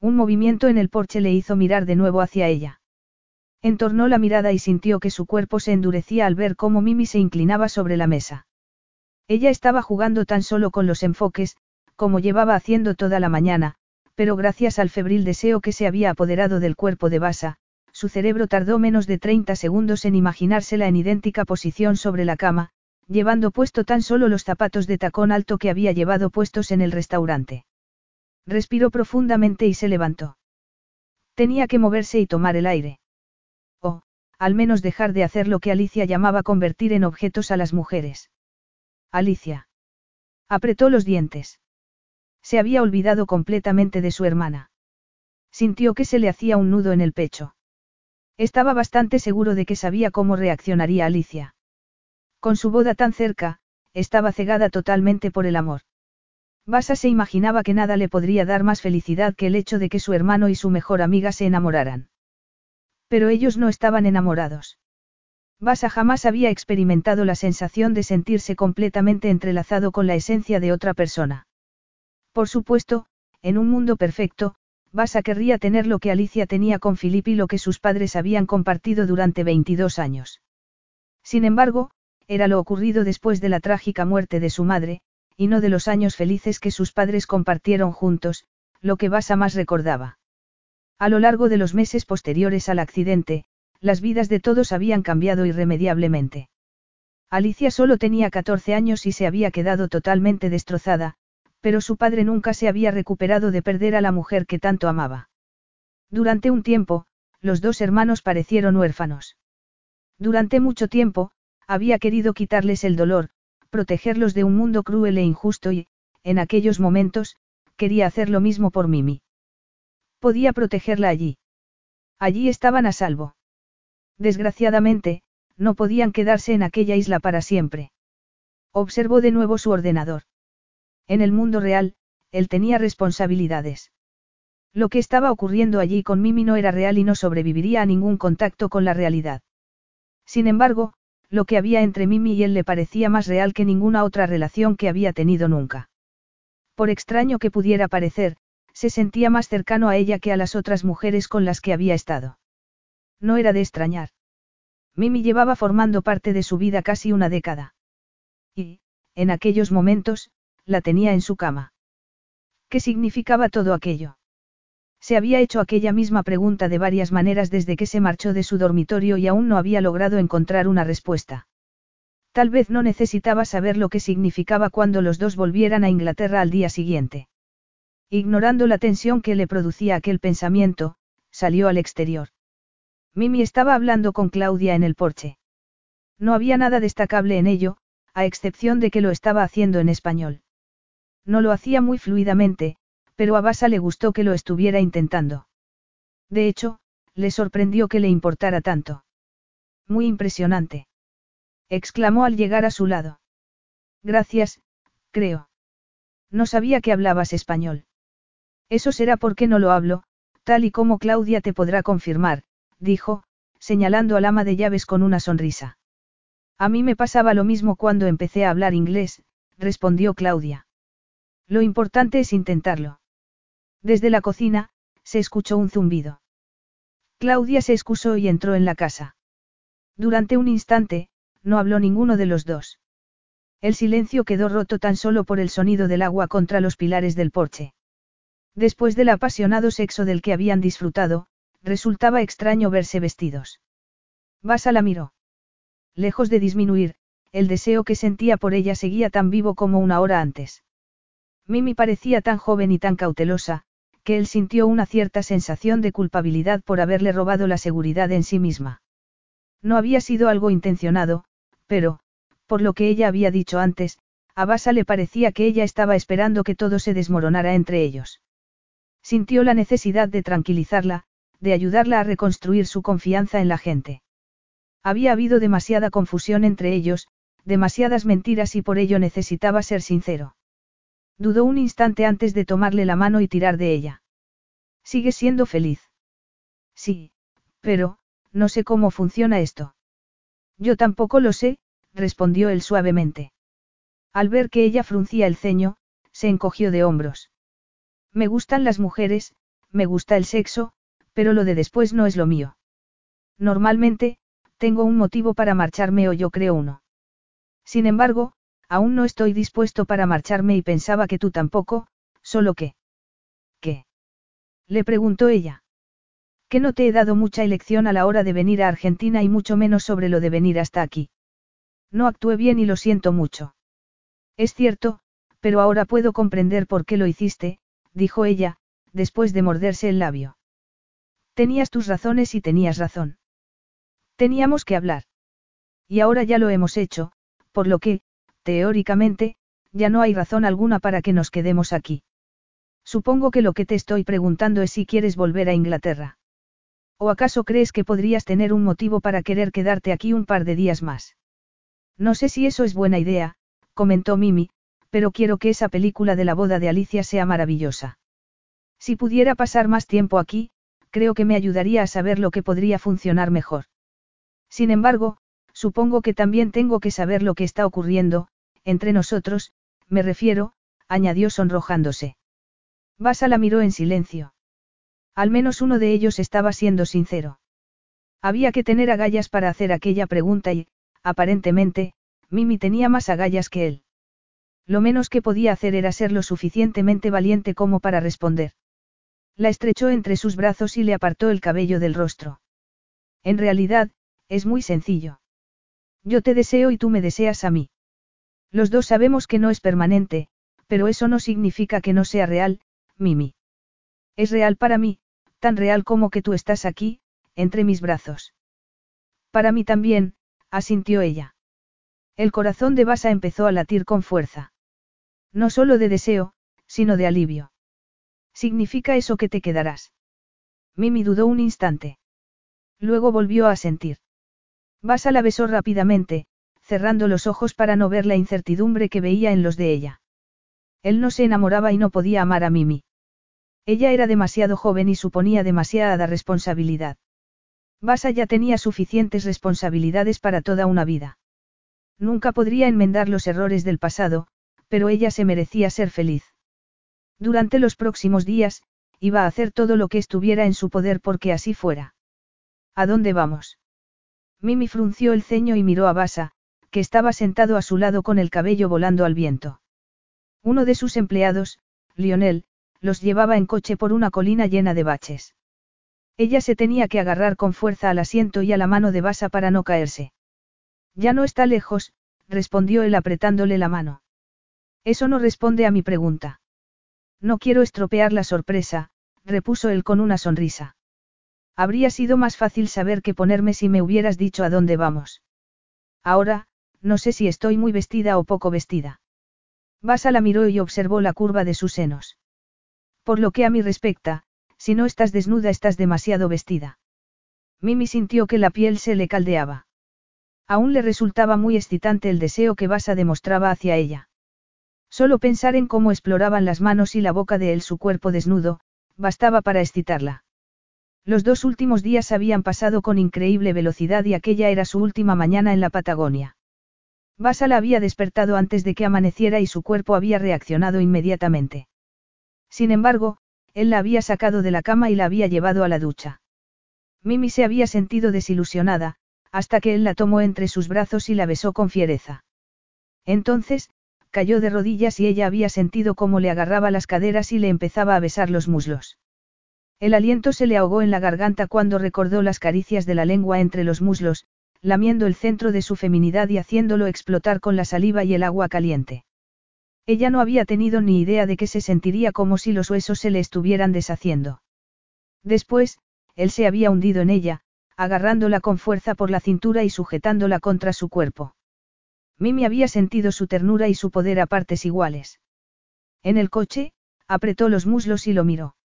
Un movimiento en el porche le hizo mirar de nuevo hacia ella. Entornó la mirada y sintió que su cuerpo se endurecía al ver cómo Mimi se inclinaba sobre la mesa. Ella estaba jugando tan solo con los enfoques, como llevaba haciendo toda la mañana, pero gracias al febril deseo que se había apoderado del cuerpo de Basa, su cerebro tardó menos de 30 segundos en imaginársela en idéntica posición sobre la cama, llevando puesto tan solo los zapatos de tacón alto que había llevado puestos en el restaurante. Respiró profundamente y se levantó. Tenía que moverse y tomar el aire. O, al menos dejar de hacer lo que Alicia llamaba convertir en objetos a las mujeres. Alicia. Apretó los dientes. Se había olvidado completamente de su hermana. Sintió que se le hacía un nudo en el pecho. Estaba bastante seguro de que sabía cómo reaccionaría Alicia. Con su boda tan cerca, estaba cegada totalmente por el amor. Basa se imaginaba que nada le podría dar más felicidad que el hecho de que su hermano y su mejor amiga se enamoraran. Pero ellos no estaban enamorados. Basa jamás había experimentado la sensación de sentirse completamente entrelazado con la esencia de otra persona. Por supuesto, en un mundo perfecto, Basa querría tener lo que Alicia tenía con Philip y lo que sus padres habían compartido durante 22 años. Sin embargo, era lo ocurrido después de la trágica muerte de su madre, y no de los años felices que sus padres compartieron juntos, lo que Basa más recordaba. A lo largo de los meses posteriores al accidente, las vidas de todos habían cambiado irremediablemente. Alicia solo tenía 14 años y se había quedado totalmente destrozada, pero su padre nunca se había recuperado de perder a la mujer que tanto amaba. Durante un tiempo, los dos hermanos parecieron huérfanos. Durante mucho tiempo, había querido quitarles el dolor, protegerlos de un mundo cruel e injusto y, en aquellos momentos, quería hacer lo mismo por Mimi. Podía protegerla allí. Allí estaban a salvo. Desgraciadamente, no podían quedarse en aquella isla para siempre. Observó de nuevo su ordenador. En el mundo real, él tenía responsabilidades. Lo que estaba ocurriendo allí con Mimi no era real y no sobreviviría a ningún contacto con la realidad. Sin embargo, Lo que había entre Mimi y él le parecía más real que ninguna otra relación que había tenido nunca. Por extraño que pudiera parecer, se sentía más cercano a ella que a las otras mujeres con las que había estado. No era de extrañar. Mimi llevaba formando parte de su vida casi una década. Y, en aquellos momentos, la tenía en su cama. ¿Qué significaba todo aquello? Se había hecho aquella misma pregunta de varias maneras desde que se marchó de su dormitorio y aún no había logrado encontrar una respuesta. Tal vez no necesitaba saber lo que significaba cuando los dos volvieran a Inglaterra al día siguiente. Ignorando la tensión que le producía aquel pensamiento, salió al exterior. Mimi estaba hablando con Claudia en el porche. No había nada destacable en ello, a excepción de que lo estaba haciendo en español. No lo hacía muy fluidamente, pero a Basa le gustó que lo estuviera intentando. De hecho, le sorprendió que le importara tanto. Muy impresionante. exclamó al llegar a su lado. Gracias, creo. No sabía que hablabas español. Eso será porque no lo hablo, tal y como Claudia te podrá confirmar, dijo, señalando al ama de llaves con una sonrisa. A mí me pasaba lo mismo cuando empecé a hablar inglés, respondió Claudia. Lo importante es intentarlo. Desde la cocina, se escuchó un zumbido. Claudia se excusó y entró en la casa. Durante un instante, no habló ninguno de los dos. El silencio quedó roto tan solo por el sonido del agua contra los pilares del porche. Después del apasionado sexo del que habían disfrutado, resultaba extraño verse vestidos. Basa la miró. Lejos de disminuir, el deseo que sentía por ella seguía tan vivo como una hora antes. Mimi parecía tan joven y tan cautelosa, que él sintió una cierta sensación de culpabilidad por haberle robado la seguridad en sí misma. No había sido algo intencionado, pero, por lo que ella había dicho antes, a Basa le parecía que ella estaba esperando que todo se desmoronara entre ellos. Sintió la necesidad de tranquilizarla, de ayudarla a reconstruir su confianza en la gente. Había habido demasiada confusión entre ellos, demasiadas mentiras y por ello necesitaba ser sincero. Dudó un instante antes de tomarle la mano y tirar de ella. ¿Sigue siendo feliz? Sí, pero, no sé cómo funciona esto. Yo tampoco lo sé, respondió él suavemente. Al ver que ella fruncía el ceño, se encogió de hombros. Me gustan las mujeres, me gusta el sexo, pero lo de después no es lo mío. Normalmente, tengo un motivo para marcharme o yo creo uno. Sin embargo, Aún no estoy dispuesto para marcharme y pensaba que tú tampoco, solo que... ¿Qué? Le preguntó ella. Que no te he dado mucha elección a la hora de venir a Argentina y mucho menos sobre lo de venir hasta aquí. No actué bien y lo siento mucho. Es cierto, pero ahora puedo comprender por qué lo hiciste, dijo ella, después de morderse el labio. Tenías tus razones y tenías razón. Teníamos que hablar. Y ahora ya lo hemos hecho, por lo que, teóricamente, ya no hay razón alguna para que nos quedemos aquí. Supongo que lo que te estoy preguntando es si quieres volver a Inglaterra. ¿O acaso crees que podrías tener un motivo para querer quedarte aquí un par de días más? No sé si eso es buena idea, comentó Mimi, pero quiero que esa película de la boda de Alicia sea maravillosa. Si pudiera pasar más tiempo aquí, creo que me ayudaría a saber lo que podría funcionar mejor. Sin embargo, Supongo que también tengo que saber lo que está ocurriendo, entre nosotros, me refiero, añadió sonrojándose. Basa la miró en silencio. Al menos uno de ellos estaba siendo sincero. Había que tener agallas para hacer aquella pregunta y, aparentemente, Mimi tenía más agallas que él. Lo menos que podía hacer era ser lo suficientemente valiente como para responder. La estrechó entre sus brazos y le apartó el cabello del rostro. En realidad, es muy sencillo. Yo te deseo y tú me deseas a mí. Los dos sabemos que no es permanente, pero eso no significa que no sea real, Mimi. Es real para mí, tan real como que tú estás aquí, entre mis brazos. Para mí también, asintió ella. El corazón de Basa empezó a latir con fuerza. No solo de deseo, sino de alivio. ¿Significa eso que te quedarás? Mimi dudó un instante. Luego volvió a sentir. Basa la besó rápidamente, cerrando los ojos para no ver la incertidumbre que veía en los de ella. Él no se enamoraba y no podía amar a Mimi. Ella era demasiado joven y suponía demasiada responsabilidad. Basa ya tenía suficientes responsabilidades para toda una vida. Nunca podría enmendar los errores del pasado, pero ella se merecía ser feliz. Durante los próximos días, iba a hacer todo lo que estuviera en su poder porque así fuera. ¿A dónde vamos? Mimi frunció el ceño y miró a Basa, que estaba sentado a su lado con el cabello volando al viento. Uno de sus empleados, Lionel, los llevaba en coche por una colina llena de baches. Ella se tenía que agarrar con fuerza al asiento y a la mano de Basa para no caerse. Ya no está lejos, respondió él apretándole la mano. Eso no responde a mi pregunta. No quiero estropear la sorpresa, repuso él con una sonrisa. Habría sido más fácil saber qué ponerme si me hubieras dicho a dónde vamos. Ahora, no sé si estoy muy vestida o poco vestida. Basa la miró y observó la curva de sus senos. Por lo que a mí respecta, si no estás desnuda estás demasiado vestida. Mimi sintió que la piel se le caldeaba. Aún le resultaba muy excitante el deseo que Basa demostraba hacia ella. Solo pensar en cómo exploraban las manos y la boca de él su cuerpo desnudo, bastaba para excitarla. Los dos últimos días habían pasado con increíble velocidad y aquella era su última mañana en la Patagonia. Basa la había despertado antes de que amaneciera y su cuerpo había reaccionado inmediatamente. Sin embargo, él la había sacado de la cama y la había llevado a la ducha. Mimi se había sentido desilusionada, hasta que él la tomó entre sus brazos y la besó con fiereza. Entonces, cayó de rodillas y ella había sentido cómo le agarraba las caderas y le empezaba a besar los muslos. El aliento se le ahogó en la garganta cuando recordó las caricias de la lengua entre los muslos, lamiendo el centro de su feminidad y haciéndolo explotar con la saliva y el agua caliente. Ella no había tenido ni idea de que se sentiría como si los huesos se le estuvieran deshaciendo. Después, él se había hundido en ella, agarrándola con fuerza por la cintura y sujetándola contra su cuerpo. Mimi había sentido su ternura y su poder a partes iguales. En el coche, apretó los muslos y lo miró.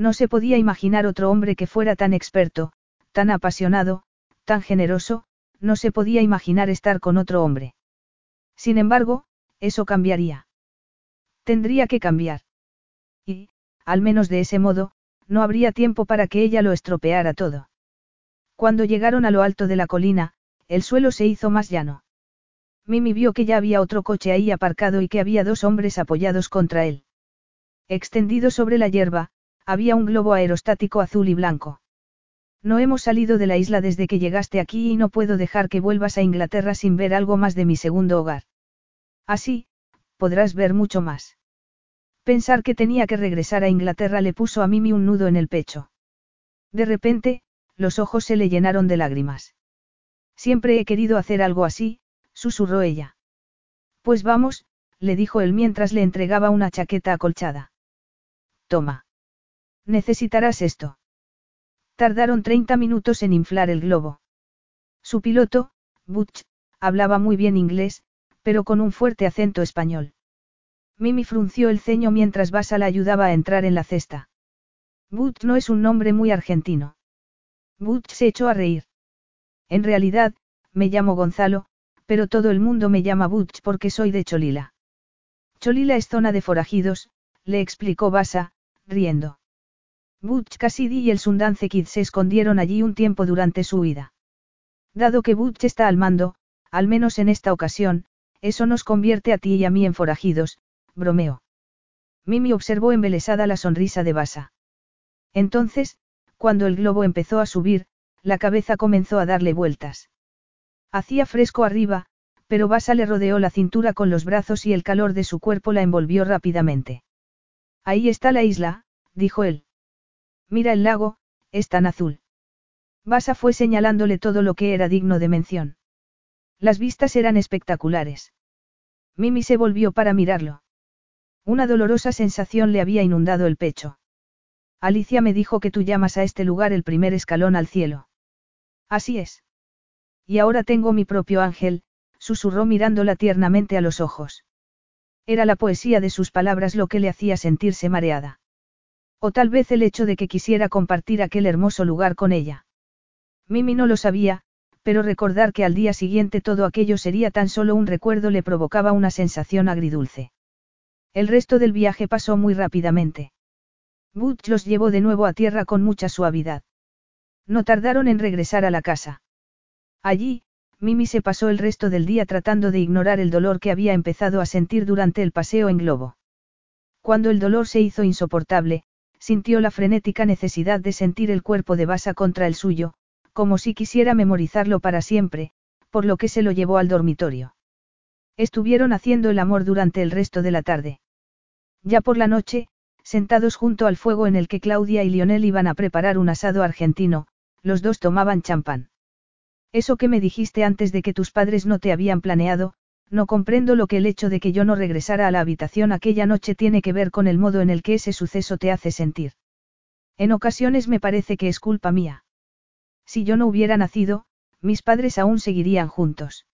No se podía imaginar otro hombre que fuera tan experto, tan apasionado, tan generoso, no se podía imaginar estar con otro hombre. Sin embargo, eso cambiaría. Tendría que cambiar. Y, al menos de ese modo, no habría tiempo para que ella lo estropeara todo. Cuando llegaron a lo alto de la colina, el suelo se hizo más llano. Mimi vio que ya había otro coche ahí aparcado y que había dos hombres apoyados contra él. Extendido sobre la hierba, había un globo aerostático azul y blanco. No hemos salido de la isla desde que llegaste aquí y no puedo dejar que vuelvas a Inglaterra sin ver algo más de mi segundo hogar. Así, podrás ver mucho más. Pensar que tenía que regresar a Inglaterra le puso a Mimi un nudo en el pecho. De repente, los ojos se le llenaron de lágrimas. Siempre he querido hacer algo así, susurró ella. Pues vamos, le dijo él mientras le entregaba una chaqueta acolchada. Toma. Necesitarás esto. Tardaron 30 minutos en inflar el globo. Su piloto, Butch, hablaba muy bien inglés, pero con un fuerte acento español. Mimi frunció el ceño mientras Basa la ayudaba a entrar en la cesta. Butch no es un nombre muy argentino. Butch se echó a reír. En realidad, me llamo Gonzalo, pero todo el mundo me llama Butch porque soy de Cholila. Cholila es zona de forajidos, le explicó Basa, riendo. Butch Cassidy y el Sundance Kid se escondieron allí un tiempo durante su huida. Dado que Butch está al mando, al menos en esta ocasión, eso nos convierte a ti y a mí en forajidos, bromeó. Mimi observó embelesada la sonrisa de Basa. Entonces, cuando el globo empezó a subir, la cabeza comenzó a darle vueltas. Hacía fresco arriba, pero Basa le rodeó la cintura con los brazos y el calor de su cuerpo la envolvió rápidamente. Ahí está la isla, dijo él. Mira el lago, es tan azul. Basa fue señalándole todo lo que era digno de mención. Las vistas eran espectaculares. Mimi se volvió para mirarlo. Una dolorosa sensación le había inundado el pecho. Alicia me dijo que tú llamas a este lugar el primer escalón al cielo. Así es. Y ahora tengo mi propio ángel, susurró mirándola tiernamente a los ojos. Era la poesía de sus palabras lo que le hacía sentirse mareada. O tal vez el hecho de que quisiera compartir aquel hermoso lugar con ella. Mimi no lo sabía, pero recordar que al día siguiente todo aquello sería tan solo un recuerdo le provocaba una sensación agridulce. El resto del viaje pasó muy rápidamente. Butch los llevó de nuevo a tierra con mucha suavidad. No tardaron en regresar a la casa. Allí, Mimi se pasó el resto del día tratando de ignorar el dolor que había empezado a sentir durante el paseo en globo. Cuando el dolor se hizo insoportable, sintió la frenética necesidad de sentir el cuerpo de Basa contra el suyo, como si quisiera memorizarlo para siempre, por lo que se lo llevó al dormitorio. Estuvieron haciendo el amor durante el resto de la tarde. Ya por la noche, sentados junto al fuego en el que Claudia y Lionel iban a preparar un asado argentino, los dos tomaban champán. Eso que me dijiste antes de que tus padres no te habían planeado, no comprendo lo que el hecho de que yo no regresara a la habitación aquella noche tiene que ver con el modo en el que ese suceso te hace sentir. En ocasiones me parece que es culpa mía. Si yo no hubiera nacido, mis padres aún seguirían juntos.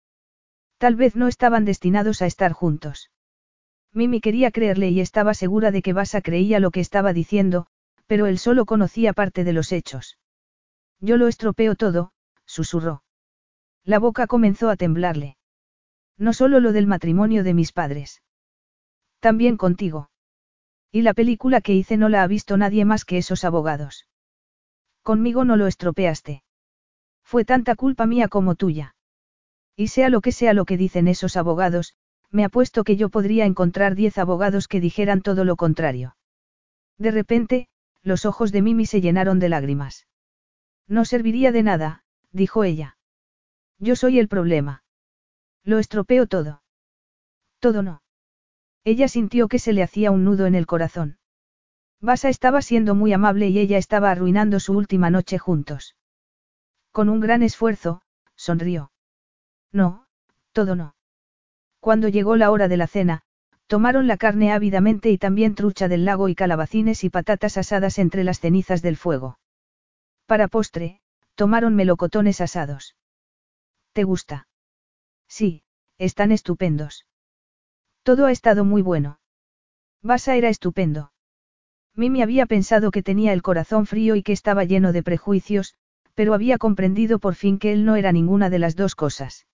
Tal vez no estaban destinados a estar juntos. Mimi quería creerle y estaba segura de que Basa creía lo que estaba diciendo, pero él solo conocía parte de los hechos. Yo lo estropeo todo, susurró. La boca comenzó a temblarle. No solo lo del matrimonio de mis padres. También contigo. Y la película que hice no la ha visto nadie más que esos abogados. Conmigo no lo estropeaste. Fue tanta culpa mía como tuya. Y sea lo que sea lo que dicen esos abogados, me apuesto que yo podría encontrar diez abogados que dijeran todo lo contrario. De repente, los ojos de Mimi se llenaron de lágrimas. No serviría de nada, dijo ella. Yo soy el problema. Lo estropeo todo. Todo no. Ella sintió que se le hacía un nudo en el corazón. Basa estaba siendo muy amable y ella estaba arruinando su última noche juntos. Con un gran esfuerzo, sonrió. No, todo no. Cuando llegó la hora de la cena, tomaron la carne ávidamente y también trucha del lago y calabacines y patatas asadas entre las cenizas del fuego. Para postre, tomaron melocotones asados. ¿Te gusta? Sí, están estupendos. Todo ha estado muy bueno. Basa era estupendo. Mimi había pensado que tenía el corazón frío y que estaba lleno de prejuicios, pero había comprendido por fin que él no era ninguna de las dos cosas.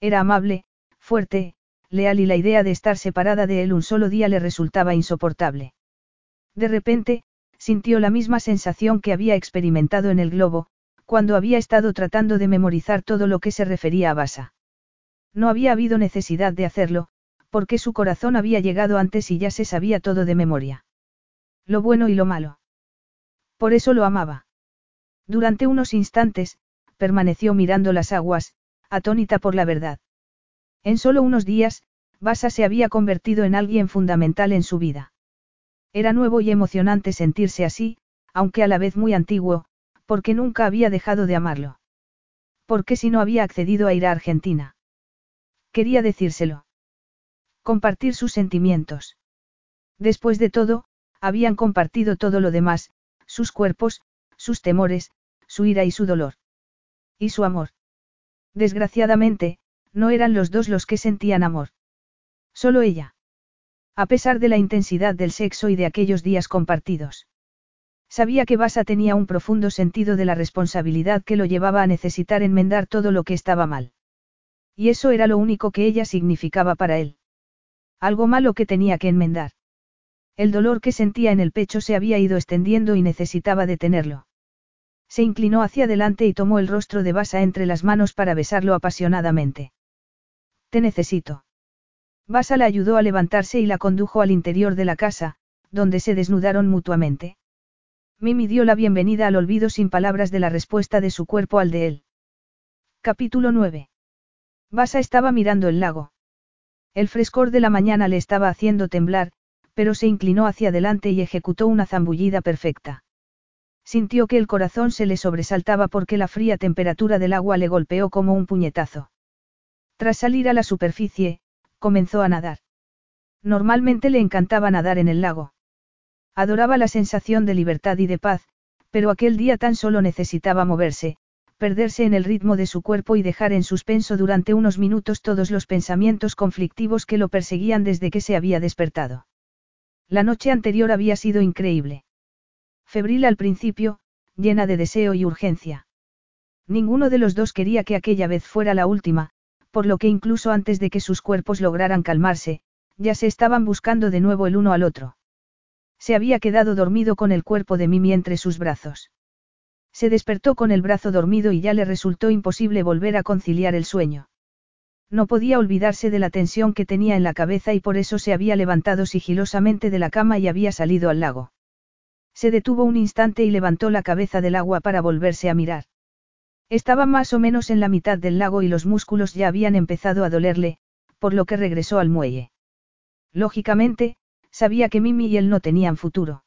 Era amable, fuerte, leal y la idea de estar separada de él un solo día le resultaba insoportable. De repente, sintió la misma sensación que había experimentado en el globo, cuando había estado tratando de memorizar todo lo que se refería a Basa. No había habido necesidad de hacerlo, porque su corazón había llegado antes y ya se sabía todo de memoria. Lo bueno y lo malo. Por eso lo amaba. Durante unos instantes, permaneció mirando las aguas, atónita por la verdad. En solo unos días, Basa se había convertido en alguien fundamental en su vida. Era nuevo y emocionante sentirse así, aunque a la vez muy antiguo, porque nunca había dejado de amarlo. Porque si no había accedido a ir a Argentina? Quería decírselo. Compartir sus sentimientos. Después de todo, habían compartido todo lo demás, sus cuerpos, sus temores, su ira y su dolor. Y su amor. Desgraciadamente, no eran los dos los que sentían amor. Solo ella. A pesar de la intensidad del sexo y de aquellos días compartidos. Sabía que Basa tenía un profundo sentido de la responsabilidad que lo llevaba a necesitar enmendar todo lo que estaba mal. Y eso era lo único que ella significaba para él. Algo malo que tenía que enmendar. El dolor que sentía en el pecho se había ido extendiendo y necesitaba detenerlo. Se inclinó hacia adelante y tomó el rostro de Basa entre las manos para besarlo apasionadamente. Te necesito. Basa la ayudó a levantarse y la condujo al interior de la casa, donde se desnudaron mutuamente. Mimi dio la bienvenida al olvido sin palabras de la respuesta de su cuerpo al de él. Capítulo 9. Basa estaba mirando el lago. El frescor de la mañana le estaba haciendo temblar, pero se inclinó hacia adelante y ejecutó una zambullida perfecta. Sintió que el corazón se le sobresaltaba porque la fría temperatura del agua le golpeó como un puñetazo. Tras salir a la superficie, comenzó a nadar. Normalmente le encantaba nadar en el lago. Adoraba la sensación de libertad y de paz, pero aquel día tan solo necesitaba moverse, perderse en el ritmo de su cuerpo y dejar en suspenso durante unos minutos todos los pensamientos conflictivos que lo perseguían desde que se había despertado. La noche anterior había sido increíble. Febril al principio, llena de deseo y urgencia. Ninguno de los dos quería que aquella vez fuera la última, por lo que incluso antes de que sus cuerpos lograran calmarse, ya se estaban buscando de nuevo el uno al otro. Se había quedado dormido con el cuerpo de Mimi entre sus brazos. Se despertó con el brazo dormido y ya le resultó imposible volver a conciliar el sueño. No podía olvidarse de la tensión que tenía en la cabeza y por eso se había levantado sigilosamente de la cama y había salido al lago. Se detuvo un instante y levantó la cabeza del agua para volverse a mirar. Estaba más o menos en la mitad del lago y los músculos ya habían empezado a dolerle, por lo que regresó al muelle. Lógicamente, sabía que Mimi y él no tenían futuro.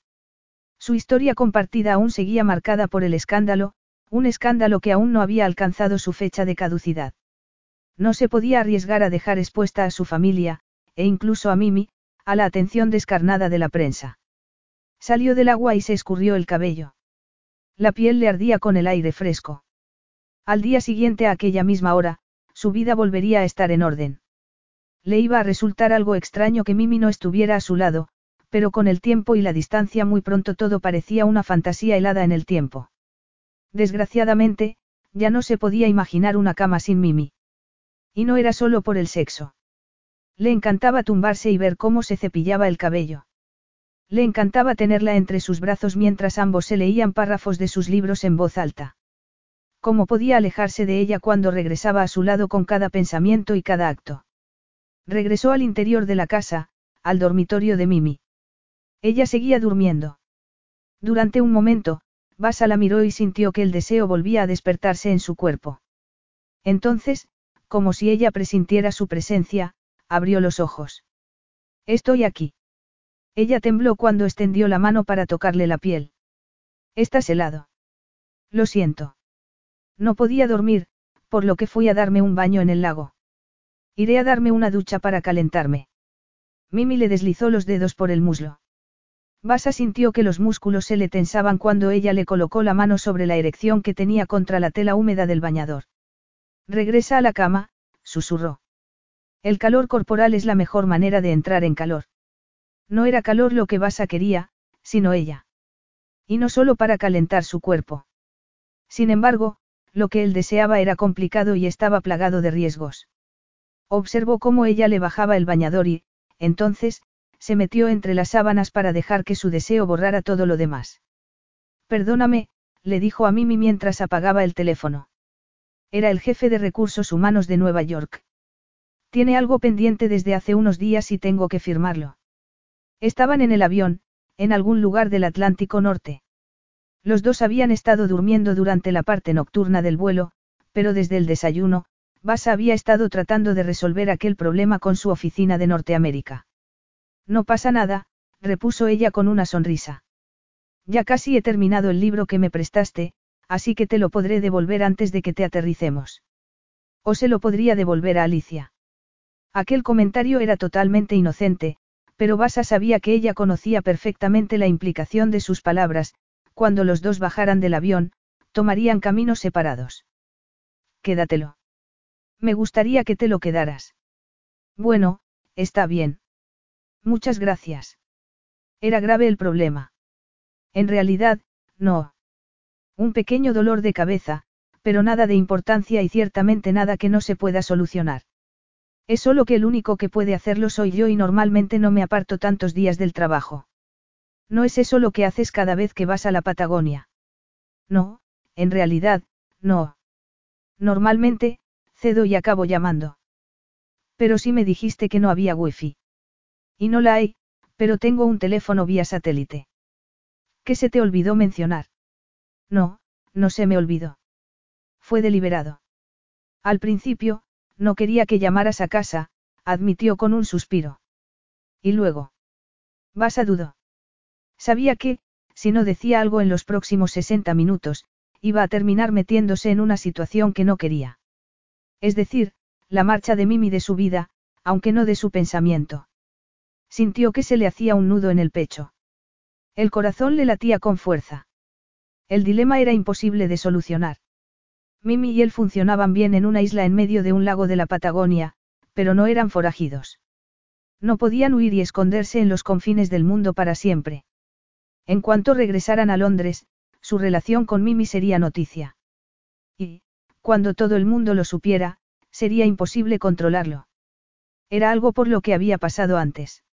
Su historia compartida aún seguía marcada por el escándalo, un escándalo que aún no había alcanzado su fecha de caducidad. No se podía arriesgar a dejar expuesta a su familia, e incluso a Mimi, a la atención descarnada de la prensa. Salió del agua y se escurrió el cabello. La piel le ardía con el aire fresco. Al día siguiente a aquella misma hora, su vida volvería a estar en orden. Le iba a resultar algo extraño que Mimi no estuviera a su lado, pero con el tiempo y la distancia muy pronto todo parecía una fantasía helada en el tiempo. Desgraciadamente, ya no se podía imaginar una cama sin Mimi. Y no era solo por el sexo. Le encantaba tumbarse y ver cómo se cepillaba el cabello. Le encantaba tenerla entre sus brazos mientras ambos se leían párrafos de sus libros en voz alta. ¿Cómo podía alejarse de ella cuando regresaba a su lado con cada pensamiento y cada acto? Regresó al interior de la casa, al dormitorio de Mimi. Ella seguía durmiendo. Durante un momento, Basa la miró y sintió que el deseo volvía a despertarse en su cuerpo. Entonces, como si ella presintiera su presencia, abrió los ojos. Estoy aquí. Ella tembló cuando extendió la mano para tocarle la piel. Estás helado. Lo siento. No podía dormir, por lo que fui a darme un baño en el lago. Iré a darme una ducha para calentarme. Mimi le deslizó los dedos por el muslo. Basa sintió que los músculos se le tensaban cuando ella le colocó la mano sobre la erección que tenía contra la tela húmeda del bañador. Regresa a la cama, susurró. El calor corporal es la mejor manera de entrar en calor. No era calor lo que Basa quería, sino ella. Y no solo para calentar su cuerpo. Sin embargo, lo que él deseaba era complicado y estaba plagado de riesgos. Observó cómo ella le bajaba el bañador y, entonces, se metió entre las sábanas para dejar que su deseo borrara todo lo demás. Perdóname, le dijo a Mimi mientras apagaba el teléfono. Era el jefe de recursos humanos de Nueva York. Tiene algo pendiente desde hace unos días y tengo que firmarlo. Estaban en el avión, en algún lugar del Atlántico Norte. Los dos habían estado durmiendo durante la parte nocturna del vuelo, pero desde el desayuno, Basa había estado tratando de resolver aquel problema con su oficina de Norteamérica. No pasa nada, repuso ella con una sonrisa. Ya casi he terminado el libro que me prestaste, así que te lo podré devolver antes de que te aterricemos. O se lo podría devolver a Alicia. Aquel comentario era totalmente inocente, pero Basa sabía que ella conocía perfectamente la implicación de sus palabras, cuando los dos bajaran del avión, tomarían caminos separados. Quédatelo. Me gustaría que te lo quedaras. Bueno, está bien. Muchas gracias. Era grave el problema. En realidad, no. Un pequeño dolor de cabeza, pero nada de importancia y ciertamente nada que no se pueda solucionar. Es solo que el único que puede hacerlo soy yo y normalmente no me aparto tantos días del trabajo. No es eso lo que haces cada vez que vas a la Patagonia. No, en realidad, no. Normalmente, cedo y acabo llamando. Pero sí me dijiste que no había wifi. Y no la hay, pero tengo un teléfono vía satélite. ¿Qué se te olvidó mencionar? No, no se me olvidó. Fue deliberado. Al principio, no quería que llamaras a casa, admitió con un suspiro. Y luego. Vas a dudo. Sabía que, si no decía algo en los próximos 60 minutos, iba a terminar metiéndose en una situación que no quería. Es decir, la marcha de Mimi de su vida, aunque no de su pensamiento. Sintió que se le hacía un nudo en el pecho. El corazón le latía con fuerza. El dilema era imposible de solucionar. Mimi y él funcionaban bien en una isla en medio de un lago de la Patagonia, pero no eran forajidos. No podían huir y esconderse en los confines del mundo para siempre. En cuanto regresaran a Londres, su relación con Mimi sería noticia. Y, cuando todo el mundo lo supiera, sería imposible controlarlo. Era algo por lo que había pasado antes.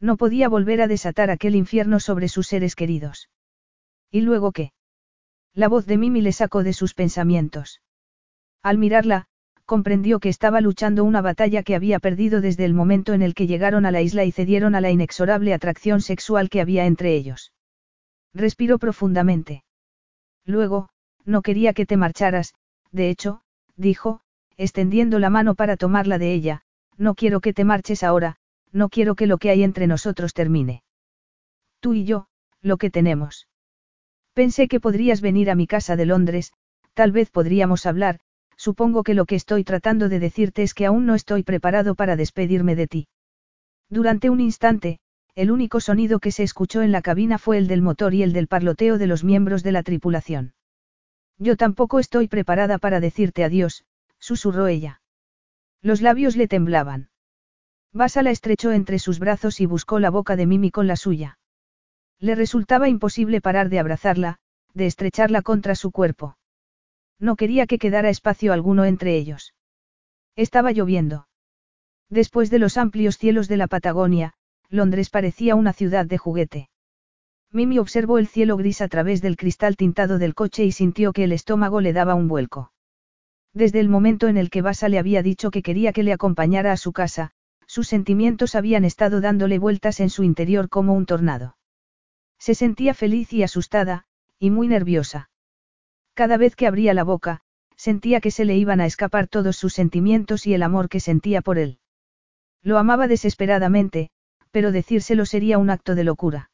No podía volver a desatar aquel infierno sobre sus seres queridos. ¿Y luego qué? La voz de Mimi le sacó de sus pensamientos. Al mirarla, comprendió que estaba luchando una batalla que había perdido desde el momento en el que llegaron a la isla y cedieron a la inexorable atracción sexual que había entre ellos. Respiró profundamente. Luego, no quería que te marcharas, de hecho, dijo, extendiendo la mano para tomarla de ella, no quiero que te marches ahora, no quiero que lo que hay entre nosotros termine. Tú y yo, lo que tenemos. Pensé que podrías venir a mi casa de Londres, tal vez podríamos hablar, supongo que lo que estoy tratando de decirte es que aún no estoy preparado para despedirme de ti. Durante un instante, el único sonido que se escuchó en la cabina fue el del motor y el del parloteo de los miembros de la tripulación. Yo tampoco estoy preparada para decirte adiós, susurró ella. Los labios le temblaban. Basa la estrechó entre sus brazos y buscó la boca de Mimi con la suya. Le resultaba imposible parar de abrazarla, de estrecharla contra su cuerpo. No quería que quedara espacio alguno entre ellos. Estaba lloviendo. Después de los amplios cielos de la Patagonia, Londres parecía una ciudad de juguete. Mimi observó el cielo gris a través del cristal tintado del coche y sintió que el estómago le daba un vuelco. Desde el momento en el que Basa le había dicho que quería que le acompañara a su casa, sus sentimientos habían estado dándole vueltas en su interior como un tornado. Se sentía feliz y asustada, y muy nerviosa. Cada vez que abría la boca, sentía que se le iban a escapar todos sus sentimientos y el amor que sentía por él. Lo amaba desesperadamente, pero decírselo sería un acto de locura.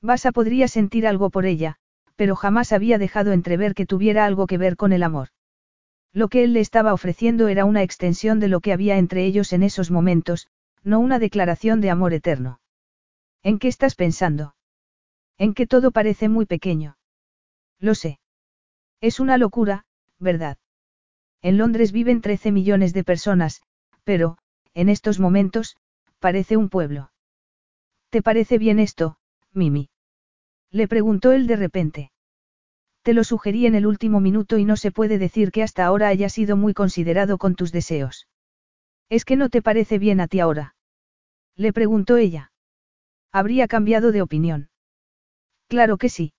Basa podría sentir algo por ella, pero jamás había dejado entrever que tuviera algo que ver con el amor. Lo que él le estaba ofreciendo era una extensión de lo que había entre ellos en esos momentos, no una declaración de amor eterno. ¿En qué estás pensando? En que todo parece muy pequeño. Lo sé. Es una locura, ¿verdad? En Londres viven 13 millones de personas, pero, en estos momentos, parece un pueblo. ¿Te parece bien esto, Mimi? Le preguntó él de repente. Te lo sugerí en el último minuto y no se puede decir que hasta ahora haya sido muy considerado con tus deseos. ¿Es que no te parece bien a ti ahora? Le preguntó ella. Habría cambiado de opinión. Claro que sí.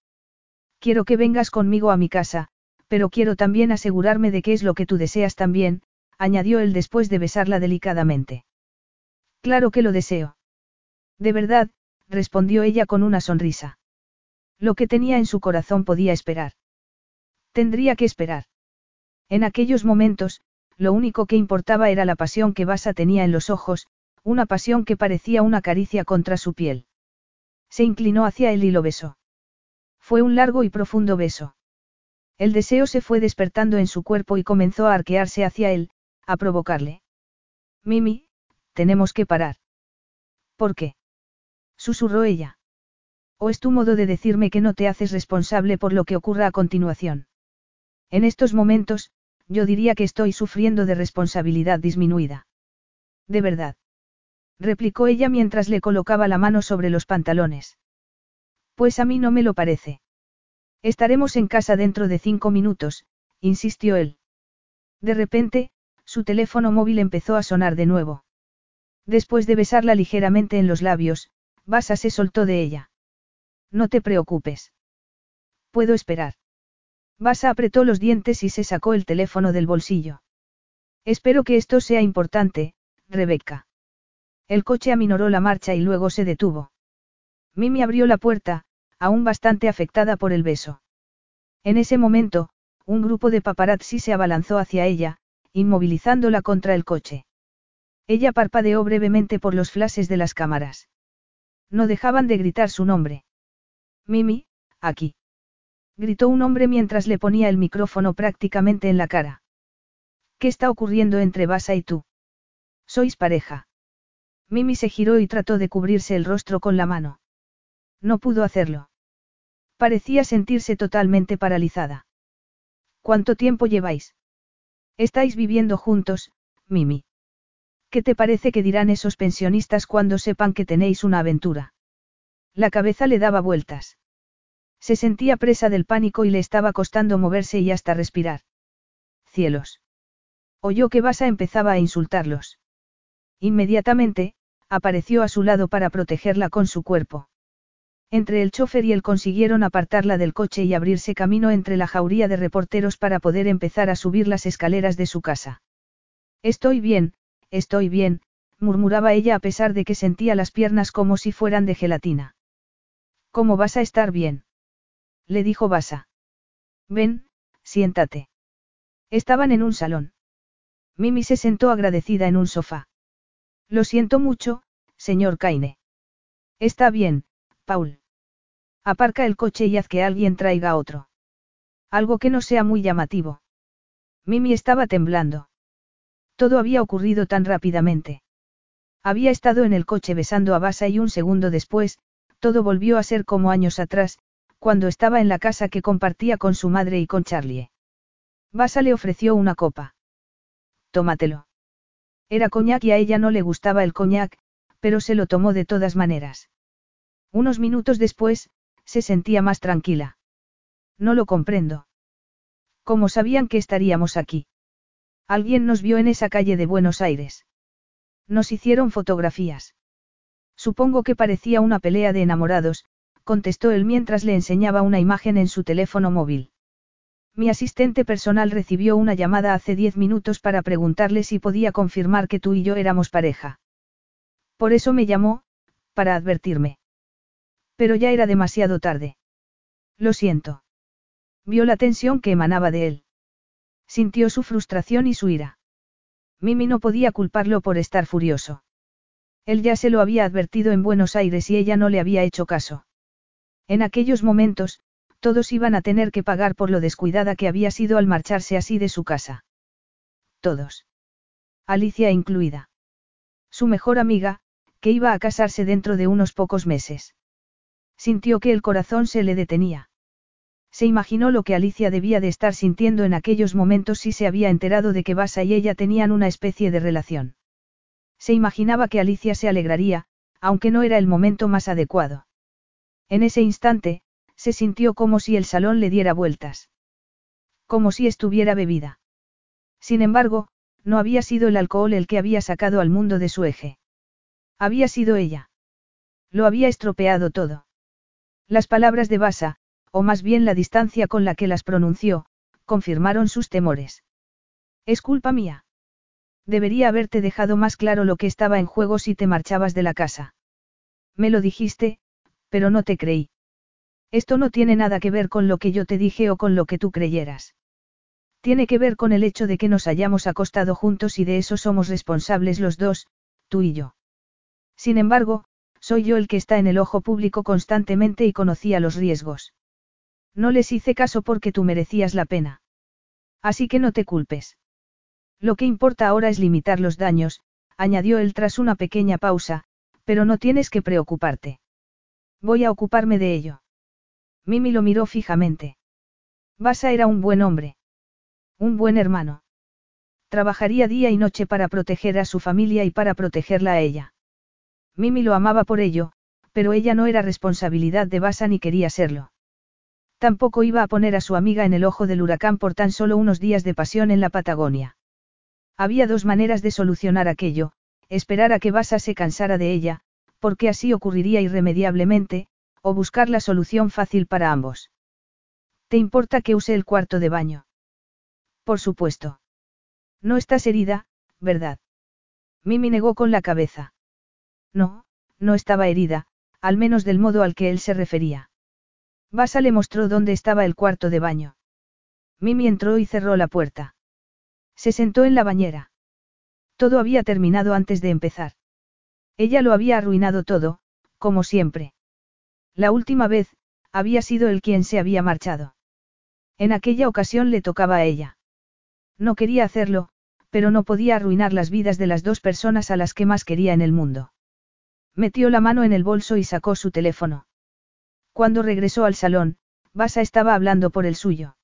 Quiero que vengas conmigo a mi casa, pero quiero también asegurarme de que es lo que tú deseas también, añadió él después de besarla delicadamente. Claro que lo deseo. De verdad, respondió ella con una sonrisa. Lo que tenía en su corazón podía esperar. Tendría que esperar. En aquellos momentos, lo único que importaba era la pasión que Basa tenía en los ojos, una pasión que parecía una caricia contra su piel. Se inclinó hacia él y lo besó. Fue un largo y profundo beso. El deseo se fue despertando en su cuerpo y comenzó a arquearse hacia él, a provocarle. Mimi, tenemos que parar. ¿Por qué? susurró ella. ¿O es tu modo de decirme que no te haces responsable por lo que ocurra a continuación? En estos momentos, yo diría que estoy sufriendo de responsabilidad disminuida. De verdad. Replicó ella mientras le colocaba la mano sobre los pantalones. Pues a mí no me lo parece. Estaremos en casa dentro de cinco minutos, insistió él. De repente, su teléfono móvil empezó a sonar de nuevo. Después de besarla ligeramente en los labios, Basa se soltó de ella. No te preocupes. Puedo esperar. Basa apretó los dientes y se sacó el teléfono del bolsillo. Espero que esto sea importante, Rebeca. El coche aminoró la marcha y luego se detuvo. Mimi abrió la puerta, aún bastante afectada por el beso. En ese momento, un grupo de paparazzi se abalanzó hacia ella, inmovilizándola contra el coche. Ella parpadeó brevemente por los flashes de las cámaras. No dejaban de gritar su nombre. Mimi, aquí. Gritó un hombre mientras le ponía el micrófono prácticamente en la cara. ¿Qué está ocurriendo entre Basa y tú? Sois pareja. Mimi se giró y trató de cubrirse el rostro con la mano. No pudo hacerlo. Parecía sentirse totalmente paralizada. ¿Cuánto tiempo lleváis? Estáis viviendo juntos, Mimi. ¿Qué te parece que dirán esos pensionistas cuando sepan que tenéis una aventura? La cabeza le daba vueltas. Se sentía presa del pánico y le estaba costando moverse y hasta respirar. Cielos. Oyó que Basa empezaba a insultarlos. Inmediatamente, apareció a su lado para protegerla con su cuerpo. Entre el chofer y él consiguieron apartarla del coche y abrirse camino entre la jauría de reporteros para poder empezar a subir las escaleras de su casa. Estoy bien, estoy bien, murmuraba ella a pesar de que sentía las piernas como si fueran de gelatina. ¿Cómo vas a estar bien? le dijo Basa. Ven, siéntate. Estaban en un salón. Mimi se sentó agradecida en un sofá. Lo siento mucho, señor Kaine. Está bien, Paul. Aparca el coche y haz que alguien traiga otro. Algo que no sea muy llamativo. Mimi estaba temblando. Todo había ocurrido tan rápidamente. Había estado en el coche besando a Basa y un segundo después, todo volvió a ser como años atrás, cuando estaba en la casa que compartía con su madre y con Charlie. Basa le ofreció una copa. Tómatelo. Era coñac y a ella no le gustaba el coñac, pero se lo tomó de todas maneras. Unos minutos después, se sentía más tranquila. No lo comprendo. ¿Cómo sabían que estaríamos aquí? Alguien nos vio en esa calle de Buenos Aires. Nos hicieron fotografías. Supongo que parecía una pelea de enamorados, contestó él mientras le enseñaba una imagen en su teléfono móvil. Mi asistente personal recibió una llamada hace diez minutos para preguntarle si podía confirmar que tú y yo éramos pareja. Por eso me llamó, para advertirme. Pero ya era demasiado tarde. Lo siento. Vio la tensión que emanaba de él. Sintió su frustración y su ira. Mimi no podía culparlo por estar furioso. Él ya se lo había advertido en Buenos Aires y ella no le había hecho caso. En aquellos momentos, todos iban a tener que pagar por lo descuidada que había sido al marcharse así de su casa. Todos. Alicia incluida. Su mejor amiga, que iba a casarse dentro de unos pocos meses. Sintió que el corazón se le detenía. Se imaginó lo que Alicia debía de estar sintiendo en aquellos momentos si se había enterado de que Basa y ella tenían una especie de relación. Se imaginaba que Alicia se alegraría, aunque no era el momento más adecuado. En ese instante, se sintió como si el salón le diera vueltas. Como si estuviera bebida. Sin embargo, no había sido el alcohol el que había sacado al mundo de su eje. Había sido ella. Lo había estropeado todo. Las palabras de Basa, o más bien la distancia con la que las pronunció, confirmaron sus temores. Es culpa mía. Debería haberte dejado más claro lo que estaba en juego si te marchabas de la casa. Me lo dijiste, pero no te creí. Esto no tiene nada que ver con lo que yo te dije o con lo que tú creyeras. Tiene que ver con el hecho de que nos hayamos acostado juntos y de eso somos responsables los dos, tú y yo. Sin embargo, soy yo el que está en el ojo público constantemente y conocía los riesgos. No les hice caso porque tú merecías la pena. Así que no te culpes. Lo que importa ahora es limitar los daños, añadió él tras una pequeña pausa, pero no tienes que preocuparte. Voy a ocuparme de ello. Mimi lo miró fijamente. Basa era un buen hombre. Un buen hermano. Trabajaría día y noche para proteger a su familia y para protegerla a ella. Mimi lo amaba por ello, pero ella no era responsabilidad de Basa ni quería serlo. Tampoco iba a poner a su amiga en el ojo del huracán por tan solo unos días de pasión en la Patagonia. Había dos maneras de solucionar aquello, esperar a que Basa se cansara de ella, porque así ocurriría irremediablemente, o buscar la solución fácil para ambos. ¿Te importa que use el cuarto de baño? Por supuesto. No estás herida, ¿verdad? Mimi negó con la cabeza. No, no estaba herida, al menos del modo al que él se refería. Basa le mostró dónde estaba el cuarto de baño. Mimi entró y cerró la puerta. Se sentó en la bañera. Todo había terminado antes de empezar. Ella lo había arruinado todo, como siempre. La última vez, había sido él quien se había marchado. En aquella ocasión le tocaba a ella. No quería hacerlo, pero no podía arruinar las vidas de las dos personas a las que más quería en el mundo. Metió la mano en el bolso y sacó su teléfono. Cuando regresó al salón, Basa estaba hablando por el suyo.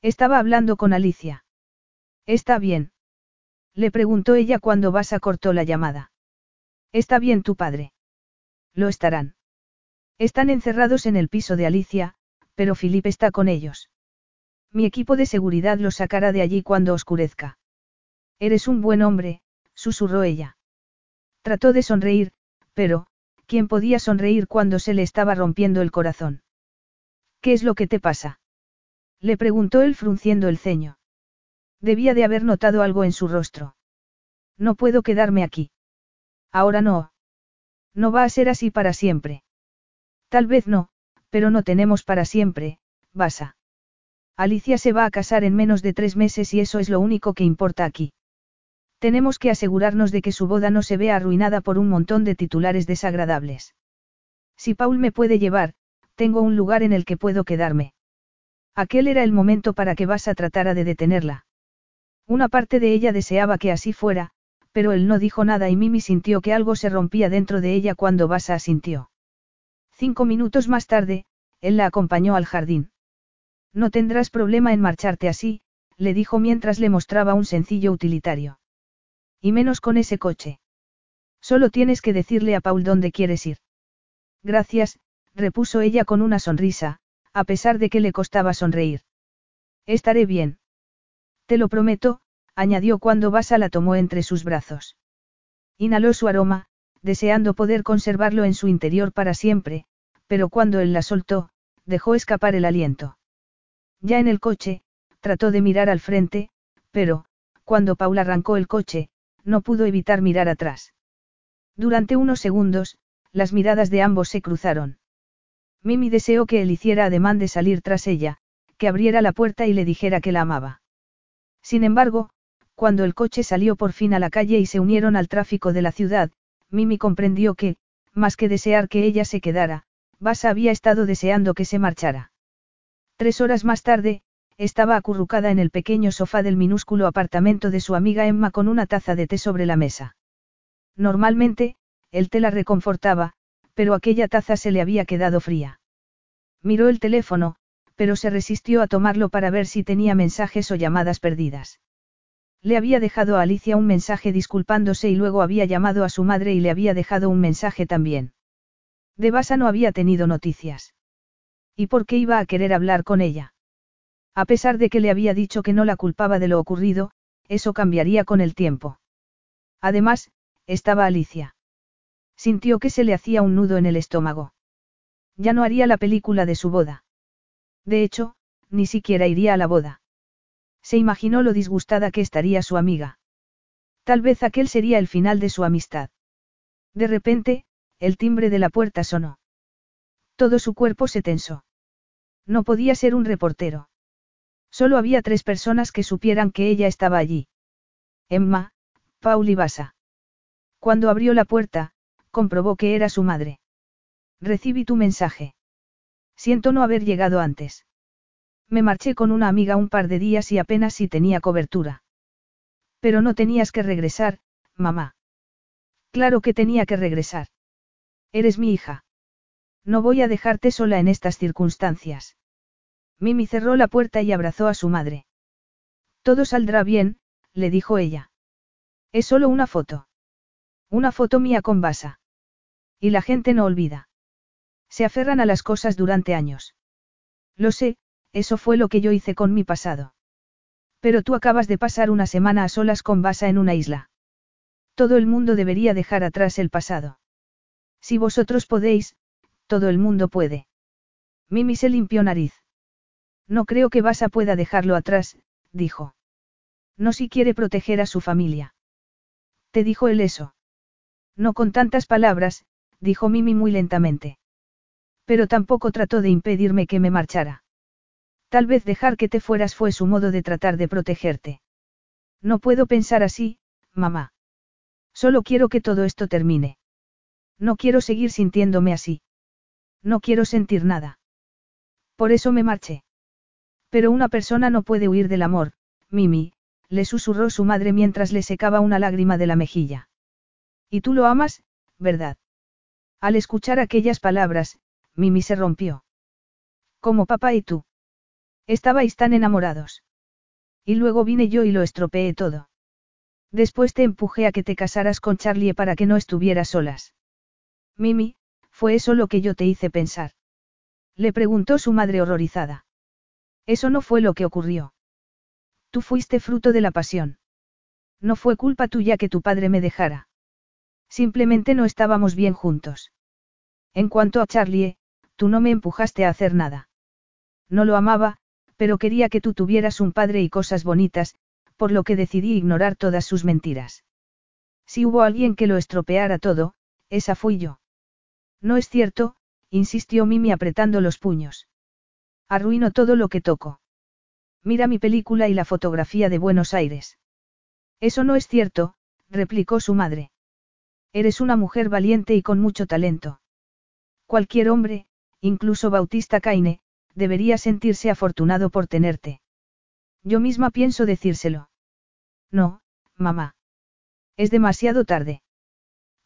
Estaba hablando con Alicia. ¿Está bien? Le preguntó ella cuando Basa cortó la llamada. ¿Está bien tu padre? Lo estarán. Están encerrados en el piso de Alicia, pero Philip está con ellos. Mi equipo de seguridad los sacará de allí cuando oscurezca. Eres un buen hombre, susurró ella. Trató de sonreír, pero, ¿quién podía sonreír cuando se le estaba rompiendo el corazón? ¿Qué es lo que te pasa? Le preguntó él frunciendo el ceño. Debía de haber notado algo en su rostro. No puedo quedarme aquí. Ahora no. No va a ser así para siempre. Tal vez no, pero no tenemos para siempre, Basa. Alicia se va a casar en menos de tres meses y eso es lo único que importa aquí. Tenemos que asegurarnos de que su boda no se vea arruinada por un montón de titulares desagradables. Si Paul me puede llevar, tengo un lugar en el que puedo quedarme. Aquel era el momento para que Basa tratara de detenerla. Una parte de ella deseaba que así fuera, pero él no dijo nada y Mimi sintió que algo se rompía dentro de ella cuando Basa asintió. Cinco minutos más tarde, él la acompañó al jardín. No tendrás problema en marcharte así, le dijo mientras le mostraba un sencillo utilitario. Y menos con ese coche. Solo tienes que decirle a Paul dónde quieres ir. Gracias, repuso ella con una sonrisa, a pesar de que le costaba sonreír. Estaré bien. Te lo prometo, añadió cuando Basa la tomó entre sus brazos. Inhaló su aroma, deseando poder conservarlo en su interior para siempre, pero cuando él la soltó, dejó escapar el aliento. Ya en el coche, trató de mirar al frente, pero, cuando Paula arrancó el coche, no pudo evitar mirar atrás. Durante unos segundos, las miradas de ambos se cruzaron. Mimi deseó que él hiciera ademán de salir tras ella, que abriera la puerta y le dijera que la amaba. Sin embargo, cuando el coche salió por fin a la calle y se unieron al tráfico de la ciudad, Mimi comprendió que, más que desear que ella se quedara, Basa había estado deseando que se marchara. Tres horas más tarde, estaba acurrucada en el pequeño sofá del minúsculo apartamento de su amiga Emma con una taza de té sobre la mesa. Normalmente, el té la reconfortaba, pero aquella taza se le había quedado fría. Miró el teléfono, pero se resistió a tomarlo para ver si tenía mensajes o llamadas perdidas. Le había dejado a Alicia un mensaje disculpándose y luego había llamado a su madre y le había dejado un mensaje también. De Basa no había tenido noticias. ¿Y por qué iba a querer hablar con ella? A pesar de que le había dicho que no la culpaba de lo ocurrido, eso cambiaría con el tiempo. Además, estaba Alicia. Sintió que se le hacía un nudo en el estómago. Ya no haría la película de su boda. De hecho, ni siquiera iría a la boda. Se imaginó lo disgustada que estaría su amiga. Tal vez aquel sería el final de su amistad. De repente, el timbre de la puerta sonó. Todo su cuerpo se tensó. No podía ser un reportero. Solo había tres personas que supieran que ella estaba allí. Emma, Paul y Basa. Cuando abrió la puerta, comprobó que era su madre. Recibí tu mensaje. Siento no haber llegado antes. Me marché con una amiga un par de días y apenas si tenía cobertura. Pero no tenías que regresar, mamá. Claro que tenía que regresar. Eres mi hija. No voy a dejarte sola en estas circunstancias. Mimi cerró la puerta y abrazó a su madre. Todo saldrá bien, le dijo ella. Es solo una foto. Una foto mía con Basa. Y la gente no olvida. Se aferran a las cosas durante años. Lo sé, eso fue lo que yo hice con mi pasado. Pero tú acabas de pasar una semana a solas con Basa en una isla. Todo el mundo debería dejar atrás el pasado. Si vosotros podéis, todo el mundo puede. Mimi se limpió nariz. No creo que Basa pueda dejarlo atrás, dijo. No si quiere proteger a su familia. ¿Te dijo él eso? No con tantas palabras, dijo Mimi muy lentamente. Pero tampoco trató de impedirme que me marchara. Tal vez dejar que te fueras fue su modo de tratar de protegerte. No puedo pensar así, mamá. Solo quiero que todo esto termine. No quiero seguir sintiéndome así. No quiero sentir nada. Por eso me marché. Pero una persona no puede huir del amor, Mimi, le susurró su madre mientras le secaba una lágrima de la mejilla. Y tú lo amas, ¿verdad? Al escuchar aquellas palabras, Mimi se rompió. Como papá y tú. Estabais tan enamorados. Y luego vine yo y lo estropeé todo. Después te empujé a que te casaras con Charlie para que no estuvieras solas. Mimi, ¿fue eso lo que yo te hice pensar? Le preguntó su madre horrorizada. Eso no fue lo que ocurrió. Tú fuiste fruto de la pasión. No fue culpa tuya que tu padre me dejara. Simplemente no estábamos bien juntos. En cuanto a Charlie, tú no me empujaste a hacer nada. No lo amaba, pero quería que tú tuvieras un padre y cosas bonitas, por lo que decidí ignorar todas sus mentiras. Si hubo alguien que lo estropeara todo, esa fui yo. No es cierto, insistió Mimi apretando los puños. Arruino todo lo que toco. Mira mi película y la fotografía de Buenos Aires. Eso no es cierto, replicó su madre. Eres una mujer valiente y con mucho talento. Cualquier hombre, incluso Bautista Caine, debería sentirse afortunado por tenerte. Yo misma pienso decírselo. No, mamá. Es demasiado tarde.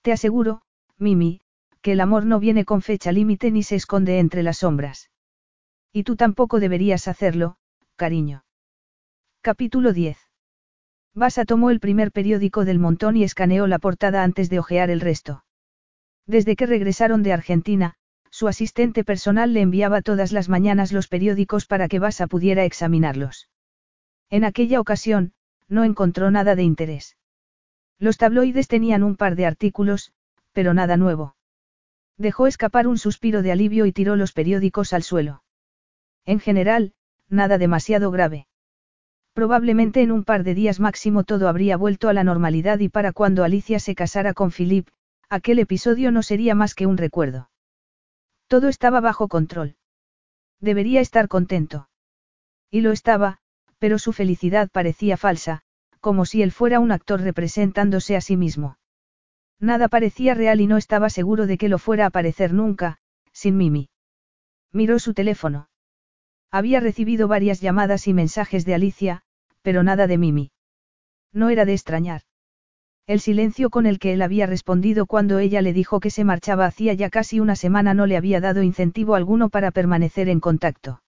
Te aseguro, Mimi, que el amor no viene con fecha límite ni se esconde entre las sombras. Y tú tampoco deberías hacerlo, cariño. Capítulo 10. Basa tomó el primer periódico del montón y escaneó la portada antes de hojear el resto. Desde que regresaron de Argentina, su asistente personal le enviaba todas las mañanas los periódicos para que Basa pudiera examinarlos. En aquella ocasión, no encontró nada de interés. Los tabloides tenían un par de artículos, pero nada nuevo. Dejó escapar un suspiro de alivio y tiró los periódicos al suelo. En general, nada demasiado grave. Probablemente en un par de días máximo todo habría vuelto a la normalidad y para cuando Alicia se casara con Philip, aquel episodio no sería más que un recuerdo. Todo estaba bajo control. Debería estar contento. Y lo estaba, pero su felicidad parecía falsa, como si él fuera un actor representándose a sí mismo. Nada parecía real y no estaba seguro de que lo fuera a parecer nunca, sin Mimi. Miró su teléfono. Había recibido varias llamadas y mensajes de Alicia, pero nada de Mimi. No era de extrañar. El silencio con el que él había respondido cuando ella le dijo que se marchaba hacía ya casi una semana no le había dado incentivo alguno para permanecer en contacto.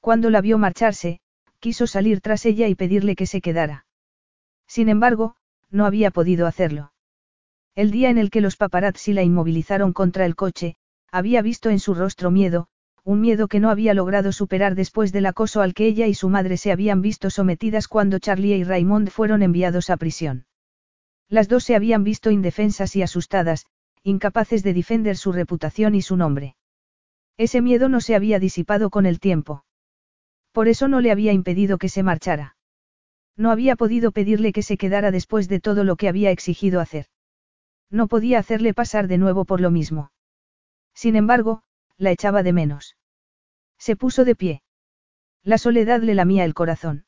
Cuando la vio marcharse, quiso salir tras ella y pedirle que se quedara. Sin embargo, no había podido hacerlo. El día en el que los paparazzi la inmovilizaron contra el coche, había visto en su rostro miedo, un miedo que no había logrado superar después del acoso al que ella y su madre se habían visto sometidas cuando Charlie y Raymond fueron enviados a prisión. Las dos se habían visto indefensas y asustadas, incapaces de defender su reputación y su nombre. Ese miedo no se había disipado con el tiempo. Por eso no le había impedido que se marchara. No había podido pedirle que se quedara después de todo lo que había exigido hacer. No podía hacerle pasar de nuevo por lo mismo. Sin embargo, la echaba de menos. Se puso de pie. La soledad le lamía el corazón.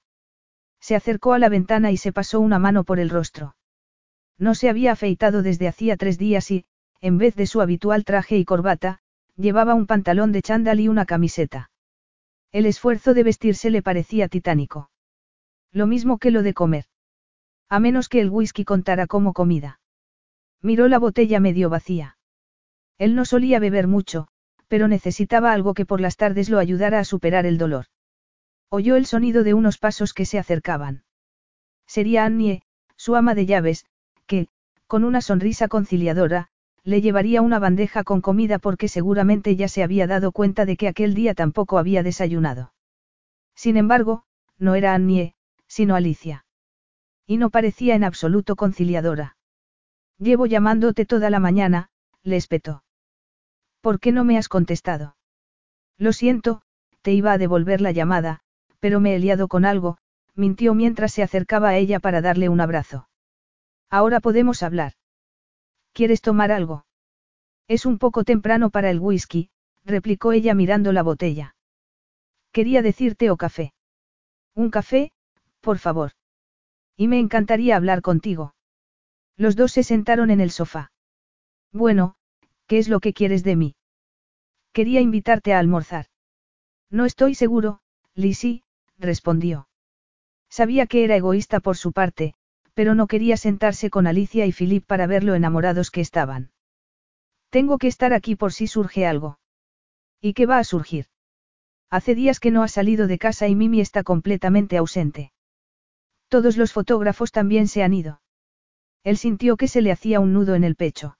Se acercó a la ventana y se pasó una mano por el rostro. No se había afeitado desde hacía tres días y, en vez de su habitual traje y corbata, llevaba un pantalón de chándal y una camiseta. El esfuerzo de vestirse le parecía titánico. Lo mismo que lo de comer. A menos que el whisky contara como comida. Miró la botella medio vacía. Él no solía beber mucho, pero necesitaba algo que por las tardes lo ayudara a superar el dolor. Oyó el sonido de unos pasos que se acercaban. Sería Annie, su ama de llaves, que, con una sonrisa conciliadora, le llevaría una bandeja con comida porque seguramente ya se había dado cuenta de que aquel día tampoco había desayunado. Sin embargo, no era Annie, sino Alicia. Y no parecía en absoluto conciliadora. Llevo llamándote toda la mañana, le espetó. ¿Por qué no me has contestado? Lo siento, te iba a devolver la llamada, pero me he liado con algo, mintió mientras se acercaba a ella para darle un abrazo. Ahora podemos hablar. ¿Quieres tomar algo? Es un poco temprano para el whisky, replicó ella mirando la botella. Quería decirte o café. Un café, por favor. Y me encantaría hablar contigo. Los dos se sentaron en el sofá. Bueno, ¿qué es lo que quieres de mí? Quería invitarte a almorzar. No estoy seguro, Lizzie, respondió. Sabía que era egoísta por su parte, pero no quería sentarse con Alicia y Philip para ver lo enamorados que estaban. Tengo que estar aquí por si surge algo. ¿Y qué va a surgir? Hace días que no ha salido de casa y Mimi está completamente ausente. Todos los fotógrafos también se han ido. Él sintió que se le hacía un nudo en el pecho.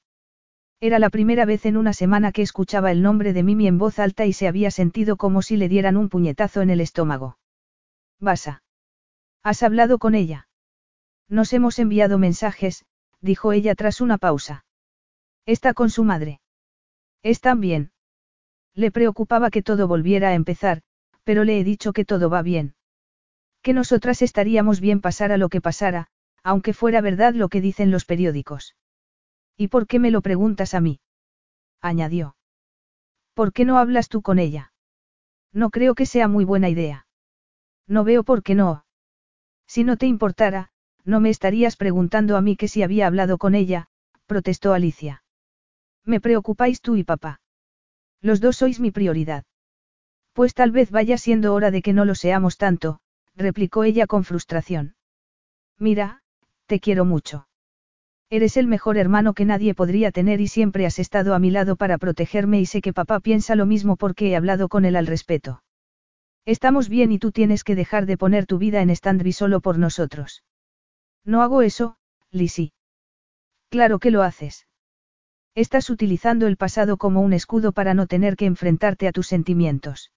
Era la primera vez en una semana que escuchaba el nombre de Mimi en voz alta y se había sentido como si le dieran un puñetazo en el estómago. Basa. ¿Has hablado con ella? Nos hemos enviado mensajes, dijo ella tras una pausa. Está con su madre. Están bien. Le preocupaba que todo volviera a empezar, pero le he dicho que todo va bien. Que nosotras estaríamos bien pasara lo que pasara, aunque fuera verdad lo que dicen los periódicos. ¿Y por qué me lo preguntas a mí? añadió. ¿Por qué no hablas tú con ella? No creo que sea muy buena idea. No veo por qué no. Si no te importara, no me estarías preguntando a mí que si había hablado con ella, protestó Alicia. Me preocupáis tú y papá. Los dos sois mi prioridad. Pues tal vez vaya siendo hora de que no lo seamos tanto, replicó ella con frustración. Mira, te quiero mucho. Eres el mejor hermano que nadie podría tener y siempre has estado a mi lado para protegerme y sé que papá piensa lo mismo porque he hablado con él al respeto. Estamos bien y tú tienes que dejar de poner tu vida en stand solo por nosotros. No hago eso, Lisi. Claro que lo haces. Estás utilizando el pasado como un escudo para no tener que enfrentarte a tus sentimientos.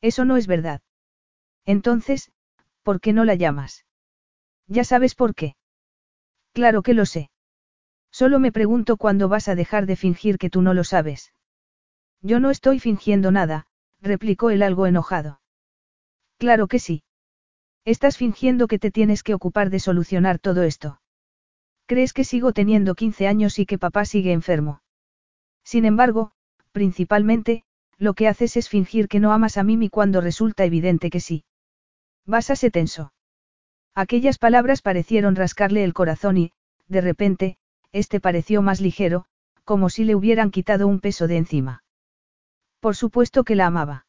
Eso no es verdad. Entonces, ¿por qué no la llamas? Ya sabes por qué. Claro que lo sé. Solo me pregunto cuándo vas a dejar de fingir que tú no lo sabes. Yo no estoy fingiendo nada, replicó él algo enojado. Claro que sí. Estás fingiendo que te tienes que ocupar de solucionar todo esto. ¿Crees que sigo teniendo 15 años y que papá sigue enfermo? Sin embargo, principalmente, lo que haces es fingir que no amas a Mimi cuando resulta evidente que sí. Vas tenso. Aquellas palabras parecieron rascarle el corazón y, de repente, este pareció más ligero, como si le hubieran quitado un peso de encima. Por supuesto que la amaba.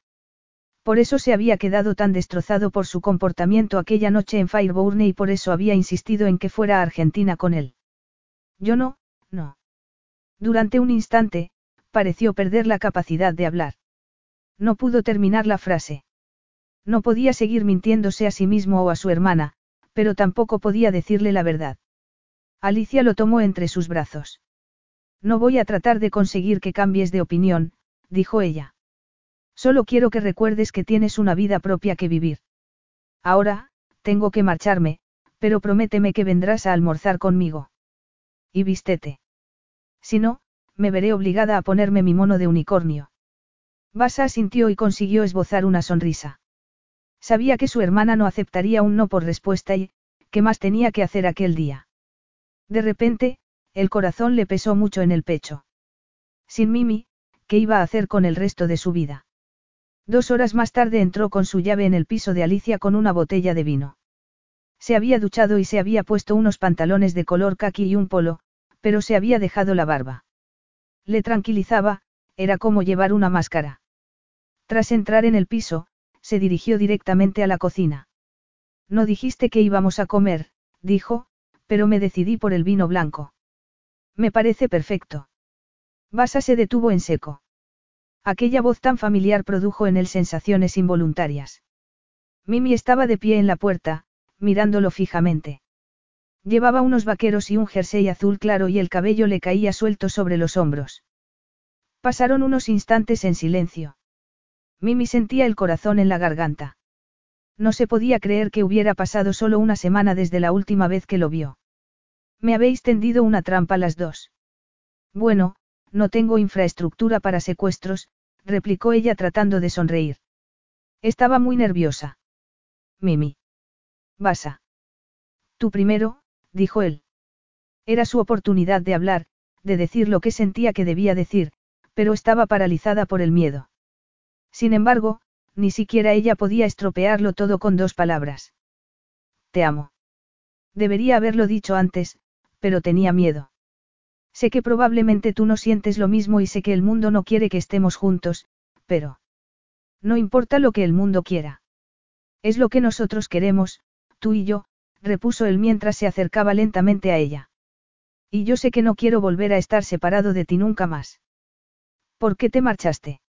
Por eso se había quedado tan destrozado por su comportamiento aquella noche en Fireburne y por eso había insistido en que fuera a Argentina con él. Yo no, no. Durante un instante, pareció perder la capacidad de hablar. No pudo terminar la frase. No podía seguir mintiéndose a sí mismo o a su hermana, pero tampoco podía decirle la verdad. Alicia lo tomó entre sus brazos. No voy a tratar de conseguir que cambies de opinión, dijo ella. Solo quiero que recuerdes que tienes una vida propia que vivir. Ahora, tengo que marcharme, pero prométeme que vendrás a almorzar conmigo. Y vístete. Si no, me veré obligada a ponerme mi mono de unicornio. Basa asintió y consiguió esbozar una sonrisa. Sabía que su hermana no aceptaría un no por respuesta y, ¿qué más tenía que hacer aquel día? De repente, el corazón le pesó mucho en el pecho. Sin Mimi, ¿qué iba a hacer con el resto de su vida? Dos horas más tarde entró con su llave en el piso de Alicia con una botella de vino. Se había duchado y se había puesto unos pantalones de color caqui y un polo, pero se había dejado la barba. Le tranquilizaba, era como llevar una máscara. Tras entrar en el piso, se dirigió directamente a la cocina. No dijiste que íbamos a comer, dijo, pero me decidí por el vino blanco. Me parece perfecto. Basa se detuvo en seco. Aquella voz tan familiar produjo en él sensaciones involuntarias. Mimi estaba de pie en la puerta, mirándolo fijamente. Llevaba unos vaqueros y un jersey azul claro y el cabello le caía suelto sobre los hombros. Pasaron unos instantes en silencio. Mimi sentía el corazón en la garganta. No se podía creer que hubiera pasado solo una semana desde la última vez que lo vio. Me habéis tendido una trampa las dos. Bueno, no tengo infraestructura para secuestros, replicó ella tratando de sonreír. Estaba muy nerviosa. Mimi. Basa. Tú primero, dijo él. Era su oportunidad de hablar, de decir lo que sentía que debía decir, pero estaba paralizada por el miedo. Sin embargo, ni siquiera ella podía estropearlo todo con dos palabras. Te amo. Debería haberlo dicho antes, pero tenía miedo. Sé que probablemente tú no sientes lo mismo y sé que el mundo no quiere que estemos juntos, pero... No importa lo que el mundo quiera. Es lo que nosotros queremos, tú y yo, repuso él mientras se acercaba lentamente a ella. Y yo sé que no quiero volver a estar separado de ti nunca más. ¿Por qué te marchaste?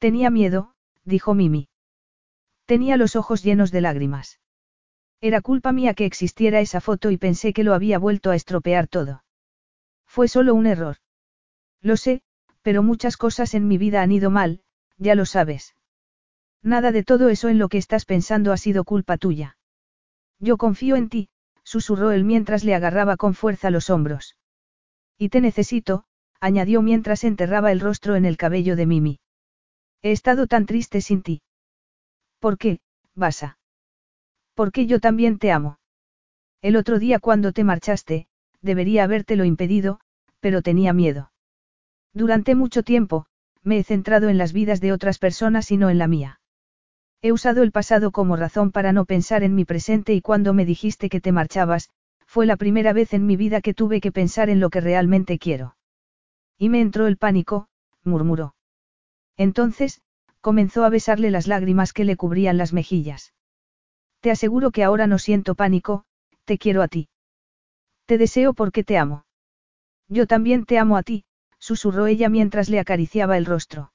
Tenía miedo, dijo Mimi. Tenía los ojos llenos de lágrimas. Era culpa mía que existiera esa foto y pensé que lo había vuelto a estropear todo. Fue solo un error. Lo sé, pero muchas cosas en mi vida han ido mal, ya lo sabes. Nada de todo eso en lo que estás pensando ha sido culpa tuya. Yo confío en ti, susurró él mientras le agarraba con fuerza los hombros. Y te necesito, añadió mientras enterraba el rostro en el cabello de Mimi. He estado tan triste sin ti. ¿Por qué, Basa? Porque yo también te amo. El otro día cuando te marchaste, debería habértelo impedido, pero tenía miedo. Durante mucho tiempo, me he centrado en las vidas de otras personas y no en la mía. He usado el pasado como razón para no pensar en mi presente y cuando me dijiste que te marchabas, fue la primera vez en mi vida que tuve que pensar en lo que realmente quiero. Y me entró el pánico, murmuró. Entonces, comenzó a besarle las lágrimas que le cubrían las mejillas. Te aseguro que ahora no siento pánico, te quiero a ti. Te deseo porque te amo. Yo también te amo a ti, susurró ella mientras le acariciaba el rostro.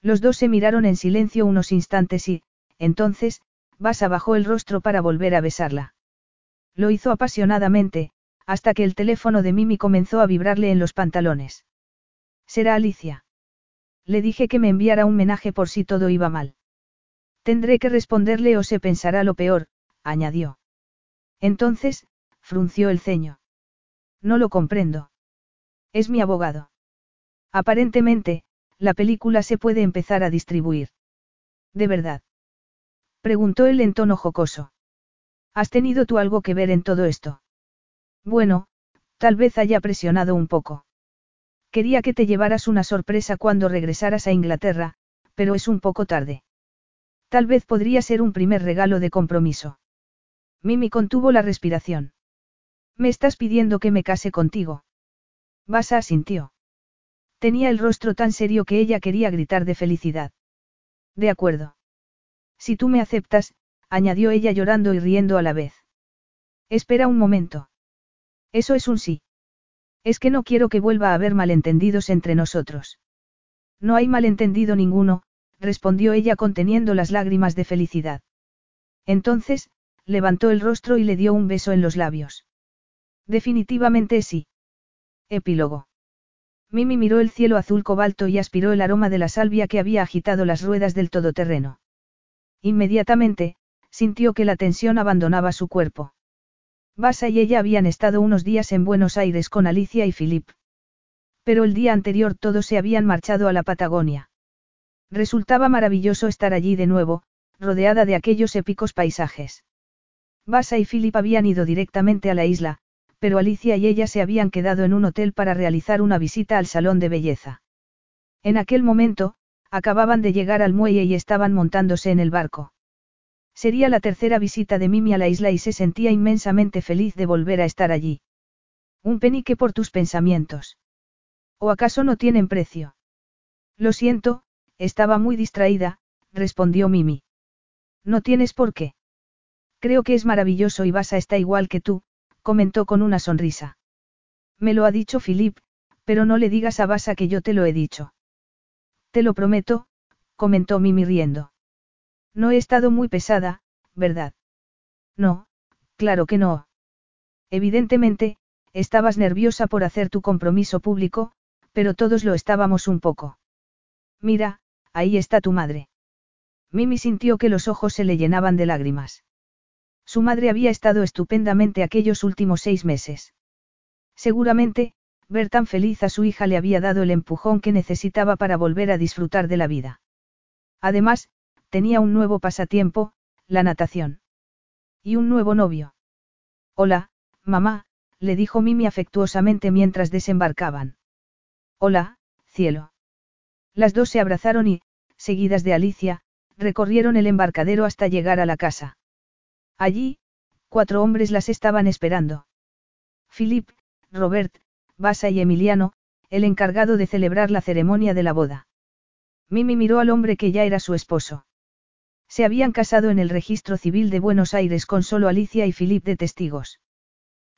Los dos se miraron en silencio unos instantes y, entonces, Basa bajó el rostro para volver a besarla. Lo hizo apasionadamente, hasta que el teléfono de Mimi comenzó a vibrarle en los pantalones. Será Alicia. Le dije que me enviara un menaje por si todo iba mal. Tendré que responderle o se pensará lo peor, añadió. Entonces, frunció el ceño. No lo comprendo. Es mi abogado. Aparentemente, la película se puede empezar a distribuir. ¿De verdad? Preguntó él en tono jocoso. ¿Has tenido tú algo que ver en todo esto? Bueno, tal vez haya presionado un poco. Quería que te llevaras una sorpresa cuando regresaras a Inglaterra, pero es un poco tarde. Tal vez podría ser un primer regalo de compromiso. Mimi contuvo la respiración. Me estás pidiendo que me case contigo. Basa asintió. Tenía el rostro tan serio que ella quería gritar de felicidad. De acuerdo. Si tú me aceptas, añadió ella llorando y riendo a la vez. Espera un momento. Eso es un sí. Es que no quiero que vuelva a haber malentendidos entre nosotros. No hay malentendido ninguno, respondió ella conteniendo las lágrimas de felicidad. Entonces, levantó el rostro y le dio un beso en los labios. Definitivamente sí. Epílogo. Mimi miró el cielo azul cobalto y aspiró el aroma de la salvia que había agitado las ruedas del todoterreno. Inmediatamente, sintió que la tensión abandonaba su cuerpo. Basa y ella habían estado unos días en Buenos Aires con Alicia y Philip. Pero el día anterior todos se habían marchado a la Patagonia. Resultaba maravilloso estar allí de nuevo, rodeada de aquellos épicos paisajes. Basa y Philip habían ido directamente a la isla, pero Alicia y ella se habían quedado en un hotel para realizar una visita al salón de belleza. En aquel momento, acababan de llegar al muelle y estaban montándose en el barco. Sería la tercera visita de Mimi a la isla y se sentía inmensamente feliz de volver a estar allí. Un penique por tus pensamientos. ¿O acaso no tienen precio? Lo siento, estaba muy distraída, respondió Mimi. No tienes por qué. Creo que es maravilloso y vas a estar igual que tú, comentó con una sonrisa. Me lo ha dicho Philip, pero no le digas a Basa que yo te lo he dicho. Te lo prometo, comentó Mimi riendo. No he estado muy pesada, ¿verdad? No, claro que no. Evidentemente, estabas nerviosa por hacer tu compromiso público, pero todos lo estábamos un poco. Mira, ahí está tu madre. Mimi sintió que los ojos se le llenaban de lágrimas. Su madre había estado estupendamente aquellos últimos seis meses. Seguramente, ver tan feliz a su hija le había dado el empujón que necesitaba para volver a disfrutar de la vida. Además, tenía un nuevo pasatiempo, la natación. Y un nuevo novio. Hola, mamá, le dijo Mimi afectuosamente mientras desembarcaban. Hola, cielo. Las dos se abrazaron y, seguidas de Alicia, recorrieron el embarcadero hasta llegar a la casa. Allí, cuatro hombres las estaban esperando. Philip, Robert, Basa y Emiliano, el encargado de celebrar la ceremonia de la boda. Mimi miró al hombre que ya era su esposo. Se habían casado en el registro civil de Buenos Aires con solo Alicia y Philip de testigos.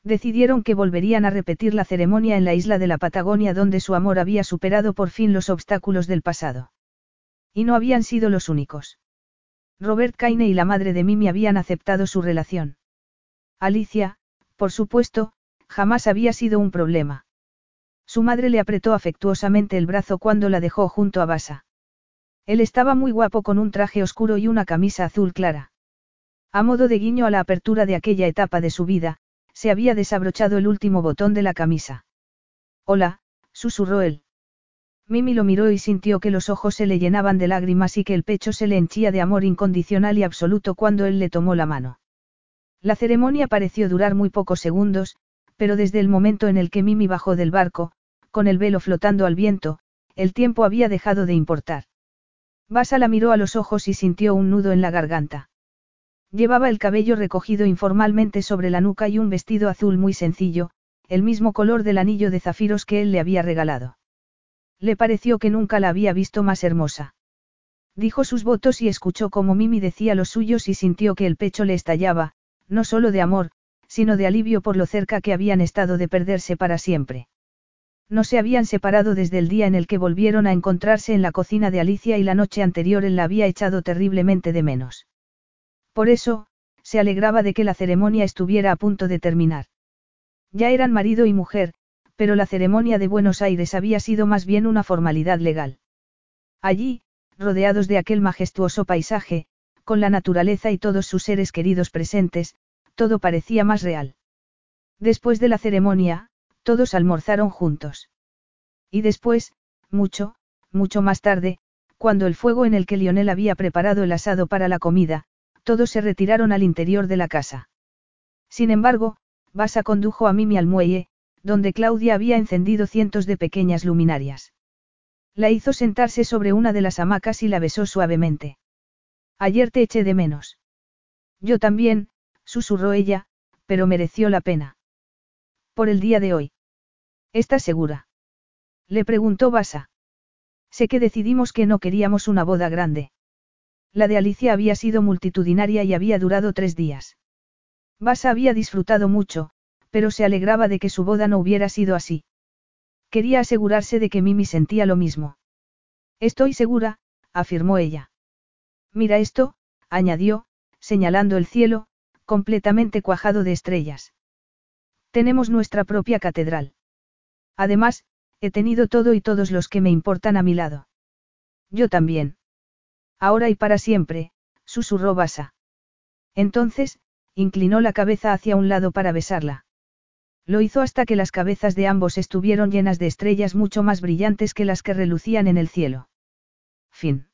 Decidieron que volverían a repetir la ceremonia en la isla de la Patagonia donde su amor había superado por fin los obstáculos del pasado. Y no habían sido los únicos. Robert Kaine y la madre de Mimi habían aceptado su relación. Alicia, por supuesto, jamás había sido un problema. Su madre le apretó afectuosamente el brazo cuando la dejó junto a Basa. Él estaba muy guapo con un traje oscuro y una camisa azul clara. A modo de guiño a la apertura de aquella etapa de su vida, se había desabrochado el último botón de la camisa. Hola, susurró él. Mimi lo miró y sintió que los ojos se le llenaban de lágrimas y que el pecho se le henchía de amor incondicional y absoluto cuando él le tomó la mano. La ceremonia pareció durar muy pocos segundos, pero desde el momento en el que Mimi bajó del barco, con el velo flotando al viento, el tiempo había dejado de importar. Basa la miró a los ojos y sintió un nudo en la garganta. Llevaba el cabello recogido informalmente sobre la nuca y un vestido azul muy sencillo, el mismo color del anillo de zafiros que él le había regalado. Le pareció que nunca la había visto más hermosa. Dijo sus votos y escuchó como Mimi decía los suyos y sintió que el pecho le estallaba, no solo de amor, sino de alivio por lo cerca que habían estado de perderse para siempre. No se habían separado desde el día en el que volvieron a encontrarse en la cocina de Alicia y la noche anterior él la había echado terriblemente de menos. Por eso, se alegraba de que la ceremonia estuviera a punto de terminar. Ya eran marido y mujer, pero la ceremonia de Buenos Aires había sido más bien una formalidad legal. Allí, rodeados de aquel majestuoso paisaje, con la naturaleza y todos sus seres queridos presentes, todo parecía más real. Después de la ceremonia, todos almorzaron juntos. Y después, mucho, mucho más tarde, cuando el fuego en el que Lionel había preparado el asado para la comida, todos se retiraron al interior de la casa. Sin embargo, Basa condujo a Mimi al muelle, donde Claudia había encendido cientos de pequeñas luminarias. La hizo sentarse sobre una de las hamacas y la besó suavemente. Ayer te eché de menos. Yo también, susurró ella, pero mereció la pena. Por el día de hoy. ¿Estás segura? Le preguntó Basa. Sé que decidimos que no queríamos una boda grande. La de Alicia había sido multitudinaria y había durado tres días. Basa había disfrutado mucho, pero se alegraba de que su boda no hubiera sido así. Quería asegurarse de que Mimi sentía lo mismo. Estoy segura, afirmó ella. Mira esto, añadió, señalando el cielo, completamente cuajado de estrellas. Tenemos nuestra propia catedral. Además, he tenido todo y todos los que me importan a mi lado. Yo también. Ahora y para siempre, susurró Basa. Entonces, inclinó la cabeza hacia un lado para besarla. Lo hizo hasta que las cabezas de ambos estuvieron llenas de estrellas mucho más brillantes que las que relucían en el cielo. Fin.